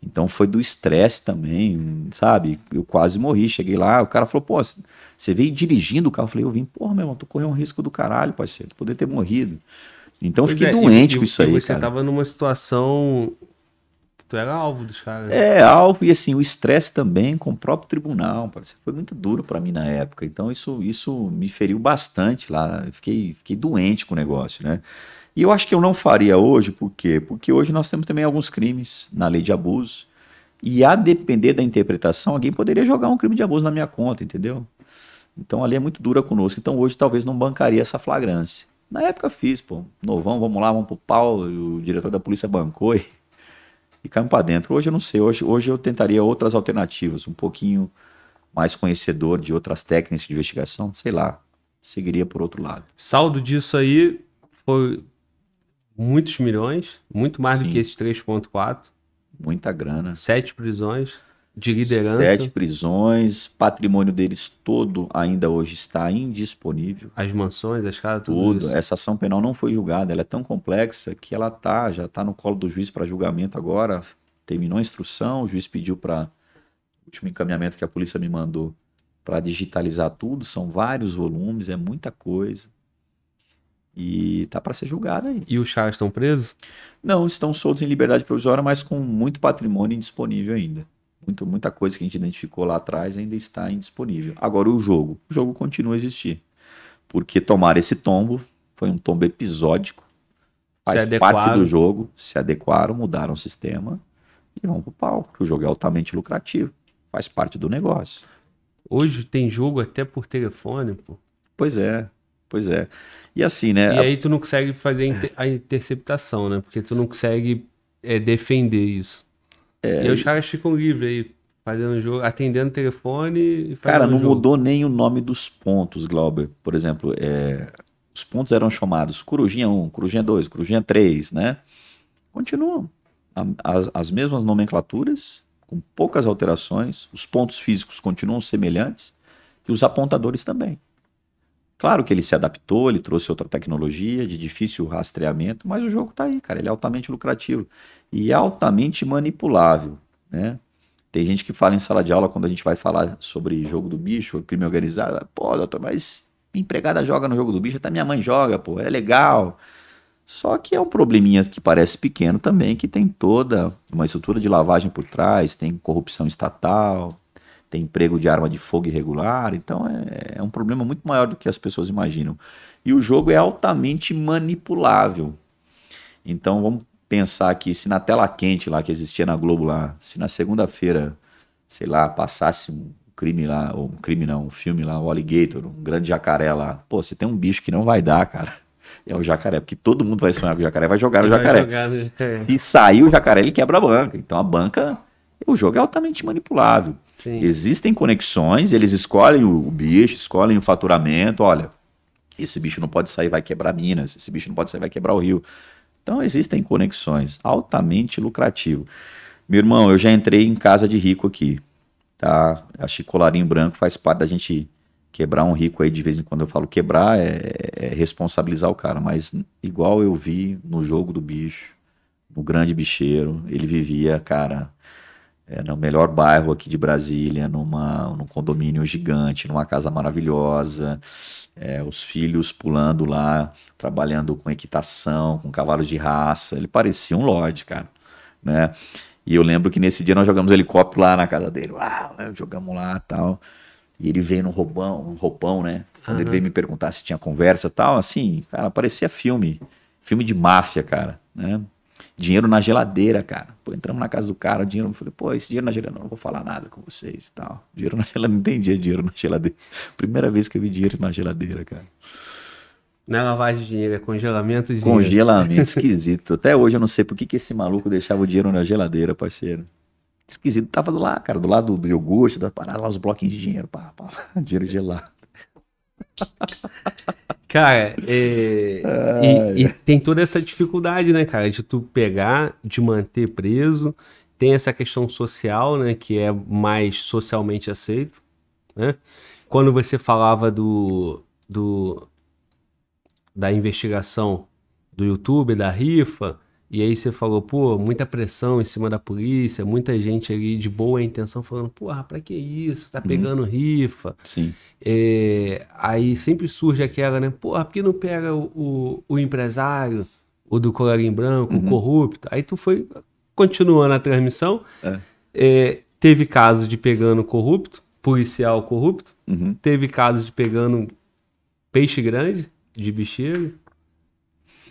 Então foi do estresse também, sabe? Eu quase morri. Cheguei lá, o cara falou, pô, você veio dirigindo o carro? Eu falei, eu vim, porra, meu irmão, tu correu um risco do caralho, parceiro, poder ter morrido. Então pois fiquei é, doente e, com isso e aí. Você cara. tava numa situação Tu era alvo dos caras. É, alvo e assim, o estresse também com o próprio tribunal. Parece, foi muito duro para mim na época. Então isso, isso me feriu bastante lá. Fiquei, fiquei doente com o negócio, né? E eu acho que eu não faria hoje, por quê? Porque hoje nós temos também alguns crimes na lei de abuso. E a depender da interpretação, alguém poderia jogar um crime de abuso na minha conta, entendeu? Então a lei é muito dura conosco. Então hoje talvez não bancaria essa flagrância. Na época fiz, pô, novão, vamos lá, vamos pro pau. O diretor da polícia bancou e e caímos para dentro. Hoje eu não sei, hoje, hoje eu tentaria outras alternativas, um pouquinho mais conhecedor de outras técnicas de investigação, sei lá, seguiria por outro lado. Saldo disso aí foi muitos milhões, muito mais Sim. do que esses 3.4. Muita grana. Sete prisões de liderança. Sete prisões, patrimônio deles todo ainda hoje está indisponível. As mansões, as casas, tudo, tudo. Essa ação penal não foi julgada, ela é tão complexa que ela tá, já está no colo do juiz para julgamento agora. Terminou a instrução, o juiz pediu para último encaminhamento que a polícia me mandou para digitalizar tudo, são vários volumes, é muita coisa. E tá para ser julgado aí. E os caras estão presos? Não, estão soltos em liberdade provisória, mas com muito patrimônio indisponível ainda Muito, muita coisa que a gente identificou lá atrás ainda está indisponível. Agora, o jogo. O jogo continua a existir. Porque tomar esse tombo foi um tombo episódico. Faz parte do jogo. Se adequaram, mudaram o sistema e vão pro palco. O jogo é altamente lucrativo. Faz parte do negócio. Hoje tem jogo até por telefone, pô. Pois é, pois é. E assim, né? E aí tu não consegue fazer a interceptação, né? Porque tu não consegue é, defender isso. É, e os caras ficam livres aí, fazendo jogo, atendendo o telefone Cara, não jogo. mudou nem o nome dos pontos, Glauber. Por exemplo, é, os pontos eram chamados Corujinha 1, Corujinha 2, Corujinha 3, né? Continuam. As, as mesmas nomenclaturas, com poucas alterações, os pontos físicos continuam semelhantes e os apontadores também. Claro que ele se adaptou, ele trouxe outra tecnologia de difícil rastreamento, mas o jogo está aí, cara. Ele é altamente lucrativo e altamente manipulável, né? Tem gente que fala em sala de aula quando a gente vai falar sobre jogo do bicho, crime organizado, pô, doutor, mas minha empregada joga no jogo do bicho, até minha mãe joga, pô, é legal. Só que é um probleminha que parece pequeno também, que tem toda uma estrutura de lavagem por trás, tem corrupção estatal, tem emprego de arma de fogo irregular, então é, é, um problema muito maior do que as pessoas imaginam. E o jogo é altamente manipulável. Então vamos pensar aqui, se na tela quente lá que existia na Globo lá, se na segunda-feira, sei lá, passasse um crime lá, ou um crime não, um filme lá, o Alligator, um grande jacaré lá, pô, você tem um bicho que não vai dar, cara. [laughs] É o jacaré, porque todo mundo vai sonhar com o jacaré, vai jogar no jacaré. Jogar no jacaré. E sair o jacaré, ele quebra a banca. Então a banca, o jogo é altamente manipulável. Sim. Existem conexões, eles escolhem o bicho, escolhem o faturamento. Olha, esse bicho não pode sair, vai quebrar Minas. Esse bicho não pode sair, vai quebrar o Rio. Então existem conexões, altamente lucrativo. Meu irmão, eu já entrei em casa de rico aqui, tá? Acho que colarinho branco faz parte da gente quebrar um rico aí de vez em quando. Eu falo quebrar é, é responsabilizar o cara, mas igual eu vi no jogo do bicho, no grande bicheiro, ele vivia, cara, é, no melhor bairro aqui de Brasília, numa, num condomínio gigante, numa casa maravilhosa, é, os filhos pulando lá, trabalhando com equitação, com cavalos de raça. Ele parecia um lorde, cara, né? E eu lembro que nesse dia nós jogamos helicóptero lá na casa dele. Uau, né? jogamos lá tal. E ele veio no roupão, um roupão, né? Quando uhum. ele veio me perguntar se tinha conversa tal, assim, cara, parecia filme. Filme de máfia, cara, né? Dinheiro na geladeira, cara. Pô, entramos na casa do cara, dinheiro. Eu falei, pô, esse dinheiro na geladeira, não, não vou falar nada com vocês e tal. Dinheiro na [laughs] geladeira, não entendia dinheiro na geladeira. Primeira vez que eu vi dinheiro na geladeira, cara. Não é lavagem de dinheiro, é congelamento de dinheiro. Congelamento [laughs] esquisito. Até hoje eu não sei por que, que esse maluco deixava o dinheiro na geladeira, parceiro. Esquisito. Tava do lado, cara, do lado do iogurte, da parada lá, os bloquinhos de dinheiro. Pá, pá, [laughs] dinheiro gelado. Cara, é, e, e, tem toda essa dificuldade, né, cara, de tu pegar, de manter preso. Tem essa questão social, né, que é mais socialmente aceito, né? Quando você falava do, do da investigação do YouTube, da rifa, e aí você falou, pô, muita pressão em cima da polícia, muita gente ali de boa intenção falando, porra, pra que isso? Tá uhum. pegando uhum. rifa. Sim. É, aí sempre surge aquela, né? Porra, por que não pega o, o, o empresário, o do colarinho branco, uhum. o corrupto? Aí tu foi continuando a transmissão. É. É, teve casos de pegando corrupto, policial corrupto. Uhum. Teve casos de pegando peixe grande, de bicheiro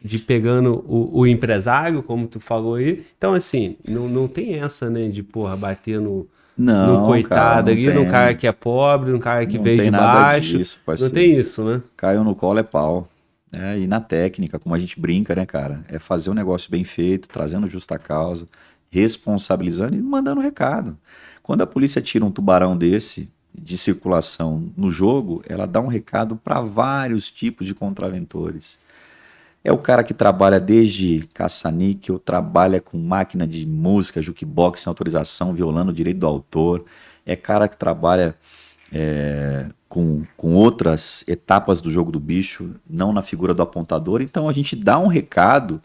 de pegando o, o, empresário, como tu falou aí. Então, assim, não, não tem essa, né, de, porra, bater no, não, no coitado cara, ali, tem. no cara que é pobre, no cara que não veio de baixo. Disso, não tem isso, né? Caiu no colo é pau. É, e na técnica, como a gente brinca, né, cara? É fazer um negócio bem feito, trazendo justa causa, responsabilizando e mandando recado. Quando a polícia tira um tubarão desse de circulação no jogo, ela dá um recado para vários tipos de contraventores. É o cara que trabalha desde caça-níquel, trabalha com máquina de música, jukebox sem autorização, violando o direito do autor. É cara que trabalha é, com, com outras etapas do jogo do bicho, não na figura do apontador. Então a gente dá um recado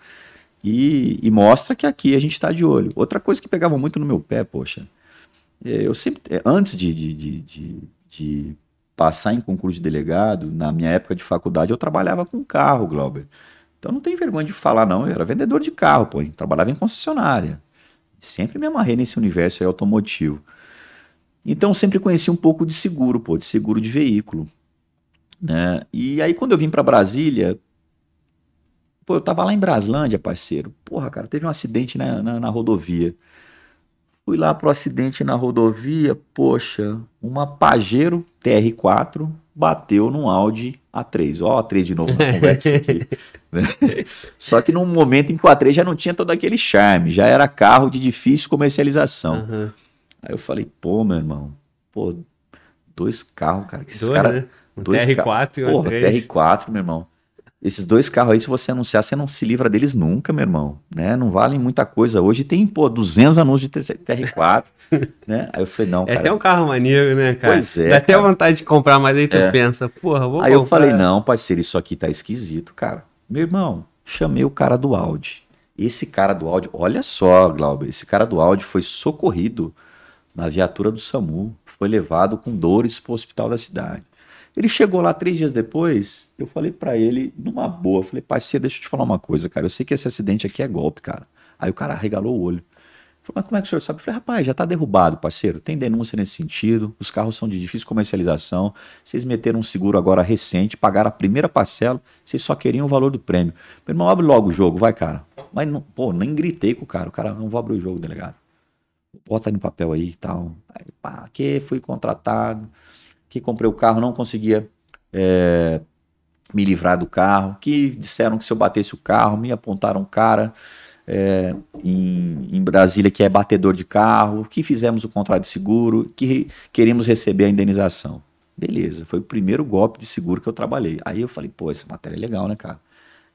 e, e mostra que aqui a gente está de olho. Outra coisa que pegava muito no meu pé, poxa, é, eu sempre, é, antes de, de, de, de, de passar em concurso de delegado, na minha época de faculdade, eu trabalhava com carro, Glauber. Então não tem vergonha de falar, não. Eu era vendedor de carro, pô, trabalhava em concessionária. Sempre me amarrei nesse universo automotivo. Então sempre conheci um pouco de seguro, pô, de seguro de veículo. Né? E aí quando eu vim para Brasília, pô, eu tava lá em Braslândia, parceiro. Porra, cara, teve um acidente na, na, na rodovia. Fui lá pro acidente na rodovia, poxa, uma Pajero TR4 bateu num Audi A3. Ó, A3 de novo na [laughs] conversa aqui. Né? Só que num momento em que o A3 já não tinha todo aquele charme, já era carro de difícil comercialização. Uhum. Aí eu falei, pô, meu irmão, pô, dois carros, cara, que esses caras. Né? Um dois TR4 e um Porra, TR4, meu irmão. Esses dois carros aí, se você anunciar, você não se livra deles nunca, meu irmão. Né? Não valem muita coisa. Hoje tem, pô, 200 anúncios de TR4. [laughs] né? Aí eu falei, não, é cara. É até um carro maneiro, né, cara? Pois é. Dá até vontade de comprar, mas aí tu é. pensa, porra, vou Aí comprar. eu falei, não, parceiro, isso aqui tá esquisito, cara. Meu irmão, chamei o cara do Audi. Esse cara do Audi, olha só, Glauber, esse cara do Audi foi socorrido na viatura do SAMU. Foi levado com dores para o hospital da cidade. Ele chegou lá três dias depois, eu falei para ele, numa boa, falei, parceiro, deixa eu te falar uma coisa, cara. Eu sei que esse acidente aqui é golpe, cara. Aí o cara regalou o olho. Falei, mas como é que o senhor sabe? Eu falei, rapaz, já tá derrubado, parceiro. Tem denúncia nesse sentido. Os carros são de difícil comercialização. Vocês meteram um seguro agora recente, pagaram a primeira parcela, vocês só queriam o valor do prêmio. Meu irmão, abre logo o jogo, vai, cara. Mas, não, pô, nem gritei com o cara. O cara, não vou abrir o jogo, delegado. Bota no papel aí e tal. Aí, pá, que fui contratado que comprei o carro não conseguia é, me livrar do carro, que disseram que se eu batesse o carro, me apontaram um cara é, em, em, Brasília que é batedor de carro, que fizemos o contrato de seguro, que queríamos receber a indenização. Beleza, foi o primeiro golpe de seguro que eu trabalhei. Aí eu falei, pô, essa matéria é legal, né, cara?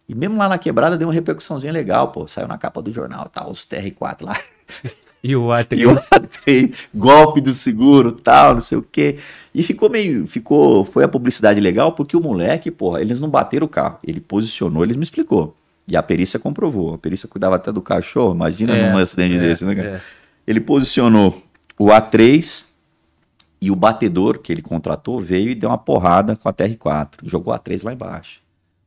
E mesmo lá na quebrada deu uma repercussãozinha legal, pô. Saiu na capa do jornal, tal, os TR4 lá. E o A3. [laughs] E o A3, golpe do seguro, tal, não sei o quê. E ficou meio, ficou, foi a publicidade legal porque o moleque, porra, eles não bateram o carro. Ele posicionou, ele me explicou. E a perícia comprovou. A perícia cuidava até do cachorro, imagina é, num acidente é, desse, né, cara? É. Ele posicionou o A3 e o batedor que ele contratou veio e deu uma porrada com a TR4. Jogou a 3 lá embaixo.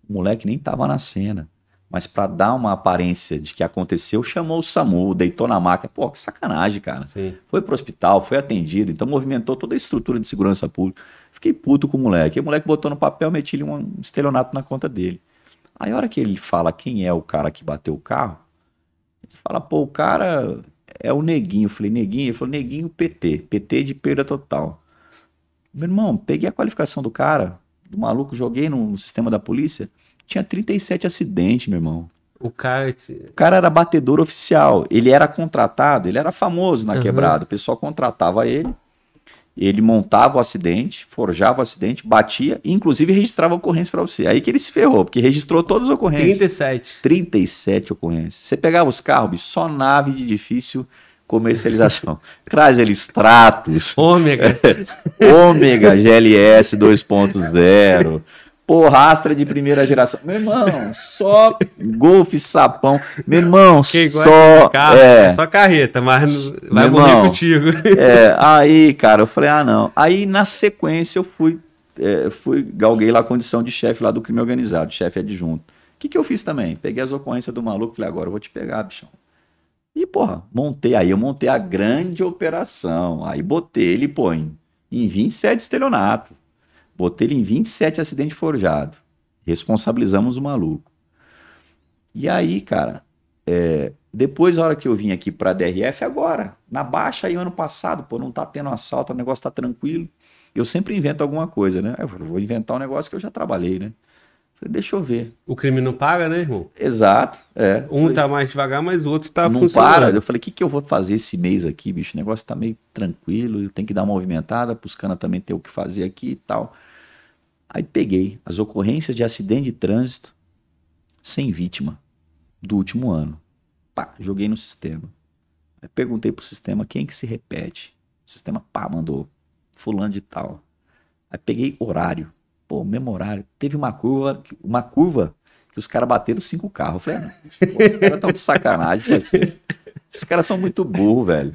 O moleque nem tava na cena. Mas para dar uma aparência de que aconteceu, chamou o SAMU, deitou na máquina. Pô, que sacanagem, cara. Sim. Foi pro hospital, foi atendido, então movimentou toda a estrutura de segurança pública. Fiquei puto com o moleque. E o moleque botou no papel, meti-lhe um estelionato na conta dele. Aí a hora que ele fala quem é o cara que bateu o carro, ele fala, pô, o cara é o Neguinho. Eu falei, Neguinho? Ele falou, Neguinho PT. PT de perda total. Meu irmão, peguei a qualificação do cara, do maluco, joguei no sistema da polícia tinha 37 acidentes, meu irmão. O cara... o cara era batedor oficial. Ele era contratado, ele era famoso na uhum. quebrada. O pessoal contratava ele. Ele montava o acidente, forjava o acidente, batia inclusive registrava ocorrência para você. Aí que ele se ferrou, porque registrou todas as ocorrências. 37. 37 ocorrências. Você pegava os carros, só nave de difícil comercialização. [laughs] Chrysler Stratos. Ômega. [laughs] Ômega GLS 2.0. Porrastra de primeira geração. Meu irmão, só golfe, sapão. Meu irmão, só. Carro, é, só carreta, mas não vai morrer irmão, contigo. É, aí, cara, eu falei, ah, não. Aí, na sequência, eu fui, é, fui galguei lá a condição de chefe lá do crime organizado, chefe adjunto. O que, que eu fiz também? Peguei as ocorrências do maluco falei, agora eu vou te pegar, bichão. E, porra, montei. Aí eu montei a grande operação. Aí botei ele, pô, em, em 27 estelionato. Botei ele em 27 acidente forjado. Responsabilizamos o maluco. E aí, cara, é, depois, a hora que eu vim aqui pra DRF, agora, na baixa aí ano passado, pô, não tá tendo assalto, o negócio tá tranquilo. Eu sempre invento alguma coisa, né? Eu vou inventar um negócio que eu já trabalhei, né? Falei, deixa eu ver. O crime não paga, né, irmão? Exato, é. Um falei, tá mais devagar, mas o outro tá Não para. Eu falei, o que, que eu vou fazer esse mês aqui, bicho? O negócio tá meio tranquilo, eu tenho que dar uma movimentada, pros canas também ter o que fazer aqui e tal. Aí peguei as ocorrências de acidente de trânsito sem vítima do último ano. Pá, joguei no sistema. Aí perguntei pro sistema quem que se repete. O sistema, pá, mandou fulano de tal. Aí peguei horário. Pô, mesmo horário. Teve uma curva, uma curva que os caras bateram cinco carros. Eu falei, ah, os caras de sacanagem. Assim. Esses caras são muito burros, velho.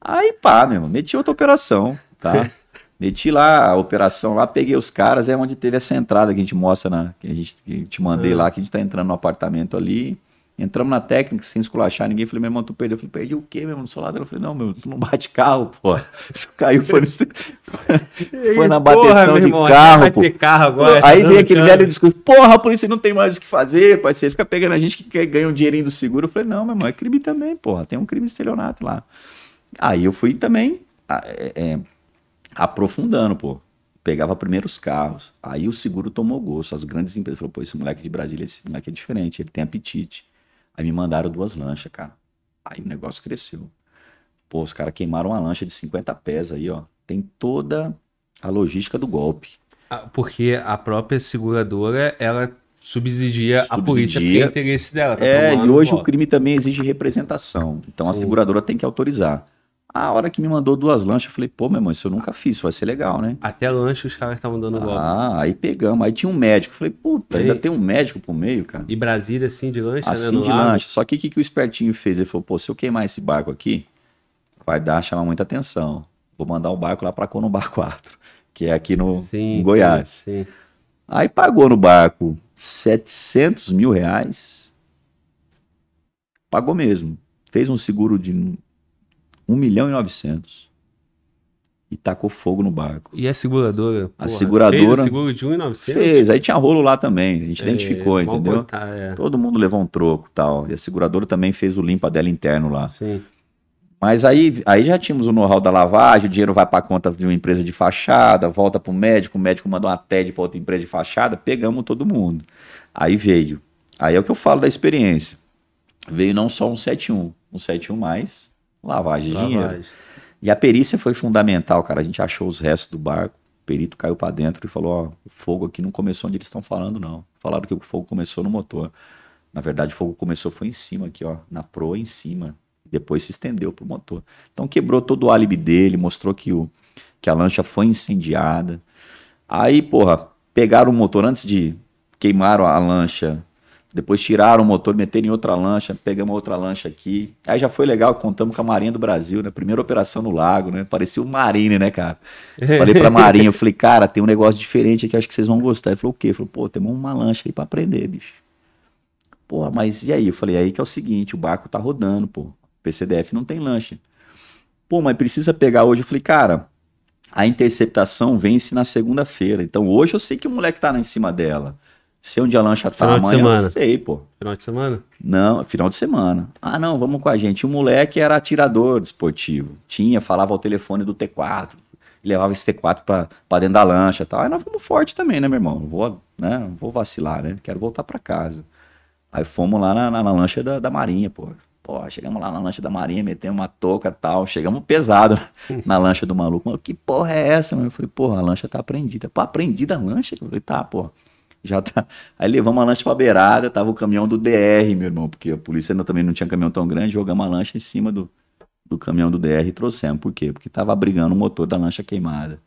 Aí, pá, meu irmão, meti outra operação, tá? Meti lá a operação lá, peguei os caras, é onde teve essa entrada que a gente mostra na. Que a gente que te mandei é. lá, que a gente tá entrando no apartamento ali. Entramos na técnica sem esculachar ninguém. Falei, meu irmão, tu perdeu. Eu falei, perdi o quê, meu irmão? Do seu lado. Eu falei, não, meu, tu não bate carro, pô. [laughs] Tu caiu, foi, no... [laughs] foi na bateção de carro, vai pô. Ter carro agora, Aí tá vem aquele velho discurso, porra, a polícia não tem mais o que fazer. Você fica pegando a gente que quer ganhar um dinheirinho do seguro. Eu falei, não, meu irmão, é crime também, porra. Tem um crime estelionato lá. Aí eu fui também é, é, aprofundando, pô. Pegava primeiro os carros. Aí o seguro tomou gosto. As grandes empresas falaram, pô, esse moleque de Brasília, esse moleque é diferente, ele tem apetite. Aí me mandaram duas lanchas, cara. Aí o negócio cresceu. Pô, os caras queimaram uma lancha de 50 pés aí, ó. Tem toda a logística do golpe. Ah, porque a própria seguradora, ela subsidia, subsidia. a polícia porque é interesse dela. Tá é, e hoje o crime também exige representação. Então Sim. a seguradora tem que autorizar. A hora que me mandou duas lanchas, eu falei, pô, meu irmão, isso eu nunca fiz, vai ser legal, né? Até lanche os caras estavam dando golpe. Ah, aí pegamos. Aí tinha um médico. Eu falei, puta, ainda tem um médico pro meio, cara. E Brasília, assim, de lanche, assim, né? Assim, de lanche. Só que o que, que o espertinho fez? Ele falou, pô, se eu queimar esse barco aqui, vai dar, chamar muita atenção. Vou mandar o barco lá pra Conubar 4, que é aqui no sim, em Goiás. Sim, sim. Aí pagou no barco 700 mil reais. Pagou mesmo. Fez um seguro de 1 milhão e 900. E tacou fogo no barco. E a seguradora? A seguradora. Fez seguro de 1,900? Fez. Aí tinha rolo lá também. A gente é, identificou, entendeu? Botar, é. Todo mundo levou um troco tal. E a seguradora também fez o limpa dela interno lá. Sim. Mas aí, aí já tínhamos o know-how da lavagem, o dinheiro vai para conta de uma empresa de fachada, volta para o médico, o médico manda uma TED para outra empresa de fachada, pegamos todo mundo. Aí veio. Aí é o que eu falo da experiência. Veio não só um 71, um 71 mais lavagem de lavagem. dinheiro. E a perícia foi fundamental, cara. A gente achou os restos do barco, o perito caiu para dentro e falou: ó, o fogo aqui não começou onde eles estão falando, não. Falaram que o fogo começou no motor. Na verdade, o fogo começou foi em cima aqui, ó, na proa em cima. Depois se estendeu pro motor. Então quebrou todo o álibi dele, mostrou que, o, que a lancha foi incendiada. Aí, porra, pegaram o motor antes de queimaram a lancha depois tiraram o motor, meteram em outra lancha, pegamos outra lancha aqui. Aí já foi legal, contamos com a Marinha do Brasil, né? Primeira operação no lago, né? Parecia o Marine, né, cara? Falei pra Marinha, eu [laughs] falei, cara, tem um negócio diferente aqui, acho que vocês vão gostar. Ele falou, o quê? Falou, pô, temos uma lancha aí pra aprender, bicho. Porra, mas e aí? Eu falei, aí que é o seguinte, o barco tá rodando, pô. PCDF não tem lancha. Pô, mas precisa pegar hoje. Eu falei, cara, a interceptação vence na segunda-feira. Então hoje eu sei que o moleque tá lá em cima dela. Sei onde a lancha tá final amanhã. De semana. sei, pô. Final de semana? Não, final de semana. Ah, não, vamos com a gente. O moleque era atirador esportivo. Tinha, falava ao telefone do T4. Levava esse T4 pra, pra dentro da lancha e tal. Aí nós fomos forte também, né, meu irmão? Não vou, né, não vou vacilar, né? Quero voltar pra casa. Aí fomos lá na, na, na lancha da, da Marinha, pô. Pô, chegamos lá na lancha da Marinha, metemos uma touca e tal. Chegamos pesado na lancha do maluco. Mano, que porra é essa, mano? Eu falei, porra, a lancha tá prendida. Pô, aprendida a lancha? Eu falei, tá, porra. Já tá. Aí levamos a lancha pra beirada, tava o caminhão do DR, meu irmão, porque a polícia ainda também não tinha caminhão tão grande, jogamos a lancha em cima do, do caminhão do DR e trouxemos. Por quê? Porque tava abrigando o motor da lancha queimada.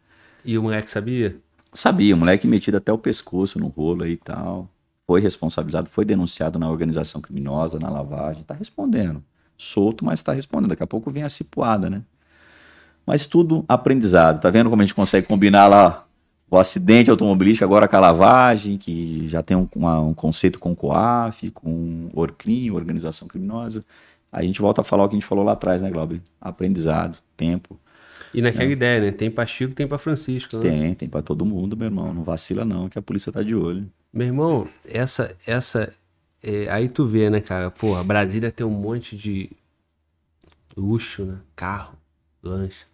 E o moleque sabia? Sabia, o moleque metido até o pescoço no rolo aí e tal. Foi responsabilizado, foi denunciado na organização criminosa, na lavagem, tá respondendo. Solto, mas tá respondendo. Daqui a pouco vem a cipuada, né? Mas tudo aprendizado. Tá vendo como a gente consegue combinar lá o acidente automobilístico agora com a lavagem, que já tem um, uma, um conceito com COAF, com ORCRIM, Organização Criminosa. Aí a gente volta a falar o que a gente falou lá atrás, né, Glauber? Aprendizado, tempo. E naquela é. ideia, né? Tem pra Chico, tem pra Francisco. Né? Tem, tem pra todo mundo, meu irmão. Não vacila não, que a polícia tá de olho. Meu irmão, essa, essa, é, aí tu vê, né, cara? Pô, a Brasília tem um monte de luxo, né? Carro, lanche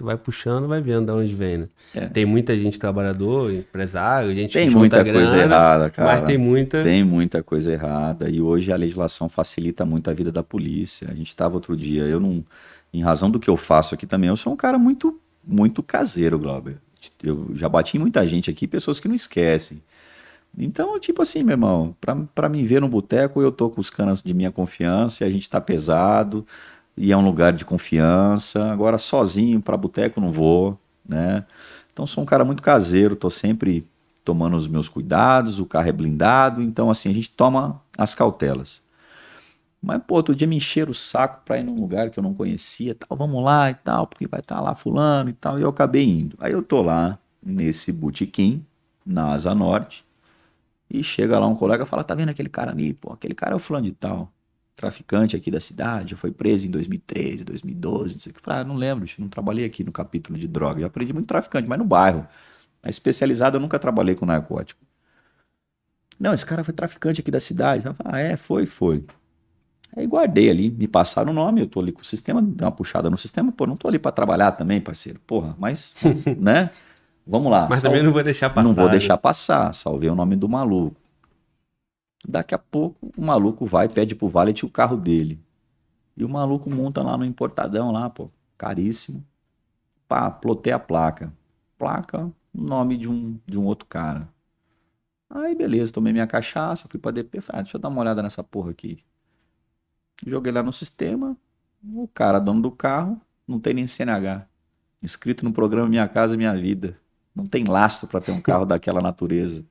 tu vai puxando, vai vendo de onde vem, né? É. Tem muita gente trabalhador, empresário, gente tem que muita coisa errada, cara. Mas tem muita tem muita coisa errada e hoje a legislação facilita muito a vida da polícia. A gente estava outro dia, eu não, em razão do que eu faço aqui também, eu sou um cara muito muito caseiro, Glauber. Eu já bati em muita gente aqui, pessoas que não esquecem. Então, tipo assim, meu irmão, para me ver no boteco, eu tô com os canas de minha confiança e a gente tá pesado e é um lugar de confiança. Agora, sozinho para boteco não vou, né? Então, sou um cara muito caseiro, tô sempre tomando os meus cuidados, o carro é blindado, então, assim, a gente toma as cautelas. Mas, pô, outro dia me encheram o saco para ir num lugar que eu não conhecia, tal, vamos lá e tal, porque vai estar tá lá fulano e tal, e eu acabei indo. Aí eu tô lá nesse botequim, na Asa Norte, E chega lá um colega e fala: tá vendo aquele cara ali? Pô, aquele cara é o fulano de tal. Traficante aqui da cidade, foi preso em 2013, 2012, não sei o que. Ah, não lembro, não trabalhei aqui no capítulo de droga. Eu aprendi muito traficante, mas no bairro. A especializado eu nunca trabalhei com narcótico. Não, esse cara foi traficante aqui da cidade. Eu falo, ah, é, foi, foi. Aí guardei ali, me passaram o nome, eu tô ali com o sistema, dei uma puxada no sistema, pô, não tô ali para trabalhar também, parceiro. Porra, mas, [laughs] né? Vamos lá. Mas também não vou deixar passar. Não vou deixar passar. Salvei o nome do maluco. Daqui a pouco o maluco vai pede pro valet o carro dele. E o maluco monta lá no importadão lá, pô, caríssimo. Pá, plotei a placa. Placa, nome de um, de um outro cara. Aí beleza, tomei minha cachaça, fui pra DP, falei, ah, deixa eu dar uma olhada nessa porra aqui. Joguei lá no sistema, o cara, dono do carro, não tem nem CNH. Inscrito no programa Minha Casa Minha Vida. Não tem lastro para ter um carro [laughs] daquela natureza.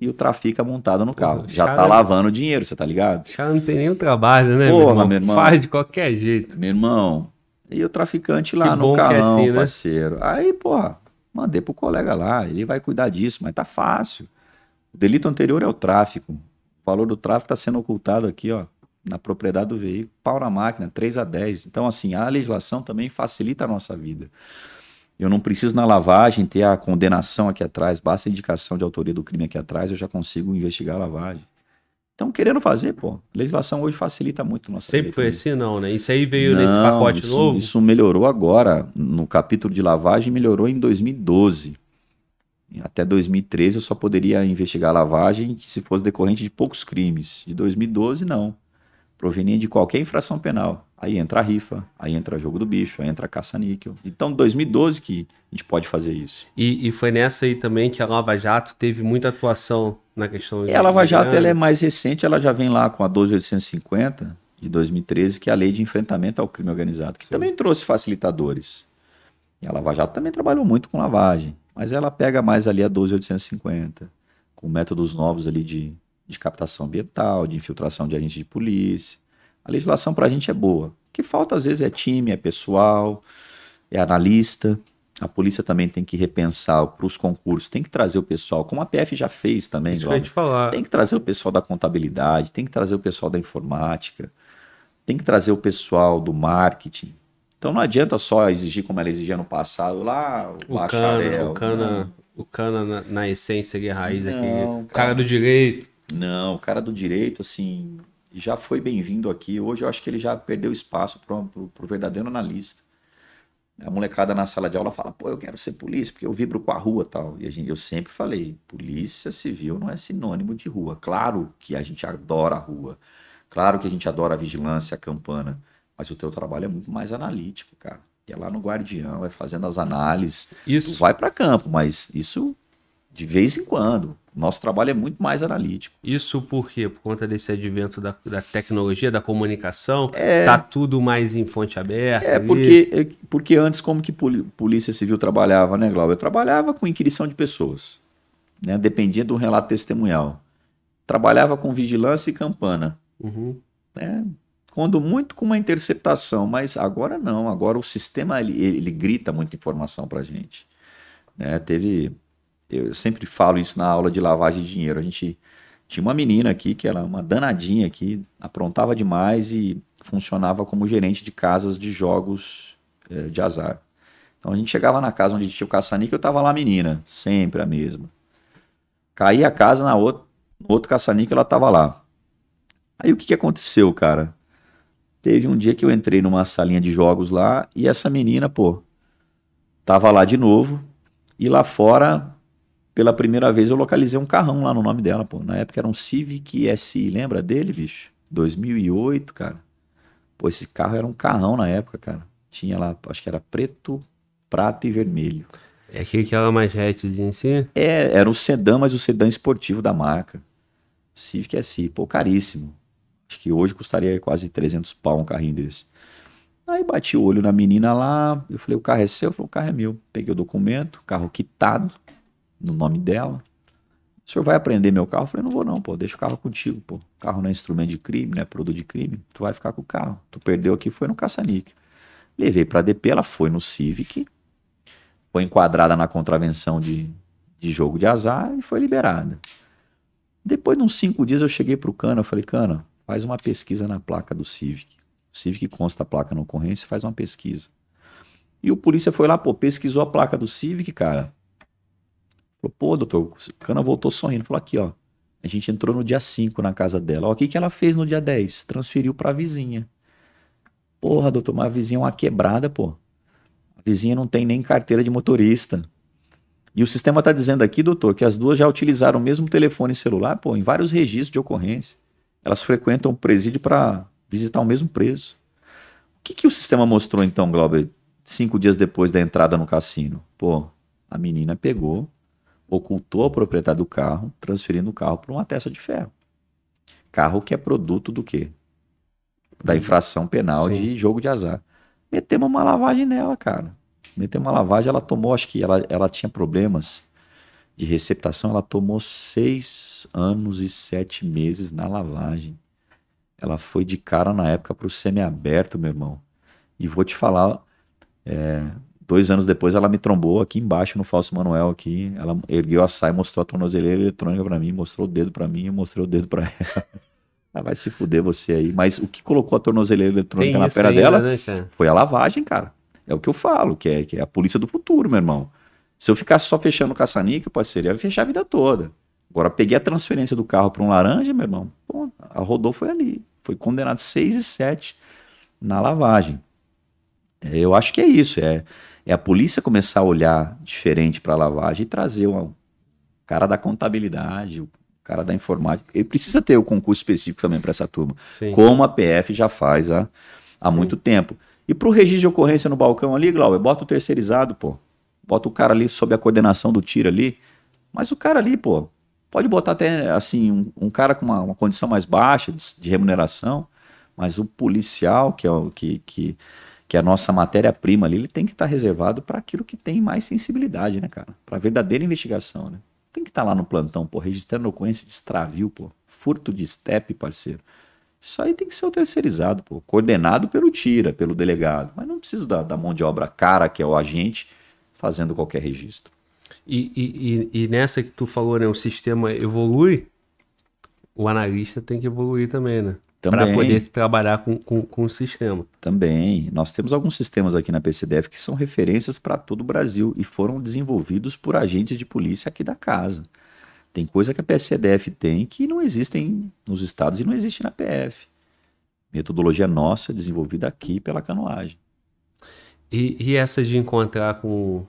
E o trafica montado no carro. Porra, Já tá lavando dinheiro, você tá ligado? Já não tem nenhum trabalho, né, Porra, meu irmão? meu irmão? Faz de qualquer jeito. Meu irmão. E o traficante lá que no é carrão, é assim, né? parceiro. Aí, porra, mandei pro colega lá, ele vai cuidar disso, mas tá fácil. O delito anterior é o tráfico. O valor do tráfico tá sendo ocultado aqui, ó, na propriedade do veículo. Pau na máquina, 3 a 10. Então, assim, a legislação também facilita a nossa vida. Eu não preciso na lavagem ter a condenação aqui atrás, basta a indicação de autoria do crime aqui atrás, eu já consigo investigar a lavagem. Então, querendo fazer, pô, a legislação hoje facilita muito nossa Sempre foi assim, não, né? Isso aí veio não, nesse pacote isso, novo? Isso melhorou agora, no capítulo de lavagem, melhorou em 2012. Até 2013 eu só poderia investigar a lavagem se fosse decorrente de poucos crimes. De 2012, não proveniente de qualquer infração penal. Aí entra a rifa, aí entra jogo do bicho, aí entra caça-níquel. Então, 2012 que a gente pode fazer isso. E, e, foi nessa aí também que a Lava Jato teve muita atuação na questão... É, a Lava Jato ela é mais recente, ela já vem lá com a 12850 de 2013, que é a Lei de Enfrentamento ao Crime Organizado, que Sim. também trouxe facilitadores. E a Lava Jato também trabalhou muito com lavagem, mas ela pega mais ali a 12850, com métodos novos ali de de captação ambiental, de infiltração de agentes de polícia. A legislação para a gente é boa. O que falta às vezes é time, é pessoal, é analista. A polícia também tem que repensar para os concursos, tem que trazer o pessoal, como a PF já fez também. Isso Glauber, falar. Tem que trazer o pessoal da contabilidade, tem que trazer o pessoal da informática, tem que trazer o pessoal do marketing. Então não adianta só exigir como ela exigia no passado, lá o, o bacharel. Cana, o cana, o cana na, na essência e raiz não, aqui. Cara, cara do direito. Não, o cara do direito, assim, já foi bem-vindo aqui. Hoje eu acho que ele já perdeu espaço para o verdadeiro analista. A molecada na sala de aula fala, pô, eu quero ser polícia porque eu vibro com a rua tal. E a gente, eu sempre falei, polícia civil não é sinônimo de rua. Claro que a gente adora a rua. Claro que a gente adora a vigilância, a campana. Mas o teu trabalho é muito mais analítico, cara. É lá no Guardião, é fazendo as análises. Isso. Tu vai para campo, mas isso de vez em quando. Nosso trabalho é muito mais analítico. Isso por quê? Por conta desse advento da, da tecnologia, da comunicação? É, tá tudo mais em fonte aberta? É, porque, é, porque antes como que polícia civil trabalhava, né, Glauber? Eu trabalhava com inquirição de pessoas, né? Dependia do relato testemunhal. Trabalhava com vigilância e campana. Uhum. Né? Quando muito com uma interceptação, mas agora não. Agora o sistema, ele, ele grita muita informação pra gente. Né? Teve eu sempre falo isso na aula de lavagem de dinheiro. A gente tinha uma menina aqui que era uma danadinha aqui, aprontava demais e funcionava como gerente de casas de jogos é, de azar. Então a gente chegava na casa onde tinha o caça-níquel, eu tava lá a menina, sempre a mesma. Caía a casa na outra, no outro caça-níquel, ela tava lá. Aí o que, que aconteceu, cara? Teve um dia que eu entrei numa salinha de jogos lá e essa menina, pô, tava lá de novo e lá fora pela primeira vez eu localizei um carrão lá no nome dela, pô. Na época era um Civic SI, lembra dele, bicho? 2008, cara. Pô, esse carro era um carrão na época, cara. Tinha lá, acho que era preto, prata e vermelho. É aquele que era mais hatchzinho assim? É, era o sedã, mas o sedã esportivo da marca. Civic SI, pô, caríssimo. Acho que hoje custaria quase 300 pau um carrinho desse. Aí bati o olho na menina lá, eu falei, o carro é seu? Eu falei, o carro é meu. Peguei o documento, carro quitado, no nome dela. O senhor vai aprender meu carro? Eu falei, não vou não, pô, deixa o carro contigo, pô. O carro não é instrumento de crime, não é produto de crime. Tu vai ficar com o carro. Tu perdeu aqui, foi no caça-níquel. Levei pra DP, ela foi no Civic, foi enquadrada na contravenção de, de jogo de azar e foi liberada. Depois de uns cinco dias eu cheguei pro Cana, eu falei, Cana, faz uma pesquisa na placa do Civic. O Civic consta a placa na ocorrência, faz uma pesquisa. E o polícia foi lá, pô, pesquisou a placa do Civic, cara. Falou, pô, doutor, o Cana voltou sorrindo. Falou, aqui, ó. A gente entrou no dia 5 na casa dela. Ó, o que, que ela fez no dia 10? Transferiu pra vizinha. Porra, doutor, mas a vizinha é uma quebrada, pô. A vizinha não tem nem carteira de motorista. E o sistema está dizendo aqui, doutor, que as duas já utilizaram o mesmo telefone celular, pô, em vários registros de ocorrência. Elas frequentam o presídio para visitar o mesmo preso. O que, que o sistema mostrou então, Glauber, cinco dias depois da entrada no cassino? Pô, a menina pegou, ocultou a propriedade do carro, transferindo o carro para uma testa de ferro. Carro que é produto do quê? Da infração penal Sim. de jogo de azar. Metemos uma lavagem nela, cara. Metemos uma lavagem, ela tomou, acho que ela, ela tinha problemas de receptação, ela tomou seis anos e sete meses na lavagem. Ela foi de cara na época para o semiaberto, meu irmão. E vou te falar, é, Dois anos depois ela me trombou aqui embaixo no falso Manuel aqui. Ela ergueu a saia, mostrou a tornozeleira eletrônica para mim, mostrou o dedo para mim, eu mostrei o dedo para [laughs] ela. ela vai se fuder você aí. Mas o que colocou a tornozeleira eletrônica Tem na perna dela né, foi a lavagem, cara. É o que eu falo, que é, que é a polícia do futuro, meu irmão. Se eu ficar só fechando o caça-níquel, parceiro, ia fechar a vida toda. Agora, peguei a transferência do carro para um laranja, meu irmão. Pô, a rodou foi ali. Foi condenado 6 e 7 na lavagem. É, eu acho que é isso. É, é a polícia começar a olhar diferente para a lavagem e trazer o cara da contabilidade, o cara da informática. Ele precisa ter o concurso específico também para essa turma, Sim. como a PF já faz há, há muito tempo. E para o registro de ocorrência no balcão ali, Glauber, bota o terceirizado, pô. Bota o cara ali sob a coordenação do tiro ali. Mas o cara ali, pô, pode botar até assim, um, um cara com uma, uma, condição mais baixa de, de, remuneração, mas o policial, que é o que, que que a nossa matéria-prima ali, ele tem que estar tá reservado para aquilo que tem mais sensibilidade, né, cara? Para verdadeira investigação, né? Tem que estar tá lá no plantão, pô, registrando ocorrência de extravio, pô, furto de step, parceiro. Isso aí tem que ser o terceirizado, pô, coordenado pelo tira, pelo delegado. Mas não precisa da, da mão de obra cara, que é o agente, fazendo qualquer registro. E, e, e nessa que tu falou, né, o sistema evolui, o analista tem que evoluir também, né? Para poder trabalhar com, com, com, o sistema. Também. Nós temos alguns sistemas aqui na PCDF que são referências para todo o Brasil e foram desenvolvidos por agentes de polícia aqui da casa. Tem coisa que a PCDF tem que não existem nos estados e não existe na PF. Metodologia nossa desenvolvida aqui pela canoagem. E, e essa de encontrar com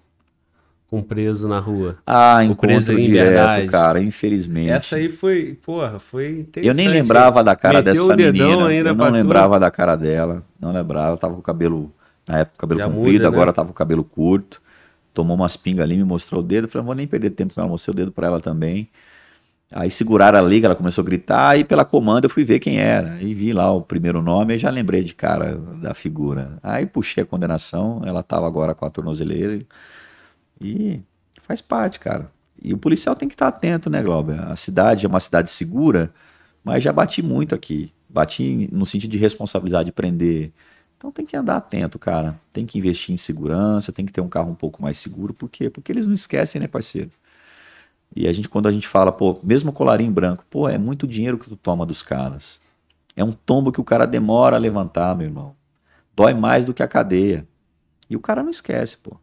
com preso na rua. Ah, encontro direto, verdade. cara, infelizmente. Essa aí foi, porra, foi interessante. Eu nem lembrava da cara Meteu dessa menina. Ainda eu não lembrava tu... da cara dela, não lembrava. tava com o cabelo, na época, cabelo Já comprido, muda, né? agora tava com o cabelo curto. Tomou umas pingas ali, me mostrou o dedo. Falei, não vou nem perder tempo com ela, mostrei o dedo para ela também. Aí seguraram a liga, ela começou a gritar, e pela comanda eu fui ver quem era. E vi lá o primeiro nome e já lembrei de cara da figura. Aí puxei a condenação, ela tava agora com a tornozeleira. E faz parte, cara. E o policial tem que estar atento, né, Glauber? A cidade é uma cidade segura, mas já bati muito aqui. Bati no sentido de responsabilidade de prender. Então tem que andar atento, cara. Tem que investir em segurança, tem que ter um carro um pouco mais seguro. Por quê? Porque eles não esquecem, né, parceiro? E a gente, quando a gente fala, pô, mesmo colarinho branco, pô, é muito dinheiro que tu toma dos caras. É um tombo que o cara demora a levantar, meu irmão. Dói mais do que a cadeia. E o cara não esquece, pô.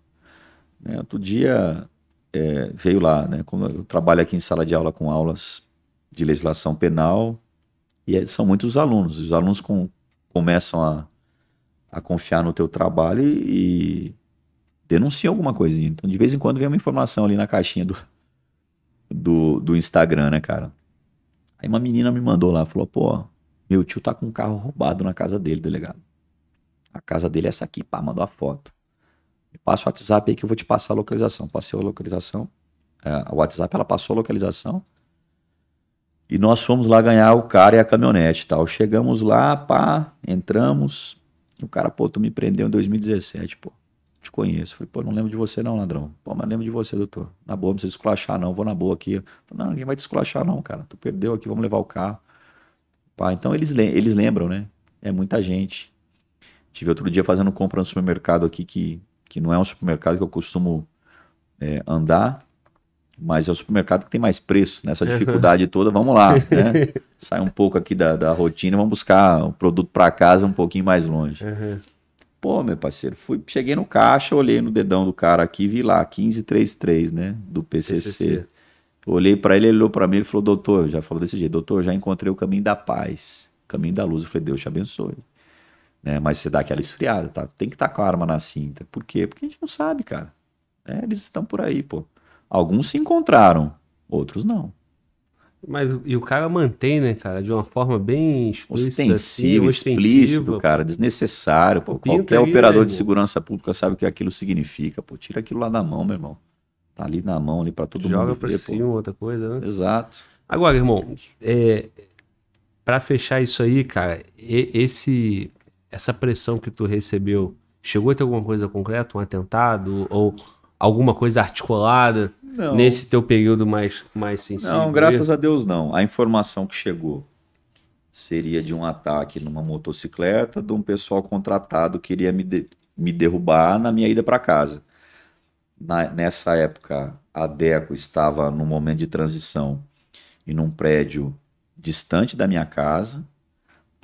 Né? Outro dia é, veio lá, né? Como eu trabalho aqui em sala de aula com aulas de legislação penal e é, são muitos alunos. Os alunos com, começam a, a confiar no teu trabalho e, e denunciam alguma coisinha. Então, de vez em quando vem uma informação ali na caixinha do, do, do Instagram, né, cara? Aí uma menina me mandou lá, falou, pô, meu tio tá com um carro roubado na casa dele, delegado. A casa dele é essa aqui, pá, mandou a foto. Passa o WhatsApp aí que eu vou te passar a localização. Passei a localização. É, o WhatsApp ela passou a localização. E nós fomos lá ganhar o cara e a caminhonete tal. Chegamos lá, pá, entramos. E o cara, pô, tu me prendeu em 2017, pô. Te conheço. Falei, pô, não lembro de você não, ladrão. Pô, mas lembro de você, doutor. Na boa, não precisa esculachar não, vou na boa aqui. Falei, não, ninguém vai te esculachar não, cara. Tu perdeu aqui, vamos levar o carro. Pá, então eles, eles lembram, né? É muita gente. Tive outro dia fazendo compra no supermercado aqui que que não é um supermercado que eu costumo é, andar. mas é o supermercado que tem mais preço. Nessa dificuldade toda, vamos lá. [laughs] Né? Sai um pouco aqui da, da rotina, vamos buscar o produto para casa um pouquinho mais longe. Uhum. Pô, meu parceiro, fui, cheguei no caixa, olhei no dedão do cara aqui, vi lá, 1533, né? Do PCC. PCC. Olhei para ele, ele olhou para mim e falou: Doutor, já falou desse jeito, doutor, já encontrei o caminho da paz, caminho da luz. Eu falei: Deus te abençoe. Né? Mas você dá aquela esfriada, tá? Tem que estar com a arma na cinta. Por quê? Porque a gente não sabe, cara. É, eles estão por aí, pô. Alguns se encontraram, outros não. Mas e o cara mantém, né, cara, de uma forma bem ostensiva, assim, explícito, cara, desnecessário. Pô. Qualquer operador de segurança pública sabe o que aquilo significa. Pô, tira aquilo lá da mão, meu irmão. Tá ali na mão, ali para todo Joga mundo. Joga pra ver, cima, pô. outra coisa, né? Exato. Agora, irmão, é, para fechar isso aí, cara, esse essa pressão que tu recebeu, chegou a ter alguma coisa concreta, um atentado ou alguma coisa articulada não. nesse teu período mais, mais sensível? Não, graças a Deus não. A informação que chegou seria de um ataque numa motocicleta de um pessoal contratado que queria me, de, me derrubar na minha ida para casa. Na, nessa época, a DECO estava num momento de transição e num prédio distante da minha casa,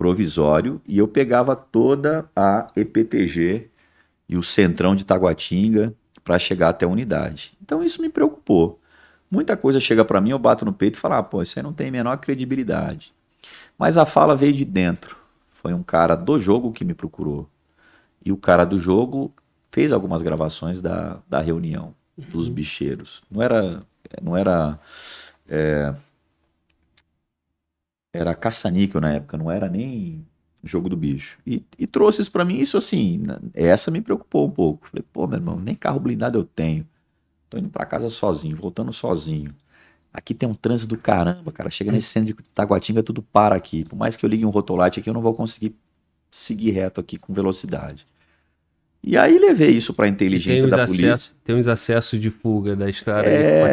provisório, e eu pegava toda a EPTG e o centrão de Taguatinga para chegar até a unidade. Então isso me preocupou. Muita coisa chega para mim, eu bato no peito e falo, ah, pô, isso aí não tem a menor credibilidade. Mas a fala veio de dentro. Foi um cara do jogo que me procurou. E o cara do jogo fez algumas gravações da, da reunião dos uhum. bicheiros. Não era. Não era. É, era caça-níquel na época, não era nem jogo do bicho. E, e trouxe isso para mim, isso assim, essa me preocupou um pouco. Falei, pô, meu irmão, nem carro blindado eu tenho. Tô indo para casa sozinho, voltando sozinho. Aqui tem um trânsito do caramba, cara. Chega nesse centro de Taguatinga, tudo para aqui. Por mais que eu ligue um rotolite aqui, eu não vou conseguir seguir reto aqui com velocidade. E aí levei isso para a inteligência da acesso, polícia. Tem uns acessos de fuga da estrada é, com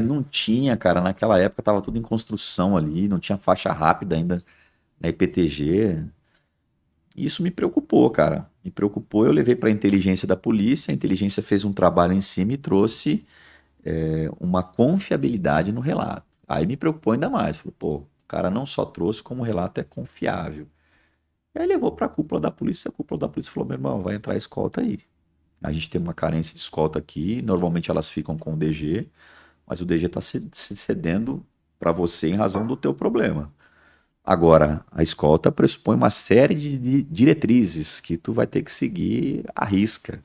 Não tinha, cara. Naquela época tava tudo em construção ali, não tinha faixa rápida ainda na IPTG. Isso me preocupou, cara. Me preocupou, eu levei para a inteligência da polícia, a inteligência fez um trabalho em cima e trouxe é, uma confiabilidade no relato. Aí me preocupou ainda mais. Falei, pô, o cara não só trouxe, como o relato é confiável. Aí levou para a cúpula da polícia, a cúpula da polícia falou, meu irmão, vai entrar escolta aí. A gente tem uma carência de escolta aqui, normalmente elas ficam com o DG, mas o DG está cedendo para você em razão do teu problema. Agora, a escolta pressupõe uma série de diretrizes que tu vai ter que seguir à risca.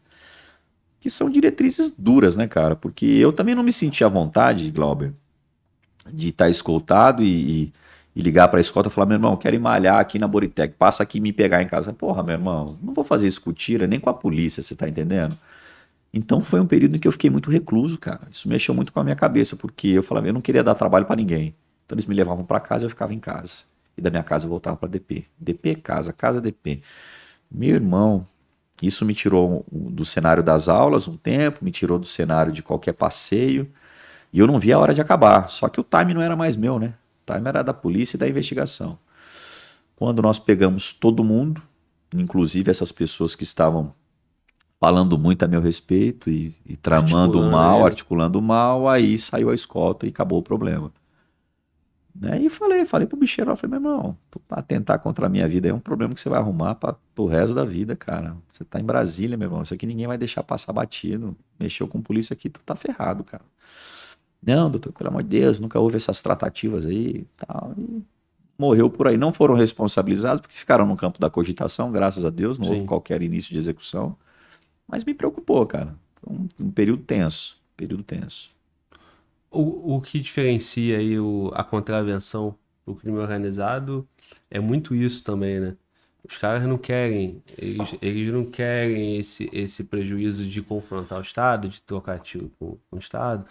Que são diretrizes duras, né, cara? Porque eu também não me senti à vontade, Glauber, de estar tá escoltado e, e, e ligar para a escolta e falar: meu irmão, quero ir malhar aqui na Boritec, passa aqui e me pegar em casa. Porra, meu irmão, não vou fazer isso com tira, nem com a polícia, você tá entendendo? Então foi um período em que eu fiquei muito recluso, cara. Isso mexeu muito com a minha cabeça, porque eu falava, eu não queria dar trabalho para ninguém. Então eles me levavam para casa e eu ficava em casa e da minha casa eu voltava para DP. DP casa, casa DP. Meu irmão, isso me tirou do cenário das aulas um tempo, me tirou do cenário de qualquer passeio, e eu não via a hora de acabar. Só que o time não era mais meu, né? O time era da polícia e da investigação. Quando nós pegamos todo mundo, inclusive essas pessoas que estavam falando muito a meu respeito e, e tramando articulando, mal, articulando mal, aí saiu a escolta e acabou o problema. Né? E falei, falei pro bicheiro, eu falei, meu irmão, tu atentar contra a minha vida é um problema que você vai arrumar para o resto da vida, cara. Você tá em Brasília, meu irmão, isso aqui ninguém vai deixar passar batido. Mexeu com polícia aqui, tu tá ferrado, cara. Não, doutor, pelo amor de Deus, nunca houve essas tratativas aí tal. E morreu por aí. Não foram responsabilizados porque ficaram no campo da cogitação, graças a Deus, não Sim. houve qualquer início de execução. Mas me preocupou, cara. Um, um período tenso, período tenso o, o que diferencia aí o, a contravenção do crime organizado é muito isso também, né? Os caras não querem, eles, eles não querem esse, esse prejuízo de confrontar o Estado, de trocar tiro com, com o Estado.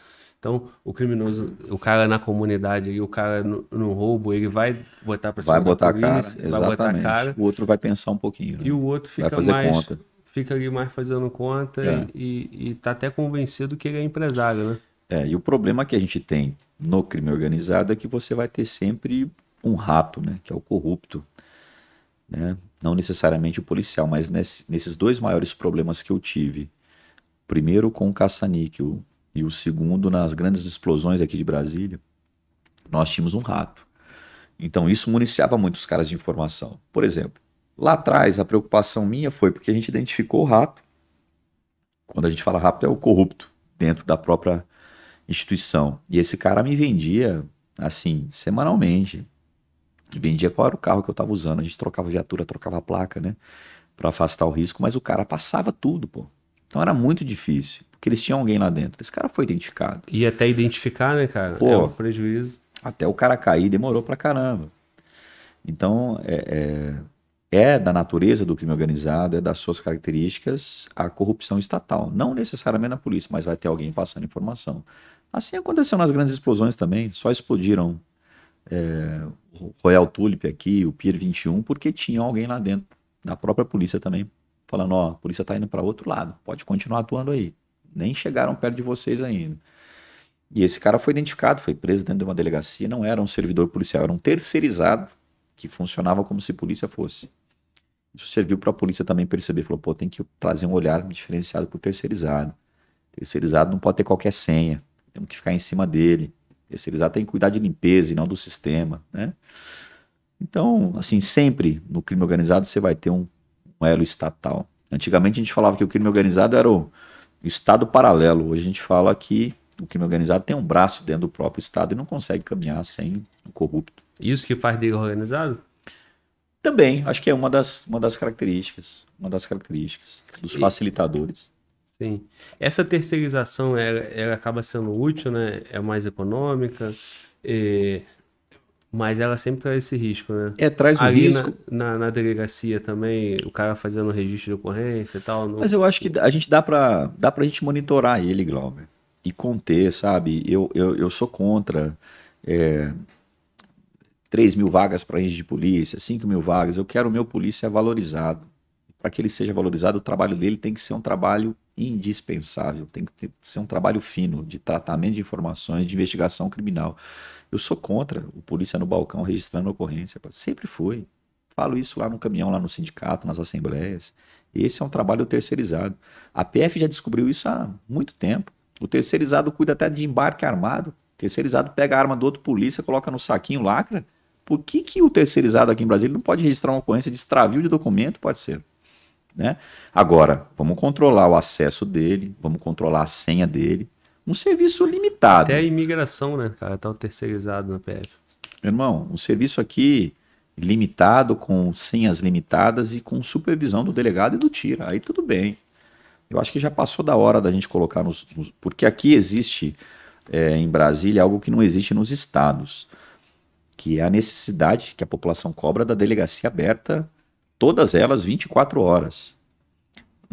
Então, o criminoso, o cara na comunidade, o cara no, no roubo, ele vai botar para cima vai botar polícia, cara, vai botar cara. O outro vai pensar um pouquinho. Né? E o outro fica mais, conta. fica ali mais fazendo conta é. e, e, e tá até convencido que ele é empresário, né? É, e o problema que a gente tem no crime organizado é que você vai ter sempre um rato, né, que é o corrupto. Né? Não necessariamente o policial, mas nesse, nesses dois maiores problemas que eu tive, primeiro com o caça-níquel E o segundo, nas grandes explosões aqui de Brasília, nós tínhamos um rato. Então isso municiava muito os caras de informação. Por exemplo, lá atrás a preocupação minha foi porque a gente identificou o rato. Quando a gente fala rato é o corrupto dentro da própria instituição. E esse cara me vendia assim, semanalmente. Vendia qual era o carro que eu estava usando. A gente trocava viatura, trocava placa, né? Para afastar o risco, mas o cara passava tudo, pô. Então era muito difícil, porque eles tinham alguém lá dentro. Esse cara foi identificado. E até identificar, né, cara? Pô, é um prejuízo. Até o cara cair demorou pra caramba. Então, é, é, é, da natureza do crime organizado, é das suas características a corrupção estatal. Não necessariamente na polícia, mas vai ter alguém passando informação. Assim aconteceu nas grandes explosões também. Só explodiram é, Royal Tulip aqui, o Pier 21, porque tinha alguém lá dentro, da própria polícia também, falando: ó, a polícia está indo para outro lado, pode continuar atuando aí. Nem chegaram perto de vocês ainda. E esse cara foi identificado, foi preso dentro de uma delegacia, não era um servidor policial, era um terceirizado que funcionava como se polícia fosse. Isso serviu para a polícia também perceber, falou, pô, tem que trazer um olhar diferenciado para o terceirizado. Terceirizado não pode ter qualquer senha, temos que ficar em cima dele. Terceirizado tem que cuidar de limpeza e não do sistema, né? Então, assim, sempre no crime organizado você vai ter um, um elo estatal. Antigamente a gente falava que o crime organizado era o, Estado paralelo. Hoje a gente fala que o crime organizado tem um braço dentro do próprio Estado e não consegue caminhar sem o corrupto. Isso que faz dele organizado? Também, acho que é uma das, uma das características, uma das características dos facilitadores. Sim. Essa terceirização, ela, ela acaba sendo útil, né? É mais econômica, e... mas ela sempre traz esse risco, né? É, traz o Ali risco. Na, na, na, delegacia também, o cara fazendo registro de ocorrência e tal. Não... Mas eu acho que a gente dá pra, dá pra gente monitorar ele, Glauber e conter, sabe? Eu, eu, eu sou contra é, 3 mil vagas para agente de polícia, 5 mil vagas. Eu quero o meu polícia valorizado. Para que ele seja valorizado, o trabalho dele tem que ser um trabalho indispensável, tem que ter, ser um trabalho fino de tratamento de informações, de investigação criminal. Eu sou contra o polícia no balcão registrando ocorrência. Sempre foi. Falo isso lá no caminhão, lá no sindicato, nas assembleias. Esse é um trabalho terceirizado. A PF já descobriu isso há muito tempo. O terceirizado cuida até de embarque armado. O terceirizado pega a arma do outro polícia, coloca no saquinho, lacra. Por que, que o terceirizado aqui em Brasília não pode registrar uma ocorrência de extravio de documento? Pode ser. Né? Agora, vamos controlar o acesso dele, vamos controlar a senha dele. Um serviço limitado. Até a imigração, né, cara? Tá terceirizado na PF. Meu irmão, um serviço aqui limitado, com senhas limitadas e com supervisão do delegado e do tira. Aí tudo bem. Eu acho que já passou da hora da gente colocar nos. nos porque aqui existe é, em Brasília algo que não existe nos estados, que é a necessidade que a população cobra da delegacia aberta, todas elas 24 horas.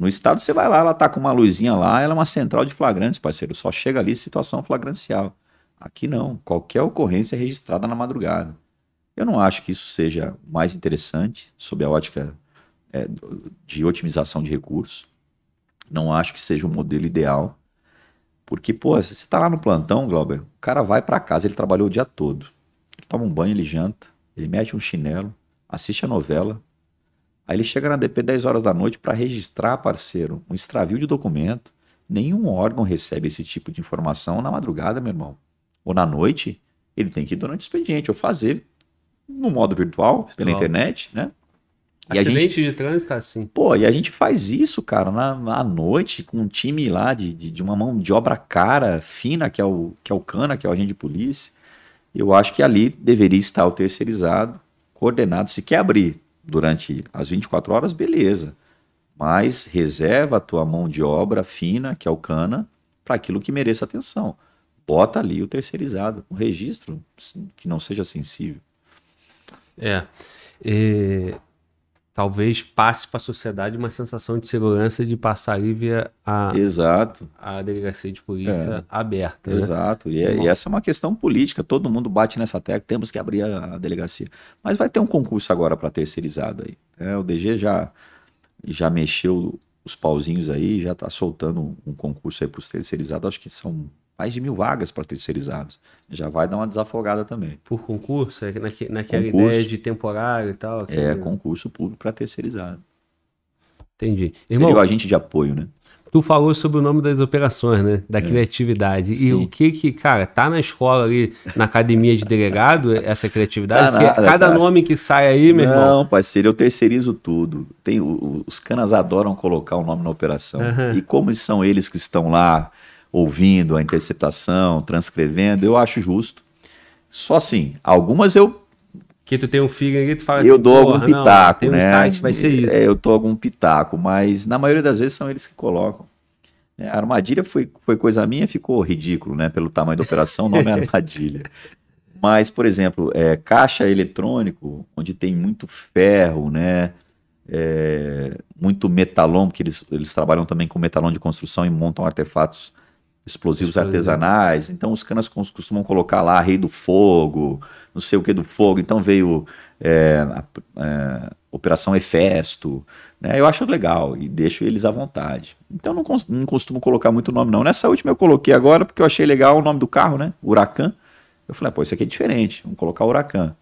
No estado você vai lá, ela tá com uma luzinha lá, ela é uma central de flagrantes, parceiro, só chega ali situação flagrancial. Aqui não, qualquer ocorrência é registrada na madrugada. Eu não acho que isso seja mais interessante sob a ótica é, de otimização de recursos. Não acho que seja o modelo ideal. Porque, pô, você tá lá no plantão, Glauber, o cara vai para casa, ele trabalhou o dia todo. Ele toma um banho, ele janta, ele mete um chinelo, assiste a novela. Aí ele chega na DP 10 horas da noite para registrar, parceiro, um extravio de documento. Nenhum órgão recebe esse tipo de informação na madrugada, meu irmão. Ou na noite, ele tem que ir durante o expediente, ou fazer no modo virtual, virtual. pela internet, né? E Acidente a gente, de trânsito, assim. Pô, e a gente faz isso, cara, na, na noite, com um time lá de, de, de, uma mão de obra cara, fina, que é o, que é o Cana, que é o agente de polícia. Eu acho que ali deveria estar o terceirizado, coordenado. Se quer abrir durante as 24 horas, beleza. Mas reserva a tua mão de obra fina, que é o Cana, para aquilo que mereça atenção. Bota ali o terceirizado, um registro que não seja sensível. É. E talvez passe para a sociedade uma sensação de segurança de passar ali via a, Exato. a delegacia de polícia é. aberta. Né? Exato. E, é, e, essa é uma questão política. Todo mundo bate nessa tecla, temos que abrir a, a delegacia. Mas vai ter um concurso agora para terceirizado aí. É, o DG já, já mexeu os pauzinhos aí, já está soltando um concurso aí para os terceirizados. Acho que são mais de mil vagas para terceirizados. Já vai dar uma desafogada também. Por concurso? É naque, naquela concurso. ideia de temporário e tal? É, concurso público para terceirizado. Entendi. Irmão, Seria o agente de apoio, né? Tu falou sobre o nome das operações, né? Da é. criatividade. Sim. E o que que, cara, tá na escola ali, na academia de delegado, essa criatividade? Tá Porque nada, cada nome que sai aí, meu Não, irmão. Não, parceiro, eu terceirizo tudo. Tem, os canas adoram colocar o nome na operação. Uhum. E como são eles que estão lá ouvindo a interceptação, transcrevendo, eu acho justo. Só assim, algumas eu que tu tem um figure e tu fala Eu dou algum pitaco, não, né? Um site, vai ser isso. É, eu dou algum pitaco, mas na maioria das vezes são eles que colocam. É, a armadilha foi, foi coisa minha, ficou ridículo, né? Pelo tamanho da operação, o nome é armadilha. [laughs] Mas, por exemplo, é, caixa eletrônico, onde tem muito ferro, né? É, muito metalon, porque eles, eles trabalham também com metalon de construção e montam artefatos explosivos artesanais. Então, os canas costumam colocar lá Rei do Fogo, não sei o que do fogo, então veio é, a, é, Operação Efesto, né? Eu acho legal e deixo eles à vontade. Então não, não costumo colocar muito nome não. Nessa última eu coloquei agora porque eu achei legal o nome do carro, né? Huracan. Eu falei, ah, pô, isso aqui é diferente, vamos colocar Huracan.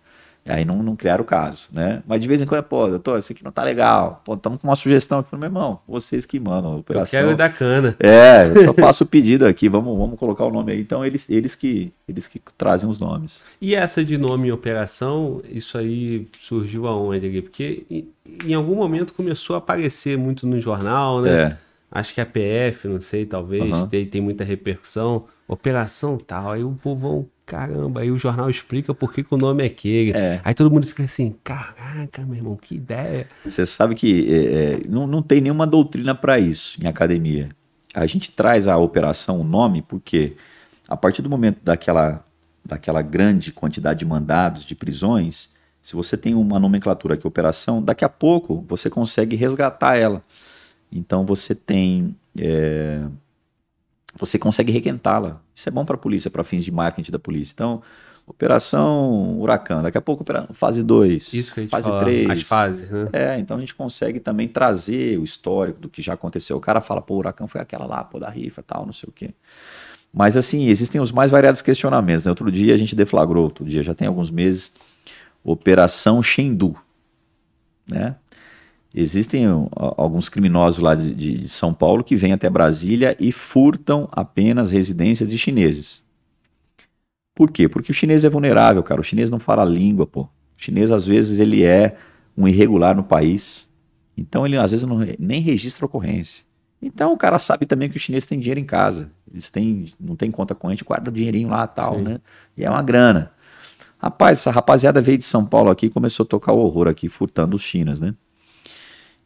Aí não, não criaram o caso, né? Mas de vez em quando, pô, doutor, isso aqui não tá legal. Pô, estamos com uma sugestão aqui. Meu irmão, vocês que mandam a operação. Eu quero dar cana. É, eu só [laughs] faço o pedido aqui, vamos, vamos colocar o nome aí. Então, eles, eles, que, eles que trazem os nomes. E essa de nome em operação, isso aí surgiu aonde ali? Porque em, em algum momento começou a aparecer muito no jornal, né? É. Acho que a PF, não sei, talvez, uhum. tem, tem muita repercussão. Operação tal, aí o povão caramba, aí o jornal explica por que, que o nome é aquele. É. Aí todo mundo fica assim, caraca, meu irmão, que ideia. Você sabe que é, é, não, não tem nenhuma doutrina para isso em academia. A gente traz a operação o nome porque a partir do momento daquela, daquela grande quantidade de mandados, de prisões, se você tem uma nomenclatura que é operação, daqui a pouco você consegue resgatar ela. Então você tem. É, você consegue requentá-la. Isso é bom para a polícia, para fins de marketing da polícia. Então, operação Huracan, daqui a pouco fase 2, fase 3. As fases, né? É, então a gente consegue também trazer o histórico do que já aconteceu. O cara fala, pô, o Huracan foi aquela lá, pô, da rifa tal, não sei o quê. Mas assim, existem os mais variados questionamentos. Né? Outro dia a gente deflagrou, outro dia já tem alguns meses, Operação Shendu, né? Existem alguns criminosos lá de, de, São Paulo que vêm até Brasília e furtam apenas residências de chineses. Por quê? Porque o chinês é vulnerável, cara. O chinês não fala a língua, pô. O chinês, às vezes, ele é um irregular no país. Então, ele, às vezes, não, nem registra ocorrência. Então, o cara sabe também que o chinês tem dinheiro em casa. Eles têm, não tem conta corrente, guarda o dinheirinho lá tal, Sim. né? E é uma grana. Rapaz, essa rapaziada veio de São Paulo aqui e começou a tocar o horror aqui, furtando os chinas, né?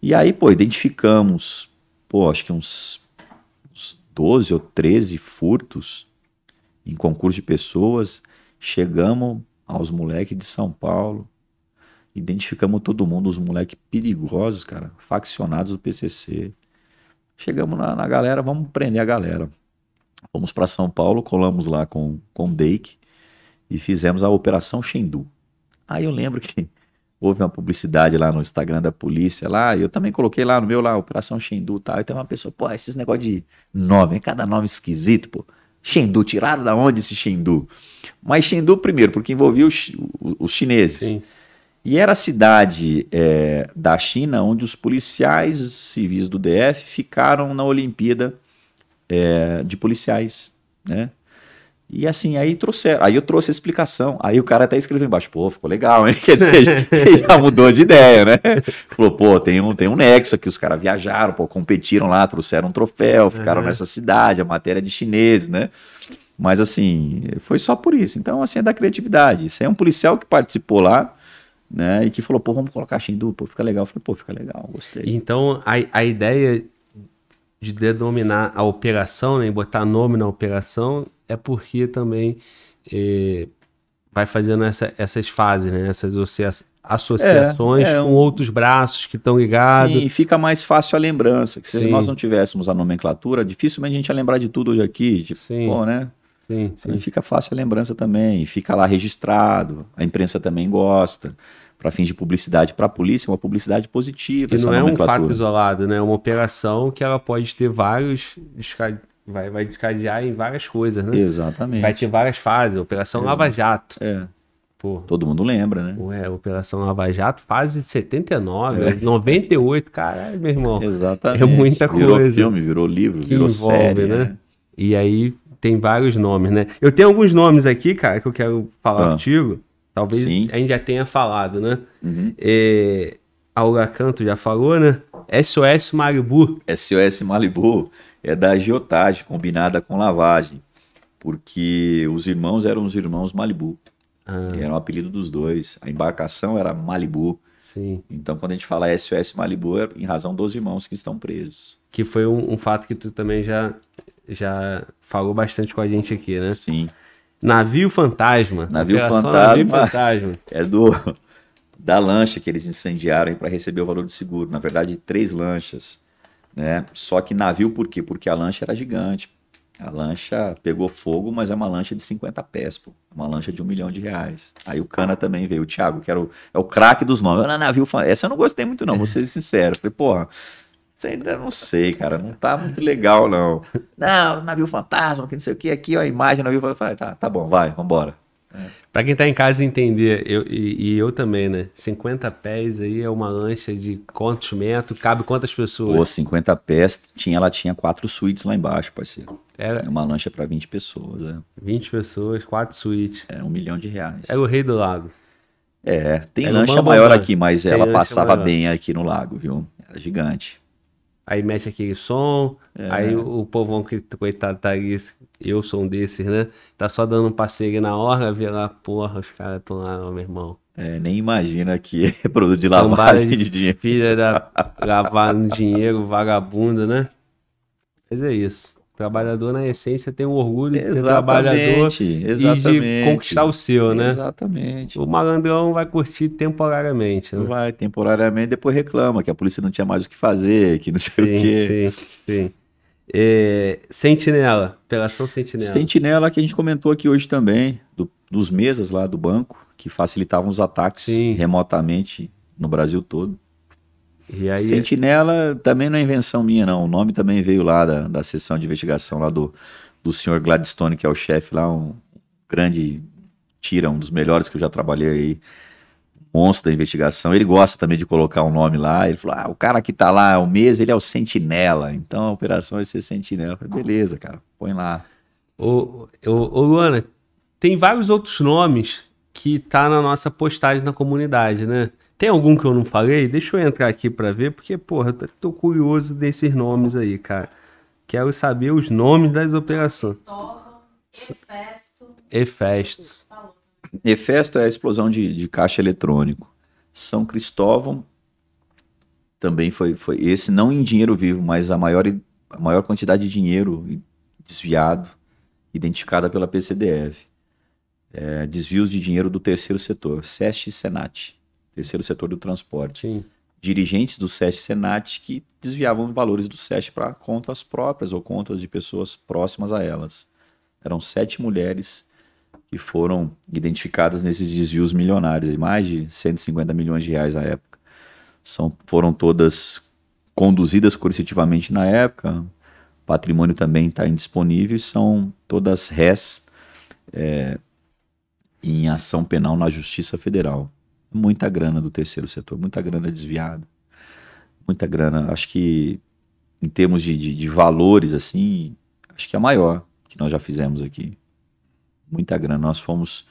E aí, pô, identificamos, pô, acho que uns, uns 12 ou 13 furtos em concurso de pessoas. Chegamos aos moleques de São Paulo, identificamos todo mundo, os moleques perigosos, cara, faccionados do PCC. Chegamos na, na galera, vamos prender a galera. Fomos para São Paulo, colamos lá com, com o Dake e fizemos a Operação Xendu. Aí eu lembro que houve uma publicidade lá no Instagram da polícia lá, e eu também coloquei lá no meu lá, Operação Xendu e tal, e tem uma pessoa, pô, esses negócios de nome, cada nome esquisito, pô. Xendu, tiraram da onde esse Xendu? Mas Xendu primeiro, porque envolvia os, os chineses. Sim. E era a cidade é, da China onde os policiais civis do DF ficaram na Olimpíada é, de policiais, né? E assim, aí trouxeram, aí eu trouxe a explicação. Aí o cara até escreveu embaixo, pô, ficou legal, hein? [laughs] Quer dizer, já mudou de ideia, né? [laughs] Falou, pô, tem um, tem um nexo aqui, os caras viajaram, pô, competiram lá, trouxeram um troféu, ficaram uhum. nessa cidade, a matéria é de chineses, né? Mas assim, foi só por isso. Então, assim, é da criatividade. Isso aí é um policial que participou lá, né? E que falou, pô, vamos colocar Xindu, pô, fica legal. Eu falei, pô, fica legal, gostei. Então, a, a ideia de denominar a operação, né, botar nome na operação, é porque também é, vai fazendo essa, essas fases, né, essas associações é, é, com um... outros braços que estão ligados. Sim, fica mais fácil a lembrança, que se sim. nós não tivéssemos a nomenclatura, dificilmente a gente ia lembrar de tudo hoje aqui, tipo, sim. pô, né? Sim, sim. fica fácil a lembrança também, fica lá registrado, a imprensa também gosta para fins de publicidade para a polícia, uma publicidade positiva. E não é um fato isolado, né? É uma operação que ela pode ter vários. Vai, vai descadear em várias coisas, né? Exatamente. Vai ter várias fases. Operação Exato. Lava Jato. É. Pô, Todo mundo lembra, né? Ué, Operação Lava Jato, fase 79, é. 98, caralho, meu irmão. Exatamente. É muita coisa. Virou filme, virou livro, que virou envolve, série, né? né? E aí tem vários nomes, né? Eu tenho alguns nomes aqui, cara, que eu quero falar ah. contigo. Talvez Sim. a gente já tenha falado, né? Uhum. É, a Huracanto já falou, né? SOS Malibu. SOS Malibu é da agiotagem combinada com lavagem, porque os irmãos eram os irmãos Malibu. Ah. Era o apelido dos dois. A embarcação era Malibu. Sim. Então, quando a gente fala SOS Malibu, é em razão dos irmãos que estão presos. Que foi um, um fato que tu também já, já falou bastante com a gente aqui, né? Sim. Navio Fantasma. Navio Fantasma, Navio Fantasma. [laughs] É do da lancha que eles incendiaram para receber o valor do seguro. Na verdade, três lanchas. Né? Só que navio por quê? Porque a lancha era gigante. A lancha pegou fogo, mas é uma lancha de 50 pés, pô. Uma lancha de um milhão de reais. Aí o Cana também veio, o Thiago, que era o, é o craque dos nomes. Eu, navio, essa eu não gostei muito, não, vou ser sincero. Falei, porra, isso ainda não sei, cara. Não tá muito legal, não. Não, navio fantasma, que não sei o que, aqui, ó, a imagem, navio fantasma. Tá, tá bom, vai, vambora. É. Para quem tá em casa entender, eu, e, e, eu também, né? 50 pés aí é uma lancha de quantos metros? Cabe quantas pessoas? Pô, 50 pés, tinha, ela tinha quatro suítes lá embaixo, parceiro. Era uma lancha para 20 pessoas, é. 20 pessoas, quatro suítes. É um milhão de reais. Era o rei do lago. É, tem Era lancha maior aqui, mas ela passava maior. bem aqui no lago, viu? Era gigante. Aí mexe aquele som, é. aí o, o povão que, coitado, tá aí, eu sou um desses, né? Tá só dando um passeio na hora, vê lá, porra, os caras estão lá, meu irmão. É, nem imagina que [laughs] é produto de lavagem de, de dinheiro. Filha da [laughs] lavando dinheiro, vagabundo, né? Mas é isso trabalhador, na essência, tem o orgulho de ser trabalhador exatamente. e de conquistar o seu, né? Exatamente. O malandrão vai curtir temporariamente. Né? Vai, temporariamente, depois reclama que a polícia não tinha mais o que fazer, que não sei sim, o quê. Sim, sim. É, Sentinela, Operação Sentinela. Sentinela que a gente comentou aqui hoje também, do, dos mesas lá do banco, que facilitavam os ataques sim. remotamente no Brasil todo. Aí... Sentinela também não é invenção minha, não. O nome também veio lá da, da sessão de investigação lá do, do senhor Gladstone, que é o chefe lá, um grande tira, um dos melhores que eu já trabalhei aí, monstro da investigação. Ele gosta também de colocar um nome lá. Ele falou: ah, o cara que tá lá o mês, ele é o Sentinela. Então a operação vai ser Sentinela. falei, beleza, cara, põe lá. Ô, ô, ô, Luana, tem vários outros nomes que tá na nossa postagem na comunidade, né? Tem algum que eu não falei? Deixa eu entrar aqui para ver, porque, porra, eu tô curioso desses nomes aí, cara. Quero saber os nomes das operações. Efesto. Efesto é a explosão de, de caixa eletrônico. São Cristóvão também foi, foi esse, não em dinheiro vivo, mas a maior, a maior quantidade de dinheiro desviado, identificada pela PCDF. É, desvios de dinheiro do terceiro setor, SEST e SENAT terceiro setor do transporte. Sim. Dirigentes do SESC e Senat que desviavam valores do SESC para contas próprias ou contas de pessoas próximas a elas. Eram sete mulheres que foram identificadas nesses desvios milionários, mais de 150 milhões de reais à época. São, foram todas conduzidas coercitivamente na época, o patrimônio também está indisponível, são todas réis é, em ação penal na Justiça Federal muita grana do terceiro setor, muita grana desviada, muita grana. Acho que em termos de, de, de valores, assim, acho que é a maior que nós já fizemos aqui. Muita grana. Nós fomos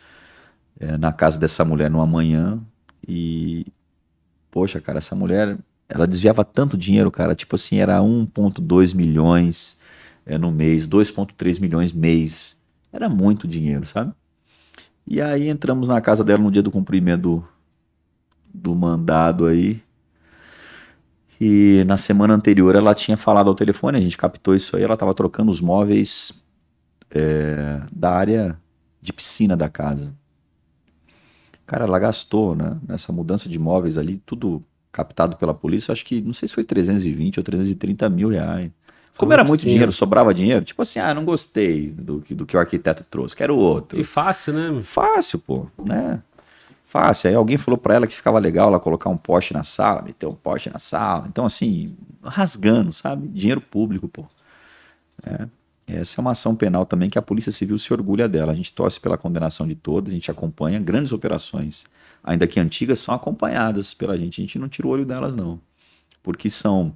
é, na casa dessa mulher numa manhã e, poxa, cara, essa mulher, ela desviava tanto dinheiro, cara, tipo assim, era 1,2 milhões é, no mês, 2,3 milhões mês. Era muito dinheiro, sabe? E aí entramos na casa dela no dia do cumprimento do mandado aí. E na semana anterior ela tinha falado ao telefone, a gente captou isso aí, ela estava trocando os móveis é, da área de piscina da casa. Cara, ela gastou, né? Nessa mudança de móveis ali, tudo captado pela polícia, acho que, não sei se foi 320 ou 330 mil reais. Como era muito dinheiro, sobrava dinheiro, tipo assim, ah, não gostei do, do que o arquiteto trouxe, quero outro. E fácil, né? Fácil, pô, né? Fácil. Aí alguém falou para ela que ficava legal ela colocar um poste na sala, meter um poste na sala. Então, assim, rasgando, sabe? Dinheiro público, pô. É, essa é uma ação penal também que a Polícia Civil se orgulha dela. A gente torce pela condenação de todas, a gente acompanha grandes operações, ainda que antigas, são acompanhadas pela gente. A gente não tira o olho delas, não. Porque são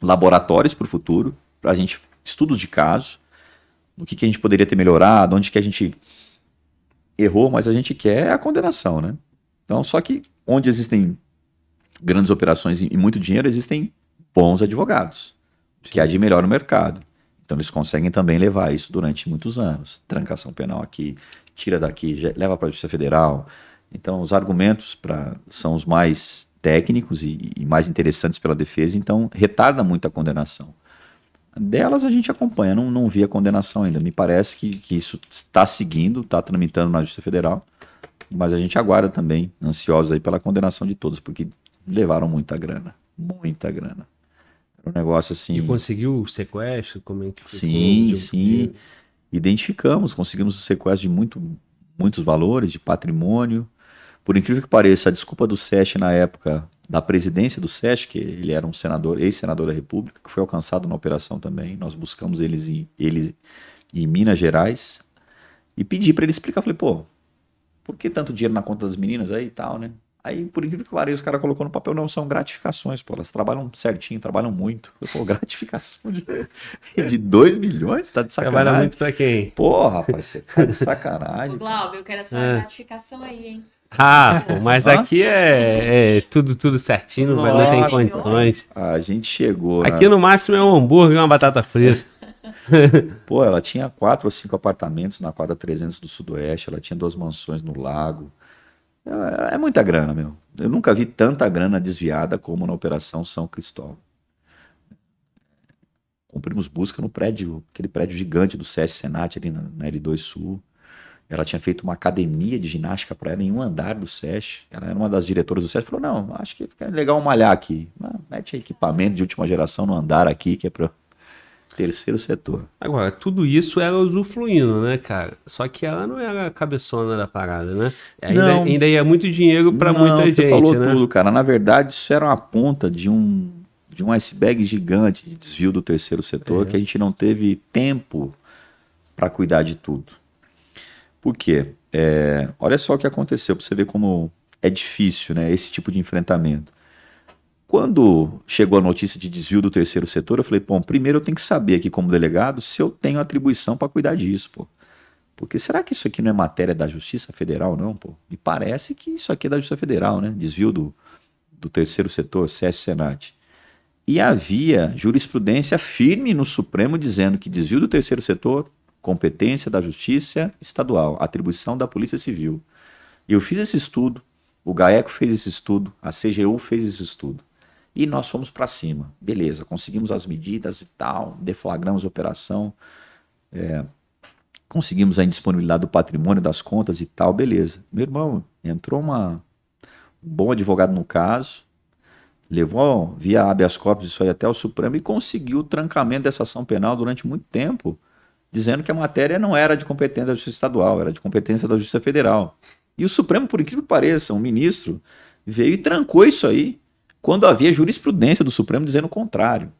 laboratórios para o futuro, para a gente, estudos de caso, o que, que a gente poderia ter melhorado, onde que a gente errou, mas a gente quer a condenação, né? Então, só que onde existem grandes operações e muito dinheiro, existem bons advogados, que há de melhor no mercado. Então eles conseguem também levar isso durante muitos anos. Trancação penal aqui, tira daqui, leva para a Justiça Federal. Então os argumentos pra, são os mais técnicos e, e mais interessantes pela defesa, então retarda muito a condenação. Delas a gente acompanha, não, não vi a condenação ainda. Me parece que, que isso está seguindo, está tramitando na Justiça Federal, mas a gente aguarda também, ansiosos aí pela condenação de todos, porque levaram muita grana, muita grana. Era um negócio assim. E conseguiu o sequestro? Como é que sim, sim. Identificamos, conseguimos o sequestro de muito, muitos valores, de patrimônio. Por incrível que pareça, a desculpa do SESC na época da presidência do SESC, que ele era um senador, ex-senador da República, que foi alcançado na operação também. Nós buscamos eles em, ele em Minas Gerais e pedi para ele explicar. Falei, pô, por que tanto dinheiro na conta das meninas aí e tal, né? Aí, por incrível que pareça, o cara colocou no papel, não, são gratificações, pô, elas trabalham certinho, trabalham muito. Eu, pô, [laughs] gratificação de 2 milhões? Tá de sacanagem. Trabalha muito pra quem? Pô, rapaz, você tá de sacanagem. [laughs] Glauber, eu quero essa é. gratificação aí, hein? Ah, pô, mas aqui é, é, tudo, tudo certinho, Nossa, não tem condições. A gente chegou. Aqui no máximo é um hambúrguer e uma batata frita. [laughs] Pô, ela tinha quatro ou cinco apartamentos na quadra 300 do Sudoeste, ela tinha duas mansões no lago. É, é muita grana, meu. Eu nunca vi tanta grana desviada como na Operação São Cristóvão. Cumprimos busca no prédio, aquele prédio gigante do SESC Senat ali na, na L2 Sul. Ela tinha feito uma academia de ginástica para ela em um andar do SESC. Ela era uma das diretoras do SESC. Falou: Não, acho que fica legal malhar aqui. Mete equipamento de última geração no andar aqui, que é para terceiro setor. Agora, tudo isso era usufruindo, né, cara? Só que ela não era a cabeçona da parada, né? Ainda, não, ainda ia muito dinheiro para muita gente. Você falou né? tudo, cara. Na verdade, isso era uma ponta de um, de um iceberg gigante de desvio do terceiro setor é. que a gente não teve tempo para cuidar de tudo. Por quê? É, olha só o que aconteceu, para você ver como é difícil né, esse tipo de enfrentamento. Quando chegou a notícia de desvio do terceiro setor, eu falei, bom, primeiro eu tenho que saber aqui como delegado se eu tenho atribuição para cuidar disso, pô. Porque será que isso aqui não é matéria da Justiça Federal, não, pô? Me parece que isso aqui é da Justiça Federal, né? Desvio do, do terceiro setor, CS Senat. E havia jurisprudência firme no Supremo dizendo que desvio do terceiro setor, competência da Justiça Estadual, atribuição da Polícia Civil. Eu fiz esse estudo, o GAECO fez esse estudo, a CGU fez esse estudo. E nós fomos para cima. Beleza, conseguimos as medidas e tal, deflagramos a operação, é, conseguimos a indisponibilidade do patrimônio, das contas e tal, beleza. Meu irmão, entrou uma, um bom advogado no caso, levou via habeas corpus isso aí até o Supremo e conseguiu o trancamento dessa ação penal durante muito tempo, dizendo que a matéria não era de competência da Justiça Estadual, era de competência da Justiça Federal. E o Supremo, por incrível que pareça, um ministro veio e trancou isso aí quando havia jurisprudência do Supremo dizendo o contrário.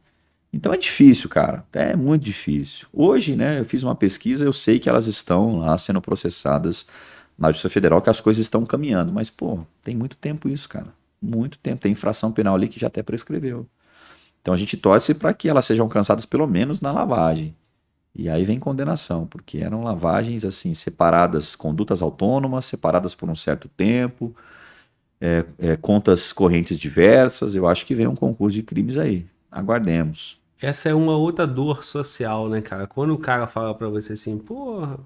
Então é difícil, cara. É muito difícil. Hoje, né, eu fiz uma pesquisa, eu sei que elas estão lá sendo processadas na Justiça Federal, que as coisas estão caminhando. Mas, pô, tem muito tempo isso, cara. Muito tempo. Tem infração penal ali que já até prescreveu. Então a gente torce para que elas sejam alcançadas pelo menos na lavagem. E aí vem condenação, porque eram lavagens assim, separadas, condutas autônomas, separadas por um certo tempo é, é, contas correntes diversas. Eu acho que vem um concurso de crimes aí. Aguardemos. Essa é uma outra dor social, né, cara? Quando o cara fala para você assim, porra,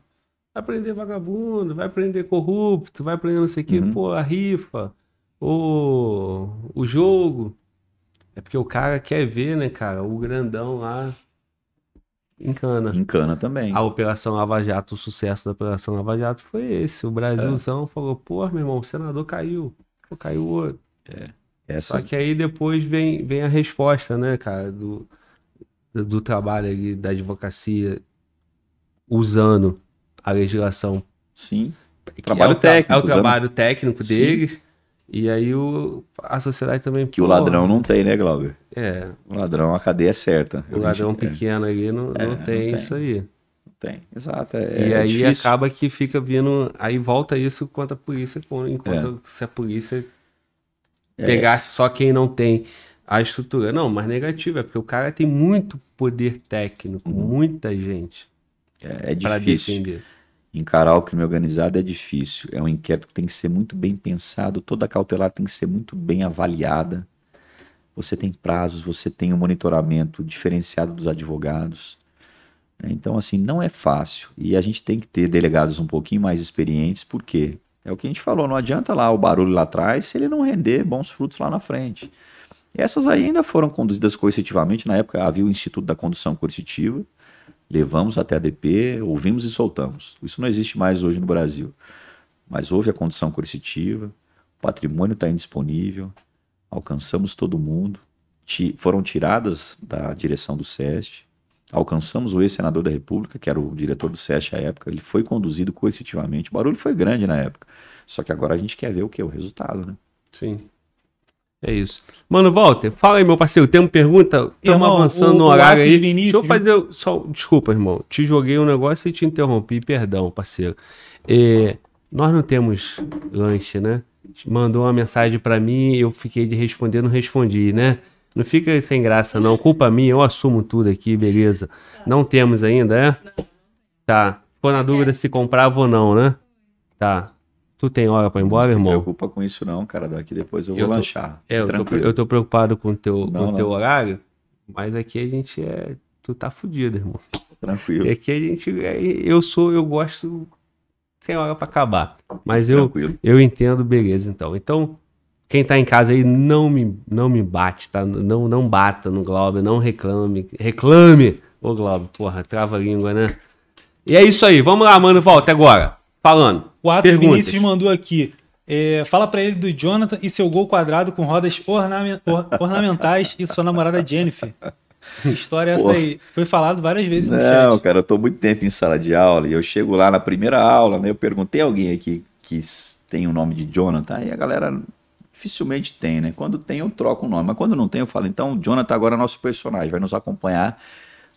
vai prender vagabundo, vai prender corrupto, vai prender não sei o que, uhum. pô, a rifa, o, o jogo. É porque o cara quer ver, né, cara, o grandão lá encana. Encana também. A Operação Lava Jato, o sucesso da Operação Lava Jato foi esse. O Brasilzão é. falou, pô, meu irmão, o senador caiu. Pô, caiu o outro. É. Essas... Só que aí depois vem, vem a resposta, né, cara, do, do trabalho ali da advocacia usando a legislação. Sim. Trabalho é o, técnico. É o trabalho técnico deles. Sim. E aí o, a sociedade também. Que pô, o ladrão não tem, né, Glauber? É. O ladrão, a cadeia é certa. O ladrão gente, é. pequeno é. ali não, não, tem não, tem isso aí. Tem, exato. É, e é aí difícil. acaba que fica vindo. Aí volta isso quanto a polícia, enquanto é. se a polícia é. pegasse só quem não tem a estrutura. Não, mas negativo, é porque o cara tem muito poder técnico, uhum. muita gente. É, é difícil. Defender. Encarar o crime organizado é difícil. É um inquérito que tem que ser muito bem pensado, toda cautelar tem que ser muito bem avaliada. Você tem prazos, você tem um monitoramento diferenciado dos advogados. Então, assim, não é fácil. E a gente tem que ter delegados um pouquinho mais experientes, porque é o que a gente falou, não adianta lá o barulho lá atrás se ele não render bons frutos lá na frente. Essas aí ainda foram conduzidas coercitivamente. Na época havia o Instituto da Condução Coercitiva. Levamos até a DP, ouvimos e soltamos. Isso não existe mais hoje no Brasil. Mas houve a condução coercitiva, o patrimônio está indisponível, alcançamos todo mundo, foram tiradas da direção do SEST, alcançamos o ex-senador da República, que era o diretor do SEST à época, ele foi conduzido coercitivamente. O barulho foi grande na época. Só que agora a gente quer ver o que? O resultado, né? Sim. É isso. Mano, Walter, fala aí, meu parceiro. Tem uma pergunta? Estamos avançando o, no horário aí. Vinícius, Deixa eu fazer. Só, desculpa, irmão. Te joguei um negócio e te interrompi. Perdão, parceiro. É, nós não temos lanche, né? Mandou uma mensagem para mim eu fiquei de responder, não respondi, né? Não fica sem graça, não. Culpa minha, eu assumo tudo aqui, beleza. Não temos ainda, é? Tá. Ficou na dúvida se comprava ou não, né? Tá. Tu tem hora pra ir embora, irmão? Não se preocupa com isso não, cara. Daqui depois eu vou eu tô, lanchar. É, eu tô, eu tô, preocupado com o teu, não, com teu horário, mas aqui a gente é... Tu tá fudido, irmão. Tranquilo. E aqui a gente... É, eu sou... Eu gosto sem hora pra acabar. Mas eu, eu entendo, beleza, então. Então, quem tá em casa aí, não me, não me bate, tá? Não, não bata no Globo, não reclame. Reclame! Ô, Globo, porra, trava a língua, né? E é isso aí. Vamos lá, mano. Volta agora. Falando. O Atos Perguntas. Vinícius mandou aqui. É, fala para ele do Jonathan e seu gol quadrado com rodas ornament, or, ornamentais e sua namorada Jennifer. Que história é essa aí? Foi falado várias vezes no Não, chat. cara, eu tô muito tempo em sala de aula e eu chego lá na primeira aula, né? Eu perguntei a alguém aqui que tem o nome de Jonathan e a galera dificilmente tem, né? Quando tem eu troco o nome, mas quando não tem eu falo, então Jonathan agora é nosso personagem, vai nos acompanhar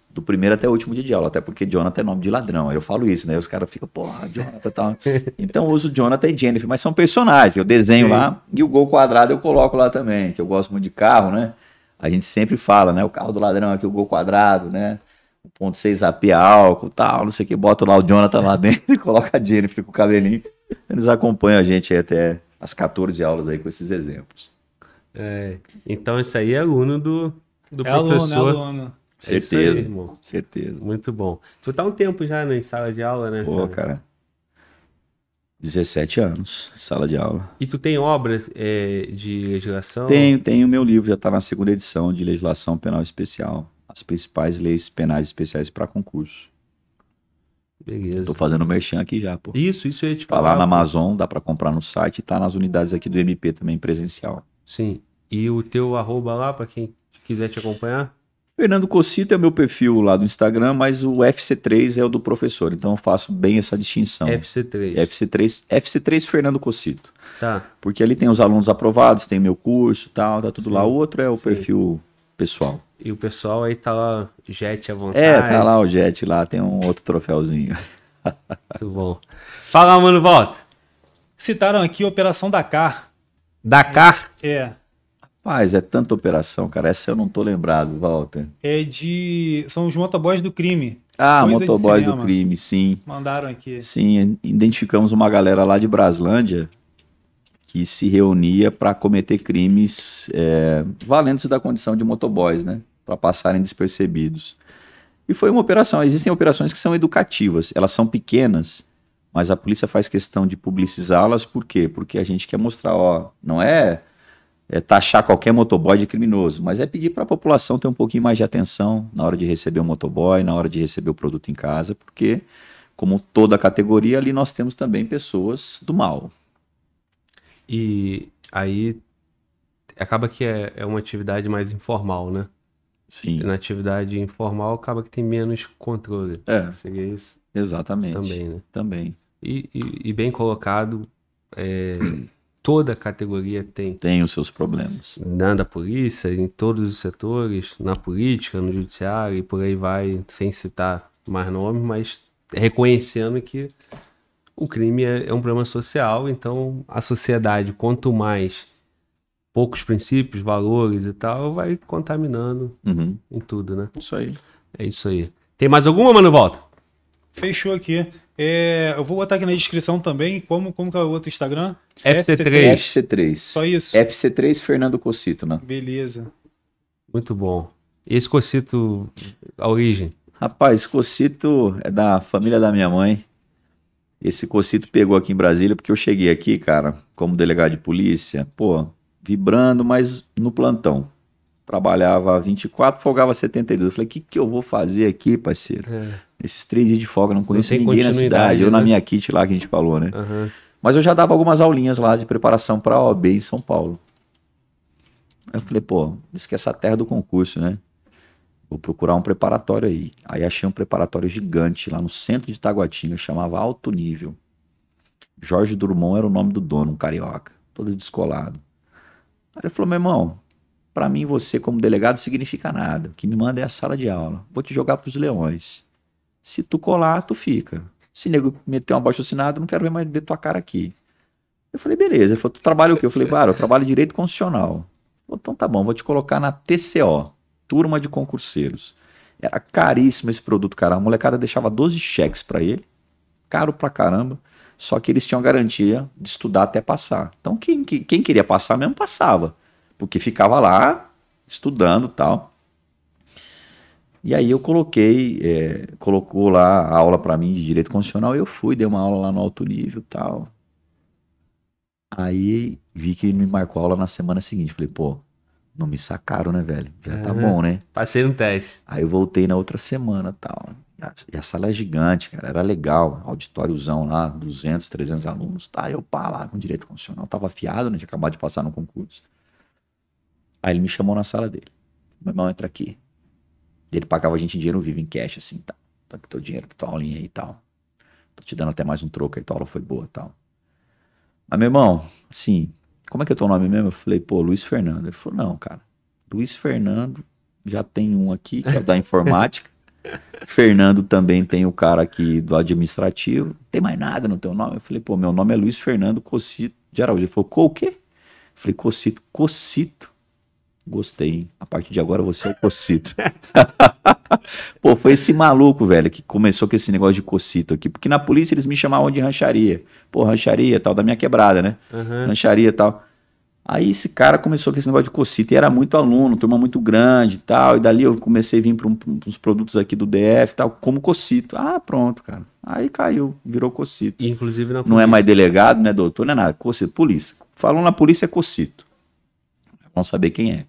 do primeiro até o último dia de aula, até porque Jonathan é nome de ladrão. Aí eu falo isso, né? Os caras ficam, porra, Jonathan tal. [laughs] Então eu uso Jonathan e Jennifer, mas são personagens. Eu desenho Sim. lá e o gol quadrado eu coloco lá também, que eu gosto muito de carro, né? A gente sempre fala, né? O carro do ladrão aqui, o gol quadrado, né? O ponto 6 AP álcool, tal, não sei o que, bota lá o Jonathan lá [laughs] dentro e coloca a Jennifer com o cabelinho. Eles acompanham a gente até as 14 aulas aí com esses exemplos. É, então isso aí é aluno do, do é professor. Aluno, é aluno. Certeza, é aí, certeza. Muito bom. Tu tá um tempo já né, em sala de aula, né? Pô, cara. 17 anos, sala de aula. E tu tem obra é, de legislação? Tenho, tenho. Meu livro já está na segunda edição de legislação penal especial. As principais leis penais especiais para concurso. Beleza. Tô fazendo merchan aqui já, pô. Isso, isso eu ia te falar. Tá lá na Amazon, dá para comprar no site e tá nas unidades aqui do MP também presencial. Sim. E o teu arroba lá, para quem quiser te acompanhar? Fernando Cocito é o meu perfil lá do Instagram, mas o FC3 é o do professor, então eu faço bem essa distinção. FC3. FC3, FC3 Fernando Cocito. Tá. Porque ali tem os alunos aprovados, tem meu curso tal, tá tudo Sim. lá. O outro é o Sim. perfil pessoal. E o pessoal aí tá lá, Jet à vontade. É, tá lá o Jet lá, tem um outro troféuzinho. Muito bom. Fala, mano, volta. Citaram aqui a Operação Dakar. Dakar? É. Rapaz, é tanta operação, cara. Essa eu não tô lembrado, Walter. É de. São os motoboys do crime. Ah, Coisa motoboys do crime, sim. Mandaram aqui. Sim, identificamos uma galera lá de Braslândia que se reunia para cometer crimes é, valendo-se da condição de motoboys, né? Para passarem despercebidos. E foi uma operação. Existem operações que são educativas, elas são pequenas, mas a polícia faz questão de publicizá-las, por quê? Porque a gente quer mostrar, ó, não é é, taxar qualquer motoboy de criminoso, mas é pedir para a população ter um pouquinho mais de atenção na hora de receber o motoboy, na hora de receber o produto em casa, porque, como toda categoria, ali nós temos também pessoas do mal. E aí acaba que é, é uma atividade mais informal, né? Sim. Na atividade informal acaba que tem menos controle. É. Seria isso? Exatamente. Também, né? Também. E, e, e bem colocado. É [clears throat] toda categoria tem. Tem os seus problemas. Na polícia, em todos os setores, na política, no judiciário e por aí vai, sem citar mais nomes, mas reconhecendo que o crime é, é um problema social, então a sociedade, quanto mais poucos princípios, valores e tal, vai contaminando Uhum. em tudo, né? Isso aí. É isso aí. Tem mais alguma, mano, volta? Fechou aqui. É, eu vou botar aqui na descrição também como, como que é o outro Instagram. FC3. FC3. Só isso. FC3 Fernando Cocito, né? Beleza. Muito bom. E esse cocito, a origem? Rapaz, esse Cocito é da família da minha mãe. Esse Cocito pegou aqui em Brasília porque eu cheguei aqui, cara, como delegado de polícia, pô, vibrando, mas no plantão. Trabalhava 24, folgava 72. Eu falei, o que, que eu vou fazer aqui, parceiro? Esses três dias de folga, não conheço tem ninguém na cidade. Eu na né? minha kit lá que a gente falou, né? Aham. Mas eu já dava algumas aulinhas lá de preparação para a OAB em São Paulo. Aí eu falei, pô, isso que é essa terra do concurso, né? Vou procurar um preparatório aí. Aí achei um preparatório gigante lá no centro de Taguatinga, chamava Alto Nível. Jorge Drummond era o nome do dono, um carioca, todo descolado. Ele falou, meu irmão, pra mim você como delegado significa nada. O que me manda é a sala de aula. Vou te jogar pros leões. Se tu colar, tu fica. Se nego meter uma baixa assinada, não quero ver mais ver tua cara aqui. Eu falei, beleza. Ele falou, tu trabalha o quê? Eu falei, cara, eu trabalho direito constitucional. Então tá bom, vou te colocar na TCO, Turma de Concurseiros. Era caríssimo esse produto, cara. A molecada deixava 12 cheques pra ele, caro pra caramba. Só que eles tinham garantia de estudar até passar. Então quem, quem queria passar mesmo passava. Porque ficava lá estudando e tal. E aí eu coloquei, é, colocou lá a aula pra mim de direito constitucional, eu fui, dei uma aula lá no alto nível e tal. Aí vi que ele me marcou a aula na semana seguinte. Falei, pô, não me sacaram, né, velho? Já tá É. bom, né? Passei no teste. Aí eu voltei na outra semana tal. E a, sala é gigante, cara. Era legal. Auditóriozão lá, 200, 300 alunos. Tá, eu pá lá com direito constitucional. Tava afiado, né? Tinha acabado de passar no concurso. Aí ele me chamou na sala dele. Meu irmão, entra aqui. Ele pagava a gente em dinheiro vivo, em cash, assim, tá. Tá aqui teu dinheiro, tua aulinha aí e tal. Tô te dando até mais um troco aí, tua aula foi boa e tal. Mas, meu irmão, assim, como é que é teu nome mesmo? Eu falei, pô, Luiz Fernando. Ele falou, não, cara. Luiz Fernando, já tem um aqui, que é o da [laughs] informática. Fernando também tem o cara aqui do administrativo. Não tem mais nada no teu nome? Eu falei, pô, meu nome é Luiz Fernando Cocito de Araújo. Ele falou, co o quê? Eu falei, Cocito. Cocito. Gostei, hein? A partir de agora você é o Cocito. [laughs] Pô, foi esse maluco, velho, que começou com esse negócio de Cocito aqui. Porque na polícia eles me chamavam de rancharia. Pô, rancharia tal, da minha quebrada, né? Aham. rancharia e tal. Aí esse cara começou com esse negócio de cocito e era muito aluno, turma muito grande e tal. E dali eu comecei a vir para um, uns produtos aqui do DF e tal, como cocito. Ah, pronto, cara. Aí caiu, virou cocito. Inclusive na Não é mais polícia. delegado, não é doutor, não é nada. Cocito, polícia. Falou na polícia é cocito. Vamos saber quem é.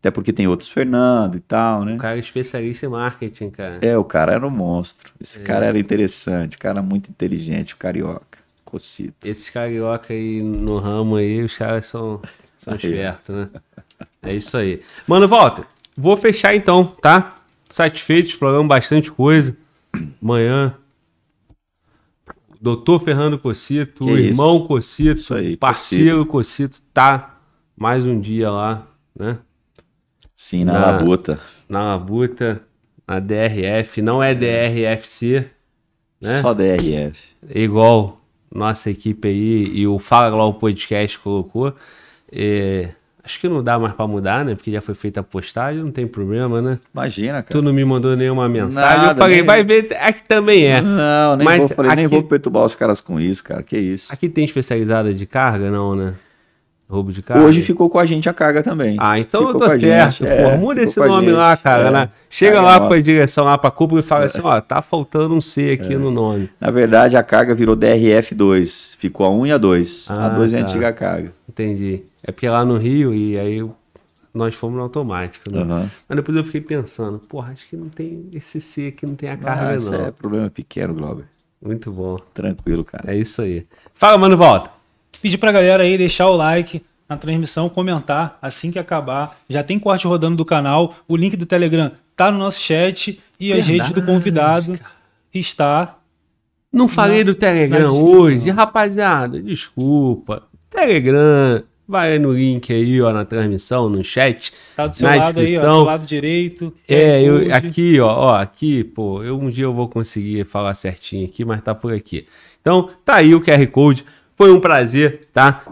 Até porque tem outros Fernando e tal, né? O cara é especialista em marketing, cara. É, o cara era um monstro. É. Esse cara era interessante, cara muito inteligente, o carioca. Cocito. Esses carioca aí no ramo aí, os caras são, são espertos, né? É isso aí. Mano, Walter, vou fechar então, tá? Satisfeito, exploramos bastante coisa. Amanhã, doutor Fernando Cocito, Que o isso. irmão Cocito, Isso aí, parceiro Cocito, tá mais um dia lá, né? Sim, na Na- labuta. Na Labuta, na DRF, não é DRFC, né? Só DRF. É igual nossa equipe aí e o Fala lá o podcast colocou. É, acho que não dá mais pra mudar, né? Porque já foi feita a postagem, não tem problema, né? Imagina, cara. Tu não me mandou nenhuma mensagem. Nada, eu falei, nem- vai ver, aqui também é. Não, nem, Mas vou, falei, nem aqui- vou perturbar os caras com isso, cara. Que isso. Aqui tem especializada de carga, não, né? Roubo de carga. Hoje ficou com a gente a carga também. Ah, então Ficou eu tô a certo, gente, pô. é, Muda ficou esse a nome gente, lá, cara, é. né? Chega Carga lá é pra nossa. direção lá pra cúpula e fala assim, ó, tá faltando um C aqui no nome. Na verdade, a carga virou DRF2. Ficou a 1 e a 2. Ah, a 2 é a tá. antiga carga. Entendi. É porque lá no Rio, e aí nós fomos no automático, né? Aham. Mas depois eu fiquei pensando, porra, acho que não tem esse C aqui, não tem a carga, isso não. é problema pequeno, Glauber. Muito bom. Tranquilo, cara. É isso aí. Fala, mano, volta. Pedir pra galera aí deixar o like na transmissão, comentar assim que acabar. Já tem corte rodando do canal. O link do Telegram tá no nosso chat e as Verdade, redes do convidado está. Não falei do Telegram na hoje, descrição. rapaziada, desculpa. Telegram, vai no link aí, ó, na transmissão, no chat. Tá do seu lado aí, ó, do lado direito. É, eu, aqui, ó, ó, aqui, pô, eu, um dia eu vou conseguir falar certinho aqui, mas tá por aqui. Então, tá aí o QR Code. Foi um prazer, tá?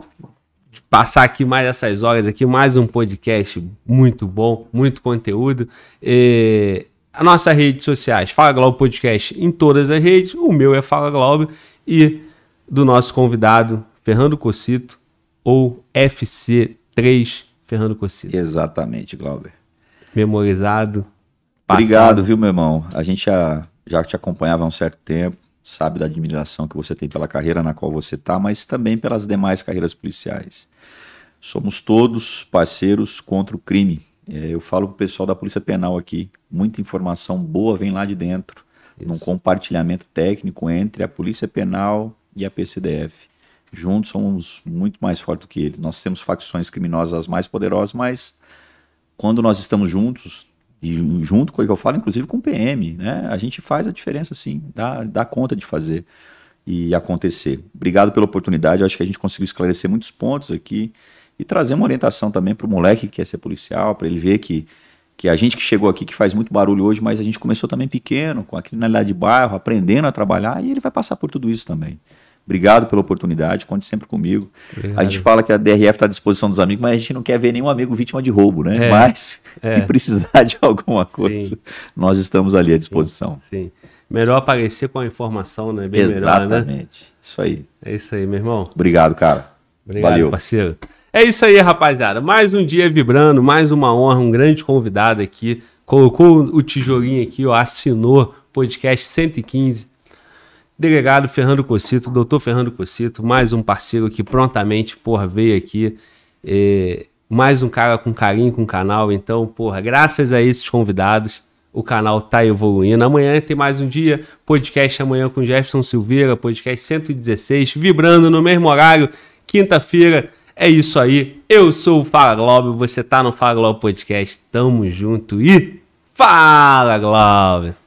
Passar aqui mais essas horas aqui, mais um podcast muito bom, muito conteúdo. É, a nossa rede sociais, Fala Globo Podcast em todas as redes. O meu é Fala Globo e do nosso convidado, Fernando Cocito, ou FC3 Fernando Cocito. Exatamente, Glauber. Memorizado. Passado. Obrigado, viu, meu irmão? A gente já, já te acompanhava há um certo tempo, sabe da admiração que você tem pela carreira na qual você está, mas também pelas demais carreiras policiais. Somos todos parceiros contra o crime. É, eu falo para o pessoal da Polícia Penal aqui, muita informação boa vem lá de dentro, Isso. num compartilhamento técnico entre a Polícia Penal e a PCDF juntos somos muito mais fortes do que eles. Nós temos facções criminosas as mais poderosas, mas quando nós estamos juntos, e junto com o que eu falo, inclusive com o PM, né? A gente faz a diferença sim, dá, dá conta de fazer e acontecer. Obrigado pela oportunidade, eu acho que a gente conseguiu esclarecer muitos pontos aqui e trazer uma orientação também para o moleque que quer ser policial, para ele ver que, que a gente que chegou aqui, que faz muito barulho hoje, mas a gente começou também pequeno, com a criminalidade de bairro, aprendendo a trabalhar, e ele vai passar por tudo isso também. Obrigado pela oportunidade, conte sempre comigo. Obrigado. A gente fala que a DRF está à disposição dos amigos, mas a gente não quer ver nenhum amigo vítima de roubo, né? É, mas, é. se precisar de alguma coisa, sim. nós estamos ali à disposição. Sim, sim. Melhor aparecer com a informação, né? Bem Exatamente. melhor, né? Isso aí. É isso aí, meu irmão. Obrigado, cara. Obrigado, Valeu. parceiro. É isso aí, rapaziada. Mais um dia vibrando, mais uma honra, um grande convidado aqui. Colocou o tijolinho aqui, ó, assinou podcast 115 Delegado Fernando Cocito, doutor Fernando Cocito, mais um parceiro que prontamente, porra, veio aqui. É, mais um cara com carinho com o canal. Então, porra, graças a esses convidados, o canal tá evoluindo. Amanhã tem mais um dia, podcast amanhã com Jefferson Silveira, podcast 116, vibrando no mesmo horário, quinta-feira. É isso aí. Eu sou o Fala Globo, você tá no Fala Globo Podcast. Tamo junto e Fala Globo!